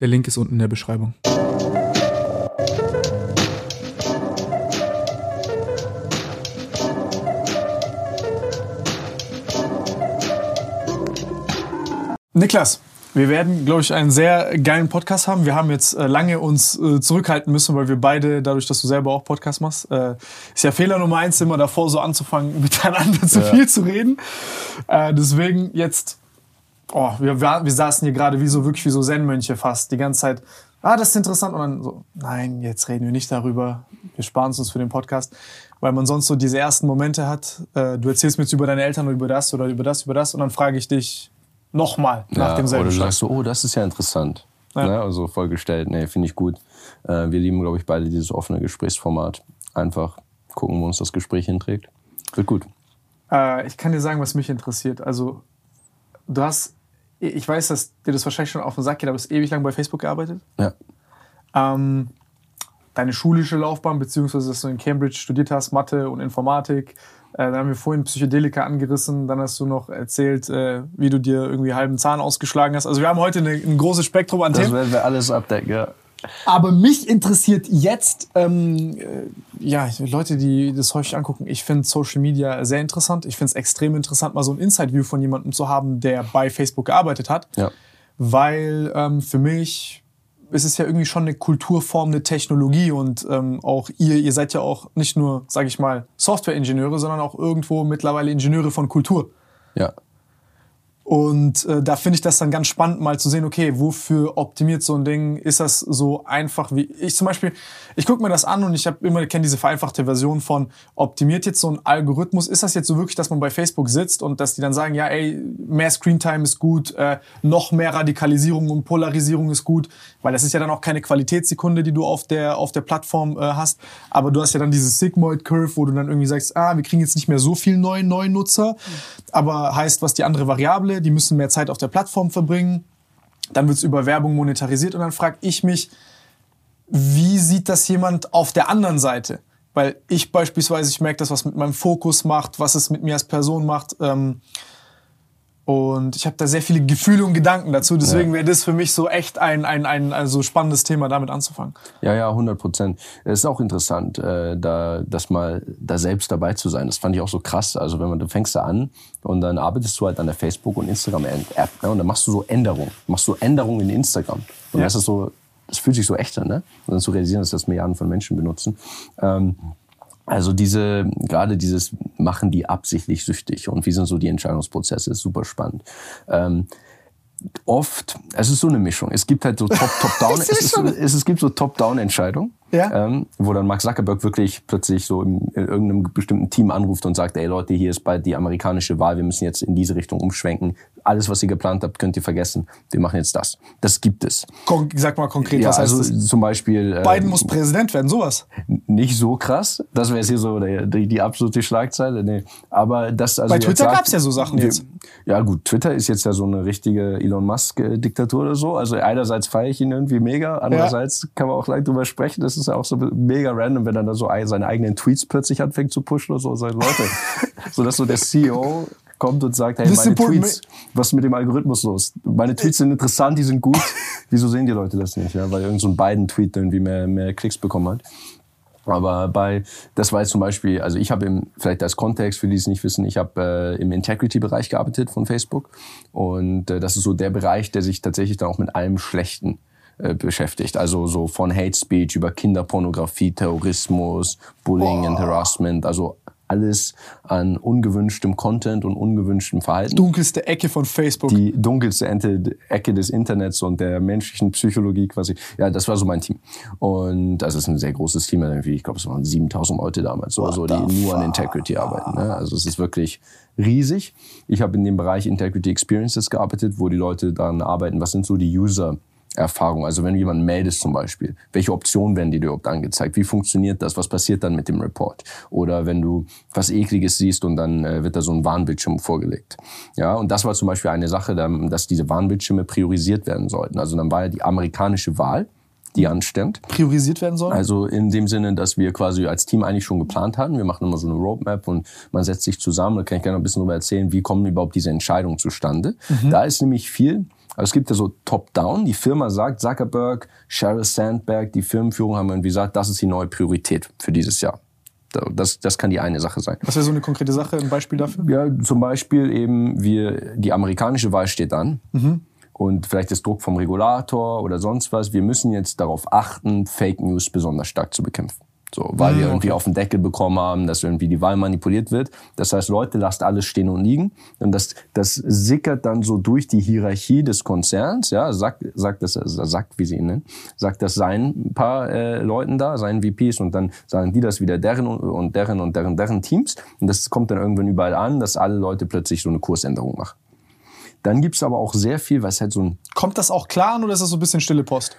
Der Link ist unten in der Beschreibung. Niklas, wir werden, glaube ich, einen sehr geilen Podcast haben. Wir haben jetzt äh, lange uns äh, zurückhalten müssen, weil wir beide, dadurch, dass du selber auch Podcast machst, äh, ist ja Fehler Nummer eins, immer davor so anzufangen, miteinander zu ja. viel zu reden. Äh, deswegen jetzt, oh, wir, wir saßen hier gerade wie so wirklich wie so Zen-Mönche fast die ganze Zeit. Ah, das ist interessant. Und dann so, nein, jetzt reden wir nicht darüber. Wir sparen es uns für den Podcast, weil man sonst so diese ersten Momente hat. Äh, du erzählst mir jetzt über deine Eltern oder über das oder über das, über das, und dann frage ich dich nochmal nach ja, demselben Oder du sagst so, oh, das ist ja interessant. Ja. Ne? Also vollgestellt, nee, finde ich gut. Äh, wir lieben, glaube ich, beide dieses offene Gesprächsformat. Einfach gucken, wo uns das Gespräch hinträgt. Wird gut. Äh, ich kann dir sagen, was mich interessiert. Also, du hast, ich weiß, dass dir das wahrscheinlich schon auf den Sack geht, aber du hast ewig lang bei Facebook gearbeitet. Ja. Ähm, deine schulische Laufbahn, beziehungsweise dass du in Cambridge studiert hast, Mathe und Informatik, äh, dann haben wir vorhin Psychedelika angerissen, dann hast du noch erzählt, äh, wie du dir irgendwie halben Zahn ausgeschlagen hast. Also wir haben heute eine, ein großes Spektrum an das Themen. Das werden wir alles abdecken, ja. Aber mich interessiert jetzt, ähm, äh, ja, Leute, die das häufig angucken, ich finde Social Media sehr interessant. Ich finde es extrem interessant, mal so ein Inside-View von jemandem zu haben, der bei Facebook gearbeitet hat. Ja. Weil ähm, für mich es ist ja irgendwie schon eine Kulturform, eine Technologie und ähm, auch ihr, ihr seid ja auch nicht nur, sage ich mal, Software-Ingenieure, sondern auch irgendwo mittlerweile Ingenieure von Kultur. Ja. Und äh, da finde ich das dann ganz spannend, mal zu sehen, okay, wofür optimiert so ein Ding? Ist das so einfach wie ich zum Beispiel? Ich gucke mir das an und ich habe immer kenne diese vereinfachte Version von optimiert jetzt so ein Algorithmus. Ist das jetzt so wirklich, dass man bei Facebook sitzt und dass die dann sagen, ja, ey, mehr Screentime ist gut, äh, noch mehr Radikalisierung und Polarisierung ist gut, weil das ist ja dann auch keine Qualitätssekunde, die du auf der auf der Plattform äh, hast. Aber du hast ja dann dieses Sigmoid Curve, wo du dann irgendwie sagst, ah, wir kriegen jetzt nicht mehr so viel neue neue Nutzer, aber heißt, was die andere Variable die müssen mehr Zeit auf der Plattform verbringen. Dann wird es über Werbung monetarisiert und dann frage ich mich, wie sieht das jemand auf der anderen Seite? Weil ich beispielsweise, ich merke das, was mit meinem Fokus macht, was es mit mir als Person macht. Ähm, und ich habe da sehr viele Gefühle und Gedanken dazu. Deswegen ja. wäre das für mich so echt ein, ein, ein also spannendes Thema, damit anzufangen. Ja, ja, 100 Prozent. Es ist auch interessant, äh, da das mal da selbst dabei zu sein. Das fand ich auch so krass. Also wenn man, du fängst da an und dann arbeitest du halt an der Facebook- und Instagram-App ne? und dann machst du so Änderungen. Machst du Änderungen in Instagram. Und ja. das ist so, das fühlt sich so echt an, ne? Und dann zu realisieren, dass das Milliarden von Menschen benutzen. Ähm, also diese, gerade dieses machen die absichtlich süchtig und wie sind so die Entscheidungsprozesse, ist super spannend. Ähm, oft, es ist so eine Mischung. Es gibt halt so Top-Top-Down, es, es, es, gibt so Top-Down-Entscheidungen ja. ähm, wo dann Mark Zuckerberg wirklich plötzlich so in, in, irgendeinem bestimmten Team anruft und sagt, ey Leute, hier ist bald die amerikanische Wahl, wir müssen jetzt in diese Richtung umschwenken. Alles, was ihr geplant habt, könnt ihr vergessen. Wir machen jetzt das. Das gibt es. Kon sag mal konkret, ja, was heißt also das? Zum Beispiel. Äh, Biden muss Präsident werden, sowas. Nicht so krass. Das wäre jetzt hier so die, die, die, absolute Schlagzeile. Nee. Aber das also. Bei Twitter gab es ja so Sachen jetzt. Ja gut, Twitter ist jetzt ja so eine richtige Elon Musk-Diktatur oder so. Also einerseits feiere ich ihn irgendwie mega, andererseits ja. kann man auch gleich drüber sprechen. Das ist ja auch so mega random, wenn er da so seine eigenen Tweets plötzlich anfängt zu pushen oder so. Seine Leute, so dass so der CEO kommt und sagt, hey, meine Tweets, was ist mit dem Algorithmus los? Meine Tweets sind interessant, die sind gut. Wieso sehen die Leute das nicht? Ja, weil irgend so ein beiden Tweet irgendwie mehr, mehr Klicks bekommen hat. Aber bei, das war jetzt zum Beispiel, also ich habe im, vielleicht als Kontext, für die es nicht wissen, ich habe äh, im Integrity-Bereich gearbeitet von Facebook. Und äh, das ist so der Bereich, der sich tatsächlich dann auch mit allem Schlechten äh, beschäftigt. Also so von Hate Speech über Kinderpornografie, Terrorismus, Bullying und Harassment, also alles an ungewünschtem Content und ungewünschtem Verhalten. Dunkelste Ecke von Facebook. Die dunkelste Ecke des Internets und der menschlichen Psychologie quasi. Ja, das war so mein Team. Und das ist ein sehr großes Team. Irgendwie, ich glaube, es waren 7000 Leute damals, so, also, die nur an Integrity arbeiten. Ne? Also es ist wirklich riesig. Ich habe in dem Bereich Integrity Experiences gearbeitet, wo die Leute daran arbeiten, was sind so die User Erfahrung. Also wenn du jemanden meldest zum Beispiel, welche Optionen werden dir überhaupt angezeigt? Wie funktioniert das? Was passiert dann mit dem Report? Oder wenn du was Ekliges siehst und dann äh, wird da so ein Warnbildschirm vorgelegt. Ja, und das war zum Beispiel eine Sache, dass diese Warnbildschirme priorisiert werden sollten. Also dann war ja die amerikanische Wahl, die anstand. Priorisiert werden soll? Also in dem Sinne, dass wir quasi als Team eigentlich schon geplant hatten. Wir machen immer so eine Roadmap und man setzt sich zusammen. Da kann ich gerne ein bisschen darüber erzählen, wie kommen überhaupt diese Entscheidungen zustande. Mhm. Da ist nämlich viel also es gibt ja so Top-Down. Die Firma sagt, Zuckerberg, Sheryl Sandberg, die Firmenführung haben irgendwie gesagt, das ist die neue Priorität für dieses Jahr. Das, das kann die eine Sache sein. Was wäre so eine konkrete Sache, ein Beispiel dafür? Ja, zum Beispiel eben, wir, die amerikanische Wahl steht an. Mhm. Und vielleicht ist Druck vom Regulator oder sonst was. Wir müssen jetzt darauf achten, Fake News besonders stark zu bekämpfen. So, weil wir ah, irgendwie auf den Deckel bekommen haben, dass irgendwie die Wahl manipuliert wird. Das heißt, Leute, lasst alles stehen und liegen. Und das, das sickert dann so durch die Hierarchie des Konzerns, ja, sagt, sagt das, sagt, wie sie ihn nennen, sagt das seinen paar äh, Leuten da, seinen VPs, und dann sagen die das wieder deren und deren und deren, deren Teams. Und das kommt dann irgendwann überall an, dass alle Leute plötzlich so eine Kursänderung machen. Dann gibt's aber auch sehr viel, was halt so ein... Kommt das auch klar an oder ist das so ein bisschen stille Post?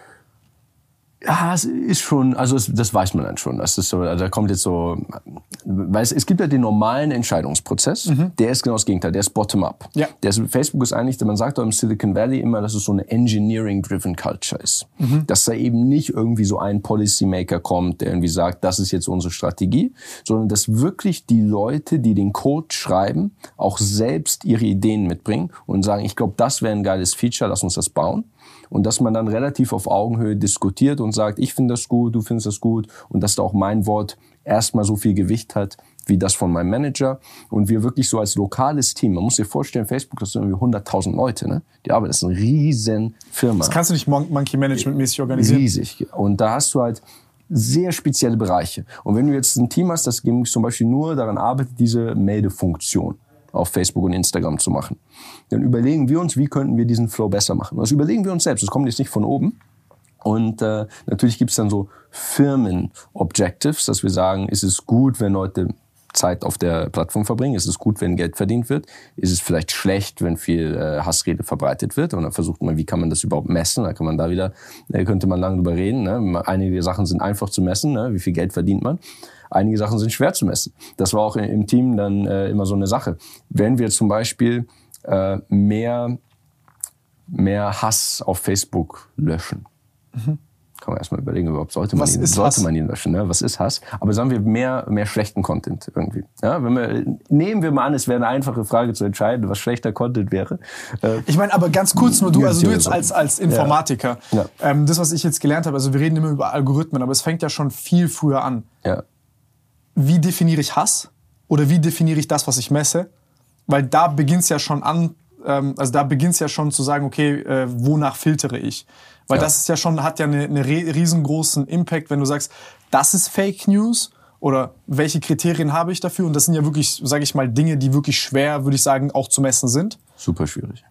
Ja, es ist schon, also es, das weiß man dann schon. Das ist so, da kommt jetzt so, weil es, es gibt ja den normalen Entscheidungsprozess, mhm. der ist genau das Gegenteil, der ist bottom-up. Ja. Der ist, Facebook ist eigentlich, man sagt doch im Silicon Valley immer, dass es so eine engineering-driven Culture ist. Mhm. Dass da eben nicht irgendwie so ein Policymaker kommt, der irgendwie sagt, das ist jetzt unsere Strategie, sondern dass wirklich die Leute, die den Code schreiben, auch selbst ihre Ideen mitbringen und sagen, ich glaube, das wäre ein geiles Feature, lass uns das bauen und dass man dann relativ auf Augenhöhe diskutiert und sagt, ich finde das gut, du findest das gut und dass da auch mein Wort erstmal so viel Gewicht hat wie das von meinem Manager und wir wirklich so als lokales Team, man muss sich vorstellen, Facebook, das sind irgendwie 100.000 Leute, ne? Die arbeiten, das ist eine riesen Firma. Das kannst du nicht Monkey Management mäßig organisieren. Riesig. Und da hast du halt sehr spezielle Bereiche. Und wenn du jetzt ein Team hast, das zum Beispiel nur daran arbeitet, diese Meldefunktion auf Facebook und Instagram zu machen. Dann überlegen wir uns, wie könnten wir diesen Flow besser machen. Das überlegen wir uns selbst. Das kommt jetzt nicht von oben. Und äh, natürlich gibt es dann so Firmen-Objectives, dass wir sagen, ist es gut, wenn Leute Zeit auf der Plattform verbringen? Ist es gut, wenn Geld verdient wird? Ist es vielleicht schlecht, wenn viel äh, Hassrede verbreitet wird? Und dann versucht man, wie kann man das überhaupt messen? Da kann man da wieder, äh, könnte man lange drüber reden. Ne? Einige Sachen sind einfach zu messen. Ne? Wie viel Geld verdient man? Einige Sachen sind schwer zu messen. Das war auch im Team dann äh, immer so eine Sache. Wenn wir zum Beispiel äh, mehr, mehr Hass auf Facebook löschen, mhm kann man erstmal überlegen, überhaupt sollte man, ihn, sollte man ihn löschen. Ne? Was ist Hass? Aber sagen wir mehr, mehr schlechten Content irgendwie. Ja, wenn wir, nehmen wir mal an, es wäre eine einfache Frage zu entscheiden, was schlechter Content wäre. Äh, ich meine, aber ganz kurz nur du, also du jetzt als, als Informatiker. Ja. Ja. Ähm, das, was ich jetzt gelernt habe, also wir reden immer über Algorithmen, aber es fängt ja schon viel früher an. Ja. Wie definiere ich Hass? Oder wie definiere ich das, was ich messe? Weil da beginnt es ja schon an, ähm, also da beginnt es ja schon zu sagen, okay, äh, wonach filtere ich? Weil ja. das ist ja schon, hat ja einen eine riesengroßen Impact, wenn du sagst, das ist Fake News oder welche Kriterien habe ich dafür? Und das sind ja wirklich, sage ich mal, Dinge, die wirklich schwer, würde ich sagen, auch zu messen sind. Super schwierig.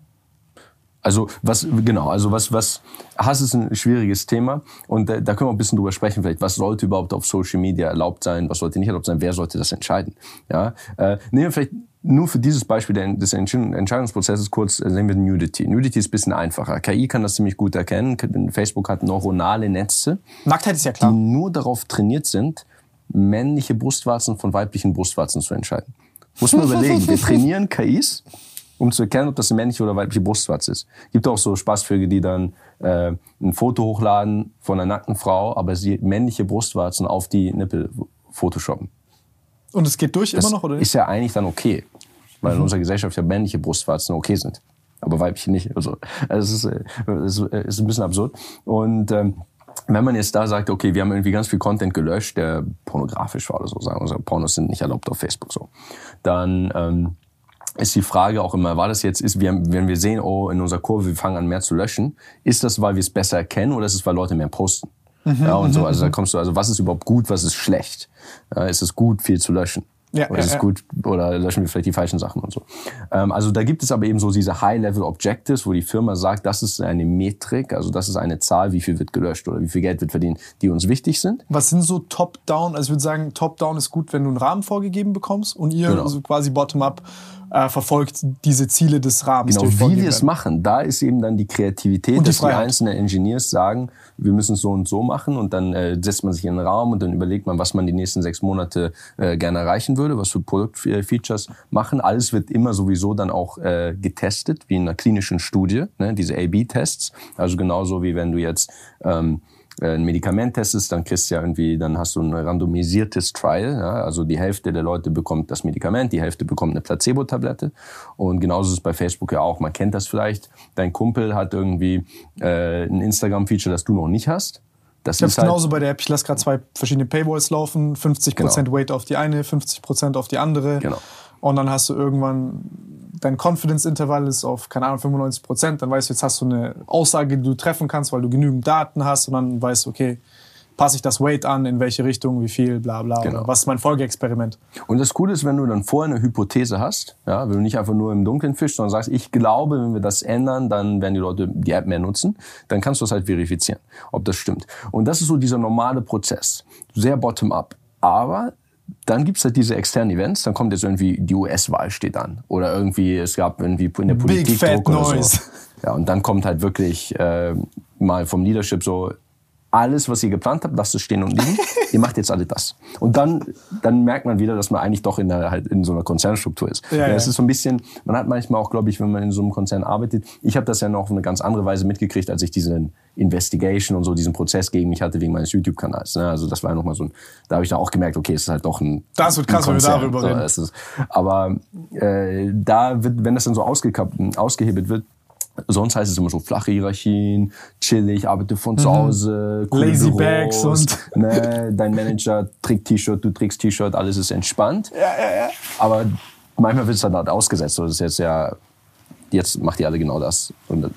Also was genau, also was was Hass ist ein schwieriges Thema und da, da können wir ein bisschen drüber sprechen vielleicht, was sollte überhaupt auf Social Media erlaubt sein, was sollte nicht erlaubt sein, wer sollte das entscheiden? Ja, äh, nehmen wir vielleicht nur für dieses Beispiel des Entscheidungsprozesses kurz äh, sehen wir Nudity. Nudity ist ein bisschen einfacher. KI kann das ziemlich gut erkennen. Facebook hat neuronale Netze, Nacktheit ist ja klar. die nur darauf trainiert sind, männliche Brustwarzen von weiblichen Brustwarzen zu entscheiden. Muss man überlegen. Wir trainieren KIs um zu erkennen, ob das eine männliche oder weibliche Brustwarze ist. Gibt auch so Spaßvögel, die dann äh, ein Foto hochladen von einer nackten Frau, aber sie männliche Brustwarzen auf die Nippel photoshoppen. Und es geht durch das immer noch, oder? Ist ja eigentlich dann okay, weil mhm. in unserer Gesellschaft ja männliche Brustwarzen okay sind, aber weibliche nicht. Also, also es, ist, äh, es ist ein bisschen absurd. Und ähm, wenn man jetzt da sagt, okay, wir haben irgendwie ganz viel Content gelöscht, der pornografisch war oder so, sagen wir Pornos sind nicht erlaubt auf Facebook so, dann ähm, ist die Frage auch immer, war das jetzt, ist, wir, wenn wir sehen, oh, in unserer Kurve, wir fangen an mehr zu löschen, ist das, weil wir es besser erkennen oder ist es, weil Leute mehr posten? Mhm, ja, und so, mhm, also da mhm. kommst du, also was ist überhaupt gut, was ist schlecht? Ist es gut, viel zu löschen? Ja, oder ja, ist es gut, oder löschen wir vielleicht die falschen Sachen und so. Ähm, also da gibt es aber eben so diese High-Level-Objectives, wo die Firma sagt, das ist eine Metrik, also das ist eine Zahl, wie viel wird gelöscht oder wie viel Geld wird verdient, die uns wichtig sind. Was sind so Top-Down? Also ich würde sagen, Top-Down ist gut, wenn du einen Rahmen vorgegeben bekommst und ihr genau. also quasi Bottom-up äh, verfolgt diese Ziele des Rahmens. Genau, wie wir es machen, da ist eben dann die Kreativität, die dass Freiheit. die einzelnen Engineers sagen, wir müssen es so und so machen und dann äh, setzt man sich in den Raum und dann überlegt man, was man die nächsten sechs Monate äh, gerne erreichen würde, was für Produktfeatures machen. Alles wird immer sowieso dann auch äh, getestet, wie in einer klinischen Studie, ne, diese A-B-Tests. Also genauso wie wenn du jetzt ähm, äh, ein Medikament testest, dann kriegst du ja irgendwie, dann hast du ein randomisiertes Trial. Ja? Also die Hälfte der Leute bekommt das Medikament, die Hälfte bekommt eine Placebo-Tablette. Und genauso ist es bei Facebook ja auch. Man kennt das vielleicht. Dein Kumpel hat irgendwie äh, ein Instagram-Feature, das du noch nicht hast. Das ich habe halt genauso bei der App. Ich lasse gerade zwei verschiedene Paywalls laufen. 50% genau. Weight auf die eine, 50% auf die andere. Genau. Und dann hast du irgendwann dein Confidence-Intervall ist auf, keine Ahnung, 95 Prozent, dann weißt du, jetzt hast du eine Aussage, die du treffen kannst, weil du genügend Daten hast und dann weißt du, okay, passe ich das Weight an, in welche Richtung, wie viel, bla bla. Genau. was ist mein Folgeexperiment? Und das Coole ist, wenn du dann vorher eine Hypothese hast, ja, wenn du nicht einfach nur im Dunkeln fischst, sondern sagst, ich glaube, wenn wir das ändern, dann werden die Leute die App mehr nutzen, dann kannst du das halt verifizieren, ob das stimmt. Und das ist so dieser normale Prozess, sehr bottom-up. Aber dann gibt's halt diese externen Events, dann kommt jetzt irgendwie die US-Wahl steht an. Oder irgendwie, es gab irgendwie in der Politik Big Druck oder Noise. so. Ja, und dann kommt halt wirklich äh, mal vom Leadership so, alles, was ihr geplant habt, lasst es stehen und liegen. ihr macht jetzt alle das. Und dann, dann merkt man wieder, dass man eigentlich doch in, der, halt in so einer Konzernstruktur ist. Ja, ja. Es ist so ein bisschen, man hat manchmal auch, glaube ich, wenn man in so einem Konzern arbeitet, ich habe das ja noch auf eine ganz andere Weise mitgekriegt, als ich diese Investigation und so diesen Prozess gegen mich hatte wegen meines YouTube-Kanals. Ne? Also das war ja nochmal so ein, da habe ich dann auch gemerkt, okay, es ist halt doch ein Das wird krass, wenn wir darüber reden. So, ist, aber äh, da wird, wenn das dann so ausgehebelt wird, Sonst heißt es immer so flache Hierarchien, chillig, arbeite von zu mhm. Hause, Lazy Büros, Bags und ne, dein Manager trägt T-Shirt, du trägst T-Shirt, alles ist entspannt. Ja, ja, ja. Aber manchmal wird es dann halt ausgesetzt. So, das ist jetzt ja, jetzt macht ihr alle genau das. Und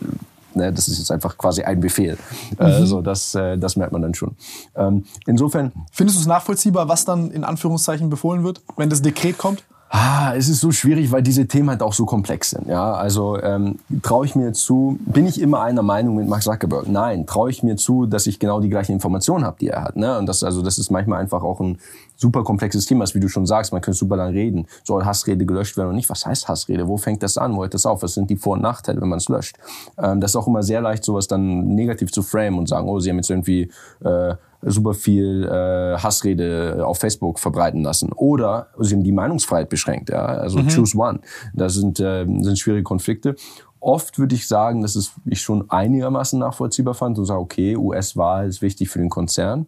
ne, das ist jetzt einfach quasi ein Befehl. Äh, mhm. Äh, so, das, äh, das merkt man dann schon. Ähm, insofern. Findest du es nachvollziehbar, was dann in Anführungszeichen befohlen wird, wenn das Dekret kommt? Ah, es ist so schwierig, weil diese Themen halt auch so komplex sind. Ja, also ähm, traue ich mir zu, bin ich immer einer Meinung mit Mark Zuckerberg? Nein, traue ich mir zu, dass ich genau die gleichen Informationen habe, die er hat. Ne? Und das also das ist manchmal einfach auch ein super komplexes Thema, wie du schon sagst. Man könnte super lang reden. Soll Hassrede gelöscht werden oder nicht? Was heißt Hassrede? Wo fängt das an? Wo hört das auf? Was sind die Vor- und Nachteile, wenn man es löscht? Ähm, das ist auch immer sehr leicht, sowas dann negativ zu frame und sagen, oh, sie haben jetzt irgendwie äh, super viel äh, Hassrede auf Facebook verbreiten lassen. Oder sie haben die Meinungsfreiheit beschränkt. Ja? Also mhm. choose one. Das sind, äh, sind schwierige Konflikte. Oft würde ich sagen, dass es ich schon einigermaßen nachvollziehbar fand und sage, okay, US-Wahl ist wichtig für den Konzern.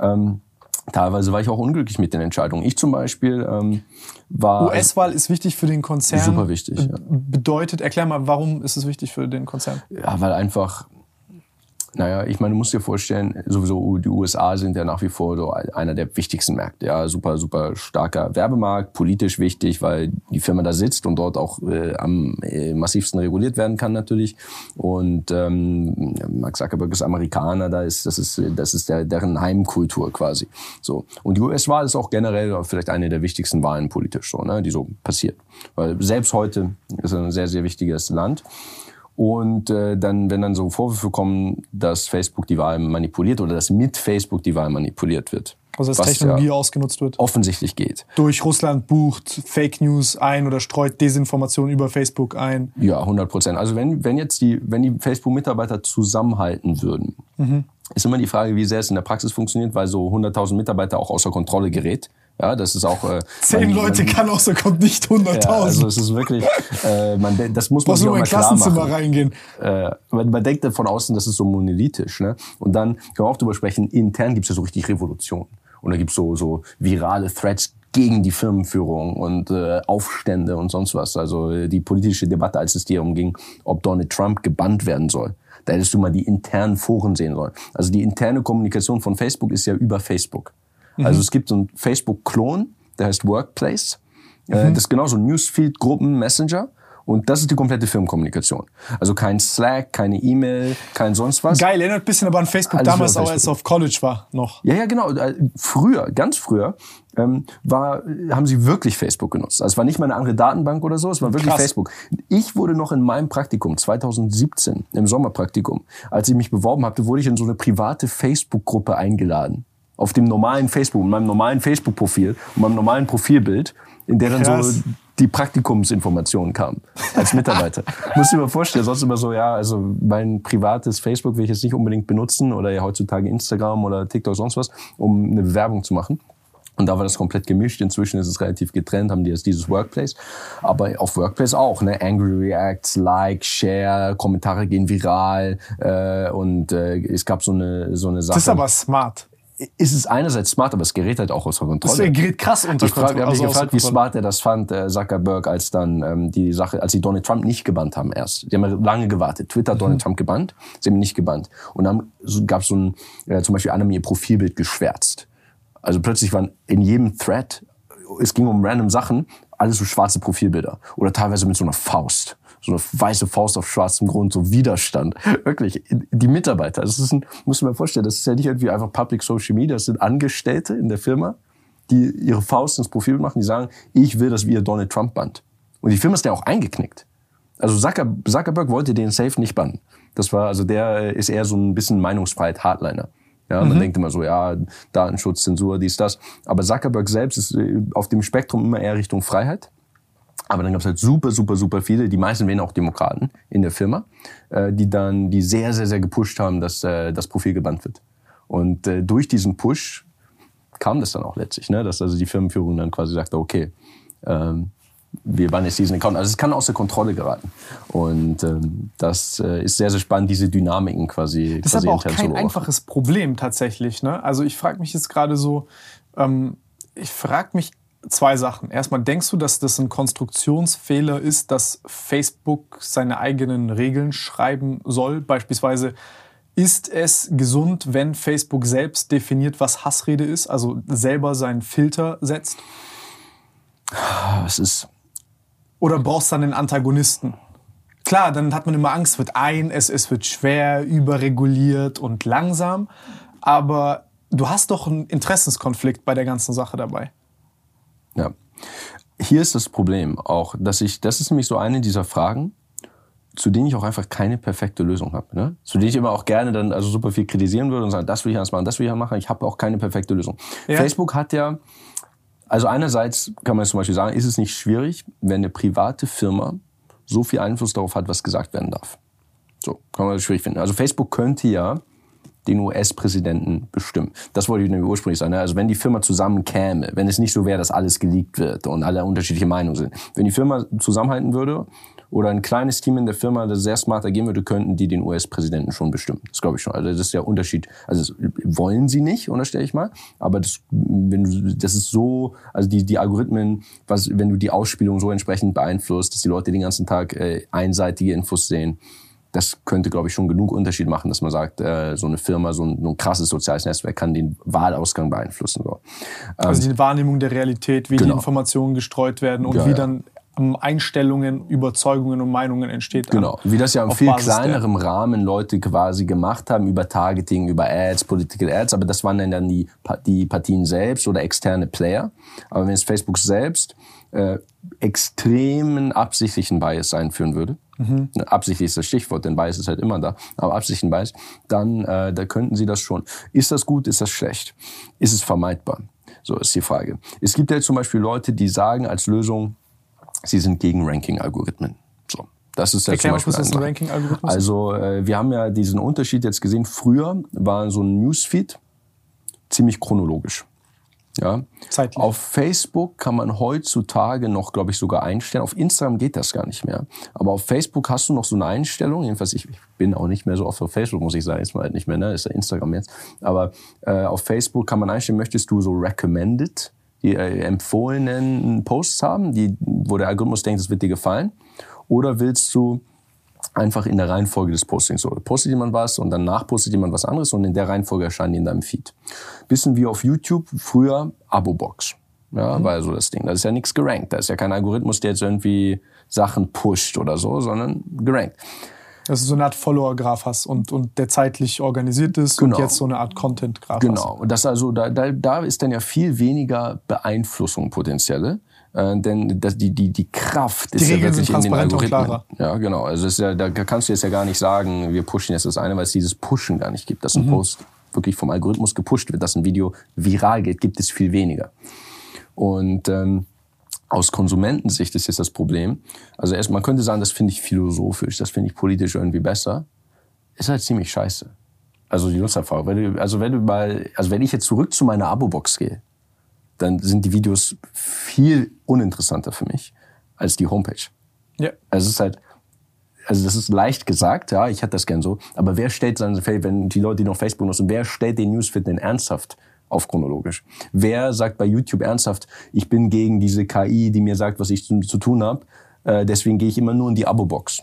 Ähm, Teilweise war ich auch unglücklich mit den Entscheidungen. Ich zum Beispiel ähm, war. US-Wahl ist wichtig für den Konzern. Super wichtig. Ja. Bedeutet, erklär mal, warum ist es wichtig für den Konzern? Ja, weil einfach naja, ich meine, du musst dir vorstellen, sowieso die USA sind ja nach wie vor so einer der wichtigsten Märkte. Ja, super, super starker Werbemarkt, politisch wichtig, weil die Firma da sitzt und dort auch äh, am äh, massivsten reguliert werden kann natürlich. Und ähm, Mark Zuckerberg ist Amerikaner, da ist das ist das ist der, deren Heimkultur quasi. So und die US-Wahl ist auch generell vielleicht eine der wichtigsten Wahlen politisch so, ne, die so passiert. Weil selbst heute ist ein sehr sehr wichtiges Land. Und äh, dann, wenn dann so Vorwürfe kommen, dass Facebook die Wahl manipuliert oder dass mit Facebook die Wahl manipuliert wird. Also dass Technologie ja ausgenutzt wird. Offensichtlich geht. Durch Russland bucht Fake News ein oder streut Desinformation über Facebook ein. Ja, 100 Prozent. Also wenn, wenn jetzt die, wenn die Facebook-Mitarbeiter zusammenhalten würden, mhm. ist immer die Frage, wie sehr es in der Praxis funktioniert, weil so 100.000 Mitarbeiter auch außer Kontrolle gerät Ja, das ist auch. Äh, Zehn man, Leute man, kann auch so kommt nicht 100.000. Ja, also es ist wirklich, äh, man, das muss man sich auch mal klar machen. reingehen. Äh, man, man denkt von außen, das ist so monolithisch. Ne? Und dann können wir auch drüber sprechen. Intern gibt's ja so richtig Revolution. Und da gibt's so so virale Threads gegen die Firmenführung und äh, Aufstände und sonst was. Also äh, die politische Debatte, als es darum ging, ob Donald Trump gebannt werden soll. Da hättest du mal die internen Foren sehen sollen. Also die interne Kommunikation von Facebook ist ja über Facebook. Mhm. Also es gibt so einen Facebook-Klon, der heißt Workplace. Äh, mhm. Das ist genauso ein Newsfeed, Gruppen, Messenger. Und das ist die komplette Firmenkommunikation. Also kein Slack, keine E-Mail, kein sonst was. Geil, erinnert ein bisschen aber an Facebook Alles damals, auch als es auf College war noch. Ja, ja, genau. Äh, früher, ganz früher, ähm, war, haben sie wirklich Facebook genutzt. Also es war nicht mal eine andere Datenbank oder so, es war wirklich Krass. Facebook. Ich wurde noch in meinem Praktikum 2017, im Sommerpraktikum, als ich mich beworben hatte, wurde ich in so eine private Facebook-Gruppe eingeladen. Auf dem normalen Facebook, in meinem normalen Facebook-Profil, in meinem normalen Profilbild, in der dann Krass. so die Praktikumsinformationen kamen als Mitarbeiter. Muss ich mir vorstellen, sonst immer so, ja, also mein privates Facebook will ich jetzt nicht unbedingt benutzen oder ja heutzutage Instagram oder TikTok sonst was, um eine Bewerbung zu machen. Und da war das komplett gemischt. Inzwischen ist es relativ getrennt, haben die jetzt dieses Workplace. Aber auf Workplace auch, ne? Angry Reacts, Like, Share, Kommentare gehen viral äh, und äh, es gab so eine so eine Sache. Das ist aber smart ist es einerseits smart, aber es gerät halt auch außer Kontrolle. Es gerät krass unter Kontrolle. Ich habe mich also gefragt, wie smart er das fand, äh, Zuckerberg, als dann ähm, die Sache, als sie Donald Trump nicht gebannt haben erst. Die haben ja lange gewartet. Twitter hat mhm. Donald Trump gebannt, sie haben ihn nicht gebannt. Und dann gab es so ein, äh, zum Beispiel, einer mir ihr Profilbild geschwärzt. Also plötzlich waren in jedem Thread, es ging um random Sachen, alles so schwarze Profilbilder. Oder teilweise mit so einer Faust so eine weiße Faust auf schwarzem Grund, so Widerstand. Wirklich, die Mitarbeiter, das ist ein, muss man mir vorstellen, das ist ja nicht irgendwie einfach Public Social Media, das sind Angestellte in der Firma, die ihre Faust ins Profil machen, die sagen, ich will, dass wir Donald Trump band. Und die Firma ist ja auch eingeknickt. Also Zuckerberg wollte den Safe nicht bannen. Das war, also der ist eher so ein bisschen Meinungsfreiheit Hardliner. Ja, man mhm. denkt immer so, ja, Datenschutz, Zensur, dies, das. Aber Zuckerberg selbst ist äh, auf dem Spektrum immer eher Richtung Freiheit. Aber dann gab es halt super, super, super viele, die meisten wären auch Demokraten in der Firma, äh, die dann, die sehr, sehr, sehr gepusht haben, dass äh, das Profil gebannt wird. Und äh, durch diesen Push kam das dann auch letztlich, ne? dass also die Firmenführung dann quasi sagte, okay, ähm, wir bannen jetzt diesen Account. Also es kann außer Kontrolle geraten. Und ähm, das äh, ist sehr, sehr spannend, diese Dynamiken quasi. Das ist aber auch kein einfaches Problem tatsächlich. Ne? Also ich frage mich jetzt gerade so, ähm, ich frage mich zwei Sachen. Erstmal, denkst du, dass das ein Konstruktionsfehler ist, dass Facebook seine eigenen Regeln schreiben soll? Beispielsweise, ist es gesund, wenn Facebook selbst definiert, was Hassrede ist, also selber seinen Filter setzt? Es ist. Oder brauchst du dann den Antagonisten? Klar, dann hat man immer Angst, es wird ein, es, es wird schwer, überreguliert und langsam. Aber du hast doch einen Interessenskonflikt bei der ganzen Sache dabei. Ja. Hier ist das Problem auch, dass ich, das ist nämlich so eine dieser Fragen, zu denen ich auch einfach keine perfekte Lösung habe. Ne? Zu denen ich immer auch gerne dann also super viel kritisieren würde und sagen, das will ich anders machen, das will ich machen. Ich habe auch keine perfekte Lösung. Ja. Facebook hat ja, also einerseits kann man zum Beispiel sagen, ist es nicht schwierig, wenn eine private Firma so viel Einfluss darauf hat, was gesagt werden darf. So, kann man das schwierig finden. Also Facebook könnte ja den US-Präsidenten bestimmen. Das wollte ich nämlich ursprünglich sagen. Ne? Also wenn die Firma zusammenkäme, wenn es nicht so wäre, dass alles geleakt wird und alle unterschiedliche Meinungen sind. Wenn die Firma zusammenhalten würde oder ein kleines Team in der Firma, das sehr smart agieren würde, könnten die den US-Präsidenten schon bestimmen. Das glaube ich schon. Also das ist der Unterschied. Also das wollen sie nicht, unterstelle ich mal. Aber das, wenn du, das ist so, also die, die Algorithmen, was, wenn du die Ausspielung so entsprechend beeinflusst, dass die Leute den ganzen Tag äh, einseitige Infos sehen, das könnte, glaube ich, schon genug Unterschied machen, dass man sagt, äh, so eine Firma, so ein, so ein krasses soziales Netzwerk kann den Wahlausgang beeinflussen. So. Ähm, also die Wahrnehmung der Realität, wie genau. die Informationen gestreut werden und ja, wie ja. dann Einstellungen, Überzeugungen und Meinungen entsteht. Genau, wie das ja in viel Basis kleinerem Rahmen Leute quasi gemacht haben, über Targeting, über Ads, Political Ads, aber das waren dann die, die Partien selbst oder externe Player. Aber wenn es Facebook selbst äh, extremen absichtlichen Bias einführen würde, mhm. absichtlich ist das Stichwort, denn Bias ist halt immer da, aber absichtlichen Bias, dann äh, da könnten sie das schon. Ist das gut, ist das schlecht? Ist es vermeidbar? So ist die Frage. Es gibt ja zum Beispiel Leute, die sagen als Lösung, sie sind gegen Ranking-Algorithmen. So. Das ist ja Erklär zum Beispiel was ist ein Ranking-Algorithmus? Also äh, wir haben ja diesen Unterschied jetzt gesehen. Früher war so ein Newsfeed ziemlich chronologisch. Ja. Zeitlich. Auf Facebook kann man heutzutage noch, glaube ich, sogar einstellen. Auf Instagram geht das gar nicht mehr. Aber auf Facebook hast du noch so eine Einstellung. Jedenfalls, ich, ich bin auch nicht mehr so oft auf Facebook, muss ich sagen. Ist mal halt nicht mehr, ne? Ist ja Instagram jetzt. Aber äh, auf Facebook kann man einstellen, möchtest du so recommended, die äh, empfohlenen Posts haben, die, wo der Algorithmus denkt, es wird dir gefallen. Oder willst du einfach in der Reihenfolge des Postings. So, postet jemand was und danach postet jemand was anderes und in der Reihenfolge erscheinen die in deinem Feed. Bisschen wie auf YouTube früher Abo-Box. Ja, mhm. war so das Ding. Da ist ja nichts gerankt. Da ist ja kein Algorithmus, der jetzt irgendwie Sachen pusht oder so, sondern gerankt. Dass du so eine Art Follower-Graph hast und, und der zeitlich organisiert ist genau. und jetzt so eine Art Content-Graph genau. hast. Genau. Und das also, da, da, da ist dann ja viel weniger Beeinflussung potenzielle. Äh, denn das, die, die, die Kraft die ist Regeln ja wirklich in den Algorithmen. Ja, genau. Also ja, da kannst du jetzt ja gar nicht sagen, wir pushen jetzt das eine, weil es dieses Pushen gar nicht gibt. Dass ein mhm. Post wirklich vom Algorithmus gepusht wird, dass ein Video viral geht, gibt es viel weniger. Und ähm, aus Konsumentensicht ist jetzt das Problem. Also erst, man könnte sagen, das finde ich philosophisch, das finde ich politisch irgendwie besser. Ist halt ziemlich scheiße. Also die Nutzererfahrung. Wenn du, also wenn du mal, also wenn ich jetzt zurück zu meiner Abo-Box gehe, dann sind die Videos viel uninteressanter für mich als die Homepage. Ja. Also es ist halt, also das ist leicht gesagt, ja, ich hätte das gern so, aber wer stellt dann, wenn die Leute, die noch Facebook nutzen, wer stellt den Newsfeed denn ernsthaft auf chronologisch? Wer sagt bei YouTube ernsthaft, ich bin gegen diese KI, die mir sagt, was ich zu, zu tun habe, äh, deswegen gehe ich immer nur in die Abo-Box.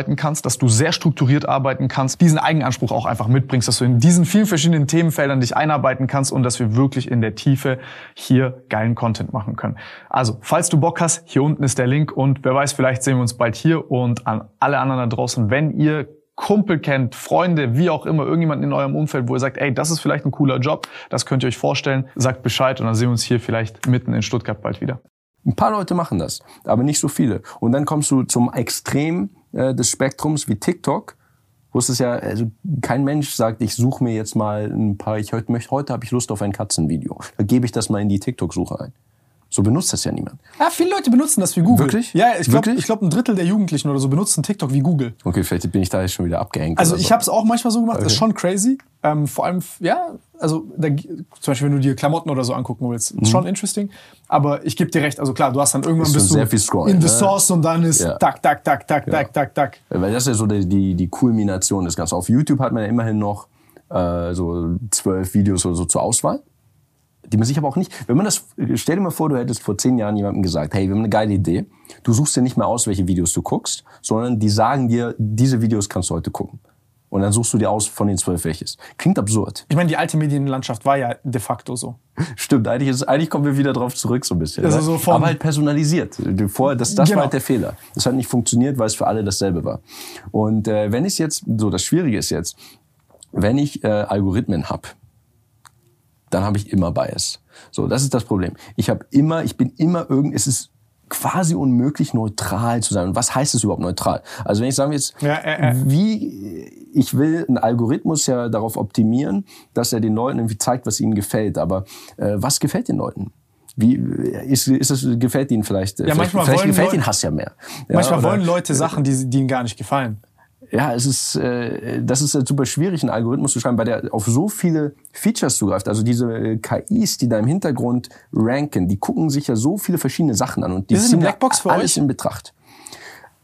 arbeiten kannst, dass du sehr strukturiert arbeiten kannst, diesen Eigenanspruch auch einfach mitbringst, dass du in diesen vielen verschiedenen Themenfeldern dich einarbeiten kannst und dass wir wirklich in der Tiefe hier geilen Content machen können. Also, falls du Bock hast, hier unten ist der Link und wer weiß, vielleicht sehen wir uns bald hier und an alle anderen da draußen, wenn ihr Kumpel kennt, Freunde, wie auch immer, irgendjemanden in eurem Umfeld, wo ihr sagt, ey, das ist vielleicht ein cooler Job, das könnt ihr euch vorstellen, sagt Bescheid und dann sehen wir uns hier vielleicht mitten in Stuttgart bald wieder. Ein paar Leute machen das, aber nicht so viele. Und dann kommst du zum Extrem äh, des Spektrums wie TikTok, wo es ja, also kein Mensch sagt, ich suche mir jetzt mal ein paar, ich heute möchte, heute habe ich Lust auf ein Katzenvideo. Da gebe ich das mal in die TikTok-Suche ein. So benutzt das ja niemand. Ja, viele Leute benutzen das wie Google. Wirklich? Ja, ich glaube, glaub, ein Drittel der Jugendlichen oder so benutzen TikTok wie Google. Okay, vielleicht bin ich da jetzt schon wieder abgehängt. Also ich so. habe es auch manchmal so gemacht. Okay. Das ist schon crazy. Ähm, vor allem, ja, also da, zum Beispiel, wenn du dir Klamotten oder so angucken willst, mhm. ist schon interesting. Aber ich gebe dir recht. Also klar, du hast dann irgendwann bist du scrollen, in the ne? source und dann ist ja. tak, tak, tak, tak, ja. tak, tak, tak. Weil das ist ja so die, die, die Kulmination des Ganzen. Auf YouTube hat man ja immerhin noch äh, so zwölf Videos oder so zur Auswahl die man sich aber auch nicht, wenn man das, stell dir mal vor, du hättest vor zehn Jahren jemandem gesagt, hey, wir haben eine geile Idee. Du suchst dir nicht mehr aus, welche Videos du guckst, sondern die sagen dir, diese Videos kannst du heute gucken. Und dann suchst du dir aus von den zwölf welches. Klingt absurd. Ich meine, die alte Medienlandschaft war ja de facto so. Stimmt, eigentlich, ist, eigentlich kommen wir wieder drauf zurück so ein bisschen. Also so vom Aber halt personalisiert. Vorher, das das genau. war halt der Fehler. Das hat nicht funktioniert, weil es für alle dasselbe war. Und äh, wenn ich jetzt, so das Schwierige ist jetzt, wenn ich äh, Algorithmen hab dann habe ich immer Bias. So, das ist das Problem. Ich habe immer, ich bin immer irgend, es ist quasi unmöglich neutral zu sein. Und was heißt es überhaupt neutral? Also wenn ich sagen jetzt, ja, äh, äh. wie ich will einen Algorithmus ja darauf optimieren, dass er den Leuten irgendwie zeigt, was ihnen gefällt. Aber äh, was gefällt den Leuten? Wie ist, ist es gefällt ihnen vielleicht? Ja, vielleicht, vielleicht gefällt ihnen Hass ja mehr. Ja, manchmal oder, wollen Leute Sachen, die, die ihnen gar nicht gefallen ja, es ist, äh, das ist super schwierig, einen Algorithmus zu schreiben, weil der auf so viele Features zugreift. Also diese äh, KIs, die da im Hintergrund ranken, die gucken sich ja so viele verschiedeine Sachen an und die ziehen Blackbox für alles euch? in Betracht.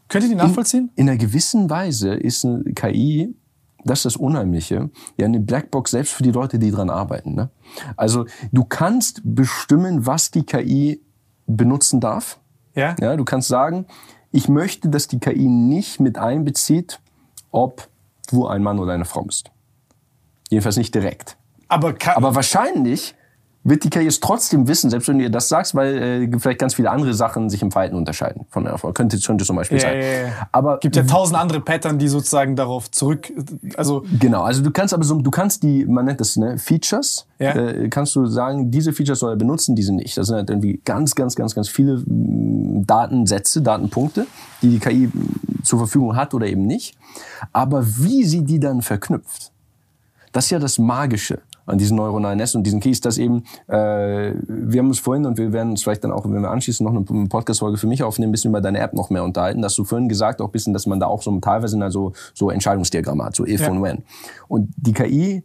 Könnt ihr die nachvollziehen? In, in einer gewissen Weise ist eine KI, das ist das Unheimliche, ja eine Blackbox selbst für die Leute, die dran arbeiten. Ne? Also du kannst bestimmen, was die KI benutzen darf. Ja. ja. Du kannst sagen, ich möchte, dass die KI nicht mit einbezieht, ob du ein Mann oder eine Frau bist. Jedenfalls nicht direkt. Aber, Aber wahrscheinlich wird die KI es trotzdem wissen, selbst wenn du ihr das sagst, weil äh, vielleicht ganz viele andere Sachen sich im Verhalten unterscheiden von einer Frau. Könnte, könnte zum Beispiel ja, sein. Ja, ja. Aber gibt ja tausend andere Pattern, die sozusagen darauf zurück, also genau. Also du kannst aber so, du kannst die, man nennt das ne, Features, ja. äh, kannst du sagen, diese Features soll er benutzen, diese nicht. Das sind halt irgendwie ganz, ganz, ganz, ganz viele Datensätze, Datenpunkte, die die KI zur Verfügung hat oder eben nicht. Aber wie sie die dann verknüpft, das ist ja das Magische an diesen neuronalen Netzen und diesen Keys, dass eben, äh, wir haben uns vorhin und wir werden uns vielleicht dann auch, wenn wir anschließend noch eine Podcast-Folge für mich aufnehmen, ein bisschen über deine App noch mehr unterhalten, dass du vorhin gesagt auch ein bisschen, dass man da auch so teilweise also so Entscheidungsdiagramme hat, so if ja. und when. Und die KI,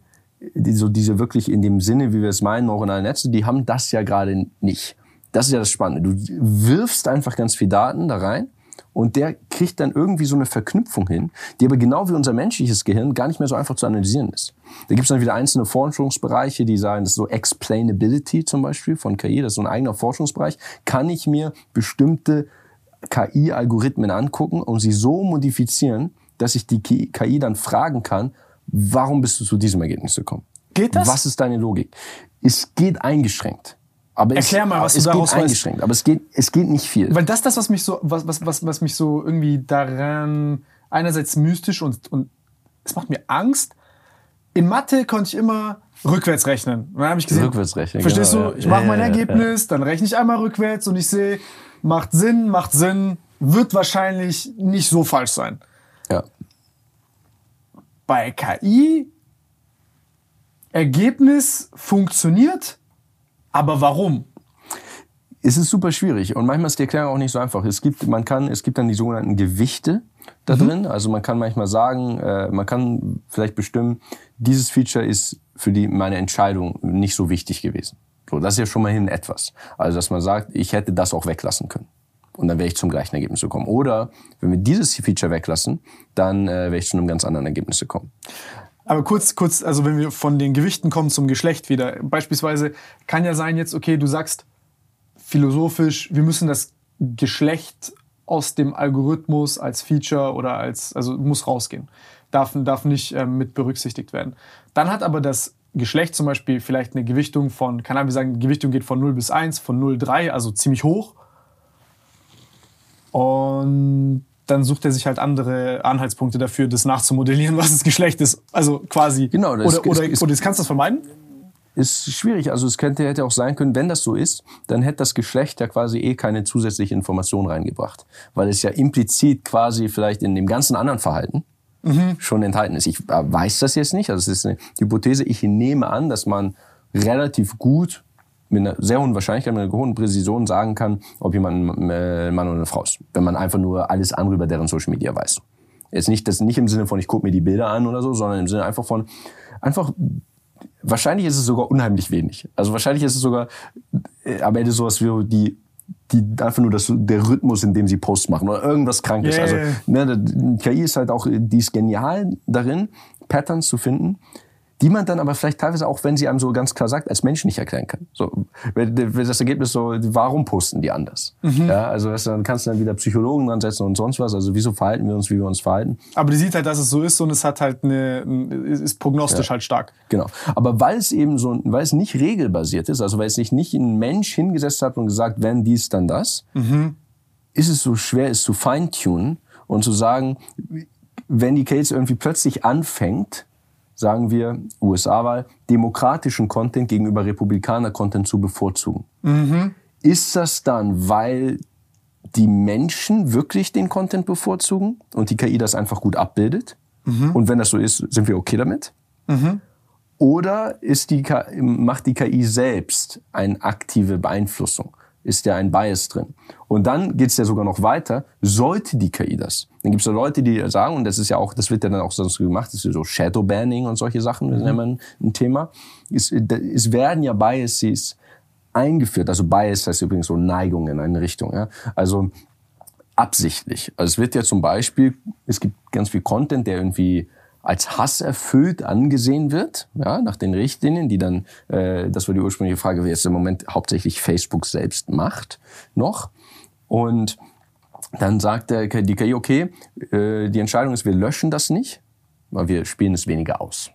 die, so diese wirklich in dem Sinne, wie wir es meinen, neuronalen Netze, die haben das ja gerade nicht. Das ist ja das Spannende. Du wirfst einfach ganz viel Daten da rein und der kriegt dann irgendwie so eine Verknüpfung hin, die aber genau wie unser menschliches Gehirn gar nicht mehr so einfach zu analysieren ist. Da gibt es dann wieder einzelne Forschungsbereiche, die sagen, das ist so Explainability zum Beispiel von KI, das ist so ein eigener Forschungsbereich. Kann ich mir bestimmte KI-Algorithmen angucken und sie so modifizieren, dass ich die KI dann fragen kann, warum bist du zu diesem Ergebnis gekommen? Geht das? Was ist deine Logik? Es geht eingeschränkt. Aber Erklär es, mal, was es du daraus geht eingeschränkt, aber es geht, es geht nicht viel. Weil das ist das, was mich so, was, was, was, was mich so irgendwie daran einerseits mystisch und, und es macht mir Angst. In Mathe konnte ich immer rückwärts rechnen. Dann habe ich gesehen, rückwärts rechnen, verstehst genau, du? Ich mache mein Ergebnis, dann rechne ich einmal rückwärts und ich sehe, macht Sinn, macht Sinn, wird wahrscheinlich nicht so falsch sein. Ja. Bei KI Ergebnis funktioniert, aber warum? Es ist super schwierig und manchmal ist die Erklärung auch nicht so einfach. Es gibt, man kann, es gibt dann die sogenannten Gewichte da mhm. drin. Also man kann manchmal sagen, äh, man kann vielleicht bestimmen, dieses Feature ist für die meine Entscheidung nicht so wichtig gewesen. So, das ist ja schon mal hin etwas. Also dass man sagt, ich hätte das auch weglassen können und dann wäre ich zum gleichen Ergebnis gekommen. Oder wenn wir dieses Feature weglassen, dann äh, wäre ich zu einem ganz anderen Ergebnis gekommen. Aber kurz, kurz, also wenn wir von den Gewichten kommen zum Geschlecht wieder. Beispielsweise kann ja sein jetzt, okay, du sagst philosophisch, wir müssen das Geschlecht aus dem Algorithmus als Feature oder als, also muss rausgehen. Darf, darf nicht ähm, mit berücksichtigt werden. Dann hat aber das Geschlecht zum Beispiel vielleicht eine Gewichtung von, kann man sagen, die Gewichtung geht von 0 bis 1, von 0, 3, also ziemlich hoch. Und dann sucht er sich halt andere Anhaltspunkte dafür, das nachzumodellieren, was das Geschlecht ist. Also quasi. Genau, das oder, oder, ist, oder kannst du das vermeiden? Ist schwierig. Also es könnte, hätte auch sein können, wenn das so ist, dann hätte das Geschlecht ja quasi eh keine zusätzliche Information reingebracht. Weil es ja implizit quasi vielleicht in dem ganzen anderen Verhalten mhm. schon enthalten ist. Ich äh, weiß das jetzt nicht. Also es ist eine Hypothese. Ich nehme an, dass man relativ gut mit einer sehr hohen Wahrscheinlichkeit, mit einer hohen Präzision sagen kann, ob jemand ein äh, Mann oder eine Frau ist. Wenn man einfach nur alles andere über deren Social Media weiß. Jetzt nicht, das nicht im Sinne von, ich gucke mir die Bilder an oder so, sondern im Sinne einfach von, einfach, wahrscheinlich ist es sogar unheimlich wenig. Also wahrscheinlich ist es sogar äh, am Ende sowas wie die die einfach nur das, der Rhythmus, in dem sie Posts machen oder irgendwas Krankes. Yeah. Also ne, KI ist halt auch, die ist genial darin, Patterns zu finden, die man dann aber vielleicht teilweise auch, wenn sie einem so ganz klar sagt, als Mensch nicht erklären kann. So, das Ergebnis so, warum posten die anders? Mhm. Ja, also weißt du, dann kannst du dann wieder Psychologen dran setzen und sonst was. Also wieso verhalten wir uns, wie wir uns verhalten? Aber die sieht halt, dass es so ist und es hat halt eine, ist prognostisch ja. halt stark. Genau. Aber weil es eben so, weil es nicht regelbasiert ist, also weil es sich nicht ein Mensch hingesetzt hat und gesagt, wenn dies, dann das, mhm. ist es so schwer, es zu feintunen und zu sagen, wenn die Case irgendwie plötzlich anfängt, sagen wir, USA-Wahl, demokratischen Content gegenüber Republikaner-Content zu bevorzugen. Mhm. Ist das dann, weil die Menschen wirklich den Content bevorzugen und die KI das einfach gut abbildet? Mhm. Und wenn das so ist, sind wir okay damit? Mhm. Oder ist die, macht die KI selbst eine aktive Beeinflussung? Ist ja ein Bias drin. Und dann geht's ja sogar noch weiter, sollte die KI das? Dann gibt's ja Leute, die sagen, und das ist ja auch, das wird ja dann auch sonst gemacht, das ist so Shadow Banning und solche Sachen, das ist ja immer ein, ein Thema. Es, es werden ja Biases eingeführt. Also Bias heißt übrigens so Neigung in eine Richtung. Ja? Also absichtlich. Also es wird ja zum Beispiel, es gibt ganz viel Content, der irgendwie als hasserfüllt angesehen wird, ja, nach den Richtlinien, die dann, äh, das war die ursprüngliche Frage, wie jetzt im Moment hauptsächlich Facebook selbst macht, noch. Und dann sagt der, die KI, okay, äh, die Entscheidung ist, wir löschen das nicht, weil wir spielen es weniger aus.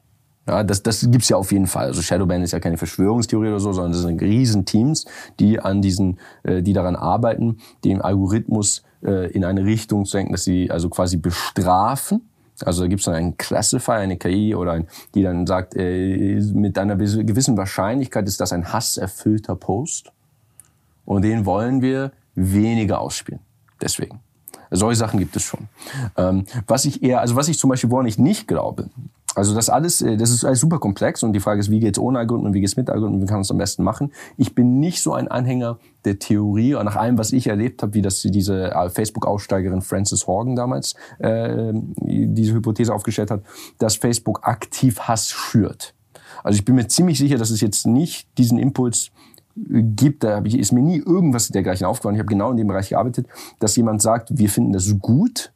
Ja, das, das gibt's ja auf jeden Fall. Also Shadowban ist ja keine Verschwörungstheorie oder so, sondern das sind riesen Teams, die an diesen, äh, die daran arbeiten, den Algorithmus äh, in eine Richtung zu lenken, dass sie also quasi bestrafen. Also da gibt's dann einen Classifier, eine KI oder ein, die dann sagt, äh, mit einer gewissen Wahrscheinlichkeit ist das ein hasserfüllter Post. Und den wollen wir weniger ausspielen. Deswegen. Solche Sachen gibt es schon. Ähm, was ich eher, also was ich zum Beispiel, woran ich nicht glaube, also das alles, äh, das ist alles super komplex und die Frage ist, wie geht's ohne Algorithmen, wie geht's mit Algorithmen, wie kann man es am besten machen? Ich bin nicht so ein Anhänger der Theorie, nach allem, was ich erlebt habe, wie das diese äh, Facebook-Aussteigerin Frances Horgan damals äh, diese Hypothese aufgestellt hat, dass Facebook aktiv Hass schürt. Also ich bin mir ziemlich sicher, dass es jetzt nicht diesen Impuls gibt, da ist mir nie irgendwas dergleichen aufgefallen. Ich habe genau in dem Bereich gearbeitet, dass jemand sagt, wir finden das gut,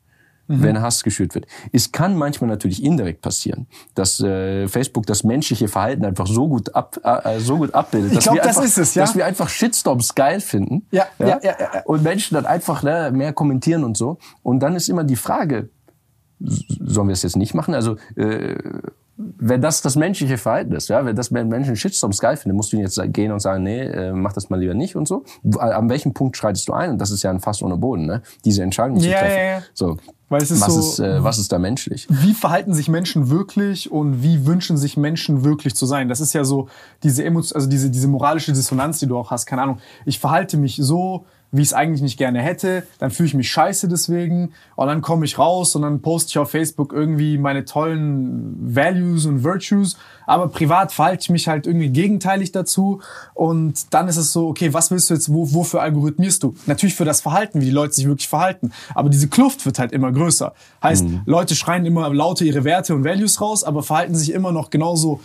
mhm. wenn Hass geschürt wird. Es kann manchmal natürlich indirekt passieren, dass äh, Facebook das menschliche Verhalten einfach so gut ab, äh, so gut abbildet, dass, glaub, wir das einfach, es, ja? dass wir einfach Shitstorms geil finden. Ja, ja, ja, ja, ja. Und Menschen dann einfach ne, mehr kommentieren und so. Und dann ist immer die Frage, sollen wir es jetzt nicht machen? Also äh, wenn das das menschliche Verhalten ist, ja, wenn das Menschen Shitstorms geil finden, musst du jetzt gehen und sagen, nee, äh, mach das mal lieber nicht und so. An welchem Punkt schreitest du ein? Und das ist ja ein Fass ohne Boden, ne? Diese Entscheidung zu ja, treffen. Ja, ja. So. Weil es ist was, so, ist, äh, was ist da menschlich? Wie verhalten sich Menschen wirklich und wie wünschen sich Menschen wirklich zu sein? Das ist ja so diese Emotion, also diese, diese moralische Dissonanz, die du auch hast. Keine Ahnung. Ich verhalte mich so, wie ich es eigentlich nicht gerne hätte, dann fühle ich mich scheiße deswegen und dann komme ich raus und dann poste ich auf Facebook irgendwie meine tollen Values und Virtues, aber privat verhalte ich mich halt irgendwie gegenteilig dazu und dann ist es so, okay, was willst du jetzt, wo, wofür algorithmierst du? Natürlich für das Verhalten, wie die Leute sich wirklich verhalten, aber diese Kluft wird halt immer größer. Heißt, mhm. Leute schreien immer lauter ihre Werte und Values raus, aber verhalten sich immer noch genauso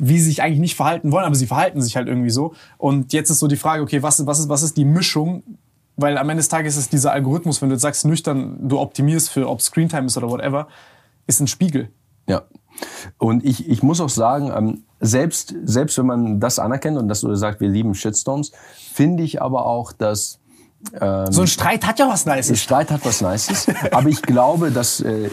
wie sie sich eigentlich nicht verhalten wollen, aber sie verhalten sich halt irgendwie so. Und jetzt ist so die Frage, okay, was, was, ist, was ist die Mischung weil am Ende des Tages ist dieser Algorithmus, wenn du sagst nüchtern, du optimierst für, ob Screentime ist oder whatever, ist ein Spiegel. Ja. Und ich, ich muss auch sagen, ähm, selbst, selbst wenn man das anerkennt und dass du sagst, wir lieben Shitstorms, finde ich aber auch, dass ähm, so ein Streit hat ja was Nices. Ein Streit hat was Nices. aber ich glaube, dass äh,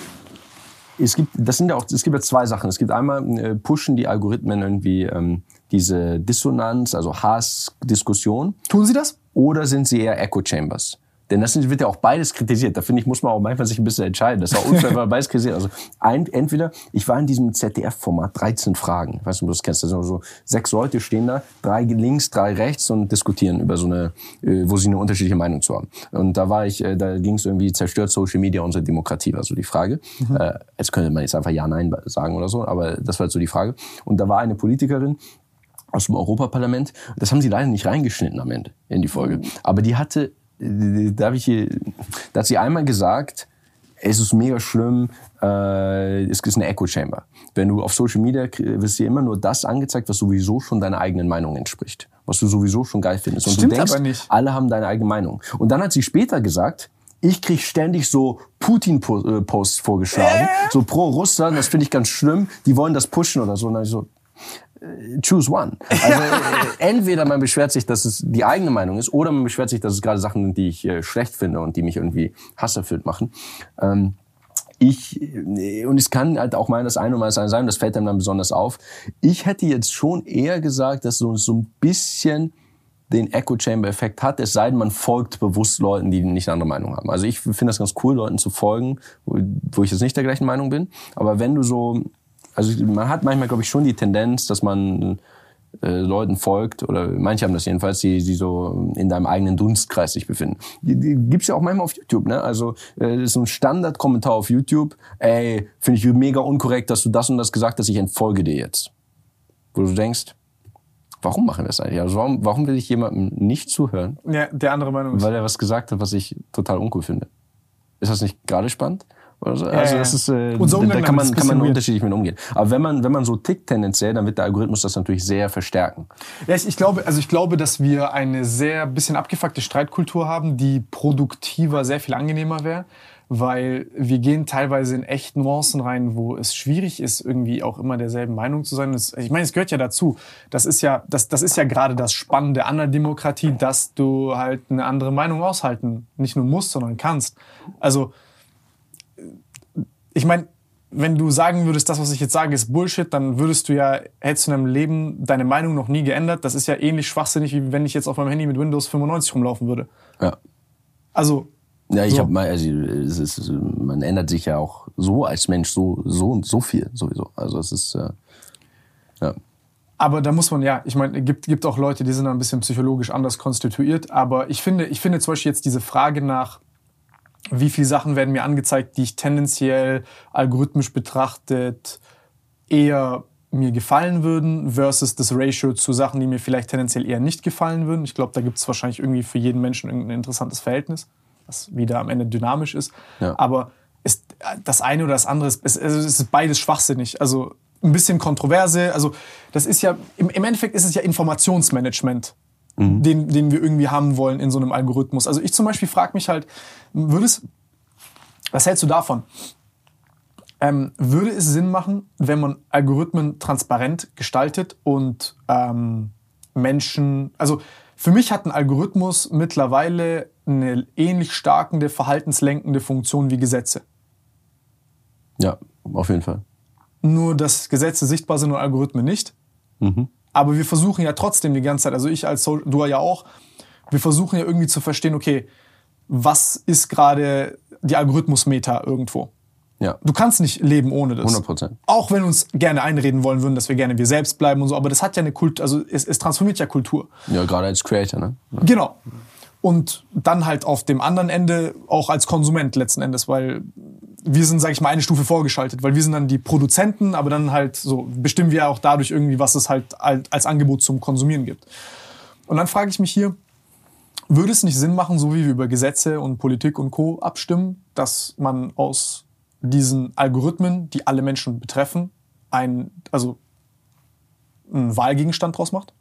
es gibt, das sind ja auch, es gibt ja zwei Sachen. Es gibt einmal äh, pushen die Algorithmen irgendwie ähm, diese Dissonanz, also Hass, Diskussion. Tun sie das? Oder sind sie eher Echo Chambers? Denn das wird ja auch beides kritisiert. Da finde ich, muss man auch manchmal sich ein bisschen entscheiden. Das ist auch unfair, weil beides kritisiert. Also ein, entweder, ich war in diesem ZDF-Format, 13 Fragen. Ich weiß nicht, ob du das kennst. Da sind so sechs Leute stehen da, drei links, drei rechts und diskutieren über so eine, äh, wo sie eine unterschiedliche Meinung zu haben. Und da war ich, äh, da ging es irgendwie, zerstört Social Media unsere Demokratie, war so die Frage. Mhm. Äh, jetzt könnte man jetzt einfach Ja, Nein sagen oder so, aber das war jetzt so die Frage. Und da war eine Politikerin, aus dem Europaparlament. Das haben sie leider nicht reingeschnitten am Ende in die Folge. Aber die hatte, da habe ich hier, da hat sie einmal gesagt, es ist mega schlimm, äh, es ist eine Echo Chamber. Wenn du auf Social Media wirst dir immer nur das angezeigt, was sowieso schon deiner eigenen Meinung entspricht, was du sowieso schon geil findest. Und Stimmt du denkst, aber nicht. alle haben deine eigene Meinung. Und dann hat sie später gesagt, ich krieg ständig so Putin-Posts vorgeschlagen, äh? so pro Russland, das finde ich ganz schlimm, die wollen das pushen oder so. Und dann ich so, äh, choose one. Also äh, entweder man beschwert sich, dass es die eigene Meinung ist, oder man beschwert sich, dass es gerade Sachen sind, die ich äh, schlecht finde und die mich irgendwie hasserfüllt machen. Ähm, ich, und es kann halt auch mal das eine und mal das andere sein, das fällt einem dann besonders auf. Ich hätte jetzt schon eher gesagt, dass so, so ein bisschen den Echo Chamber Effekt hat, es sei denn, man folgt bewusst Leuten, die nicht eine andere Meinung haben. Also ich finde das ganz cool, Leuten zu folgen, wo, wo ich jetzt nicht der gleichen Meinung bin. Aber wenn du so also man hat manchmal, glaube ich, schon die Tendenz, dass man äh, Leuten folgt, oder manche haben das jedenfalls, die, die so in deinem eigenen Dunstkreis sich befinden. Die, die gibt's ja auch manchmal auf YouTube, ne? Also äh, das ist so ein Standardkommentar auf YouTube, ey, finde ich mega unkorrekt, dass du das und das gesagt hast, ich entfolge dir jetzt. Wo du denkst, warum machen wir das eigentlich? Also warum, warum will ich jemandem nicht zuhören? Ja, der andere Meinung ist. Weil er was gesagt hat, was ich total uncool finde. Ist das nicht gerade spannend? Also das ist, äh, da kann man, kann man unterschiedlich mit umgehen. Aber wenn man, wenn man so tickt tendenziell, dann wird der Algorithmus das natürlich sehr verstärken. Ja, ich, ich glaube, also ich glaube, dass wir eine sehr bisschen abgefuckte Streitkultur haben, die produktiver, sehr viel angenehmer wäre weil wir gehen teilweise in echt Nuancen rein, wo es schwierig ist, irgendwie auch immer derselben Meinung zu sein. Das, ich meine, es gehört ja dazu. Das ist ja, das, das ist ja gerade das Spannende an der Demokratie, dass du halt eine andere Meinung aushalten nicht nur musst, sondern kannst. Also, ich meine, wenn du sagen würdest, das, was ich jetzt sage, ist Bullshit, dann würdest du ja, hättest du in deinem Leben deine Meinung noch nie geändert. Das ist ja ähnlich schwachsinnig, wie wenn ich jetzt auf meinem Handy mit Windows 95 rumlaufen würde. Ja. Also, ja, ich so. habe mal, also es ist, man ändert sich ja auch so als Mensch so so und so viel sowieso. Also es ist äh, ja. Aber da muss man ja, ich meine, gibt gibt auch Leute, die sind ein bisschen psychologisch anders konstituiert. Aber ich finde, ich finde zum Beispiel jetzt diese Frage nach, wie viele Sachen werden mir angezeigt, die ich tendenziell algorithmisch betrachtet eher mir gefallen würden versus das Ratio zu Sachen, die mir vielleicht tendenziell eher nicht gefallen würden. Ich glaube, da gibt es wahrscheinlich irgendwie für jeden Menschen irgendein interessantes Verhältnis was wieder am Ende dynamisch ist. Ja. Aber ist das eine oder das andere, ist, ist, also ist beides schwachsinnig. Also ein bisschen Kontroverse. Also das ist ja, im, im Endeffekt ist es ja Informationsmanagement, mhm. den, den wir irgendwie haben wollen in so einem Algorithmus. Also ich zum Beispiel frage mich halt, würde es, was hältst du davon? Ähm, würde es Sinn machen, wenn man Algorithmen transparent gestaltet und ähm, Menschen, also für mich hat ein Algorithmus mittlerweile eine ähnlich starkende, verhaltenslenkende Funktion wie Gesetze. Ja, auf jeden Fall. Nur, dass Gesetze sichtbar sind und Algorithmen nicht. Mhm. Aber wir versuchen ja trotzdem die ganze Zeit, also ich als so du ja auch, wir versuchen ja irgendwie zu verstehen, okay, was ist gerade die Algorithmus-Meta irgendwo? Ja. Du kannst nicht leben ohne das. 100 Prozent. Auch wenn uns gerne einreden wollen würden, dass wir gerne wir selbst bleiben und so, aber das hat ja eine Kultur, also es, es transformiert ja Kultur. Ja, gerade als Creator, ne? Ja. Genau. Und dann halt auf dem anderen Ende auch als Konsument letzten Endes, weil wir sind, sag ich mal, eine Stufe vorgeschaltet, weil wir sind dann die Produzenten, aber dann halt so bestimmen wir auch dadurch irgendwie, was es halt als Angebot zum Konsumieren gibt. Und dann frage ich mich hier, würde es nicht Sinn machen, so wie wir über Gesetze und Politik und Co. abstimmen, dass man aus diesen Algorithmen, die alle Menschen betreffen, ein, also einen Wahlgegenstand draus macht?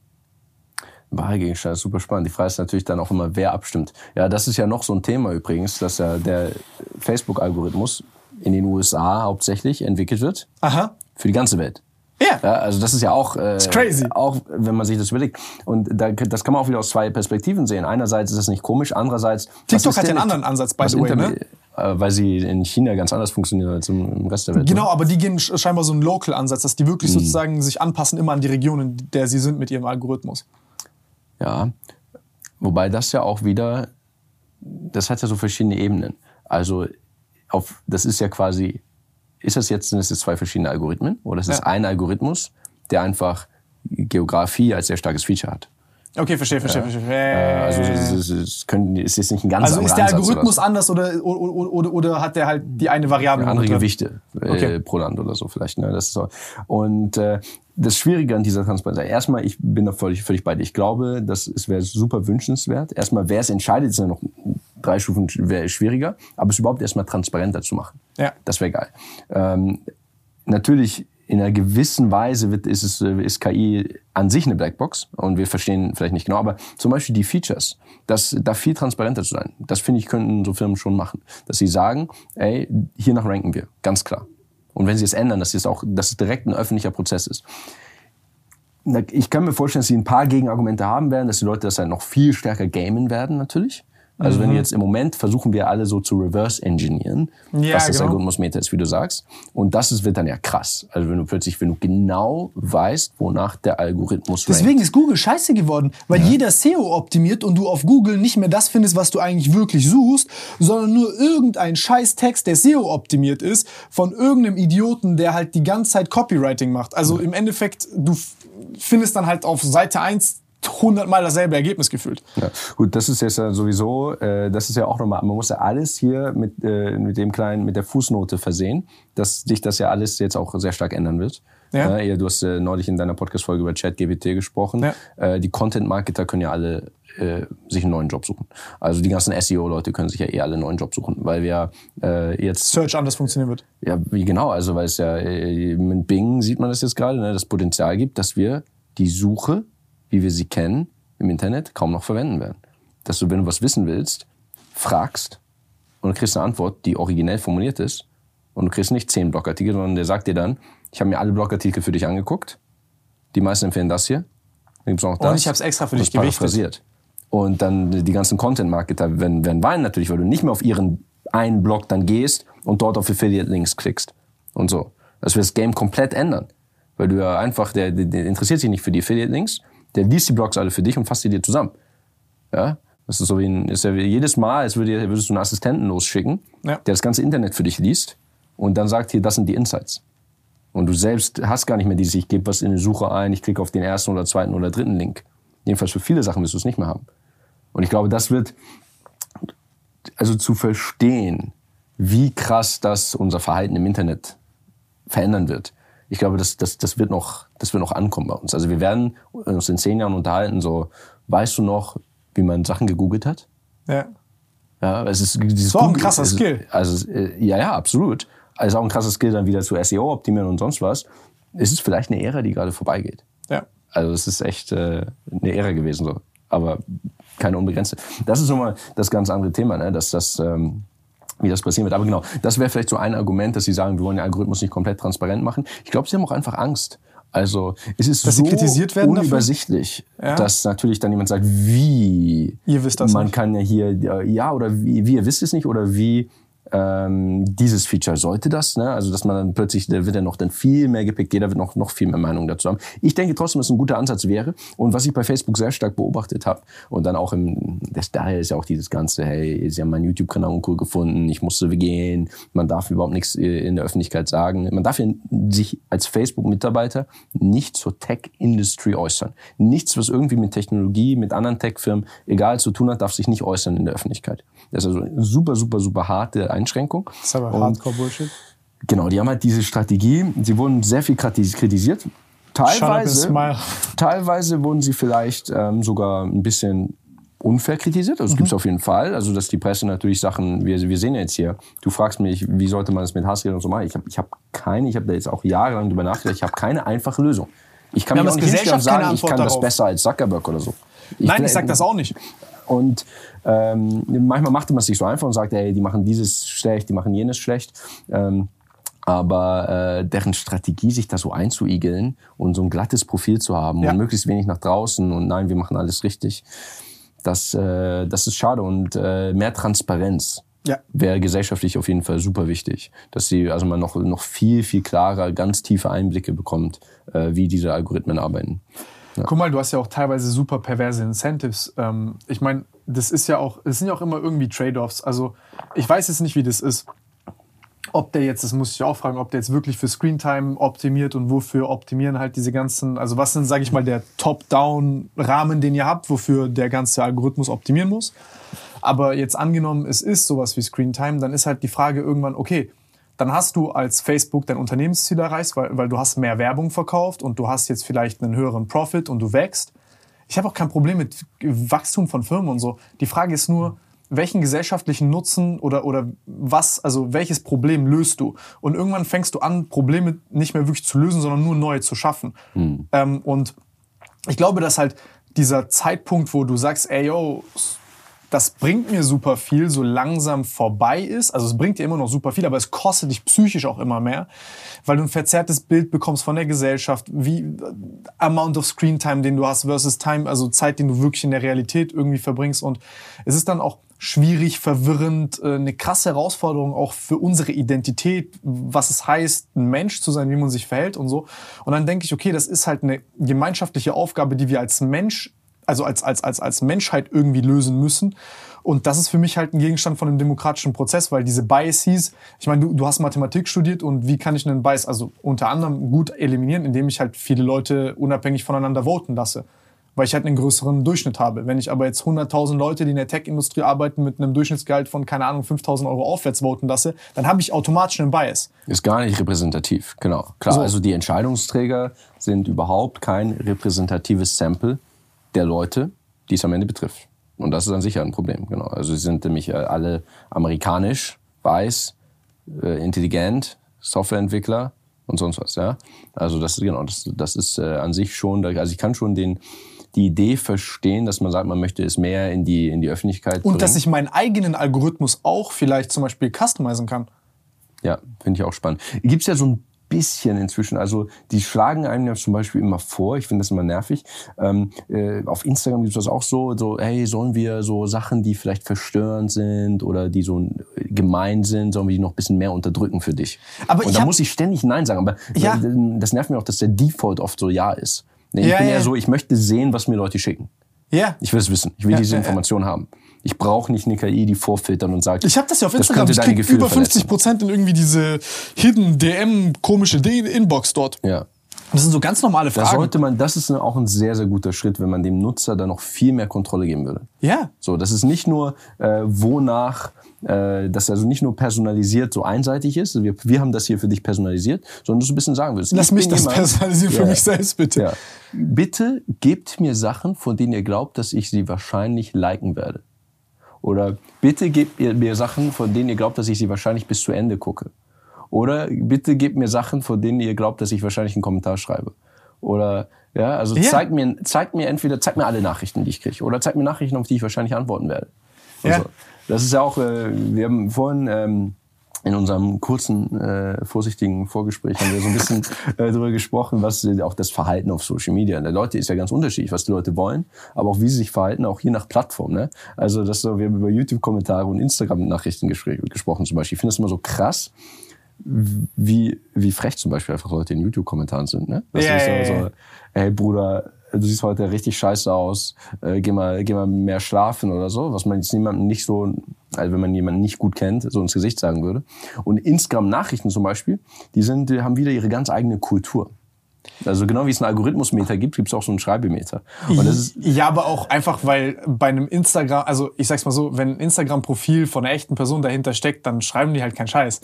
Wahlgegenstand super spannend. Die Frage ist natürlich dann auch immer, wer abstimmt. Ja, das ist ja noch so ein Thema übrigens, dass der Facebook-Algorithmus in den USA hauptsächlich entwickelt wird. Aha. Für die ganze Welt. Ja. ja. Also das ist ja auch, äh, crazy. auch wenn man sich das überlegt. Und da, das kann man auch wieder aus zwei Perspektiven sehen. Einerseits ist das nicht komisch, andererseits... TikTok hat ja einen anderen Ansatz, by the way, ne? Äh, weil sie in China ganz anders funktionieren als im Rest der Welt. Genau, ne? aber die gehen scheinbar so einen Local-Ansatz, dass die wirklich mhm. sozusagen sich anpassen immer an die Region, in der sie sind mit ihrem Algorithmus. Ja, wobei das ja auch wieder, das hat ja so verschiedene Ebenen. Also auf, das ist ja quasi, ist das jetzt, sind das jetzt zwei verschiedene Algorithmen oder ist es ja. ein Algorithmus, der einfach Geografie als sehr starkes Feature hat? Okay, verstehe, verstehe, verstehe. Äh, also es, es, es, können, es ist nicht ein ganz Also ist der Algorithmus anders oder, oder, oder, oder, hat der halt die eine Variable? Andere Gewichte äh, okay. pro Land oder so vielleicht. Ne? Das ist so. Und äh, das Schwierige an dieser Transparenz, erstmal, ich bin da völlig, völlig bei dir. Ich glaube, das wäre super wünschenswert. Erstmal, wer es entscheidet, ist ja noch drei Stufen schwieriger, aber es überhaupt erstmal transparenter zu machen. Ja. Das wäre geil. Ähm, natürlich in einer gewissen Weise wird, ist, es, ist KI an sich eine Blackbox und wir verstehen vielleicht nicht genau, aber zum Beispiel die Features, das da viel transparenter zu sein, das finde ich, könnten so Firmen schon machen. Dass sie sagen, ey, hiernach ranken wir, ganz klar. Und wenn sie es ändern, dass es auch, dass es direkt ein öffentlicher Prozess ist. Ich kann mir vorstellen, dass sie ein paar Gegenargumente haben werden, dass die Leute das dann noch viel stärker gamen werden, natürlich. Also mhm. wenn jetzt im Moment versuchen wir alle so zu reverse engineeren, ja, was das genau. Algorithmusmeter ist, wie du sagst. Und das ist, wird dann ja krass. Also wenn du plötzlich, wenn du genau weißt, wonach der Algorithmus Deswegen rankt. ist Google scheiße geworden, weil ja. jeder SEO optimiert und du auf Google nicht mehr das findest, was du eigentlich wirklich suchst, sondern nur irgendein scheiß Text, der SEO optimiert ist, von irgendeinem Idioten, der halt die ganze Zeit Copywriting macht. Also ja. im Endeffekt, du findest dann halt auf Seite 1 hundertmal dasselbe Ergebnis gefühlt. Ja. Gut, das ist jetzt ja sowieso, äh, das ist ja auch nochmal, man muss ja alles hier mit, äh, mit dem kleinen, mit der Fußnote versehen, dass sich das ja alles jetzt auch sehr stark ändern wird. Ja. Äh, du hast äh, neulich in deiner Podcast-Folge über ChatGPT gesprochen. Ja. Äh, die Content-Marketer können ja alle äh, sich einen neuen Job suchen. Also die ganzen SEO-Leute können sich ja eh alle einen neuen Job suchen, weil wir äh, jetzt... Search anders funktionieren wird. Ja, wie genau, also weil es ja äh, mit Bing sieht man das jetzt gerade, ne, das Potenzial gibt, dass wir die Suche, wie wir sie kennen, im Internet kaum noch verwenden werden. Dass du, wenn du was wissen willst, fragst und du kriegst eine Antwort, die originell formuliert ist und du kriegst nicht zehn Blogartikel, sondern der sagt dir dann, ich habe mir alle Blogartikel für dich angeguckt, die meisten empfehlen das hier, dann gibt's noch das. Und ich habe es extra für dich gewichtet. Und dann die ganzen Content-Marketer werden, werden weinen natürlich, weil du nicht mehr auf ihren einen Blog dann gehst und dort auf Affiliate-Links klickst und so. Das wird das Game komplett ändern. Weil du ja einfach, der, der, der interessiert sich nicht für die Affiliate-Links, der liest die Blogs alle für dich und fasst die dir zusammen. Ja? Das ist so wie ein, ist ja wie jedes Mal, als würdest du einen Assistenten losschicken, ja. der das ganze Internet für dich liest und dann sagt hier, das sind die Insights. Und du selbst hast gar nicht mehr dieses, ich gebe was in die Suche ein, ich klicke auf den ersten oder zweiten oder dritten Link. Jedenfalls für viele Sachen wirst du es nicht mehr haben. Und ich glaube, das wird, also zu verstehen, wie krass das unser Verhalten im Internet verändern wird. Ich glaube, das, das, das, wird noch, das wird noch ankommen bei uns. Also wir werden uns in zehn Jahren unterhalten, so, weißt du noch, wie man Sachen gegoogelt hat? Ja. Ja, es ist dieses das ist auch ein krasser Skill. Also, äh, ja, ja, absolut. Also auch ein krasser Skill dann wieder zu SEO optimieren und sonst was. Es ist vielleicht eine Ära, die gerade vorbeigeht. Ja. Also es ist echt äh, eine Ära gewesen so. Aber keine unbegrenzte. Das ist nochmal das ganz andere Thema, ne? dass das, ähm, wie das passieren wird. Aber genau, das wäre vielleicht so ein Argument, dass sie sagen, wir wollen den Algorithmus nicht komplett transparent machen. Ich glaube, sie haben auch einfach Angst. Also es ist dass so unübersichtlich, ja. dass natürlich dann jemand sagt, wie ihr wisst das man nicht. kann ja hier ja oder wie, wie ihr wisst es nicht oder wie ähm, dieses Feature sollte das, ne? Also dass man dann plötzlich, da wird ja noch dann viel mehr gepickt, jeder wird noch, noch viel mehr Meinung dazu haben. Ich denke trotzdem, dass es ein guter Ansatz wäre. Und was ich bei Facebook sehr stark beobachtet habe, und dann auch im, das, daher ist ja auch dieses ganze, hey, sie haben meinen YouTube-Kanal uncool gefunden, ich musste gehen, man darf überhaupt nichts äh, in der Öffentlichkeit sagen. Man darf ja sich als Facebook-Mitarbeiter nicht zur Tech-Industry äußern. Nichts, was irgendwie mit Technologie, mit anderen Tech-Firmen, egal zu tun hat, darf sich nicht äußern in der Öffentlichkeit. Das ist also super, super, super harte Einschränkung. Das ist aber Hardcore-Bullshit. Genau, die haben halt diese Strategie. Sie wurden sehr viel kritisiert. Teilweise, teilweise wurden sie vielleicht ähm, sogar ein bisschen unfair kritisiert. Also, das mhm. gibt es auf jeden Fall. Also, dass die Presse natürlich Sachen, wir, wir sehen ja jetzt hier, du fragst mich, wie sollte man das mit Hassrede und so machen. Ich habe ich hab keine, ich habe da jetzt auch jahrelang drüber nachgedacht, ich habe keine einfache Lösung. Ich kann mir auch nicht und sagen, ich kann darauf. das besser als Zuckerberg oder so. Ich Nein, ich sag das auch nicht. Und ähm, manchmal macht man es sich so einfach und sagt, ey, die machen dieses schlecht, die machen jenes schlecht. Ähm, aber äh, deren Strategie, sich da so einzuigeln und so ein glattes Profil zu haben ja. und möglichst wenig nach draußen und nein, wir machen alles richtig, das, äh, das ist schade und äh, mehr Transparenz ja. wäre gesellschaftlich auf jeden Fall super wichtig, dass sie also man noch noch viel viel klarer, ganz tiefe Einblicke bekommt, äh, wie diese Algorithmen arbeiten. Ja. Guck mal, du hast ja auch teilweise super perverse Incentives. Ähm, ich meine, das ist ja auch, es sind ja auch immer irgendwie Trade-offs. Also ich weiß jetzt nicht, wie das ist. Ob der jetzt, das muss ich auch fragen, ob der jetzt wirklich für Screentime optimiert und wofür optimieren halt diese ganzen, also was sind, sage ich mal, der Top-Down-Rahmen, den ihr habt, wofür der ganze Algorithmus optimieren muss. Aber jetzt angenommen, es ist sowas wie Screentime, dann ist halt die Frage irgendwann, okay, dann hast du als Facebook dein Unternehmensziel erreicht, weil, weil du hast mehr Werbung verkauft und du hast jetzt vielleicht einen höheren Profit und du wächst. Ich habe auch kein Problem mit Wachstum von Firmen und so. Die Frage ist nur, welchen gesellschaftlichen Nutzen oder, oder was, also welches Problem löst du? Und irgendwann fängst du an, Probleme nicht mehr wirklich zu lösen, sondern nur neue zu schaffen. Mhm. Ähm, und ich glaube, dass halt dieser Zeitpunkt, wo du sagst, ey, yo, das bringt mir super viel, so langsam vorbei ist. Also es bringt dir immer noch super viel, aber es kostet dich psychisch auch immer mehr, weil du ein verzerrtes Bild bekommst von der Gesellschaft, wie äh, Amount of Screen Time, den du hast versus Time, also Zeit, den du wirklich in der Realität irgendwie verbringst. Und es ist dann auch schwierig, verwirrend, äh, eine krasse Herausforderung auch für unsere Identität, was es heißt, ein Mensch zu sein, wie man sich verhält und so. Und dann denke ich, okay, das ist halt eine gemeinschaftliche Aufgabe, die wir als Mensch also als, als, als, als Menschheit irgendwie lösen müssen. Und das ist für mich halt ein Gegenstand von einem demokratischen Prozess, weil diese Biases, ich meine, du, du hast Mathematik studiert und wie kann ich einen Bias, also unter anderem gut eliminieren, indem ich halt viele Leute unabhängig voneinander voten lasse. Weil ich halt einen größeren Durchschnitt habe. Wenn ich aber jetzt 100.000 Leute, die in der Tech-Industrie arbeiten, mit einem Durchschnittsgehalt von, keine Ahnung, 5.000 Euro aufwärts voten lasse, dann habe ich automatisch einen Bias. Ist gar nicht repräsentativ, genau. Klar, so. also die Entscheidungsträger sind überhaupt kein repräsentatives Sample der Leute, die es am Ende betrifft. Und das ist dann sicher ein Problem, genau. Also sie sind nämlich äh, alle amerikanisch, weiß, äh, intelligent, Softwareentwickler und sonst was, ja. Also das ist genau, das, das ist äh, an sich schon, also ich kann schon den die Idee verstehen, dass man sagt, man möchte es mehr in die in die Öffentlichkeit und bringen. dass ich meinen eigenen Algorithmus auch vielleicht zum Beispiel customizen kann. Ja, finde ich auch spannend. Gibt es ja so ein bisschen inzwischen. Also die schlagen einem ja zum Beispiel immer vor, ich finde das immer nervig. Ähm, äh, auf Instagram gibt es das auch so, so, hey, sollen wir so Sachen, die vielleicht verstörend sind oder die so gemein sind, sollen wir die noch ein bisschen mehr unterdrücken für dich? Aber Und da muss ich ständig Nein sagen. Aber ja. das nervt mich auch, dass der Default oft so Ja ist. Ich ja, bin ja. eher so, ich möchte sehen, was mir Leute schicken. Ja. Ich will es wissen. Ich will ja, diese Information haben. Ich brauche nicht eine KI, die vorfiltern und sagt, ich habe das ja auf Instagram. Ich krieg über 50 Prozent in irgendwie diese Hidden DM komische Inbox dort. Ja. Das sind so ganz normale Fragen. Da sollte man, das ist auch ein sehr, sehr guter Schritt, wenn man dem Nutzer da noch viel mehr Kontrolle geben würde. Ja. So, das ist nicht nur, äh, wonach, äh, dass also nicht nur personalisiert so einseitig ist, wir, wir haben das hier für dich personalisiert, sondern du so ein bisschen sagen würdest. Lass mich das jemand, personalisieren für ja, mich selbst, bitte. Ja. Bitte gebt mir Sachen, von denen ihr glaubt, dass ich sie wahrscheinlich liken werde. Oder bitte gebt mir Sachen, von denen ihr glaubt, dass ich sie wahrscheinlich bis zu Ende gucke. Oder bitte gebt mir Sachen, von denen ihr glaubt, dass ich wahrscheinlich einen Kommentar schreibe. Oder ja, also ja. zeigt mir, zeigt mir entweder zeigt mir alle Nachrichten, die ich kriege, oder zeigt mir Nachrichten, auf die ich wahrscheinlich antworten werde. Also, ja. Das ist ja auch, äh, wir haben vorhin ähm, in unserem kurzen, äh, vorsichtigen Vorgespräch haben wir so ein bisschen äh, darüber gesprochen, was äh, auch das Verhalten auf Social Media. Der Leute ist ja ganz unterschiedlich, was die Leute wollen, aber auch wie sie sich verhalten, auch je nach Plattform. Ne? Also das so, wir haben über YouTube-Kommentare und Instagram-Nachrichten gesprochen zum Beispiel. Ich finde das immer so krass, wie, wie frech zum Beispiel einfach Leute in YouTube-Kommentaren sind. Ne? Das yeah, ist so, so, hey Bruder, du siehst heute richtig scheiße aus, äh, geh, mal, geh mal mehr schlafen oder so, was man jetzt niemandem nicht so, also wenn man jemanden nicht gut kennt, so ins Gesicht sagen würde. Und Instagram-Nachrichten zum Beispiel, die, sind, die haben wieder ihre ganz eigene Kultur. Also genau wie es einen Algorithmusmeter gibt, gibt es auch so einen Schreibemeter. Ja, aber auch einfach, weil bei einem Instagram, also ich sag's mal so, wenn ein Instagram-Profil von einer echten Person dahinter steckt, dann schreiben die halt keinen Scheiß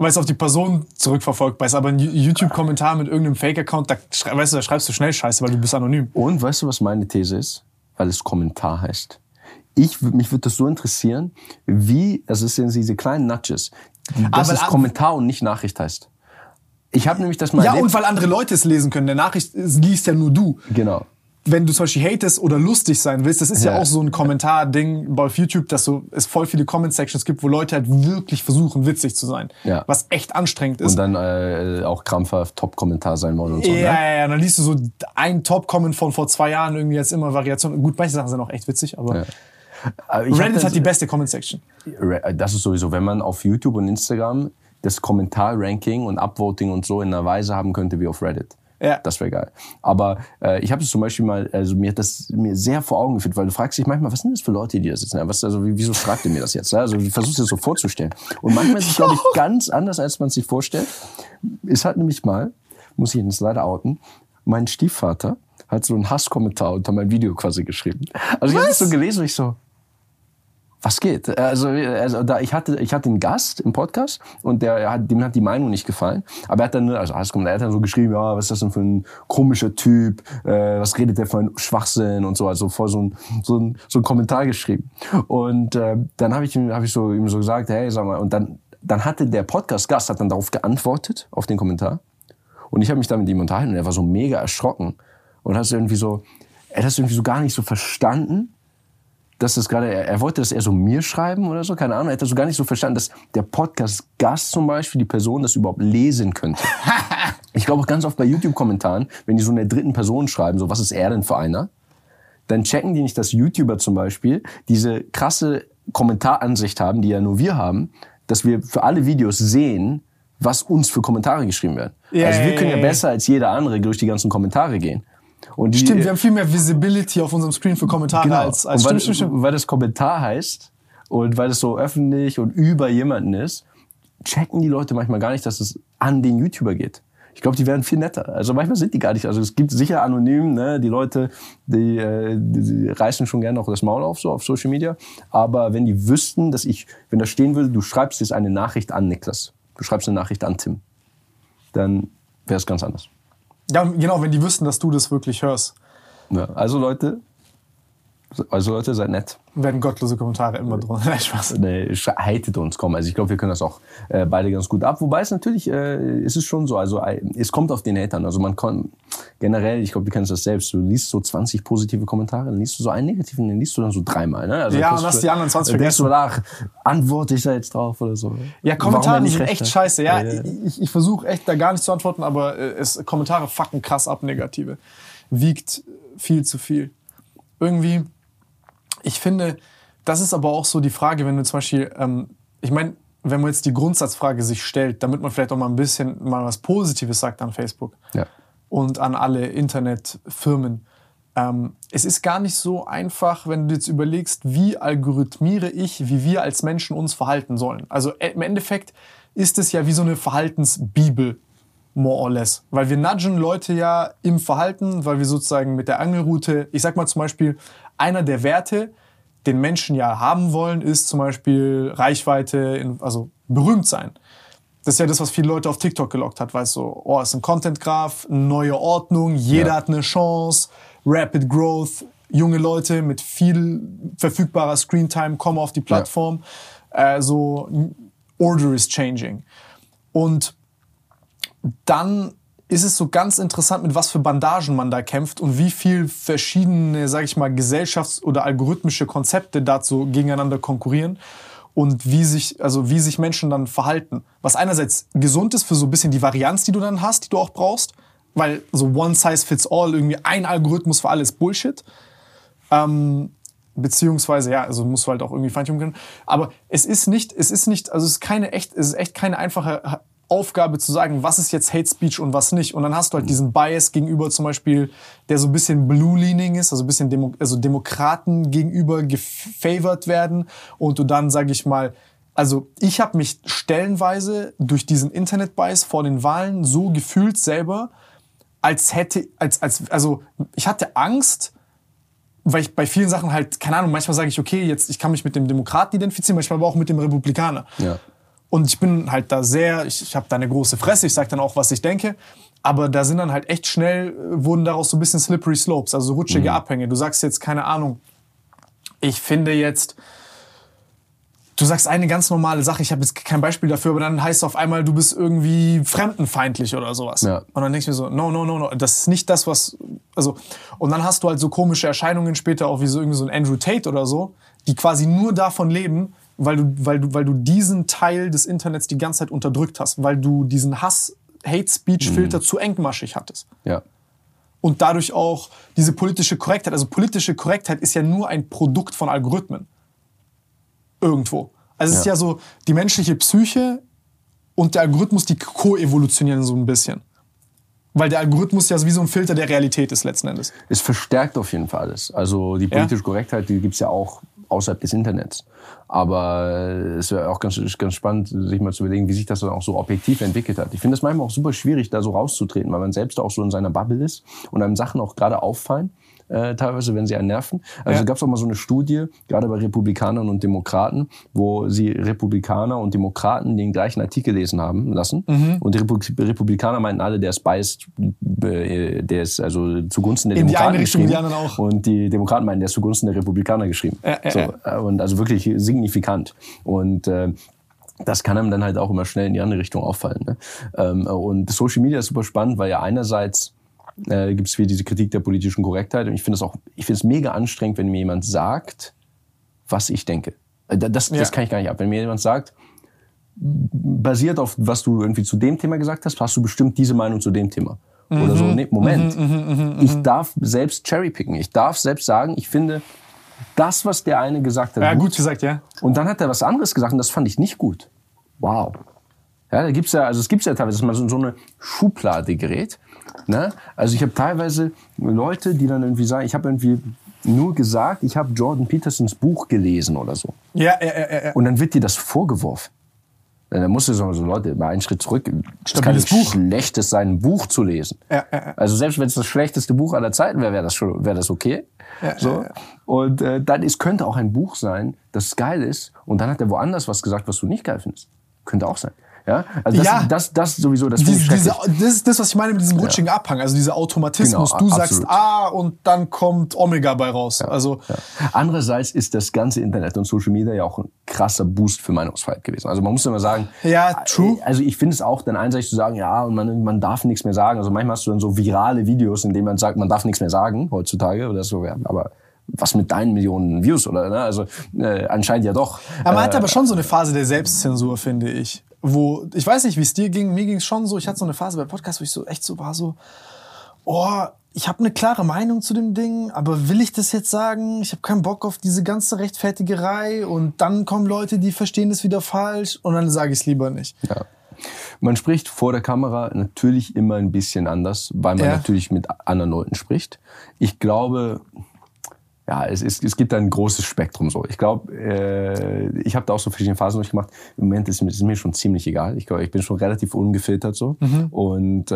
weil es auf die Person zurückverfolgbar ist. Aber ein YouTube-Kommentar mit irgendeinem Fake-Account, da, weißt du, da schreibst du schnell Scheiße, weil du bist anonym. Und weißt du, was meine These ist? Weil es Kommentar heißt. Ich, mich würde das so interessieren, wie, also es sind diese kleinen Nudges, dass Aber es Kommentar und nicht Nachricht heißt. Ich habe nämlich das mal Ja, erlebt. und weil andere Leute es lesen können. Der Nachricht liest ja nur du. Genau wenn du zum Beispiel hatest oder lustig sein willst, das ist ja, ja auch so ein Kommentar-Ding bei YouTube, dass so, es voll viele Comment-Sections gibt, wo Leute halt wirklich versuchen, witzig zu sein. Ja. Was echt anstrengend ist. Und dann äh, auch krampfhaft Top-Kommentar sein wollen und so. Ja, ne? ja, ja. Dann liest du so ein Top-Comment von vor zwei Jahren irgendwie jetzt immer Variation. Gut, manche Sachen sind auch echt witzig, aber. Ja. Reddit hat die beste Comment-Section. Das ist sowieso, wenn man auf YouTube und Instagram das Kommentar-Ranking und Upvoting und so in einer Weise haben könnte wie auf Reddit. Ja. Das wäre geil. Aber äh, ich habe es zum Beispiel mal, also mir hat das mir sehr vor Augen geführt, weil du fragst dich manchmal, was sind das für Leute, die da sitzen? Was, also wieso fragt ihr mir das jetzt? Also versuchst dir das so vorzustellen. Und manchmal ist es, glaube ich, ganz anders, als man sich vorstellt. Es hat nämlich mal, muss ich jetzt leider outen, mein Stiefvater hat so einen Hasskommentar unter mein Video quasi geschrieben. Also ich habe das so gelesen und ich so, was geht? Also, also da, ich hatte, ich hatte einen Gast im Podcast und der hat, dem hat die Meinung nicht gefallen. Aber er hat dann, also alles kommt, er hat dann so geschrieben, ja, was ist das denn für ein komischer Typ? Äh, was redet der für ein Schwachsinn und so, also voll so ein, so ein, so ein Kommentar geschrieben. Und äh, dann habe ich ihm, habe ich so ihm so gesagt, hey, sag mal, und dann, dann hatte der Podcast-Gast hat dann darauf geantwortet auf den Kommentar. Und ich habe mich dann mit ihm unterhalten und er war so mega erschrocken und hat irgendwie so, er hat irgendwie so gar nicht so verstanden dass das gerade, er, er, wollte das eher so mir schreiben oder so, keine Ahnung. Er hat das so gar nicht so verstanden, dass der Podcast-Gast zum Beispiel, die Person, das überhaupt lesen könnte. ich glaube auch ganz oft bei YouTube-Kommentaren, wenn die so in der dritten Person schreiben, so, was ist er denn für einer? Dann checken die nicht, dass YouTuber zum Beispiel diese krasse Kommentaransicht haben, die ja nur wir haben, dass wir für alle Videos sehen, was uns für Kommentare geschrieben werden. Yeah, also wir können ja besser als jeder andere durch die ganzen Kommentare gehen. Und die, stimmt, wir haben viel mehr Visibility auf unserem Screen für Kommentare genau. als, als und weil, stimmt, stimmt. weil das Kommentar heißt und weil es so öffentlich und über jemanden ist, checken die Leute manchmal gar nicht, dass es an den YouTuber geht. Ich glaube, die werden viel netter. Also manchmal sind die gar nicht. Also es gibt sicher anonym, ne, die Leute, die, äh, die, die reißen schon gerne auch das Maul auf, so auf Social Media. Aber wenn die wüssten, dass ich, wenn da stehen würde, du schreibst jetzt eine Nachricht an Niklas, du schreibst eine Nachricht an Tim, dann wäre es ganz anders. Ja, genau, wenn die wüssten, dass du das wirklich hörst. Ja, also Leute, Also Leute, seid nett. Werden gottlose Kommentare immer. Nein, Spaß. Nee, hatet uns, komm. Also ich glaube, wir können das auch äh, beide ganz gut ab. Wobei es natürlich, äh, ist es schon so, also äh, es kommt auf den Hatern. Also man kann generell, ich glaube, du kennst das selbst, du liest so 20 positive Kommentare, dann liest du so einen negativen, den liest du dann so dreimal. Ne? Also ja, und hast die anderen 20 vergessen. Denkst du, ach, antworte ich da jetzt drauf oder so. Ja, Kommentare sind echt scheiße. Ja, ja, ja. ich, ich versuche echt da gar nicht zu antworten, aber äh, es, Kommentare fucken krass ab, negative. Wiegt viel zu viel. Irgendwie ich finde, das ist aber auch so die Frage, wenn du zum Beispiel, ähm, ich meine, wenn man jetzt die Grundsatzfrage sich stellt, damit man vielleicht auch mal ein bisschen mal was Positives sagt an Facebook ja. und an alle Internetfirmen. Ähm, es ist gar nicht so einfach, wenn du jetzt überlegst, wie algorithmiere ich, wie wir als Menschen uns verhalten sollen. Also äh, im Endeffekt ist es ja wie so eine Verhaltensbibel, more or less. Weil wir nudgen Leute ja im Verhalten, weil wir sozusagen mit der Angelroute, ich sag mal zum Beispiel, einer der Werte, den Menschen ja haben wollen, ist zum Beispiel Reichweite, also berühmt sein. Das ist ja das, was viele Leute auf TikTok gelockt hat, weißt du, so, oh, ist ein Content Graph, neue Ordnung, jeder ja. hat eine Chance, Rapid Growth, junge Leute mit viel verfügbarer Screentime kommen auf die Plattform. Ja. Äh, so Order is changing. Und dann ist es so ganz interessant, mit was für Bandagen man da kämpft und wie viel verschiedene, sage ich mal, gesellschafts- oder algorithmische Konzepte dazu gegeneinander konkurrieren und wie sich, also wie sich Menschen dann verhalten. Was einerseits gesund ist für so ein bisschen die Varianz, die du dann hast, die du auch brauchst, weil so one size fits all, irgendwie ein Algorithmus für alles Bullshit. Ähm, beziehungsweise ja, also musst du halt auch irgendwie feintunen können. Aber es ist nicht, es ist nicht, also es ist keine echt, es ist echt keine einfache Aufgabe zu sagen, was ist jetzt Hate Speech und was nicht. Und dann hast du halt diesen Bias gegenüber zum Beispiel, der so ein bisschen blue-leaning ist, also ein bisschen Demo also Demokraten gegenüber gefavored werden. Und du dann, sage ich mal, also ich habe mich stellenweise durch diesen Internet-Bias vor den Wahlen so gefühlt selber, als hätte, als, als, also ich hatte Angst, weil ich bei vielen Sachen halt, keine Ahnung, manchmal sage ich, okay, jetzt ich kann mich mit dem Demokraten identifizieren, manchmal aber auch mit dem Republikaner. Ja. Und ich bin halt da sehr, ich, ich habe da eine große Fresse, ich sage dann auch, was ich denke. Aber da sind dann halt echt schnell, äh, wurden daraus so ein bisschen slippery slopes, also rutschige mhm. Abhänge. Du sagst jetzt, keine Ahnung, ich finde jetzt, du sagst eine ganz normale Sache, ich habe jetzt kein Beispiel dafür, aber dann heißt es auf einmal, du bist irgendwie fremdenfeindlich oder sowas. Ja. Und dann denke ich mir so, no, no, no, no, das ist nicht das, was, also, und dann hast du halt so komische Erscheinungen später, auch wie so irgendwie so ein Andrew Tate oder so, die quasi nur davon leben, weil du, weil du, weil du diesen Teil des Internets die ganze Zeit unterdrückt hast, weil du diesen Hass, Hate Speech Filter mhm. zu engmaschig hattest. Ja. Und dadurch auch diese politische Korrektheit, also politische Korrektheit ist ja nur ein Produkt von Algorithmen. Irgendwo. Also es ja. ist ja so, die menschliche Psyche und der Algorithmus, die koevolutionieren so ein bisschen. Weil der Algorithmus ja wie so ein Filter der Realität ist letzten Endes. Es verstärkt auf jeden Fall alles. Also die politische ja? Korrektheit, die gibt's ja auch außerhalb des Internets. Aber es wäre auch ganz, ganz spannend, sich mal zu überlegen, wie sich das dann auch so objektiv entwickelt hat. Ich finde es manchmal auch super schwierig, da so rauszutreten, weil man selbst auch so in seiner Bubble ist und einem Sachen auch gerade auffallen äh, teilweise, wenn sie einen nerven. Also ja. gab es auch mal so eine Studie, gerade bei Republikanern und Demokraten, wo sie Republikaner und Demokraten den gleichen Artikel lesen haben lassen. Mhm. Und die Republikaner meinten alle, der ist biased, äh, der ist also zugunsten der In Demokraten die Richtung, geschrieben. Die auch. Und die Demokraten meinen, der ist zugunsten der Republikaner geschrieben. Ja, ja, so, äh, und also wirklich signifikant. Und äh, das kann einem dann halt auch immer schnell in die andere Richtung auffallen. Ne? Ähm, und Social Media ist super spannend, weil ja einerseits äh, gibt es wieder diese Kritik der politischen Korrektheit. Und ich finde es auch, ich finde es mega anstrengend, wenn mir jemand sagt, was ich denke. Äh, das, ja. das kann ich gar nicht ab. Wenn mir jemand sagt, basiert auf, was du irgendwie zu dem Thema gesagt hast, hast du bestimmt diese Meinung zu dem Thema. Mhm. Oder so, nee, Moment. Mhm, mh, mh, mh, ich darf selbst cherrypicken. Ich darf selbst sagen, ich finde das, was der eine gesagt hat. Ja, gut, gut gesagt, ja. Und dann hat er was anderes gesagt und das fand ich nicht gut. Wow. Ja, da gibt's ja, also es gibt's ja teilweise, dass man so in so eine Schublade gerät Ne? Also ich habe teilweise Leute, die dann irgendwie sagen, ich habe irgendwie nur gesagt, ich habe Jordan Petersons Buch gelesen oder so. Ja, ja, ja, ja. Und dann wird dir das vorgeworfen. Dann musst du sagen, so Leute, mal einen Schritt zurück. Es kann nicht Buch. schlechtes sein, ein Buch zu lesen. Ja, ja, ja. Also selbst wenn es das schlechteste Buch aller Zeiten wäre, wäre das schon, wäre das okay. Ja, so. Und äh, dann es könnte auch ein Buch sein, das geil ist, und dann hat er woanders was gesagt, was du nicht geil findest. Könnte auch sein. Ja, also das, Ja. das, das sowieso, das Diese, diese, das ist das, was ich meine mit diesem rutschigen Abhang, also dieser Automatismus. Genau, du absolut. sagst A und dann kommt Omega bei raus. Also Ja. Andererseits ist das ganze Internet und Social Media ja auch ein krasser Boost für Meinungsfreiheit gewesen. Also man muss immer sagen, Ja, true. Also ich finde es auch dann einseitig zu sagen, ja, und man, man darf nichts mehr sagen. Also manchmal hast du dann so virale Videos, in denen man sagt, man darf nichts mehr sagen heutzutage oder so. Ja, aber was mit deinen Millionen Views oder? Ne? Also äh, anscheinend ja doch. Aber man äh, hat aber schon so eine Phase der Selbstzensur, finde ich. Wo, ich weiß nicht, wie es dir ging, mir ging es schon so, ich hatte so eine Phase bei Podcast, wo ich so echt so war, so, oh, ich habe eine klare Meinung zu dem Ding, aber will ich das jetzt sagen? Ich habe keinen Bock auf diese ganze Rechtfertigerei und dann kommen Leute, die verstehen das wieder falsch und dann sage ich es lieber nicht. Ja. Man spricht vor der Kamera natürlich immer ein bisschen anders, weil man Ja. natürlich mit anderen Leuten spricht. Ich glaube, ja, es, ist, es gibt ein großes Spektrum so. Ich glaube, äh, ich habe da auch so verschiedene Phasen durchgemacht. Im Moment ist, mir- ist mir schon ziemlich egal. Ich glaube, ich bin schon relativ ungefiltert so. Und äh,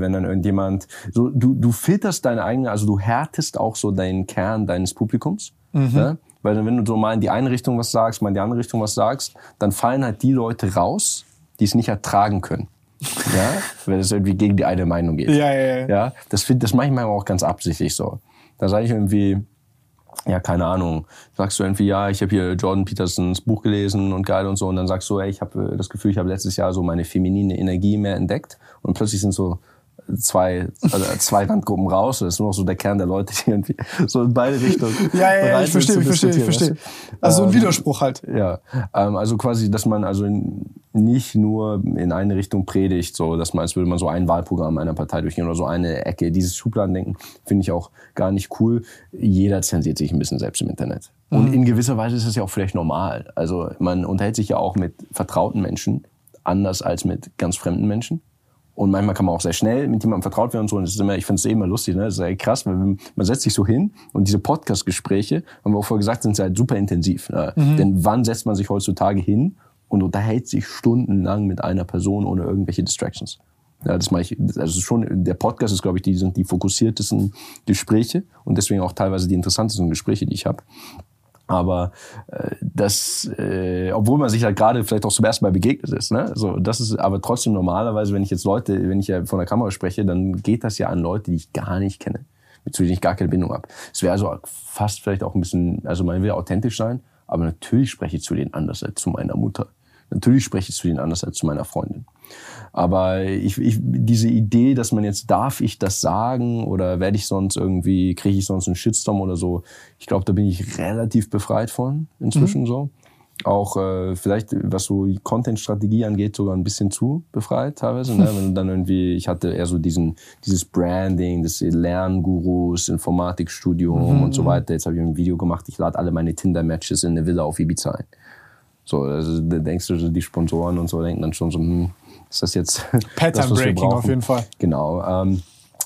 wenn dann irgendjemand, so du, du filterst deine eigene, also du härtest auch so deinen Kern deines Publikums. Ne? Weil dann, wenn du so mal in die eine Richtung was sagst, mal in die andere Richtung was sagst, dann fallen halt die Leute raus, die es nicht ertragen können. Ja, wenn es irgendwie gegen die eine Meinung geht. Ja, ja, ja. Ja, das, find, das mache ich manchmal auch ganz absichtlich so. Da sage ich irgendwie, ja, keine Ahnung, sagst du irgendwie, ja, ich habe hier Jordan Petersons Buch gelesen und geil und so. Und dann sagst du, ey, ich habe das Gefühl, ich habe letztes Jahr so meine feminine Energie mehr entdeckt. Und plötzlich sind so zwei, also zwei Randgruppen raus. Das ist nur noch so der Kern der Leute, die irgendwie so in beide Richtungen. Ja, ja, ja, ich verstehe, ich verstehe, ich verstehe. Also so ein Ähm, Widerspruch halt. ja, ähm, also quasi, dass man also nicht nur in eine Richtung predigt, so dass man, als würde man so ein Wahlprogramm einer Partei durchgehen oder so eine Ecke. Dieses Schubladendenken finde ich auch gar nicht cool. Jeder zensiert sich ein bisschen selbst im Internet. Und in gewisser Weise ist es ja auch vielleicht normal. Also man unterhält sich ja auch mit vertrauten Menschen anders als mit ganz fremden Menschen. Und manchmal kann man auch sehr schnell mit jemandem vertraut werden und so. Und das ist immer, ich finde es eh immer lustig, ne? Das ist ja krass, weil man setzt sich so hin und diese Podcast-Gespräche, haben wir auch vorher gesagt, sind halt super intensiv. Ne? Denn wann setzt man sich heutzutage hin und unterhält sich stundenlang mit einer Person ohne irgendwelche Distractions? Ja, das mache ich, also schon, der Podcast ist, glaube ich, die sind die fokussiertesten Gespräche und deswegen auch teilweise die interessantesten Gespräche, die ich habe. Aber äh, das, äh, obwohl man sich halt gerade vielleicht auch zum ersten Mal begegnet ist, ne? So, das ist aber trotzdem normalerweise, wenn ich jetzt Leute, wenn ich ja von der Kamera spreche, dann geht das ja an Leute, die ich gar nicht kenne, mit denen ich gar keine Bindung habe. Es wäre also fast vielleicht auch ein bisschen, also man will authentisch sein, aber natürlich spreche ich zu denen anders als zu meiner Mutter. Natürlich spreche ich zu denen anders als zu meiner Freundin. Aber ich, ich, diese Idee, dass man jetzt darf ich das sagen oder werde ich sonst irgendwie, kriege ich sonst einen Shitstorm oder so, ich glaube, da bin ich relativ befreit von inzwischen so. Auch äh, vielleicht, was so die Content-Strategie angeht, sogar ein bisschen zu befreit teilweise. Ne? Wenn dann irgendwie, ich hatte eher so diesen, dieses Branding, das Lerngurus, Informatikstudium und so weiter. Jetzt habe ich ein Video gemacht, ich lade alle meine Tinder-Matches in eine Villa auf Ibiza ein. So, also da denkst du, die Sponsoren und so denken dann schon so, hm, ist das jetzt Pattern das, Breaking auf jeden Fall. Genau. Ähm,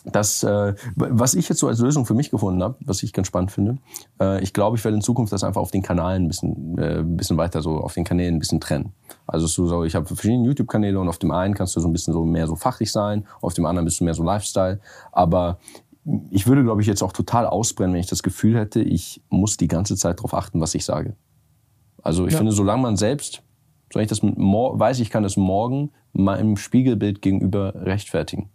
das, äh, was ich jetzt so als Lösung für mich gefunden habe, was ich ganz spannend finde, äh, ich glaube, ich werde in Zukunft das einfach auf den Kanalen ein bisschen, äh, ein bisschen weiter so auf den Kanälen ein bisschen trennen. Also so, ich habe verschiedene YouTube-Kanäle und auf dem einen kannst du so ein bisschen so mehr so fachlich sein, auf dem anderen bist du mehr so Lifestyle. Aber ich würde, glaube ich, jetzt auch total ausbrennen, wenn ich das Gefühl hätte, ich muss die ganze Zeit darauf achten, was ich sage. Also ich Ja. finde, solange man selbst, solange ich das mit weiß, ich kann das morgen meinem Spiegelbild gegenüber rechtfertigen.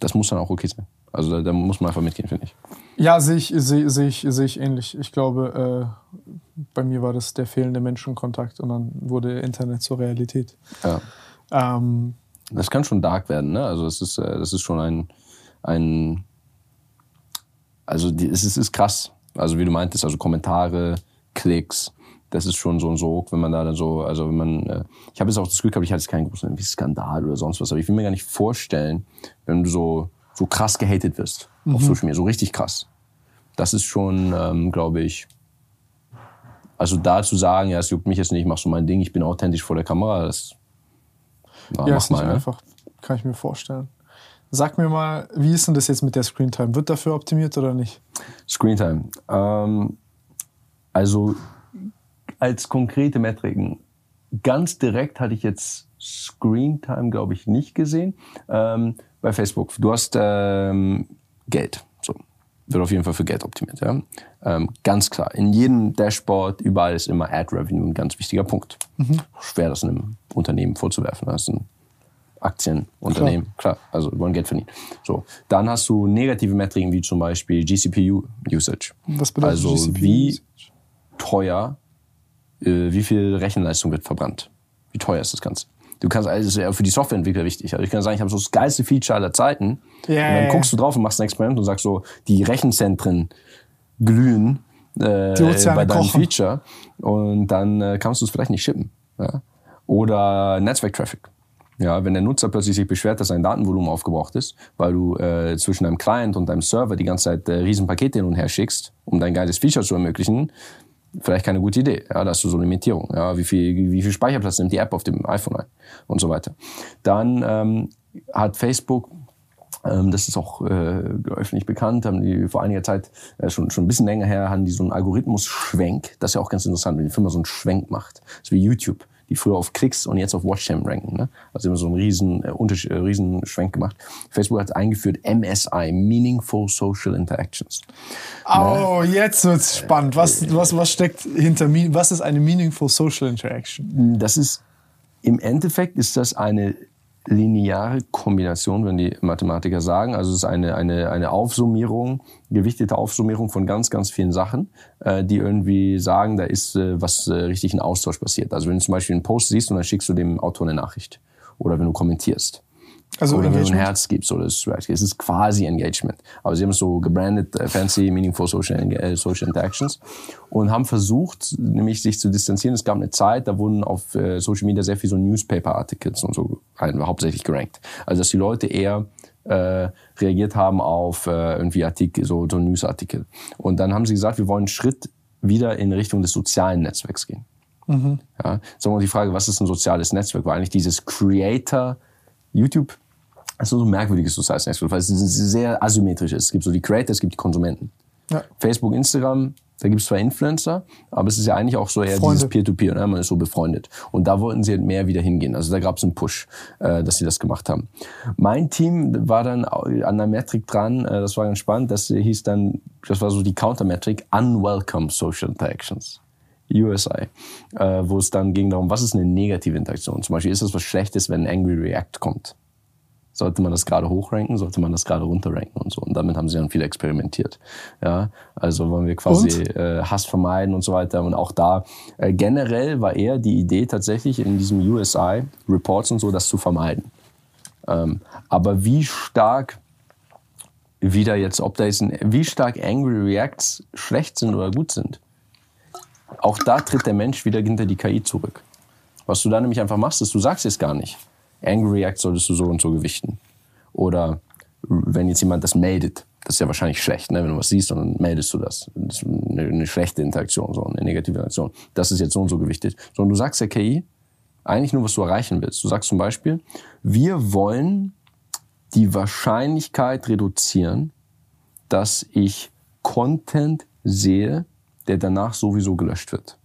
Das muss dann auch okay sein. Also da, da muss man einfach mitgehen, finde ich. Ja, sehe ich, sehe, sehe ich, sehe ich ähnlich. Ich glaube, äh, bei mir war das der fehlende Menschenkontakt und dann wurde Internet zur Realität. Ja. Ähm, Das kann schon dark werden, ne? Also es ist, äh, das ist schon ein, ein also die, es ist, ist krass. Also wie du meintest, also Kommentare, Klicks, das ist schon so ein Sog, wenn man da dann so, also wenn man, äh, ich habe jetzt auch das Glück gehabt, ich hatte jetzt keinen großen Skandal oder sonst was, aber ich will mir gar nicht vorstellen, wenn du so, so krass gehatet wirst auf Social Media, so richtig krass. Das ist schon, ähm, glaube ich, also da zu sagen, ja, es juckt mich jetzt nicht, ich mach so mein Ding, ich bin authentisch vor der Kamera, das na, ja, ist nicht mal, ne? einfach. Kann ich mir vorstellen. Sag mir mal, wie ist denn das jetzt mit der Screentime? Wird dafür optimiert oder nicht? Screentime. Ähm, also als konkrete Metriken. Ganz direkt hatte ich jetzt Screentime, glaube ich, nicht gesehen. Ähm, bei Facebook. Du hast ähm, Geld. So. wird auf jeden Fall für Geld optimiert. Ja? Ähm, ganz klar. In jedem Dashboard, überall ist immer Ad Revenue ein ganz wichtiger Punkt. Mhm. Schwer, das einem Unternehmen vorzuwerfen. Das ist ein Aktienunternehmen. Klar. klar, also wollen Geld verdienen. So, dann hast du negative Metriken wie zum Beispiel GCPU Usage. Was bedeutet also GCPU wie teuer, wie viel Rechenleistung wird verbrannt? Wie teuer ist das Ganze? Du kannst, also das ist ja für die Softwareentwickler wichtig. Also ich kann sagen, ich habe so das geilste Feature aller Zeiten. Yeah, und dann guckst du drauf und machst ein Experiment und sagst so, die Rechenzentren glühen äh, bei deinem kochen. Feature und dann äh, kannst du es vielleicht nicht shippen. Ja? Oder Netzwerktraffic. Ja, wenn der Nutzer plötzlich sich beschwert, dass sein Datenvolumen aufgebraucht ist, weil du äh, zwischen deinem Client und deinem Server die ganze Zeit äh, Riesenpakete hin und her schickst, um dein geiles Feature zu ermöglichen, vielleicht keine gute Idee. Ja, da hast du so Limitierung. Ja, wie viel, wie viel Speicherplatz nimmt die App auf dem iPhone ein und so weiter. Dann ähm, hat Facebook ähm, das ist auch äh, öffentlich bekannt, haben die vor einiger Zeit, äh, schon, schon ein bisschen länger her, haben die so einen Algorithmus-Schwenk. Das ist ja auch ganz interessant, wenn die Firma so einen Schwenk macht. Das ist wie YouTube die früher auf Klicks und jetzt auf Watchtime ranken. Ne? Also immer so einen riesen, äh, äh, riesen Schwenk gemacht. Facebook hat eingeführt MSI, Meaningful Social Interactions. Oh, ne? jetzt wird's spannend. Was, was, was steckt hinter, was ist eine Meaningful Social Interaction? Das ist, im Endeffekt ist das eine lineare Kombination, wenn die Mathematiker sagen. Also es ist eine, eine, eine Aufsummierung, gewichtete Aufsummierung von ganz, ganz vielen Sachen, äh, die irgendwie sagen, da ist äh, was äh, richtig ein Austausch passiert. Also wenn du zum Beispiel einen Post siehst und dann schickst du dem Autor eine Nachricht. Oder wenn du kommentierst. Also oder wenn du ein Herz gibst, oder es ist quasi Engagement. Aber sie haben es so gebrandet, äh, fancy, meaningful social, äh, social interactions und haben versucht, nämlich sich zu distanzieren. Es gab eine Zeit, da wurden auf äh, Social Media sehr viel so Newspaper-Articles und so ein, hauptsächlich gerankt. Also dass die Leute eher äh, reagiert haben auf äh, irgendwie Artikel, so, so Newsartikel. Und dann haben sie gesagt, wir wollen einen Schritt wieder in Richtung des sozialen Netzwerks gehen. Mhm. Ja, sagen wir mal die Frage, was ist ein soziales Netzwerk? Weil eigentlich dieses Creator YouTube ist so ein merkwürdiges soziales Netzwerk, weil es sehr asymmetrisch ist. Es gibt so die Creators, es gibt die Konsumenten. Ja. Facebook, Instagram, da gibt es zwar Influencer, aber es ist ja eigentlich auch so eher Freunde. dieses Peer-to-Peer, -Peer, ne? man ist so befreundet. Und da wollten sie halt mehr wieder hingehen. Also da gab es einen Push, äh, dass sie das gemacht haben. Mein Team war dann an der Metrik dran, äh, das war ganz spannend, das hieß dann, das war so die Counter-Metrik, Unwelcome Social Interactions. USI, äh, wo es dann ging darum, was ist eine negative Interaktion? Zum Beispiel ist es was Schlechtes, wenn ein Angry React kommt sollte man das gerade hochranken, sollte man das gerade runterranken und so. Und damit haben sie dann viel experimentiert. Ja, also wollen wir quasi äh, Hass vermeiden und so weiter. Und auch da äh, generell war eher die Idee tatsächlich in diesem USI Reports und so, das zu vermeiden. Ähm, aber wie stark wieder jetzt, ob da jetzt ein, wie stark Angry Reacts schlecht sind oder gut sind, auch da tritt der Mensch wieder hinter die KI zurück. Was du da nämlich einfach machst, ist, du sagst es gar nicht. Angry React solltest du so und so gewichten. Oder wenn jetzt jemand das meldet, das ist ja wahrscheinlich schlecht, ne? wenn du was siehst und dann meldest du das. Das ist eine, eine schlechte Interaktion, so eine negative Interaktion. Das ist jetzt so und so gewichtet. Sondern du sagst der KI eigentlich nur, was du erreichen willst. Du sagst zum Beispiel, wir wollen die Wahrscheinlichkeit reduzieren, dass ich Content sehe, der danach sowieso gelöscht wird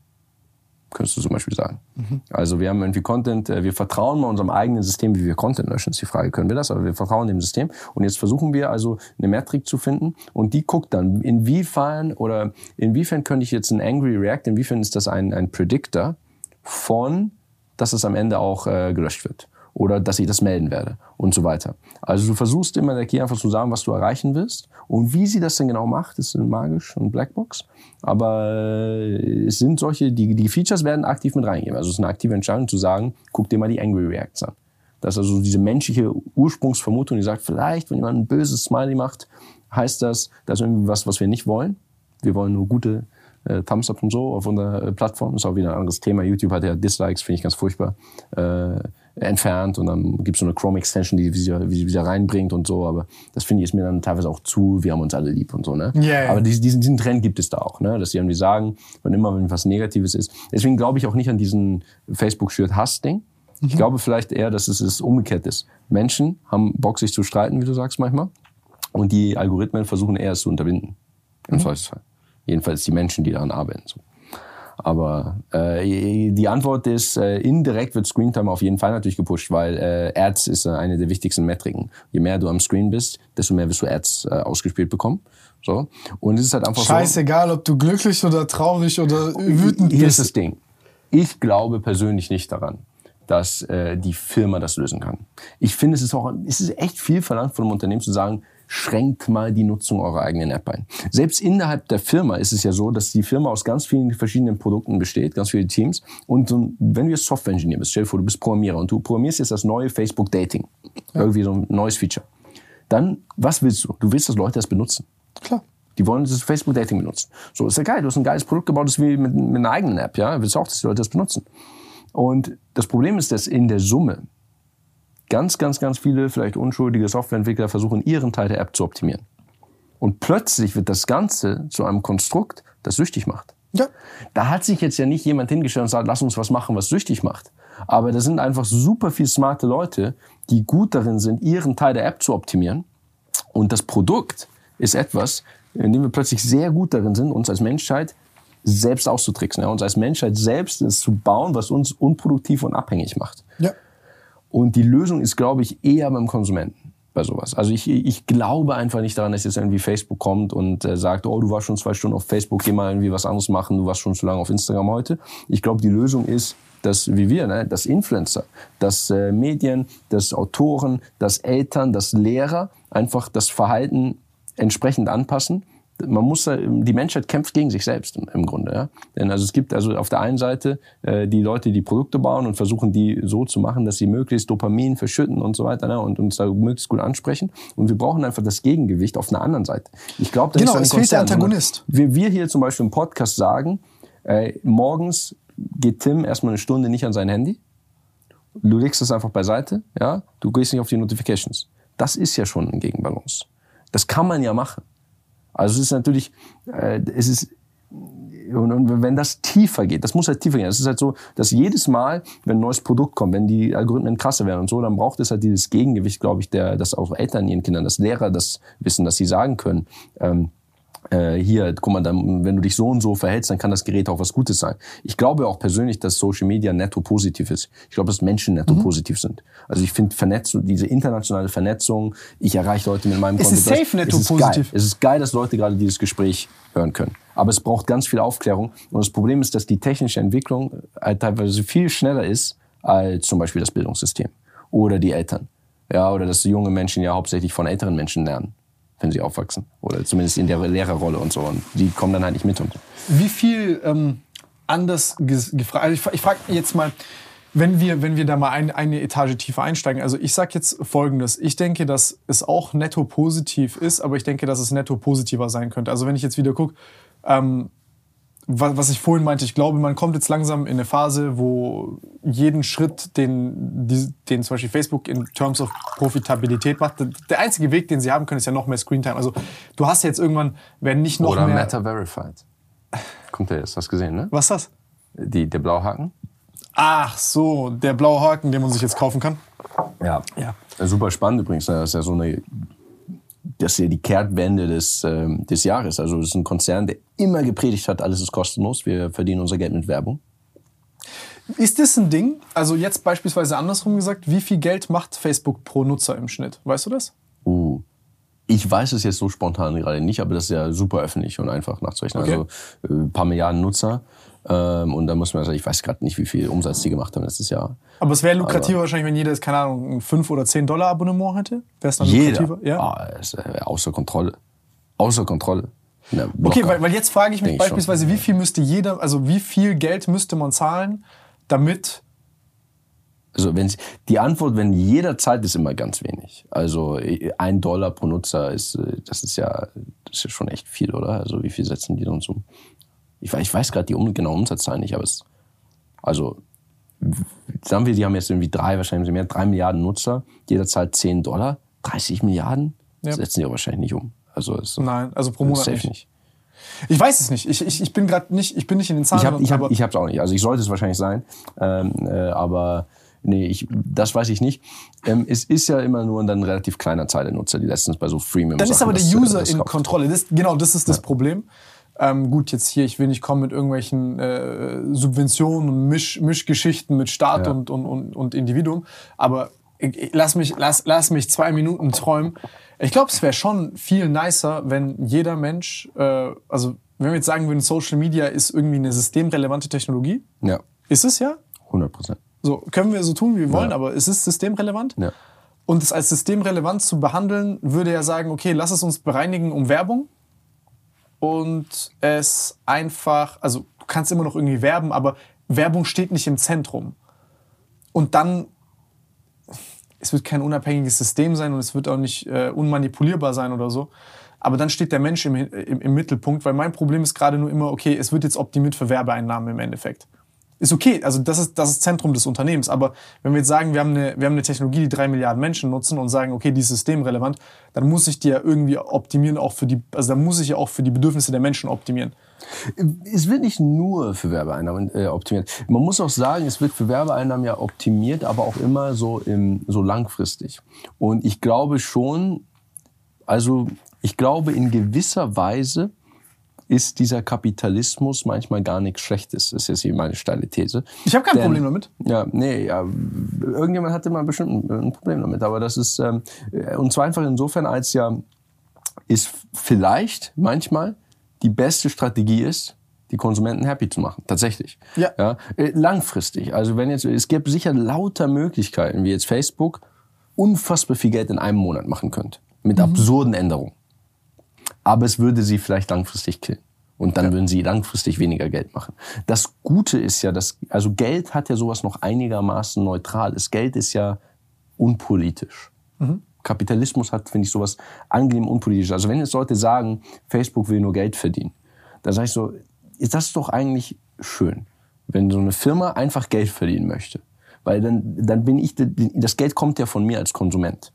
könntest du zum Beispiel sagen. Mhm. Also wir haben irgendwie Content, äh, wir vertrauen mal unserem eigenen System, wie wir Content löschen, ist die Frage, können wir das, aber wir vertrauen dem System. Und jetzt versuchen wir also eine Metrik zu finden und die guckt dann, inwiefern oder inwiefern könnte ich jetzt ein Angry React, inwiefern ist das ein, ein Predictor von, dass es am Ende auch äh, gelöscht wird oder dass ich das melden werde und so weiter. Also du versuchst immer der Key einfach zu sagen, was du erreichen willst und wie sie das denn genau macht, ist magisch und Blackbox. Aber äh, es sind solche, die, die Features werden aktiv mit reingegeben. Also es ist eine aktive Entscheidung zu sagen, guck dir mal die Angry Reacts an. Das ist also diese menschliche Ursprungsvermutung, die sagt, vielleicht, wenn jemand ein böses Smiley macht, heißt das, das ist irgendwie was, was wir nicht wollen. Wir wollen nur gute äh, Thumbs up und so auf unserer äh, Plattform. Ist auch wieder ein anderes Thema. YouTube hat ja Dislikes, finde ich ganz furchtbar. Äh, entfernt und dann gibt es so eine Chrome-Extension, die sie wieder, wieder reinbringt und so, aber das finde ich ist mir dann teilweise auch zu, wir haben uns alle lieb und so, ne? Yeah, yeah. Aber diesen, diesen Trend gibt es da auch, ne? Dass sie irgendwie sagen, wenn immer wenn was Negatives ist. Deswegen glaube ich auch nicht an diesen Facebook schürt Hass-Ding. Mhm. Ich glaube vielleicht eher, dass es, es umgekehrt ist. Menschen haben Bock, sich zu streiten, wie du sagst manchmal. Und die Algorithmen versuchen eher es zu unterbinden. Im mhm. Zweifelsfall. Jedenfalls die Menschen, die daran arbeiten. So. Aber äh, die Antwort ist, äh, indirekt wird Screentime auf jeden Fall natürlich gepusht, weil äh, Ads ist eine der wichtigsten Metriken. Je mehr du am Screen bist, desto mehr wirst du Ads äh, ausgespielt bekommen. So. Und es ist halt einfach Scheißegal, so, ob du glücklich oder traurig oder wütend bist. Hier ist das Ding. Ich glaube persönlich nicht daran, dass äh, die Firma das lösen kann. Ich finde, es ist auch, es ist echt viel verlangt von einem Unternehmen zu sagen, schränkt mal die Nutzung eurer eigenen App ein. Selbst innerhalb der Firma ist es ja so, dass die Firma aus ganz vielen verschiedenen Produkten besteht, ganz viele Teams. Und wenn du jetzt Software-Engineer bist, stell dir vor, du bist Programmierer und du programmierst jetzt das neue Facebook Dating. Ja. Irgendwie so ein neues Feature. Dann, was willst du? Du willst, dass Leute das benutzen. Klar. Die wollen das Facebook Dating benutzen. So, ist ja geil. Du hast ein geiles Produkt gebaut, das wie mit, mit einer eigenen App, ja. Willst du auch, dass die Leute das benutzen. Und das Problem ist, dass in der Summe ganz, ganz, ganz viele vielleicht unschuldige Softwareentwickler versuchen, ihren Teil der App zu optimieren. Und plötzlich wird das Ganze zu einem Konstrukt, das süchtig macht. Ja. Da hat sich jetzt ja nicht jemand hingestellt und sagt, lass uns was machen, was süchtig macht. Aber da sind einfach super viel smarte Leute, die gut darin sind, ihren Teil der App zu optimieren. Und das Produkt ist etwas, in dem wir plötzlich sehr gut darin sind, uns als Menschheit selbst auszutricksen, ja, uns als Menschheit selbst zu bauen, was uns unproduktiv und abhängig macht. Ja. Und die Lösung ist, glaube ich, eher beim Konsumenten bei sowas. Also ich, ich glaube einfach nicht daran, dass jetzt irgendwie Facebook kommt und äh, sagt, oh, du warst schon zwei Stunden auf Facebook, geh mal irgendwie was anderes machen, du warst schon zu lange auf Instagram heute. Ich glaube, die Lösung ist, dass wie wir, ne, dass Influencer, dass äh, Medien, dass Autoren, dass Eltern, dass Lehrer einfach das Verhalten entsprechend anpassen man muss, die Menschheit kämpft gegen sich selbst im Grunde. Ja? Denn also es gibt also auf der einen Seite äh, die Leute, die Produkte bauen und versuchen, die so zu machen, dass sie möglichst Dopamin verschütten und so weiter ne? und uns da möglichst gut ansprechen. Und wir brauchen einfach das Gegengewicht auf einer anderen Seite. Ich glaube, genau, es fehlt der Antagonist. Wir, wir hier zum Beispiel im Podcast sagen, äh, morgens geht Tim erstmal eine Stunde nicht an sein Handy. Du legst es einfach beiseite, ja. Du gehst nicht auf die Notifications. Das ist ja schon ein Gegenbalance. Das kann man ja machen. Also es ist natürlich, äh, es ist und, und wenn das tiefer geht, das muss halt tiefer gehen. Es ist halt so, dass jedes Mal, wenn ein neues Produkt kommt, wenn die Algorithmen krasser werden und so, dann braucht es halt dieses Gegengewicht, glaube ich, der, dass auch Eltern ihren Kindern, dass Lehrer das wissen, dass sie sagen können. Ähm, äh, hier, guck mal, dann, wenn du dich so und so verhältst, dann kann das Gerät auch was Gutes sein. Ich glaube auch persönlich, dass Social Media netto positiv ist. Ich glaube, dass Menschen netto mhm. positiv sind. Also ich finde Vernetzung, diese internationale Vernetzung, ich erreiche Leute mit meinem Content. Es ist safe netto es ist positiv. Geil. Es ist geil, dass Leute gerade dieses Gespräch hören können. Aber es braucht ganz viel Aufklärung. Und das Problem ist, dass die technische Entwicklung halt teilweise viel schneller ist als zum Beispiel das Bildungssystem oder die Eltern. Ja, oder dass junge Menschen ja hauptsächlich von älteren Menschen lernen wenn sie aufwachsen. Oder zumindest in der Lehrerrolle und so. Und die kommen dann halt nicht mit. Und Wie viel ähm, anders gefragt? Also ich, ich frage jetzt mal, wenn wir, wenn wir da mal ein, eine Etage tiefer einsteigen. Also ich sage jetzt Folgendes. Ich denke, dass es auch netto positiv ist, aber ich denke, dass es netto positiver sein könnte. Also wenn ich jetzt wieder gucke, ähm, was ich vorhin meinte, ich glaube, man kommt jetzt langsam in eine Phase, wo jeden Schritt, den, den zum Beispiel Facebook in Terms of Profitabilität macht, der einzige Weg, den sie haben können, ist ja noch mehr Screentime. Also du hast jetzt irgendwann, wenn nicht noch Oder mehr... Oder Meta Verified. Kommt der jetzt, hast du gesehen, ne? Was ist das? Die, der blaue Haken. Ach so, der blaue Haken, den man sich jetzt kaufen kann. Ja. ja. Super spannend übrigens. Das ist ja so eine das ist ja die Kehrtwende des, äh, des Jahres. Also das ist ein Konzern, der immer gepredigt hat, alles ist kostenlos, wir verdienen unser Geld mit Werbung. Ist das ein Ding? Also jetzt beispielsweise andersrum gesagt, wie viel Geld macht Facebook pro Nutzer im Schnitt? Weißt du das? Uh, ich weiß es jetzt so spontan gerade nicht, aber das ist ja super öffentlich und einfach nachzurechnen. Okay. Also äh, ein paar Milliarden Nutzer. Ähm, und da muss man sagen, ich weiß gerade nicht, wie viel Umsatz die gemacht haben letztes Jahr. Aber es wäre lukrativer Aber wahrscheinlich, wenn jeder, keine Ahnung, ein 5 oder 10 Dollar Abonnement hätte? Wäre es dann jeder? lukrativer? Ja. Ah, ist, äh, außer Kontrolle. Außer Kontrolle. Na, okay, weil, weil jetzt frage ich mich beispielsweise, wie viel müsste jeder, also wie viel Geld müsste man zahlen, damit also wenn die Antwort, wenn jeder zahlt, ist immer ganz wenig. Also ein Dollar pro Nutzer ist, äh, das ist ja, das ist ja schon echt viel, oder? Also wie viel setzen die uns um? Ich, ich weiß gerade die um, genaue Umsatzzahlen nicht, aber es, also sagen wir, die haben jetzt irgendwie drei, wahrscheinlich mehr, drei Milliarden Nutzer. Jeder zahlt 10 Dollar, 30 Milliarden. Ja. Setzen die aber wahrscheinlich nicht um. Also ist, Nein, also pro Monat nicht. nicht. Ich weiß es nicht. Ich, ich, ich bin gerade nicht, ich bin nicht in den Zahlen. Ich habe ich hab, ich auch nicht. Also ich sollte es wahrscheinlich sein, ähm, äh, aber nee, ich, das weiß ich nicht. Ähm, es ist ja immer nur dann ein relativ kleiner Zahl der Nutzer, die letztens bei so Freemium Dann ist aber der User das, das in Kontrolle. Das, genau, das ist das ja. Problem. Ähm, gut, jetzt hier, ich will nicht kommen mit irgendwelchen äh, Subventionen und Misch, Mischgeschichten mit Staat ja. und, und, und, und Individuum, aber ich, lass, mich, lass, lass mich zwei Minuten träumen. Ich glaube, es wäre schon viel nicer, wenn jeder Mensch, äh, also wenn wir jetzt sagen würden, Social Media ist irgendwie eine systemrelevante Technologie. Ja. Ist es ja? 100 Prozent. So, können wir so tun, wie wir wollen, ja. aber es ist systemrelevant. Ja. Und es als systemrelevant zu behandeln, würde ja sagen, okay, lass es uns bereinigen um Werbung und es einfach, also du kannst immer noch irgendwie werben, aber Werbung steht nicht im Zentrum. Und dann, es wird kein unabhängiges System sein und es wird auch nicht äh, unmanipulierbar sein oder so. Aber dann steht der Mensch im, im, im Mittelpunkt, weil mein Problem ist gerade nur immer, okay, es wird jetzt optimiert für Werbeeinnahmen im Endeffekt ist okay. Also das ist das ist Zentrum des Unternehmens. Aber wenn wir jetzt sagen, wir haben eine, wir haben eine Technologie, die drei Milliarden Menschen nutzen und sagen, okay, die ist systemrelevant, dann muss ich die ja irgendwie optimieren, auch für die, also dann muss ich ja auch für die Bedürfnisse der Menschen optimieren. Es wird nicht nur für Werbeeinnahmen äh, optimiert. Man muss auch sagen, es wird für Werbeeinnahmen ja optimiert, aber auch immer so im, so langfristig. Und ich glaube schon, also ich glaube in gewisser Weise ist dieser Kapitalismus manchmal gar nichts Schlechtes. Das ist jetzt hier meine steile These. Ich habe kein Denn, Problem damit. Ja, nee, ja, irgendjemand hatte mal bestimmt ein Problem damit. Aber das ist, ähm, und zwar einfach insofern, als ja ist vielleicht manchmal die beste Strategie ist, die Konsumenten happy zu machen. Tatsächlich. Ja. ja. Äh, langfristig. Also wenn jetzt, es gibt sicher lauter Möglichkeiten, wie jetzt Facebook unfassbar viel Geld in einem Monat machen könnte. Mit mhm. absurden Änderungen aber es würde sie vielleicht langfristig killen. Und dann ja. würden sie langfristig weniger Geld machen. Das Gute ist ja, dass, also Geld hat ja sowas noch einigermaßen Neutrales. Geld ist ja unpolitisch. Mhm. Kapitalismus hat, finde ich, sowas angenehm unpolitisch. Also wenn jetzt Leute sagen, Facebook will nur Geld verdienen, dann sage ich so, ist das doch eigentlich schön, wenn so eine Firma einfach Geld verdienen möchte. Weil dann, dann bin ich, das Geld kommt ja von mir als Konsument.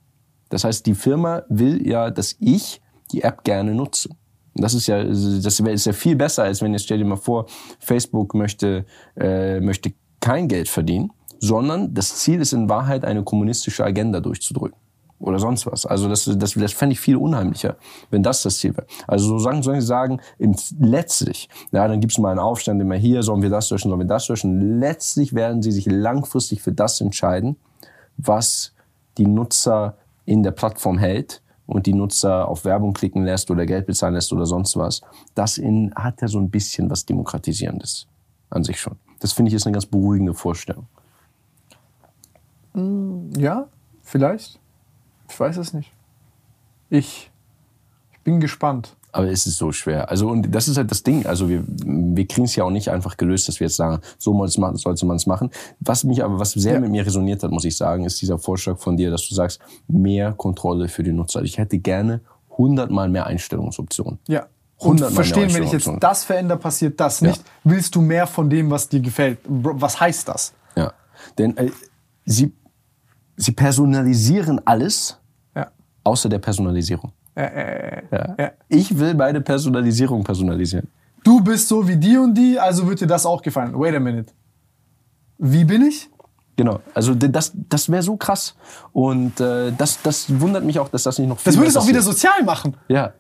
Das heißt, die Firma will ja, dass ich die App gerne nutze. Und das ist ja, das ist ja viel besser, als wenn jetzt stell dir mal vor, Facebook möchte, äh, möchte kein Geld verdienen, sondern das Ziel ist in Wahrheit eine kommunistische Agenda durchzudrücken oder sonst was. Also das, das, das fände ich viel unheimlicher, wenn das das Ziel wäre. Also so sagen, sollen sie sagen, im, letztlich, ja, dann gibt es mal einen Aufstand immer hier, sollen wir das löschen, sollen wir das löschen. Letztlich werden sie sich langfristig für das entscheiden, was die Nutzer in der Plattform hält und die Nutzer auf Werbung klicken lässt oder Geld bezahlen lässt oder sonst was, das in, hat ja so ein bisschen was Demokratisierendes an sich schon. Das finde ich ist eine ganz beruhigende Vorstellung. Mm, ja, vielleicht. Ich weiß es nicht. Ich, ich bin gespannt. Aber es ist so schwer. Also, und das ist halt das Ding. Also, wir, wir kriegen es ja auch nicht einfach gelöst, dass wir jetzt sagen, so sollte man es machen. Was mich aber, was sehr ja. mit mir resoniert hat, muss ich sagen, ist dieser Vorschlag von dir, dass du sagst, mehr Kontrolle für die Nutzer. Ich hätte gerne hundertmal mehr Einstellungsoptionen. Ja. Und verstehen, wenn ich jetzt das verändere, passiert das nicht. Ja. Willst du mehr von dem, was dir gefällt? Was heißt das? Ja. Denn äh, sie, sie personalisieren alles, ja. außer der Personalisierung. Äh, äh, ja. ja. Ich will meine Personalisierung personalisieren. Du bist so wie die und die, also wird dir das auch gefallen. Wait a minute. Wie bin ich? Genau, also das, das wäre so krass. Und äh, das, das wundert mich auch, dass das nicht noch viel Das würde es auch wieder sozial machen. Ja,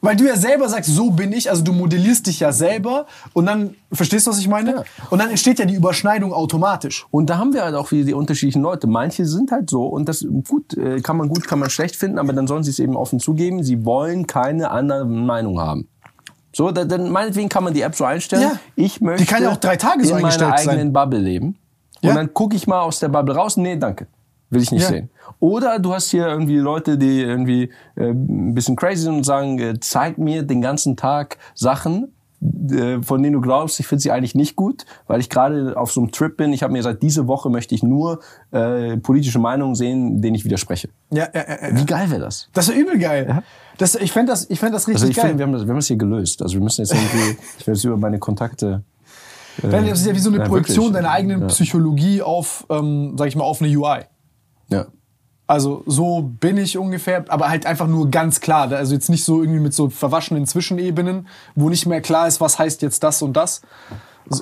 weil du ja selber sagst, so bin ich, also du modellierst dich ja selber und dann, verstehst du, was ich meine? Ja. Und dann entsteht ja die Überschneidung automatisch. Und da haben wir halt auch wieder die unterschiedlichen Leute. Manche sind halt so und das gut, äh, kann man gut, kann man schlecht finden, aber dann sollen sie es eben offen zugeben, sie wollen keine andere Meinung haben. So, dann meinetwegen kann man die App so einstellen. Ja. Ich möchte die kann ja auch drei Tage so in meiner eigenen sein. Bubble leben. Ja. Und dann gucke ich mal aus der Bubble raus. Nee, danke. Will ich nicht ja. sehen. Oder du hast hier irgendwie Leute, die irgendwie äh, ein bisschen crazy sind und sagen, äh, zeig mir den ganzen Tag Sachen, äh, von denen du glaubst, ich finde sie eigentlich nicht gut, weil ich gerade auf so einem Trip bin. Ich habe mir gesagt, diese Woche möchte ich nur äh, politische Meinungen sehen, denen ich widerspreche. Ja, ja, ja, ja. Wie geil wäre das? Das wäre übel geil. Ja? Das, ich fände das, ich fänd das richtig also ich geil. Find, wir, haben das, wir haben das hier gelöst. Also wir müssen jetzt irgendwie, ich werde jetzt über meine Kontakte äh, das ist ja wie so eine Projektion wirklich. deiner eigenen ja. Psychologie auf, ähm, sag ich mal, auf eine UI. Ja. Also so bin ich ungefähr, aber halt einfach nur ganz klar. Also jetzt nicht so irgendwie mit so verwaschenen Zwischenebenen, wo nicht mehr klar ist, was heißt jetzt das und das.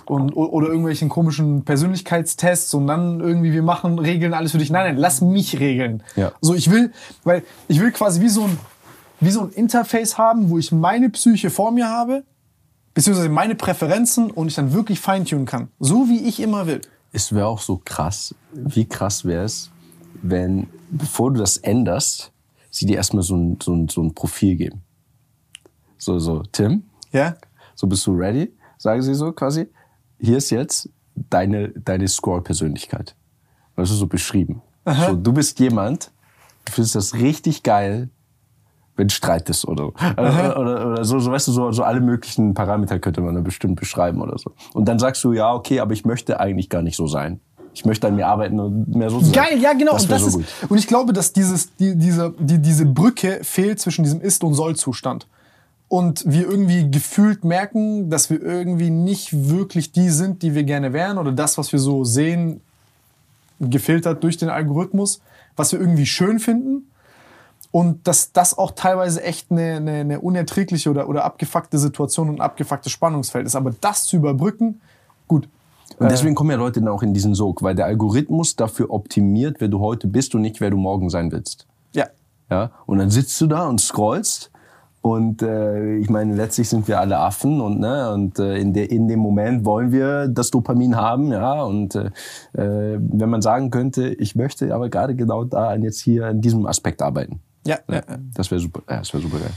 Und, oder irgendwelchen komischen Persönlichkeitstests und dann irgendwie wir machen Regeln alles für dich. Nein, nein, lass mich regeln. Ja. So ich will, weil ich will quasi wie so ein wie so ein Interface haben, wo ich meine Psyche vor mir habe beziehungsweise meine Präferenzen und ich dann wirklich feintunen kann. So wie ich immer will. Es wäre auch so krass. Wie krass wäre es, wenn, bevor du das änderst, sie dir erstmal so ein, so ein, so ein Profil geben. So, so, Tim? Ja? So, bist du ready? Sagen sie so quasi. Hier ist jetzt deine, deine Scroll-Persönlichkeit. Das ist so beschrieben. So, du bist jemand, du findest das richtig geil, wenn Streit ist oder, oder, oder, oder, so, so, weißt du, so, so alle möglichen Parameter könnte man da bestimmt beschreiben oder so. Und dann sagst du, ja, okay, aber ich möchte eigentlich gar nicht so sein. Ich möchte an mir arbeiten und mehr so sein. Geil, ja, genau. Das und, das so ist, und ich glaube, dass dieses, die, diese, die, diese Brücke fehlt zwischen diesem Ist- und Soll-Zustand. Und wir irgendwie gefühlt merken, dass wir irgendwie nicht wirklich die sind, die wir gerne wären oder das, was wir so sehen, gefiltert durch den Algorithmus, was wir irgendwie schön finden und dass das auch teilweise echt eine, eine, eine unerträgliche oder, oder abgefuckte Situation und ein abgefucktes Spannungsfeld ist. Aber das zu überbrücken, gut. Und äh, deswegen kommen ja Leute dann auch in diesen Sog, weil der Algorithmus dafür optimiert, wer du heute bist und nicht, wer du morgen sein willst. Ja. Ja. Und dann sitzt du da und scrollst und äh, ich meine, letztlich sind wir alle Affen und ne und äh, in, de, in dem Moment wollen wir das Dopamin haben, ja. Und äh, äh wenn man sagen könnte, ich möchte aber gerade genau da jetzt hier in diesem Aspekt arbeiten. Ja, ja, das wäre super, ja, das wäre super geil.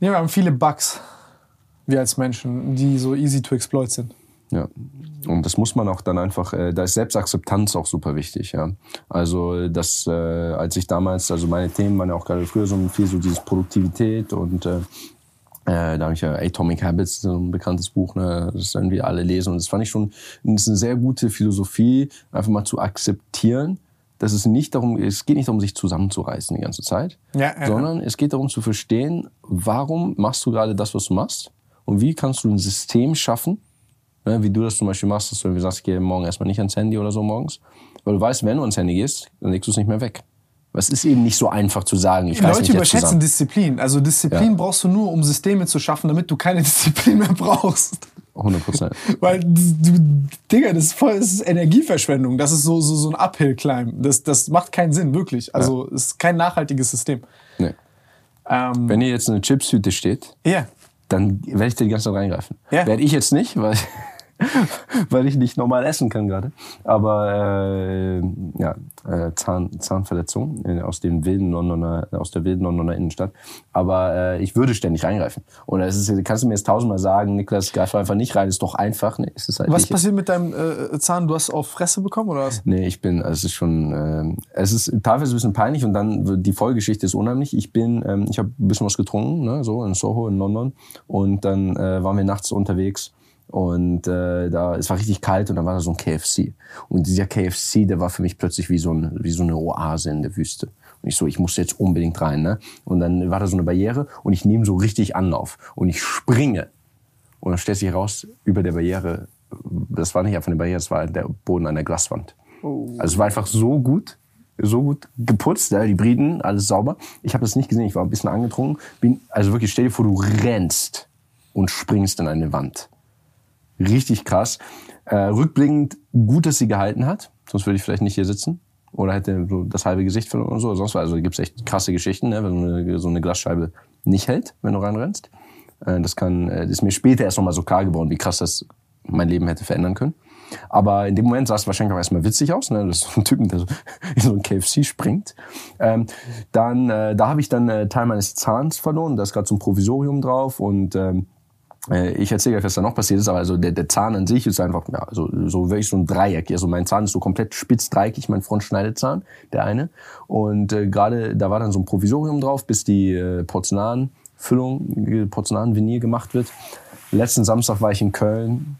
Ja, wir haben viele Bugs, wir als Menschen, die so easy to exploit sind. Ja. Und das muss man auch dann einfach, äh, da ist Selbstakzeptanz auch super wichtig, ja. Also das, äh, als ich damals, also meine Themen waren ja auch gerade früher so viel so dieses Produktivität und äh, äh, da habe ich ja Atomic Habits, so ein bekanntes Buch, ne, das irgendwie alle lesen. Und das fand ich schon, das ist eine sehr gute Philosophie, einfach mal zu akzeptieren, dass es nicht darum, es geht nicht darum, sich zusammenzureißen die ganze Zeit, ja, ja. sondern es geht darum zu verstehen, warum machst du gerade das, was du machst und wie kannst du ein System schaffen, ne, wie du das zum Beispiel machst, dass du sagst, ich gehe morgen erstmal nicht ans Handy oder so morgens, weil du weißt, wenn du ans Handy gehst, dann legst du es nicht mehr weg. Es ist eben nicht so einfach zu sagen. Ich Leute überschätzen Disziplin. Also Disziplin ja. brauchst du nur, um Systeme zu schaffen, damit du keine Disziplin mehr brauchst. 100 Prozent. Weil, du, Digga, das ist voll, das ist Energieverschwendung. Das ist so, so, so ein Uphill-Climb. Das, das macht keinen Sinn, wirklich. Also, es ist kein nachhaltiges System. Nee. Ähm, Wenn hier jetzt eine Chipshüte steht, yeah. dann werde ich dir die ganze Zeit reingreifen. Yeah. Werde ich jetzt nicht, weil weil ich nicht normal essen kann gerade. Aber äh, ja, äh, Zahn, Zahnverletzung in, aus, dem wilden Londoner, aus der wilden Londoner Innenstadt. Aber äh, ich würde ständig reingreifen. Und es ist, kannst du mir jetzt tausendmal sagen, Niklas, greif einfach nicht rein, ist doch einfach. Nee, ist halt was passiert mit deinem äh, Zahn? Du hast auf Fresse bekommen oder was? Nee, ich bin, also es ist schon, äh, es ist teilweise ein bisschen peinlich und dann die Folgegeschichte ist unheimlich. Ich bin, ähm, ich habe ein bisschen was getrunken, ne, so in Soho in London und dann äh, waren wir nachts unterwegs und äh, da, es war richtig kalt und dann war da so ein KFC. Und dieser KFC, der war für mich plötzlich wie so, ein, wie so eine Oase in der Wüste. Und ich so, ich muss jetzt unbedingt rein. Ne? Und dann war da so eine Barriere und ich nehme so richtig Anlauf. Und ich springe. Und dann stellt sich raus, über der Barriere, das war nicht einfach eine Barriere, das war der Boden an der Glaswand. Oh. Also es war einfach so gut, so gut geputzt, ja, die Briten, alles sauber. Ich habe das nicht gesehen, ich war ein bisschen angetrunken. Bin, also wirklich, stell dir vor, du rennst und springst in eine Wand richtig krass. Äh, rückblickend gut, dass sie gehalten hat, sonst würde ich vielleicht nicht hier sitzen. Oder hätte so das halbe Gesicht verloren oder so. Sonst also gibt's echt krasse Geschichten, ne, wenn so eine Glasscheibe nicht hält, wenn du reinrennst. Äh, das kann, äh, das ist mir später erst nochmal so klar geworden, wie krass das mein Leben hätte verändern können. Aber in dem Moment sah es wahrscheinlich auch erstmal witzig aus, ne? Das ist so ein Typen, der so in so ein KFC springt. Ähm, dann, äh, da habe ich dann äh, Teil meines Zahns verloren, da ist gerade so ein Provisorium drauf und ähm, äh, ich erzähle euch, was da noch passiert ist, aber also der, der Zahn an sich ist einfach ja, so, so wirklich so ein Dreieck. Also mein Zahn ist so komplett spitz dreieckig, mein Frontschneidezahn, der eine. Und äh, gerade da war dann so ein Provisorium drauf, bis die äh, Porzellanfüllung, Porzellanvenier gemacht wird. Letzten Samstag war ich in Köln,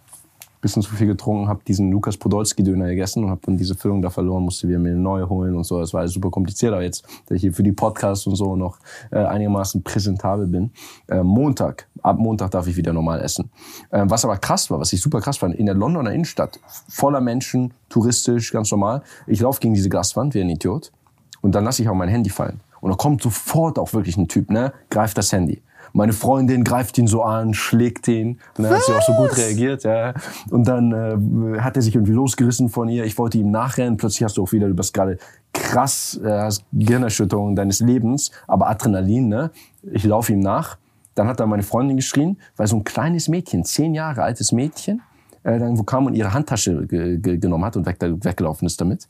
bisschen zu viel getrunken, habe diesen Lukas Podolski-Döner gegessen und habe dann diese Füllung da verloren, musste wieder mir eine neue holen und so. Das war alles super kompliziert, aber jetzt, dass ich hier für die Podcasts und so noch äh, einigermaßen präsentabel bin. Äh, Montag, ab Montag darf ich wieder normal essen. Äh, was aber krass war, was ich super krass fand, in der Londoner Innenstadt, voller Menschen, touristisch, ganz normal. Ich laufe gegen diese Glaswand wie ein Idiot und dann lasse ich auch mein Handy fallen. Und da kommt sofort auch wirklich ein Typ, ne, greift das Handy. Meine Freundin greift ihn so an, schlägt ihn. Und dann hat sie auch so gut reagiert. Ja. Und dann äh, hat er sich irgendwie losgerissen von ihr. Ich wollte ihm nachrennen. Plötzlich hast du auch wieder, du bist gerade krass, äh, hast Gehirnerschütterung deines Lebens, aber Adrenalin. Ne? Ich laufe ihm nach Dann hat da meine Freundin geschrien, weil so ein kleines Mädchen, zehn Jahre altes Mädchen, äh, dann wo kam und ihre Handtasche ge ge genommen hat und weg, weggelaufen ist damit.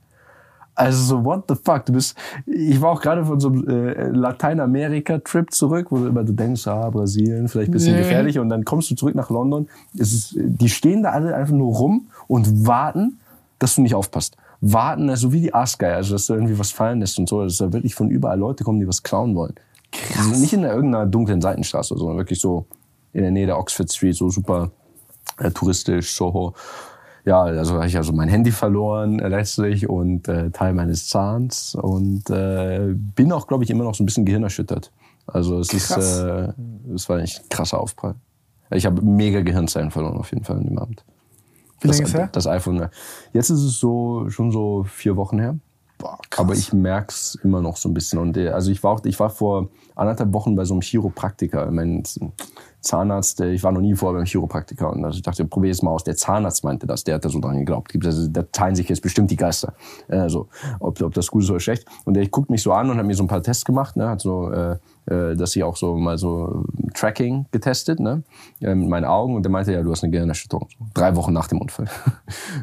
Also so, what the fuck? Du bist, ich war auch gerade von so einem äh, Lateinamerika-Trip zurück, wo du immer du denkst, ah, Brasilien, vielleicht ein bisschen nee. gefährlich. Und dann kommst du zurück nach London. Es ist, die stehen da alle einfach nur rum und warten, dass du nicht aufpasst. Warten, also wie die Aasgeier, also dass du irgendwie was fallen lässt und so, dass da wirklich von überall Leute kommen, die was klauen wollen. Krass. Also nicht in irgendeiner dunklen Seitenstraße, sondern wirklich so in der Nähe der Oxford Street, so super äh, touristisch, Soho ja, also habe ich also mein Handy verloren äh, letztlich und äh, Teil meines Zahns und äh, bin auch, glaube ich, immer noch so ein bisschen gehirnerschüttert. Also es Krass. ist, äh, es war echt ein krasser Aufprall. Ich habe mega Gehirnzellen verloren auf jeden Fall in dem Abend. Wie lange ist her? Das iPhone. Jetzt ist es so schon so vier Wochen her. Boah, Aber ich merk's immer noch so ein bisschen. Und äh, also ich war auch, ich war vor anderthalb Wochen bei so einem Chiropraktiker. Mein Zahnarzt, ich war noch nie vorher beim Chiropraktiker und also ich dachte, probier es mal aus. Der Zahnarzt meinte das, der hat da so dran geglaubt. Also, da teilen sich jetzt bestimmt die Geister. Also, ob, ob das gut ist oder schlecht. Und der guckt mich so an und hat mir so ein paar Tests gemacht, ne, hat so, äh, äh dass ich auch so mal so Tracking getestet, ne, äh, mit meinen Augen und der meinte, ja, du hast eine Gehirnerschütterung. Drei Wochen nach dem Unfall.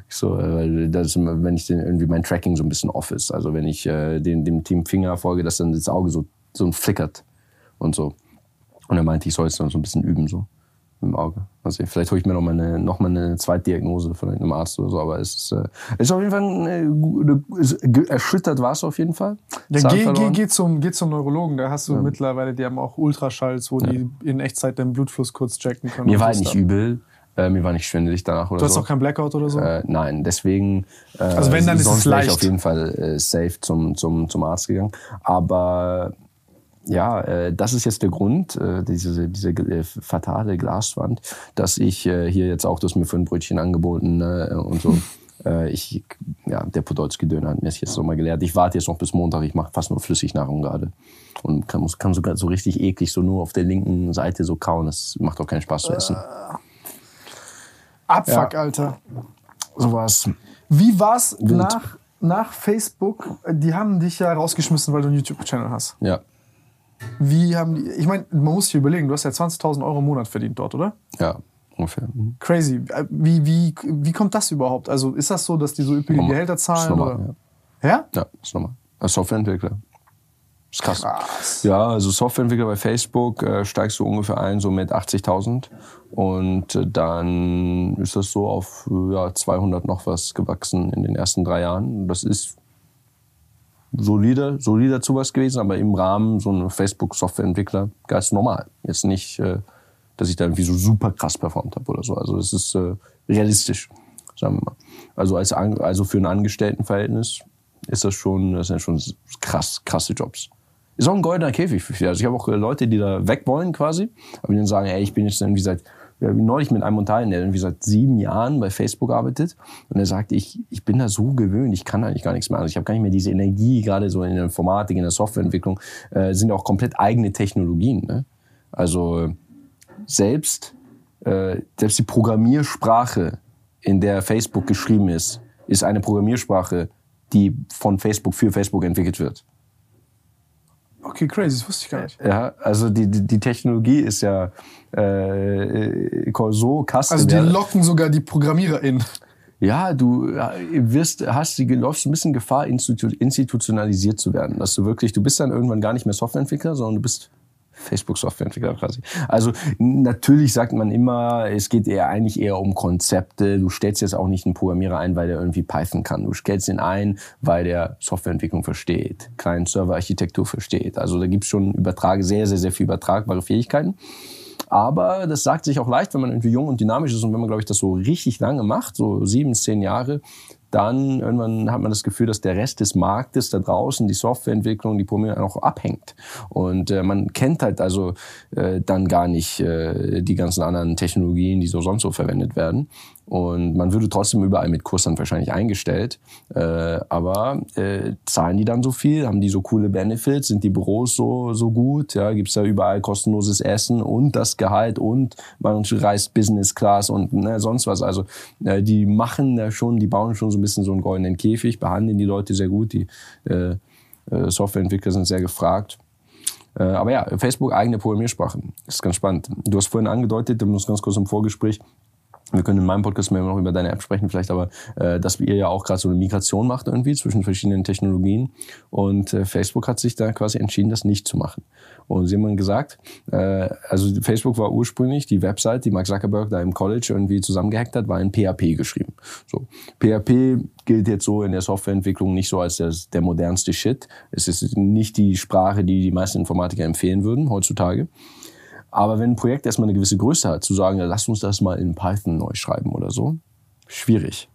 ich so, äh, das wenn ich den, irgendwie mein Tracking so ein bisschen off ist. Also wenn ich äh, dem, dem Team Finger folge, dass dann das Auge so, so ein flickert und so. Und er meinte, ich soll es dann so ein bisschen üben, so im Auge. Also vielleicht hole ich mir noch mal eine, noch mal eine Zweitdiagnose von einem Arzt oder so, aber es ist, äh, ist auf jeden Fall eine, eine, erschüttert war es auf jeden Fall. Ja, geh, geh, geh, zum, geh zum Neurologen, da hast du ja. mittlerweile, die haben auch Ultraschalls, wo ja. die in Echtzeit den Blutfluss kurz checken können. Mir war nicht übel. Äh, mir war nicht schwindelig danach oder so. Du hast so. auch kein Blackout oder so? Äh, nein, deswegen. Äh, also wenn dann ist es leicht. Ich auf jeden Fall äh, safe zum, zum, zum Arzt gegangen. Aber ja, äh, das ist jetzt der Grund, äh, diese, diese äh, fatale Glaswand, dass ich äh, hier jetzt auch das mir für ein Brötchen angeboten äh, und so. Äh, ich, ja, der Podolski-Döner hat mir das jetzt nochmal gelehrt. Ich warte jetzt noch bis Montag, ich mache fast nur Flüssignahrung gerade. Und kann, kann sogar so richtig eklig so nur auf der linken Seite so kauen. Das macht auch keinen Spaß zu essen. Abfuck, ja. Alter. So war's. Wie war's nach, nach Facebook? Die haben dich ja rausgeschmissen, weil du einen YouTube-Channel hast. Ja. Wie haben die, ich meine, man muss sich überlegen, du hast ja 20.000 Euro im Monat verdient dort, oder? Ja, ungefähr. Mhm. Crazy. Wie, wie, wie kommt das überhaupt? Also ist das so, dass die so üppige Gehälter zahlen? Normal, oder? Ja. ja? Ja, ist normal. Als Softwareentwickler. Ist krass. krass. Ja, also Softwareentwickler bei Facebook äh, steigst du ungefähr ein, so mit 80.000. Und äh, dann ist das so auf ja, 200 noch was gewachsen in den ersten drei Jahren. Das ist solider, solider zu was gewesen, aber im Rahmen so ein Facebook-Softwareentwickler ganz normal. Jetzt nicht, äh, dass ich da irgendwie so super krass performt habe oder so. Also das ist äh, realistisch, sagen wir mal. Also als also für ein Angestelltenverhältnis ist das schon, das sind schon krass, krasse Jobs. Ist auch ein goldener Käfig für viele. Also ich habe auch äh, Leute, die da weg wollen quasi, aber die dann sagen, ey, ich bin jetzt irgendwie seit ja, neulich mit einem unterhalten, der irgendwie seit sieben Jahren bei Facebook arbeitet. Und er sagt, ich, ich bin da so gewöhnt, ich kann eigentlich gar nichts mehr. Also ich habe gar nicht mehr diese Energie, gerade so in der Informatik, in der Softwareentwicklung, äh, sind auch komplett eigene Technologien. Ne? Also selbst, äh, selbst die Programmiersprache, in der Facebook geschrieben ist, ist eine Programmiersprache, die von Facebook für Facebook entwickelt wird. Okay, crazy, das wusste ich gar nicht. Ja, also die, die, die Technologie ist ja äh, so custom. Also die locken sogar die Programmierer in. Ja, du wirst, hast die, läufst ein bisschen Gefahr, institutionalisiert zu werden. Dass du wirklich, du bist dann irgendwann gar nicht mehr Softwareentwickler, sondern du bist Facebook-Softwareentwickler quasi. Also natürlich sagt man immer, es geht eher eigentlich eher um Konzepte. Du stellst jetzt auch nicht einen Programmierer ein, weil der irgendwie Python kann. Du stellst ihn ein, weil der Softwareentwicklung versteht, Client-Server-Architektur versteht. Also da gibt's schon übertrage, sehr, sehr, sehr viel übertragbare Fähigkeiten. Aber das sagt sich auch leicht, wenn man irgendwie jung und dynamisch ist und wenn man, glaube ich, das so richtig lange macht, so sieben, zehn Jahre, dann irgendwann hat man das Gefühl, dass der Rest des Marktes da draußen, die Softwareentwicklung, die Programmierung auch abhängt. Und äh, man kennt halt also äh, dann gar nicht äh, die ganzen anderen Technologien, die so sonst so verwendet werden. Und man würde trotzdem überall mit Kurs dann wahrscheinlich eingestellt. Äh, aber äh, zahlen die dann so viel? Haben die so coole Benefits? Sind die Büros so, so gut? Ja, gibt's da überall kostenloses Essen und das Gehalt und man reist Business Class und ne, sonst was. Also äh, die machen da schon, die bauen schon so ein bisschen so einen goldenen Käfig, behandeln die Leute sehr gut. Die äh, äh, Softwareentwickler sind sehr gefragt. Äh, aber ja, Facebook eigene Programmiersprache. Das ist ganz spannend. Du hast vorhin angedeutet, wir uns ganz kurz im Vorgespräch, wir können in meinem Podcast mehr noch über deine App sprechen, vielleicht aber, äh, dass ihr ja auch gerade so eine Migration macht irgendwie zwischen verschiedenen Technologien. Und äh, Facebook hat sich da quasi entschieden, das nicht zu machen. Und sie haben gesagt, äh, also Facebook war ursprünglich die Website, die Mark Zuckerberg da im College irgendwie zusammengehackt hat, war in PHP geschrieben. So PHP gilt jetzt so in der Softwareentwicklung nicht so als der, der modernste Shit. Es ist nicht die Sprache, die die meisten Informatiker empfehlen würden heutzutage. Aber wenn ein Projekt erstmal eine gewisse Größe hat, zu sagen, ja, lass uns das mal in Python neu schreiben oder so, schwierig.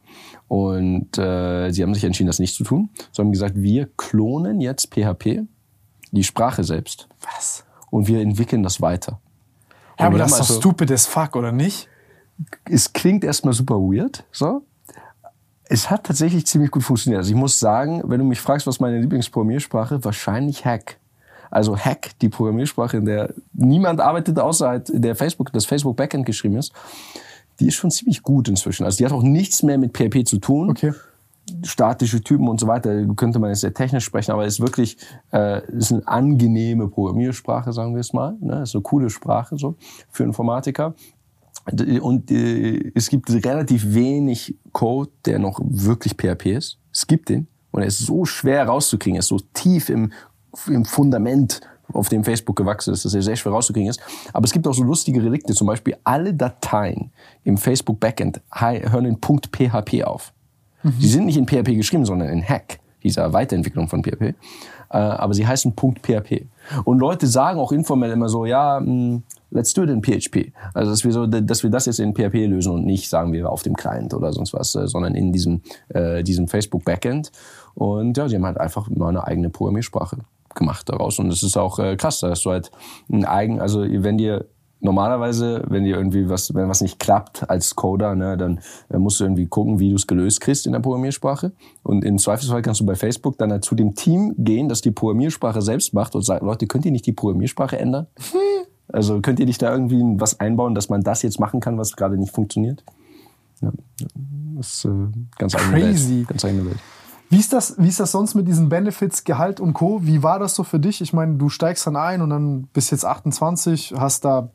Und äh, sie haben sich entschieden, das nicht zu tun. Sie haben gesagt, wir klonen jetzt PHP, die Sprache selbst. Was? Und wir entwickeln das weiter. Ja, aber das ist doch also, stupid as fuck, oder nicht? Es klingt erstmal super weird, so. Es hat tatsächlich ziemlich gut funktioniert. Also ich muss sagen, wenn du mich fragst, was meine Lieblingsprogrammiersprache, wahrscheinlich Hack. Also Hack, die Programmiersprache, in der niemand arbeitet, außer halt der Facebook, das Facebook Backend geschrieben ist, die ist schon ziemlich gut inzwischen. Also die hat auch nichts mehr mit PHP zu tun. Okay. Statische Typen und so weiter, könnte man jetzt sehr technisch sprechen, aber es ist wirklich, äh, ist eine angenehme Programmiersprache, sagen wir es mal. Ne? Ist eine coole Sprache so für Informatiker. Und äh, es gibt relativ wenig Code, der noch wirklich PHP ist. Es gibt den. Und er ist so schwer rauszukriegen, er ist so tief im im Fundament auf dem Facebook gewachsen ist, dass er sehr schwer rauszukriegen ist. Aber es gibt auch so lustige Relikte, zum Beispiel alle Dateien im Facebook Backend hören in .php auf. Mhm. Die sind nicht in PHP geschrieben, sondern in Hack, dieser Weiterentwicklung von PHP. Äh, aber sie heißen .php. Und Leute sagen auch informell immer so, ja, hm, let's do it in PHP. Also dass wir so, dass wir das jetzt in PHP lösen und nicht sagen wir auf dem Client oder sonst was, äh, sondern in diesem äh, diesem Facebook Backend. Und ja, sie haben halt einfach mal eine eigene Programmiersprache gemacht daraus. Und es ist auch äh, krass, dass du halt ein eigen, also wenn dir normalerweise, wenn dir irgendwie was, wenn was nicht klappt als Coder, ne, dann äh, musst du irgendwie gucken, wie du es gelöst kriegst in der Programmiersprache. Und im Zweifelsfall kannst du bei Facebook dann halt zu dem Team gehen, das die Programmiersprache selbst macht und sagen, Leute, könnt ihr nicht die Programmiersprache ändern? Also könnt ihr nicht da irgendwie was einbauen, dass man das jetzt machen kann, was gerade nicht funktioniert? Ja, das ist äh, ganz eigene Crazy. Welt. Ganz eigene Welt. Wie ist, das, wie ist das sonst mit diesen Benefits, Gehalt und Co.? Wie war das so für dich? Ich meine, du steigst dann ein und dann bist jetzt 28, hast da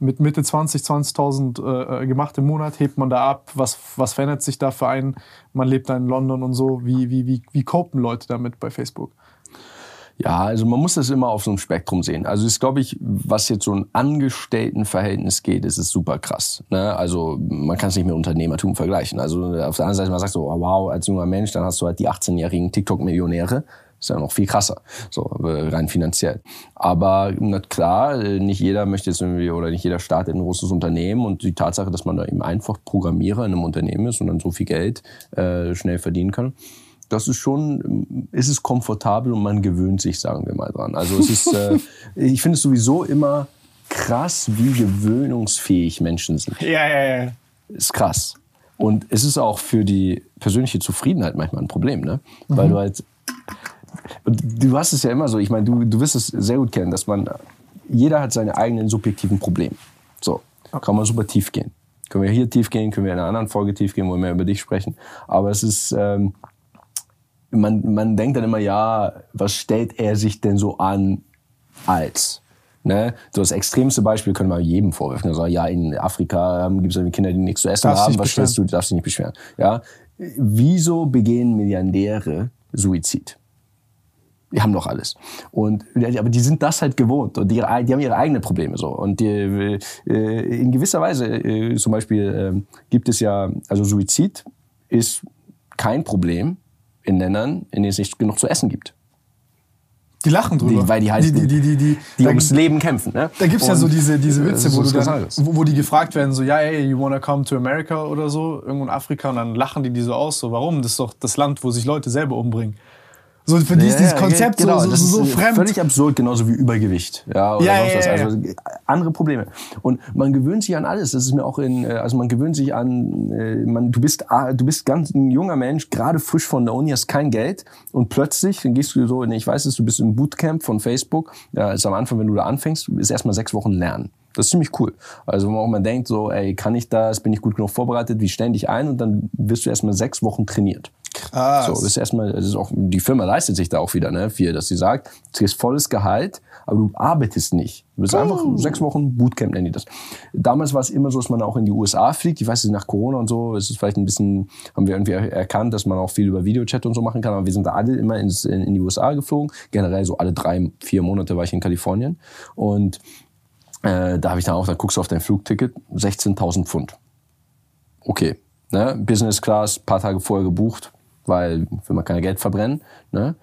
mit Mitte 20, 20.000 äh, äh, gemacht im Monat, hebt man da ab? Was, was verändert sich da für einen? Man lebt da in London und so. Wie, wie, wie, wie copen Leute damit bei Facebook? Ja, also man muss das immer auf so einem Spektrum sehen. Also ist, glaube ich, was jetzt so ein Angestelltenverhältnis geht, ist es super krass. Ne? Also man kann es nicht mit Unternehmertum vergleichen. Also auf der anderen Seite, man sagt so, oh, wow, als junger Mensch, dann hast du halt die 18-jährigen TikTok-Millionäre. Ist ja noch viel krasser, so rein finanziell. Aber na klar, nicht jeder möchte jetzt irgendwie oder nicht jeder startet ein großes Unternehmen und die Tatsache, dass man da eben einfach Programmierer in einem Unternehmen ist und dann so viel Geld äh, schnell verdienen kann, das ist schon, ist es komfortabel und man gewöhnt sich, sagen wir mal dran. Also es ist, äh, ich finde es sowieso immer krass, wie gewöhnungsfähig Menschen sind. Ja, ja, ja. Ist krass. Und es ist auch für die persönliche Zufriedenheit manchmal ein Problem, ne? Mhm. Weil du halt, du hast es ja immer so, ich meine, du, du wirst es sehr gut kennen, dass man, jeder hat seine eigenen subjektiven Probleme. So, kann man super tief gehen. Können wir hier tief gehen, können wir in einer anderen Folge tief gehen, wo wir mehr über dich sprechen. Aber es ist, ähm, man, man denkt dann immer, ja, was stellt er sich denn so an als? Ne? So das extremste Beispiel können wir jedem vorwerfen. Also, ja, in Afrika ähm, gibt es Kinder, die nichts zu essen darfst haben. Was stellst du? Du darfst dich nicht beschweren. Ja? Wieso begehen Milliardäre Suizid? Die haben doch alles. Und, aber die sind das halt gewohnt und die, die haben ihre eigenen Probleme so. Und die, äh, in gewisser Weise, äh, zum Beispiel, äh, gibt es ja, also Suizid ist kein Problem, in Ländern, in denen es nicht genug zu essen gibt. Die lachen drüber. Die, weil die halt die, die, die, die, die, ums Leben kämpfen. Ne? Da gibt's ja so diese, diese Witze, wo, du dann, wo, wo die gefragt werden, so, ja, hey, you wanna come to America oder so, irgendwo in Afrika, und dann lachen die die so aus, so, warum? Das ist doch das Land, wo sich Leute selber umbringen. So für die ist dieses Konzept genau, so, so, so, so fremd. Völlig absurd, genauso wie Übergewicht. Ja, oder ja, sonst was. Also andere Probleme. Und man gewöhnt sich an alles. Das ist mir auch in, äh, also man gewöhnt sich an, äh, man, du bist, ah, du bist ganz ein junger Mensch, gerade frisch von der Uni, hast kein Geld und plötzlich, dann gehst du so, ich weiß es, du bist im Bootcamp von Facebook. Ja, ist am Anfang, wenn du da anfängst, ist erstmal sechs Wochen lernen. Das ist ziemlich cool. Also wo man auch mal denkt, so, ey, kann ich das, bin ich gut genug vorbereitet, wie ständig ein und dann wirst du erstmal sechs Wochen trainiert. Krass. So, das ist erstmal, das ist auch, die Firma leistet sich da auch wieder, ne, viel, dass sie sagt, du kriegst volles Gehalt, aber du arbeitest nicht. Du bist oh. einfach sechs Wochen Bootcamp, nennen die das. Damals war es immer so, dass man auch in die USA fliegt. Ich weiß nicht, nach Corona und so ist es vielleicht ein bisschen, haben wir irgendwie erkannt, dass man auch viel über Videochat und so machen kann. Aber wir sind da alle immer ins, in, in die USA geflogen. Generell so alle drei, vier Monate war ich in Kalifornien. Und äh, da habe ich dann auch, dann guckst du auf dein Flugticket, 16.000 Pfund. Okay, ne? Business Class, paar Tage vorher gebucht, weil will man kein Geld verbrennen. Ne?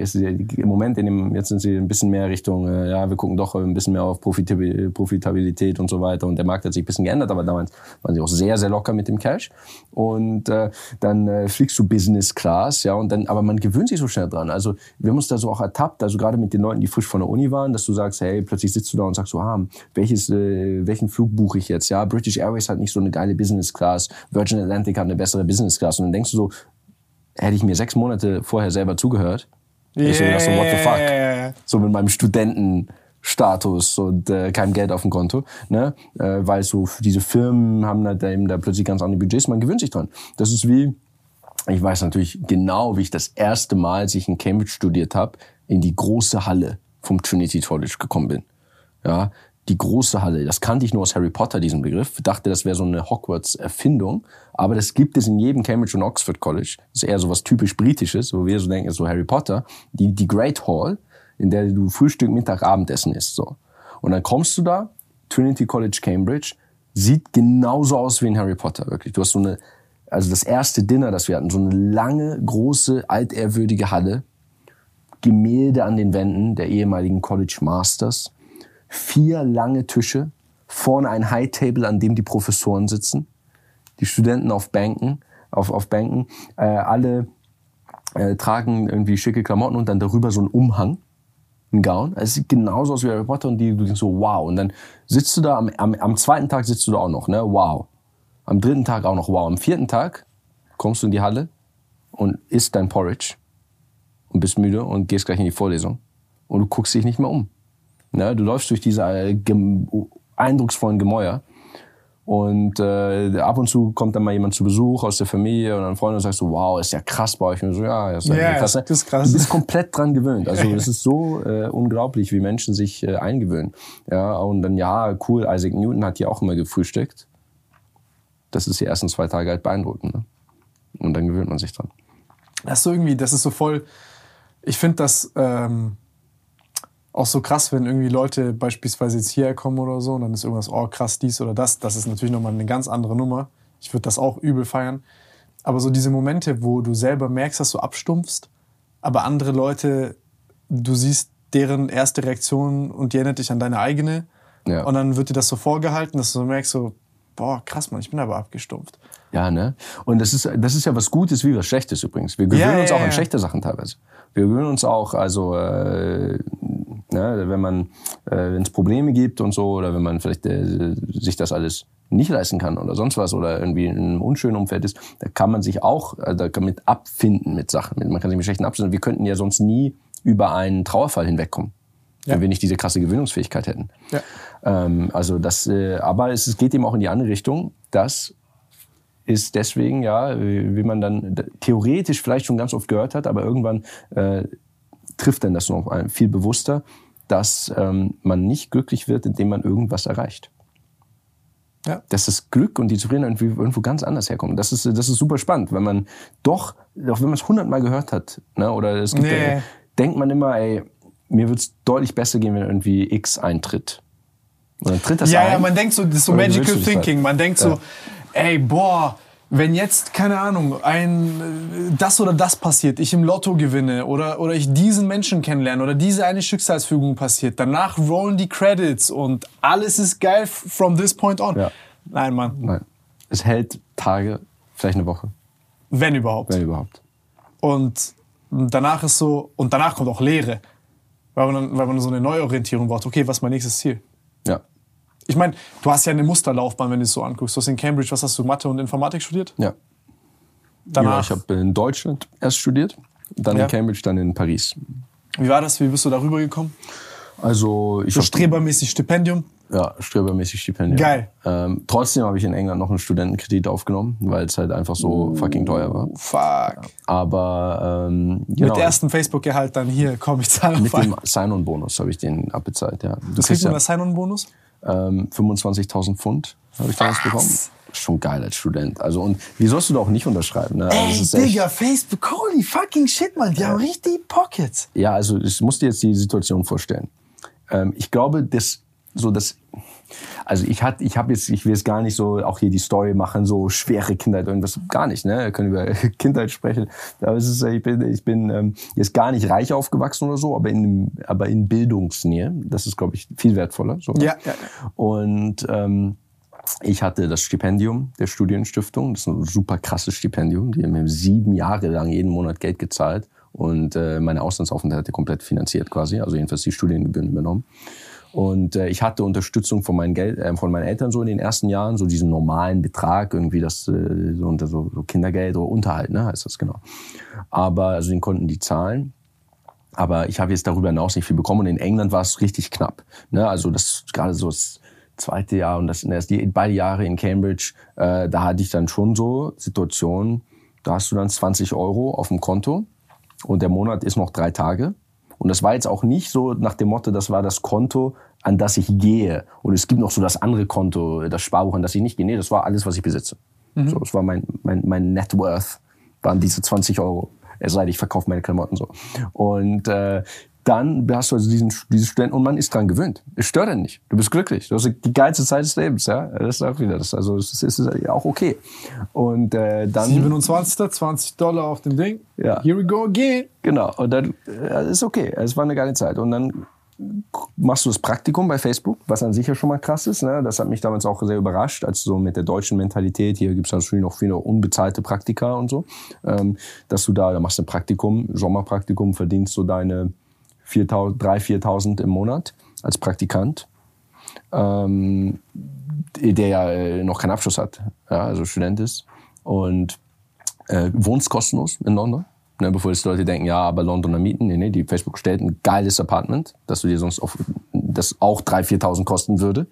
Ist Im Moment, in dem, jetzt sind sie ein bisschen mehr Richtung, äh, ja, wir gucken doch ein bisschen mehr auf Profitabilität und so weiter. Und der Markt hat sich ein bisschen geändert, aber damals waren sie auch sehr, sehr locker mit dem Cash. Und äh, dann äh, fliegst du Business Class, ja, und dann, aber man gewöhnt sich so schnell dran. Also wir haben uns da so auch ertappt, also gerade mit den Leuten, die frisch von der Uni waren, dass du sagst, hey, plötzlich sitzt du da und sagst so, ah, welches, äh, welchen Flug buche ich jetzt? Ja, British Airways hat nicht so eine geile Business Class, Virgin Atlantic hat eine bessere Business Class. Und dann denkst du so, hätte ich mir sechs Monate vorher selber zugehört, yeah. ich so gedacht, so, what the fuck? So mit meinem Studentenstatus und äh, kein Geld auf dem Konto, ne? Äh, weil so diese Firmen haben da eben da plötzlich ganz andere Budgets, man gewöhnt sich dran. Das ist wie, ich weiß natürlich genau, wie ich das erste Mal, als ich in Cambridge studiert habe, in die große Halle vom Trinity College gekommen bin. Ja, die große Halle. Das kannte ich nur aus Harry Potter, diesen Begriff. Dachte, das wäre so eine Hogwarts-Erfindung. Aber das gibt es in jedem Cambridge und Oxford College. Das ist eher so was typisch Britisches, wo wir so denken, so Harry Potter. Die, die Great Hall, in der du Frühstück, Mittag, Abendessen isst. So. Und dann kommst du da, Trinity College, Cambridge, sieht genauso aus wie in Harry Potter, wirklich. Du hast so eine, also das erste Dinner, das wir hatten, so eine lange, große, altehrwürdige Halle, Gemälde an den Wänden der ehemaligen College Masters, vier lange Tische, vorne ein High Table, an dem die Professoren sitzen, die Studenten auf Bänken, auf, auf Bänken, äh, alle äh, tragen irgendwie schicke Klamotten und dann darüber so ein Umhang, ein Gown. Es sieht genauso aus wie Harry Potter und die, du denkst so, wow. Und dann sitzt du da, am, am, am zweiten Tag sitzt du da auch noch, ne, wow. Am dritten Tag auch noch wow. Am vierten Tag kommst du in die Halle und isst dein Porridge und bist müde und gehst gleich in die Vorlesung und du guckst dich nicht mehr um. Ne? Du läufst durch diese äh, eindrucksvollen Gemäuer und äh, ab und zu kommt dann mal jemand zu Besuch aus der Familie und dann Freunde und sagst so, wow, ist ja krass bei euch. Und so, ja, ist ja krass. Ne? Das ist krass. Du bist komplett dran gewöhnt. Also es ist so äh, unglaublich, wie Menschen sich äh, eingewöhnen. Ja, und dann, ja, cool, Isaac Newton hat hier auch immer gefrühstückt. Das ist die ersten zwei Tage halt beeindruckend. Ne? Und dann gewöhnt man sich dran. Das ist so irgendwie, das ist so voll, ich finde das... Ähm auch so krass, wenn irgendwie Leute beispielsweise jetzt hierher kommen oder so und dann ist irgendwas, oh krass, dies oder das. Das ist natürlich nochmal eine ganz andere Nummer. Ich würde das auch übel feiern. Aber so diese Momente, wo du selber merkst, dass du abstumpfst, aber andere Leute, du siehst deren erste Reaktion und die erinnert dich an deine eigene. Ja. Und dann wird dir das so vorgehalten, dass du so merkst, so, boah, krass, Mann, ich bin aber abgestumpft. Ja, ne? Und das ist, das ist ja was Gutes wie was Schlechtes übrigens. Wir gewöhnen ja, uns auch ja, an schlechte Sachen teilweise. Wir gewöhnen uns auch, also äh, Ne? Wenn man, äh, wenn es Probleme gibt und so, oder wenn man vielleicht äh, sich das alles nicht leisten kann oder sonst was oder irgendwie in einem unschönen Umfeld ist, da kann man sich auch äh, damit abfinden mit Sachen. Man kann sich mit schlechten abfinden. Wir könnten ja sonst nie über einen Trauerfall hinwegkommen, ja. wenn wir nicht diese krasse Gewöhnungsfähigkeit hätten. Ja. Ähm, also das, äh, aber es, es geht eben auch in die andere Richtung, dass ist deswegen, ja, wie man dann theoretisch vielleicht schon ganz oft gehört hat, aber irgendwann äh, trifft denn das noch viel bewusster, dass ähm, man nicht glücklich wird, indem man irgendwas erreicht. Ja. Dass das Glück und die Zufriedenheit irgendwo ganz anders herkommen. Das ist, das ist super spannend, wenn man doch, auch wenn man es hundertmal gehört hat, ne, oder es gibt, nee. äh, denkt man immer, ey, mir wird es deutlich besser gehen, wenn irgendwie X eintritt. Und dann tritt das ja, ein. Ja, man denkt so, das ist so Magical Thinking. Halt. Man denkt ja. so, ey, boah, wenn jetzt, keine Ahnung, ein, das oder das passiert, ich im Lotto gewinne oder, oder ich diesen Menschen kennenlerne oder diese eine Schicksalsfügung passiert, danach rollen die Credits und alles ist geil from this point on. Ja. Nein, Mann. Nein. Es hält Tage, vielleicht eine Woche. Wenn überhaupt. Wenn überhaupt. Und danach ist so, und danach kommt auch Leere. Weil man, weil man so eine Neuorientierung braucht. Okay, was ist mein nächstes Ziel? Ja. Ich meine, du hast ja eine Musterlaufbahn, wenn du es so anguckst. Du hast in Cambridge, was hast du, Mathe und Informatik studiert? Ja. Danach? Ja, ich habe in Deutschland erst studiert, dann ja. in Cambridge, dann in Paris. Wie war das? Wie bist du darüber gekommen? Also ich so strebermäßig Stipendium. Ja, strebermäßig Stipendium. Geil. Ähm, trotzdem habe ich in England noch einen Studentenkredit aufgenommen, weil es halt einfach so fucking teuer war. Fuck. Aber ähm, genau, mit ersten Facebook-Gehalt dann hier, komm, ich zahle Mit dem Sign-on-Bonus habe ich den abbezahlt, ja. Was kriegt man ja, Sign-on-Bonus? Ähm, 25.000 Pfund habe ich damals bekommen. Schon geil als Student. Also und wie sollst du da auch nicht unterschreiben? Ne? Also, Ey, Digga, Facebook, holy fucking shit, man, die ja. haben richtig Pockets. Ja, also ich musste jetzt die Situation vorstellen. Ähm, ich glaube, das so das also ich hatte, ich habe jetzt, ich will jetzt gar nicht so auch hier die Story machen, so schwere Kindheit irgendwas, gar nicht, ne? Wir können über Kindheit sprechen. Aber es ist, ich bin, ich bin ähm, jetzt gar nicht reich aufgewachsen oder so, aber in, aber in Bildungsnähe. Das ist, glaube ich, viel wertvoller. So, ja, ja. Und ähm, ich hatte das Stipendium der Studienstiftung. Das ist ein super krasses Stipendium. Die haben mir sieben Jahre lang jeden Monat Geld gezahlt und äh, meine Auslandsaufenthalte komplett finanziert quasi. Also jedenfalls die Studiengebühren übernommen. Und äh, ich hatte Unterstützung von meinen, Geld, äh, von meinen Eltern so in den ersten Jahren, so diesen normalen Betrag, irgendwie das äh, so, so Kindergeld oder Unterhalt, ne, heißt das genau. Aber also den konnten die zahlen. Aber ich habe jetzt darüber hinaus nicht viel bekommen. Und in England war es richtig knapp. Ne? Also das gerade so das zweite Jahr und das erst die beide Jahre in Cambridge, äh, da hatte ich dann schon so Situationen, da hast du dann 20 Euro auf dem Konto und der Monat ist noch drei Tage. Und das war jetzt auch nicht so nach dem Motto, das war das Konto, an das ich gehe. Und es gibt noch so das andere Konto, das Sparbuch, an das ich nicht gehe. Nee, das war alles, was ich besitze. Mhm. So, das war mein, mein, mein Net Worth, waren diese 20 Euro. Es sei denn, ich verkaufe meine Klamotten so. Und äh, dann hast du also diesen, diesen Studenten und man ist dran gewöhnt. Es stört einen nicht. Du bist glücklich. Du hast die geilste Zeit des Lebens, ja. Das ist auch wieder das. Also es ist, ist auch okay. Und äh, dann 27. 20 Dollar auf dem Ding. Ja. Here we go again. Genau. Und dann äh, ist okay. Es war eine geile Zeit. Und dann machst du das Praktikum bei Facebook, was an sich ja schon mal krass ist. Ne? Das hat mich damals auch sehr überrascht, als so mit der deutschen Mentalität, hier gibt es natürlich noch viele unbezahlte Praktika und so, ähm, dass du da, da machst ein Praktikum, Sommerpraktikum, verdienst so deine 3.000, 4.000 im Monat als Praktikant, ähm, der ja äh, noch keinen Abschluss hat, ja, also Student ist und äh, wohnst kostenlos in London. Ne, bevor jetzt Leute denken, ja, aber Londoner Mieten, nee, nee, die Facebook stellt ein geiles Apartment, das du dir sonst auf, das auch 3.000, 4.000 kosten würde.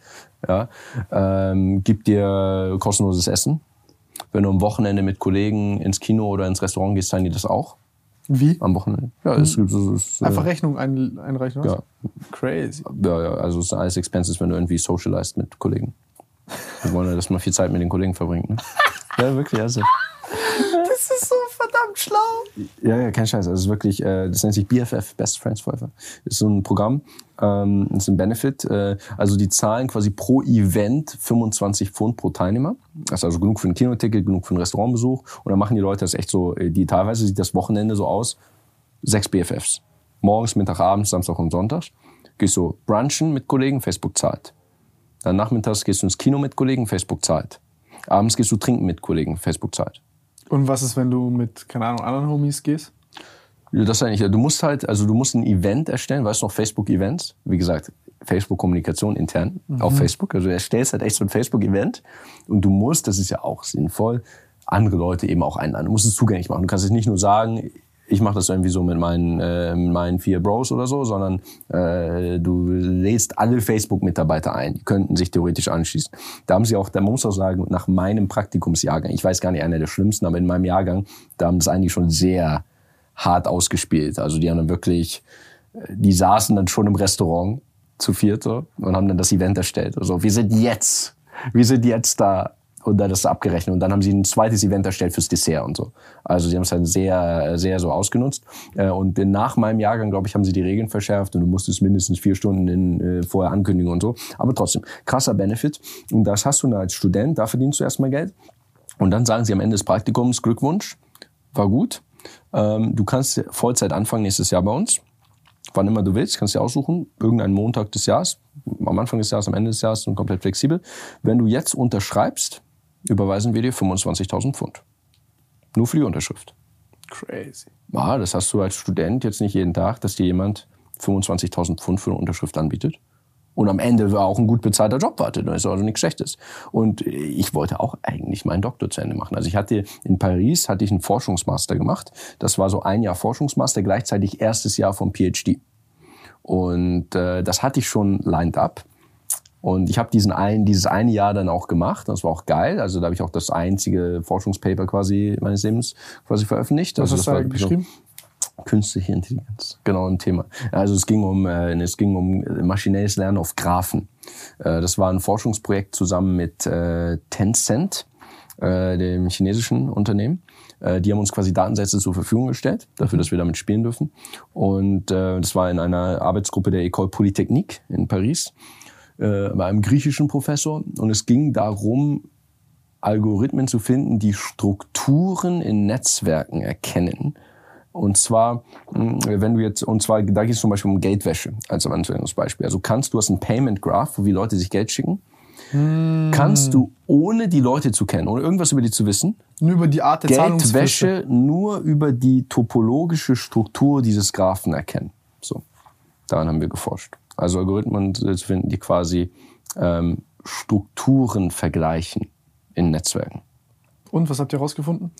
Ja, ähm, gibt dir kostenloses Essen. Wenn du am Wochenende mit Kollegen ins Kino oder ins Restaurant gehst, zahlen die das auch. Wie? Am Wochenende. Ja, es gibt so, es, Einfach äh, Rechnung ein, einreichen, was? Ja. Crazy. Ja, ja, also es sind alles Expenses, wenn du irgendwie socialized mit Kollegen. Wir wollen ja, dass man viel Zeit mit den Kollegen verbringt, ne? ja, wirklich, also. Das ist so verdammt schlau. Ja, ja, kein Scheiß. Also es ist äh, das nennt sich BFF, Best Friends Forever. Ist so ein Programm, ähm, ist ein Benefit. Äh, also die zahlen quasi pro Event 25 Pfund pro Teilnehmer. Das ist also genug für ein Kinoticket, genug für einen Restaurantbesuch. Und dann machen die Leute das echt so, äh, die teilweise sieht das Wochenende so aus, sechs BFFs. Morgens, Mittag, abends, Samstag und Sonntag. Gehst du brunchen mit Kollegen, Facebook zahlt. Dann nachmittags gehst du ins Kino mit Kollegen, Facebook zahlt. Abends gehst du trinken mit Kollegen, Facebook zahlt. Und was ist, wenn du mit, keine Ahnung, anderen Homies gehst? Ja, das ist eigentlich, du musst halt, also du musst ein Event erstellen, weißt du noch, Facebook-Events? Wie gesagt, Facebook-Kommunikation intern mhm. auf Facebook. Also du erstellst halt echt so ein Facebook-Event und du musst, das ist ja auch sinnvoll, andere Leute eben auch einladen. Du musst es zugänglich machen. Du kannst es nicht nur sagen, ich mache das irgendwie so mit meinen, äh, mit meinen vier Bros oder so, sondern äh, du lädst alle Facebook-Mitarbeiter ein. Die könnten sich theoretisch anschließen. Da haben sie auch, da muss auch sagen, nach meinem Praktikumsjahrgang, ich weiß gar nicht, einer der schlimmsten, aber in meinem Jahrgang, da haben das eigentlich schon sehr hart ausgespielt. Also die haben dann wirklich, die saßen dann schon im Restaurant zu viert so, und haben dann das Event erstellt. Also wir sind jetzt, wir sind jetzt da und dann ist abgerechnet. Und dann haben sie ein zweites Event erstellt fürs Dessert und so. Also sie haben es dann sehr, sehr so ausgenutzt. Äh, und nach meinem Jahrgang, glaube ich, haben sie die Regeln verschärft und du musstest mindestens vier Stunden in, äh, vorher ankündigen und so. Aber trotzdem, krasser Benefit. Und das hast du dann als Student, da verdienst du erstmal Geld. Und dann sagen sie am Ende des Praktikums, Glückwunsch, war gut. Ähm, du kannst Vollzeit anfangen nächstes Jahr bei uns wann immer du willst, kannst du dir aussuchen, irgendeinen Montag des Jahres, am Anfang des Jahres, am Ende des Jahres und komplett flexibel. Wenn du jetzt unterschreibst, überweisen wir dir 25.000 Pfund. Nur für die Unterschrift. Crazy. Ja, das hast du als Student jetzt nicht jeden Tag, dass dir jemand 25.000 Pfund für eine Unterschrift anbietet. Und am Ende war auch ein gut bezahlter Job wartet. Das ist also nichts Schlechtes. Und ich wollte auch eigentlich meinen Doktor zu Ende machen. Also ich hatte in Paris hatte ich einen Forschungsmaster gemacht. Das war so ein Jahr Forschungsmaster, gleichzeitig erstes Jahr vom PhD. Und äh, das hatte ich schon lined up. Und ich habe diesen ein, dieses eine Jahr dann auch gemacht. Das war auch geil. Also da habe ich auch das einzige Forschungspaper quasi meines Lebens quasi veröffentlicht. Was also hast du da geschrieben? Künstliche Intelligenz, genau ein Thema. Also es ging um äh, es ging um maschinelles Lernen auf Graphen. Äh, das war ein Forschungsprojekt zusammen mit äh, Tencent, äh, dem chinesischen Unternehmen. Äh, die haben uns quasi Datensätze zur Verfügung gestellt, dafür, dass wir damit spielen dürfen. Und äh, das war in einer Arbeitsgruppe der École Polytechnique in Paris äh, bei einem griechischen Professor. Und es ging darum, Algorithmen zu finden, die Strukturen in Netzwerken erkennen. Und zwar, hm, wenn du jetzt, und zwar, da geht es zum Beispiel um Geldwäsche als Beispiel. Also kannst du hast ein Payment Graph, wo wie Leute sich Geld schicken. Hm. Kannst du, ohne die Leute zu kennen, ohne irgendwas über die zu wissen, nur über die Art der Geldwäsche nur über die topologische Struktur dieses Graphen erkennen. So, daran haben wir geforscht. Also Algorithmen zu finden, die quasi ähm, Strukturen vergleichen in Netzwerken. Und was habt ihr herausgefunden?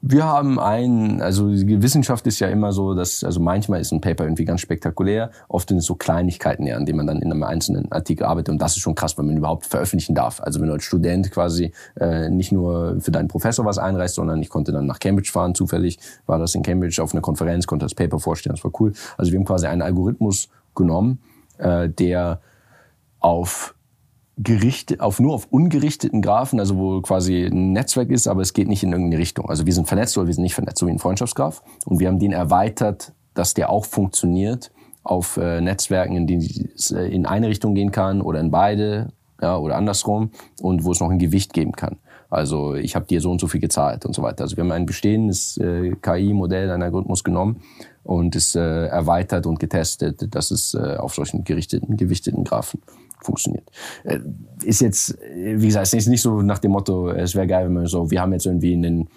Wir haben einen, also die Wissenschaft ist ja immer so, dass, also manchmal ist ein Paper irgendwie ganz spektakulär, oft sind es so Kleinigkeiten, ja, an denen man dann in einem einzelnen Artikel arbeitet und das ist schon krass, wenn man überhaupt veröffentlichen darf. Also wenn du als Student quasi äh, nicht nur für deinen Professor was einreichst, sondern ich konnte dann nach Cambridge fahren, zufällig war das in Cambridge auf einer Konferenz, konnte das Paper vorstellen, das war cool. Also wir haben quasi einen Algorithmus genommen, äh, der auf gerichtet, auf nur auf ungerichteten Graphen, also wo quasi ein Netzwerk ist, aber es geht nicht in irgendeine Richtung. Also wir sind vernetzt oder wir sind nicht vernetzt, so wie ein Freundschaftsgraph. Und wir haben den erweitert, dass der auch funktioniert auf äh, Netzwerken, in denen es äh, in eine Richtung gehen kann oder in beide ja, oder andersrum und wo es noch ein Gewicht geben kann. Also ich habe dir so und so viel gezahlt und so weiter. Also wir haben ein bestehendes äh, KI-Modell, einen Algorithmus genommen und es äh, erweitert und getestet, dass es äh, auf solchen gerichteten, gewichteten Graphen funktioniert. Äh, ist jetzt, wie gesagt, ist nicht so nach dem Motto, es wäre geil, wenn man so, wir haben jetzt irgendwie einen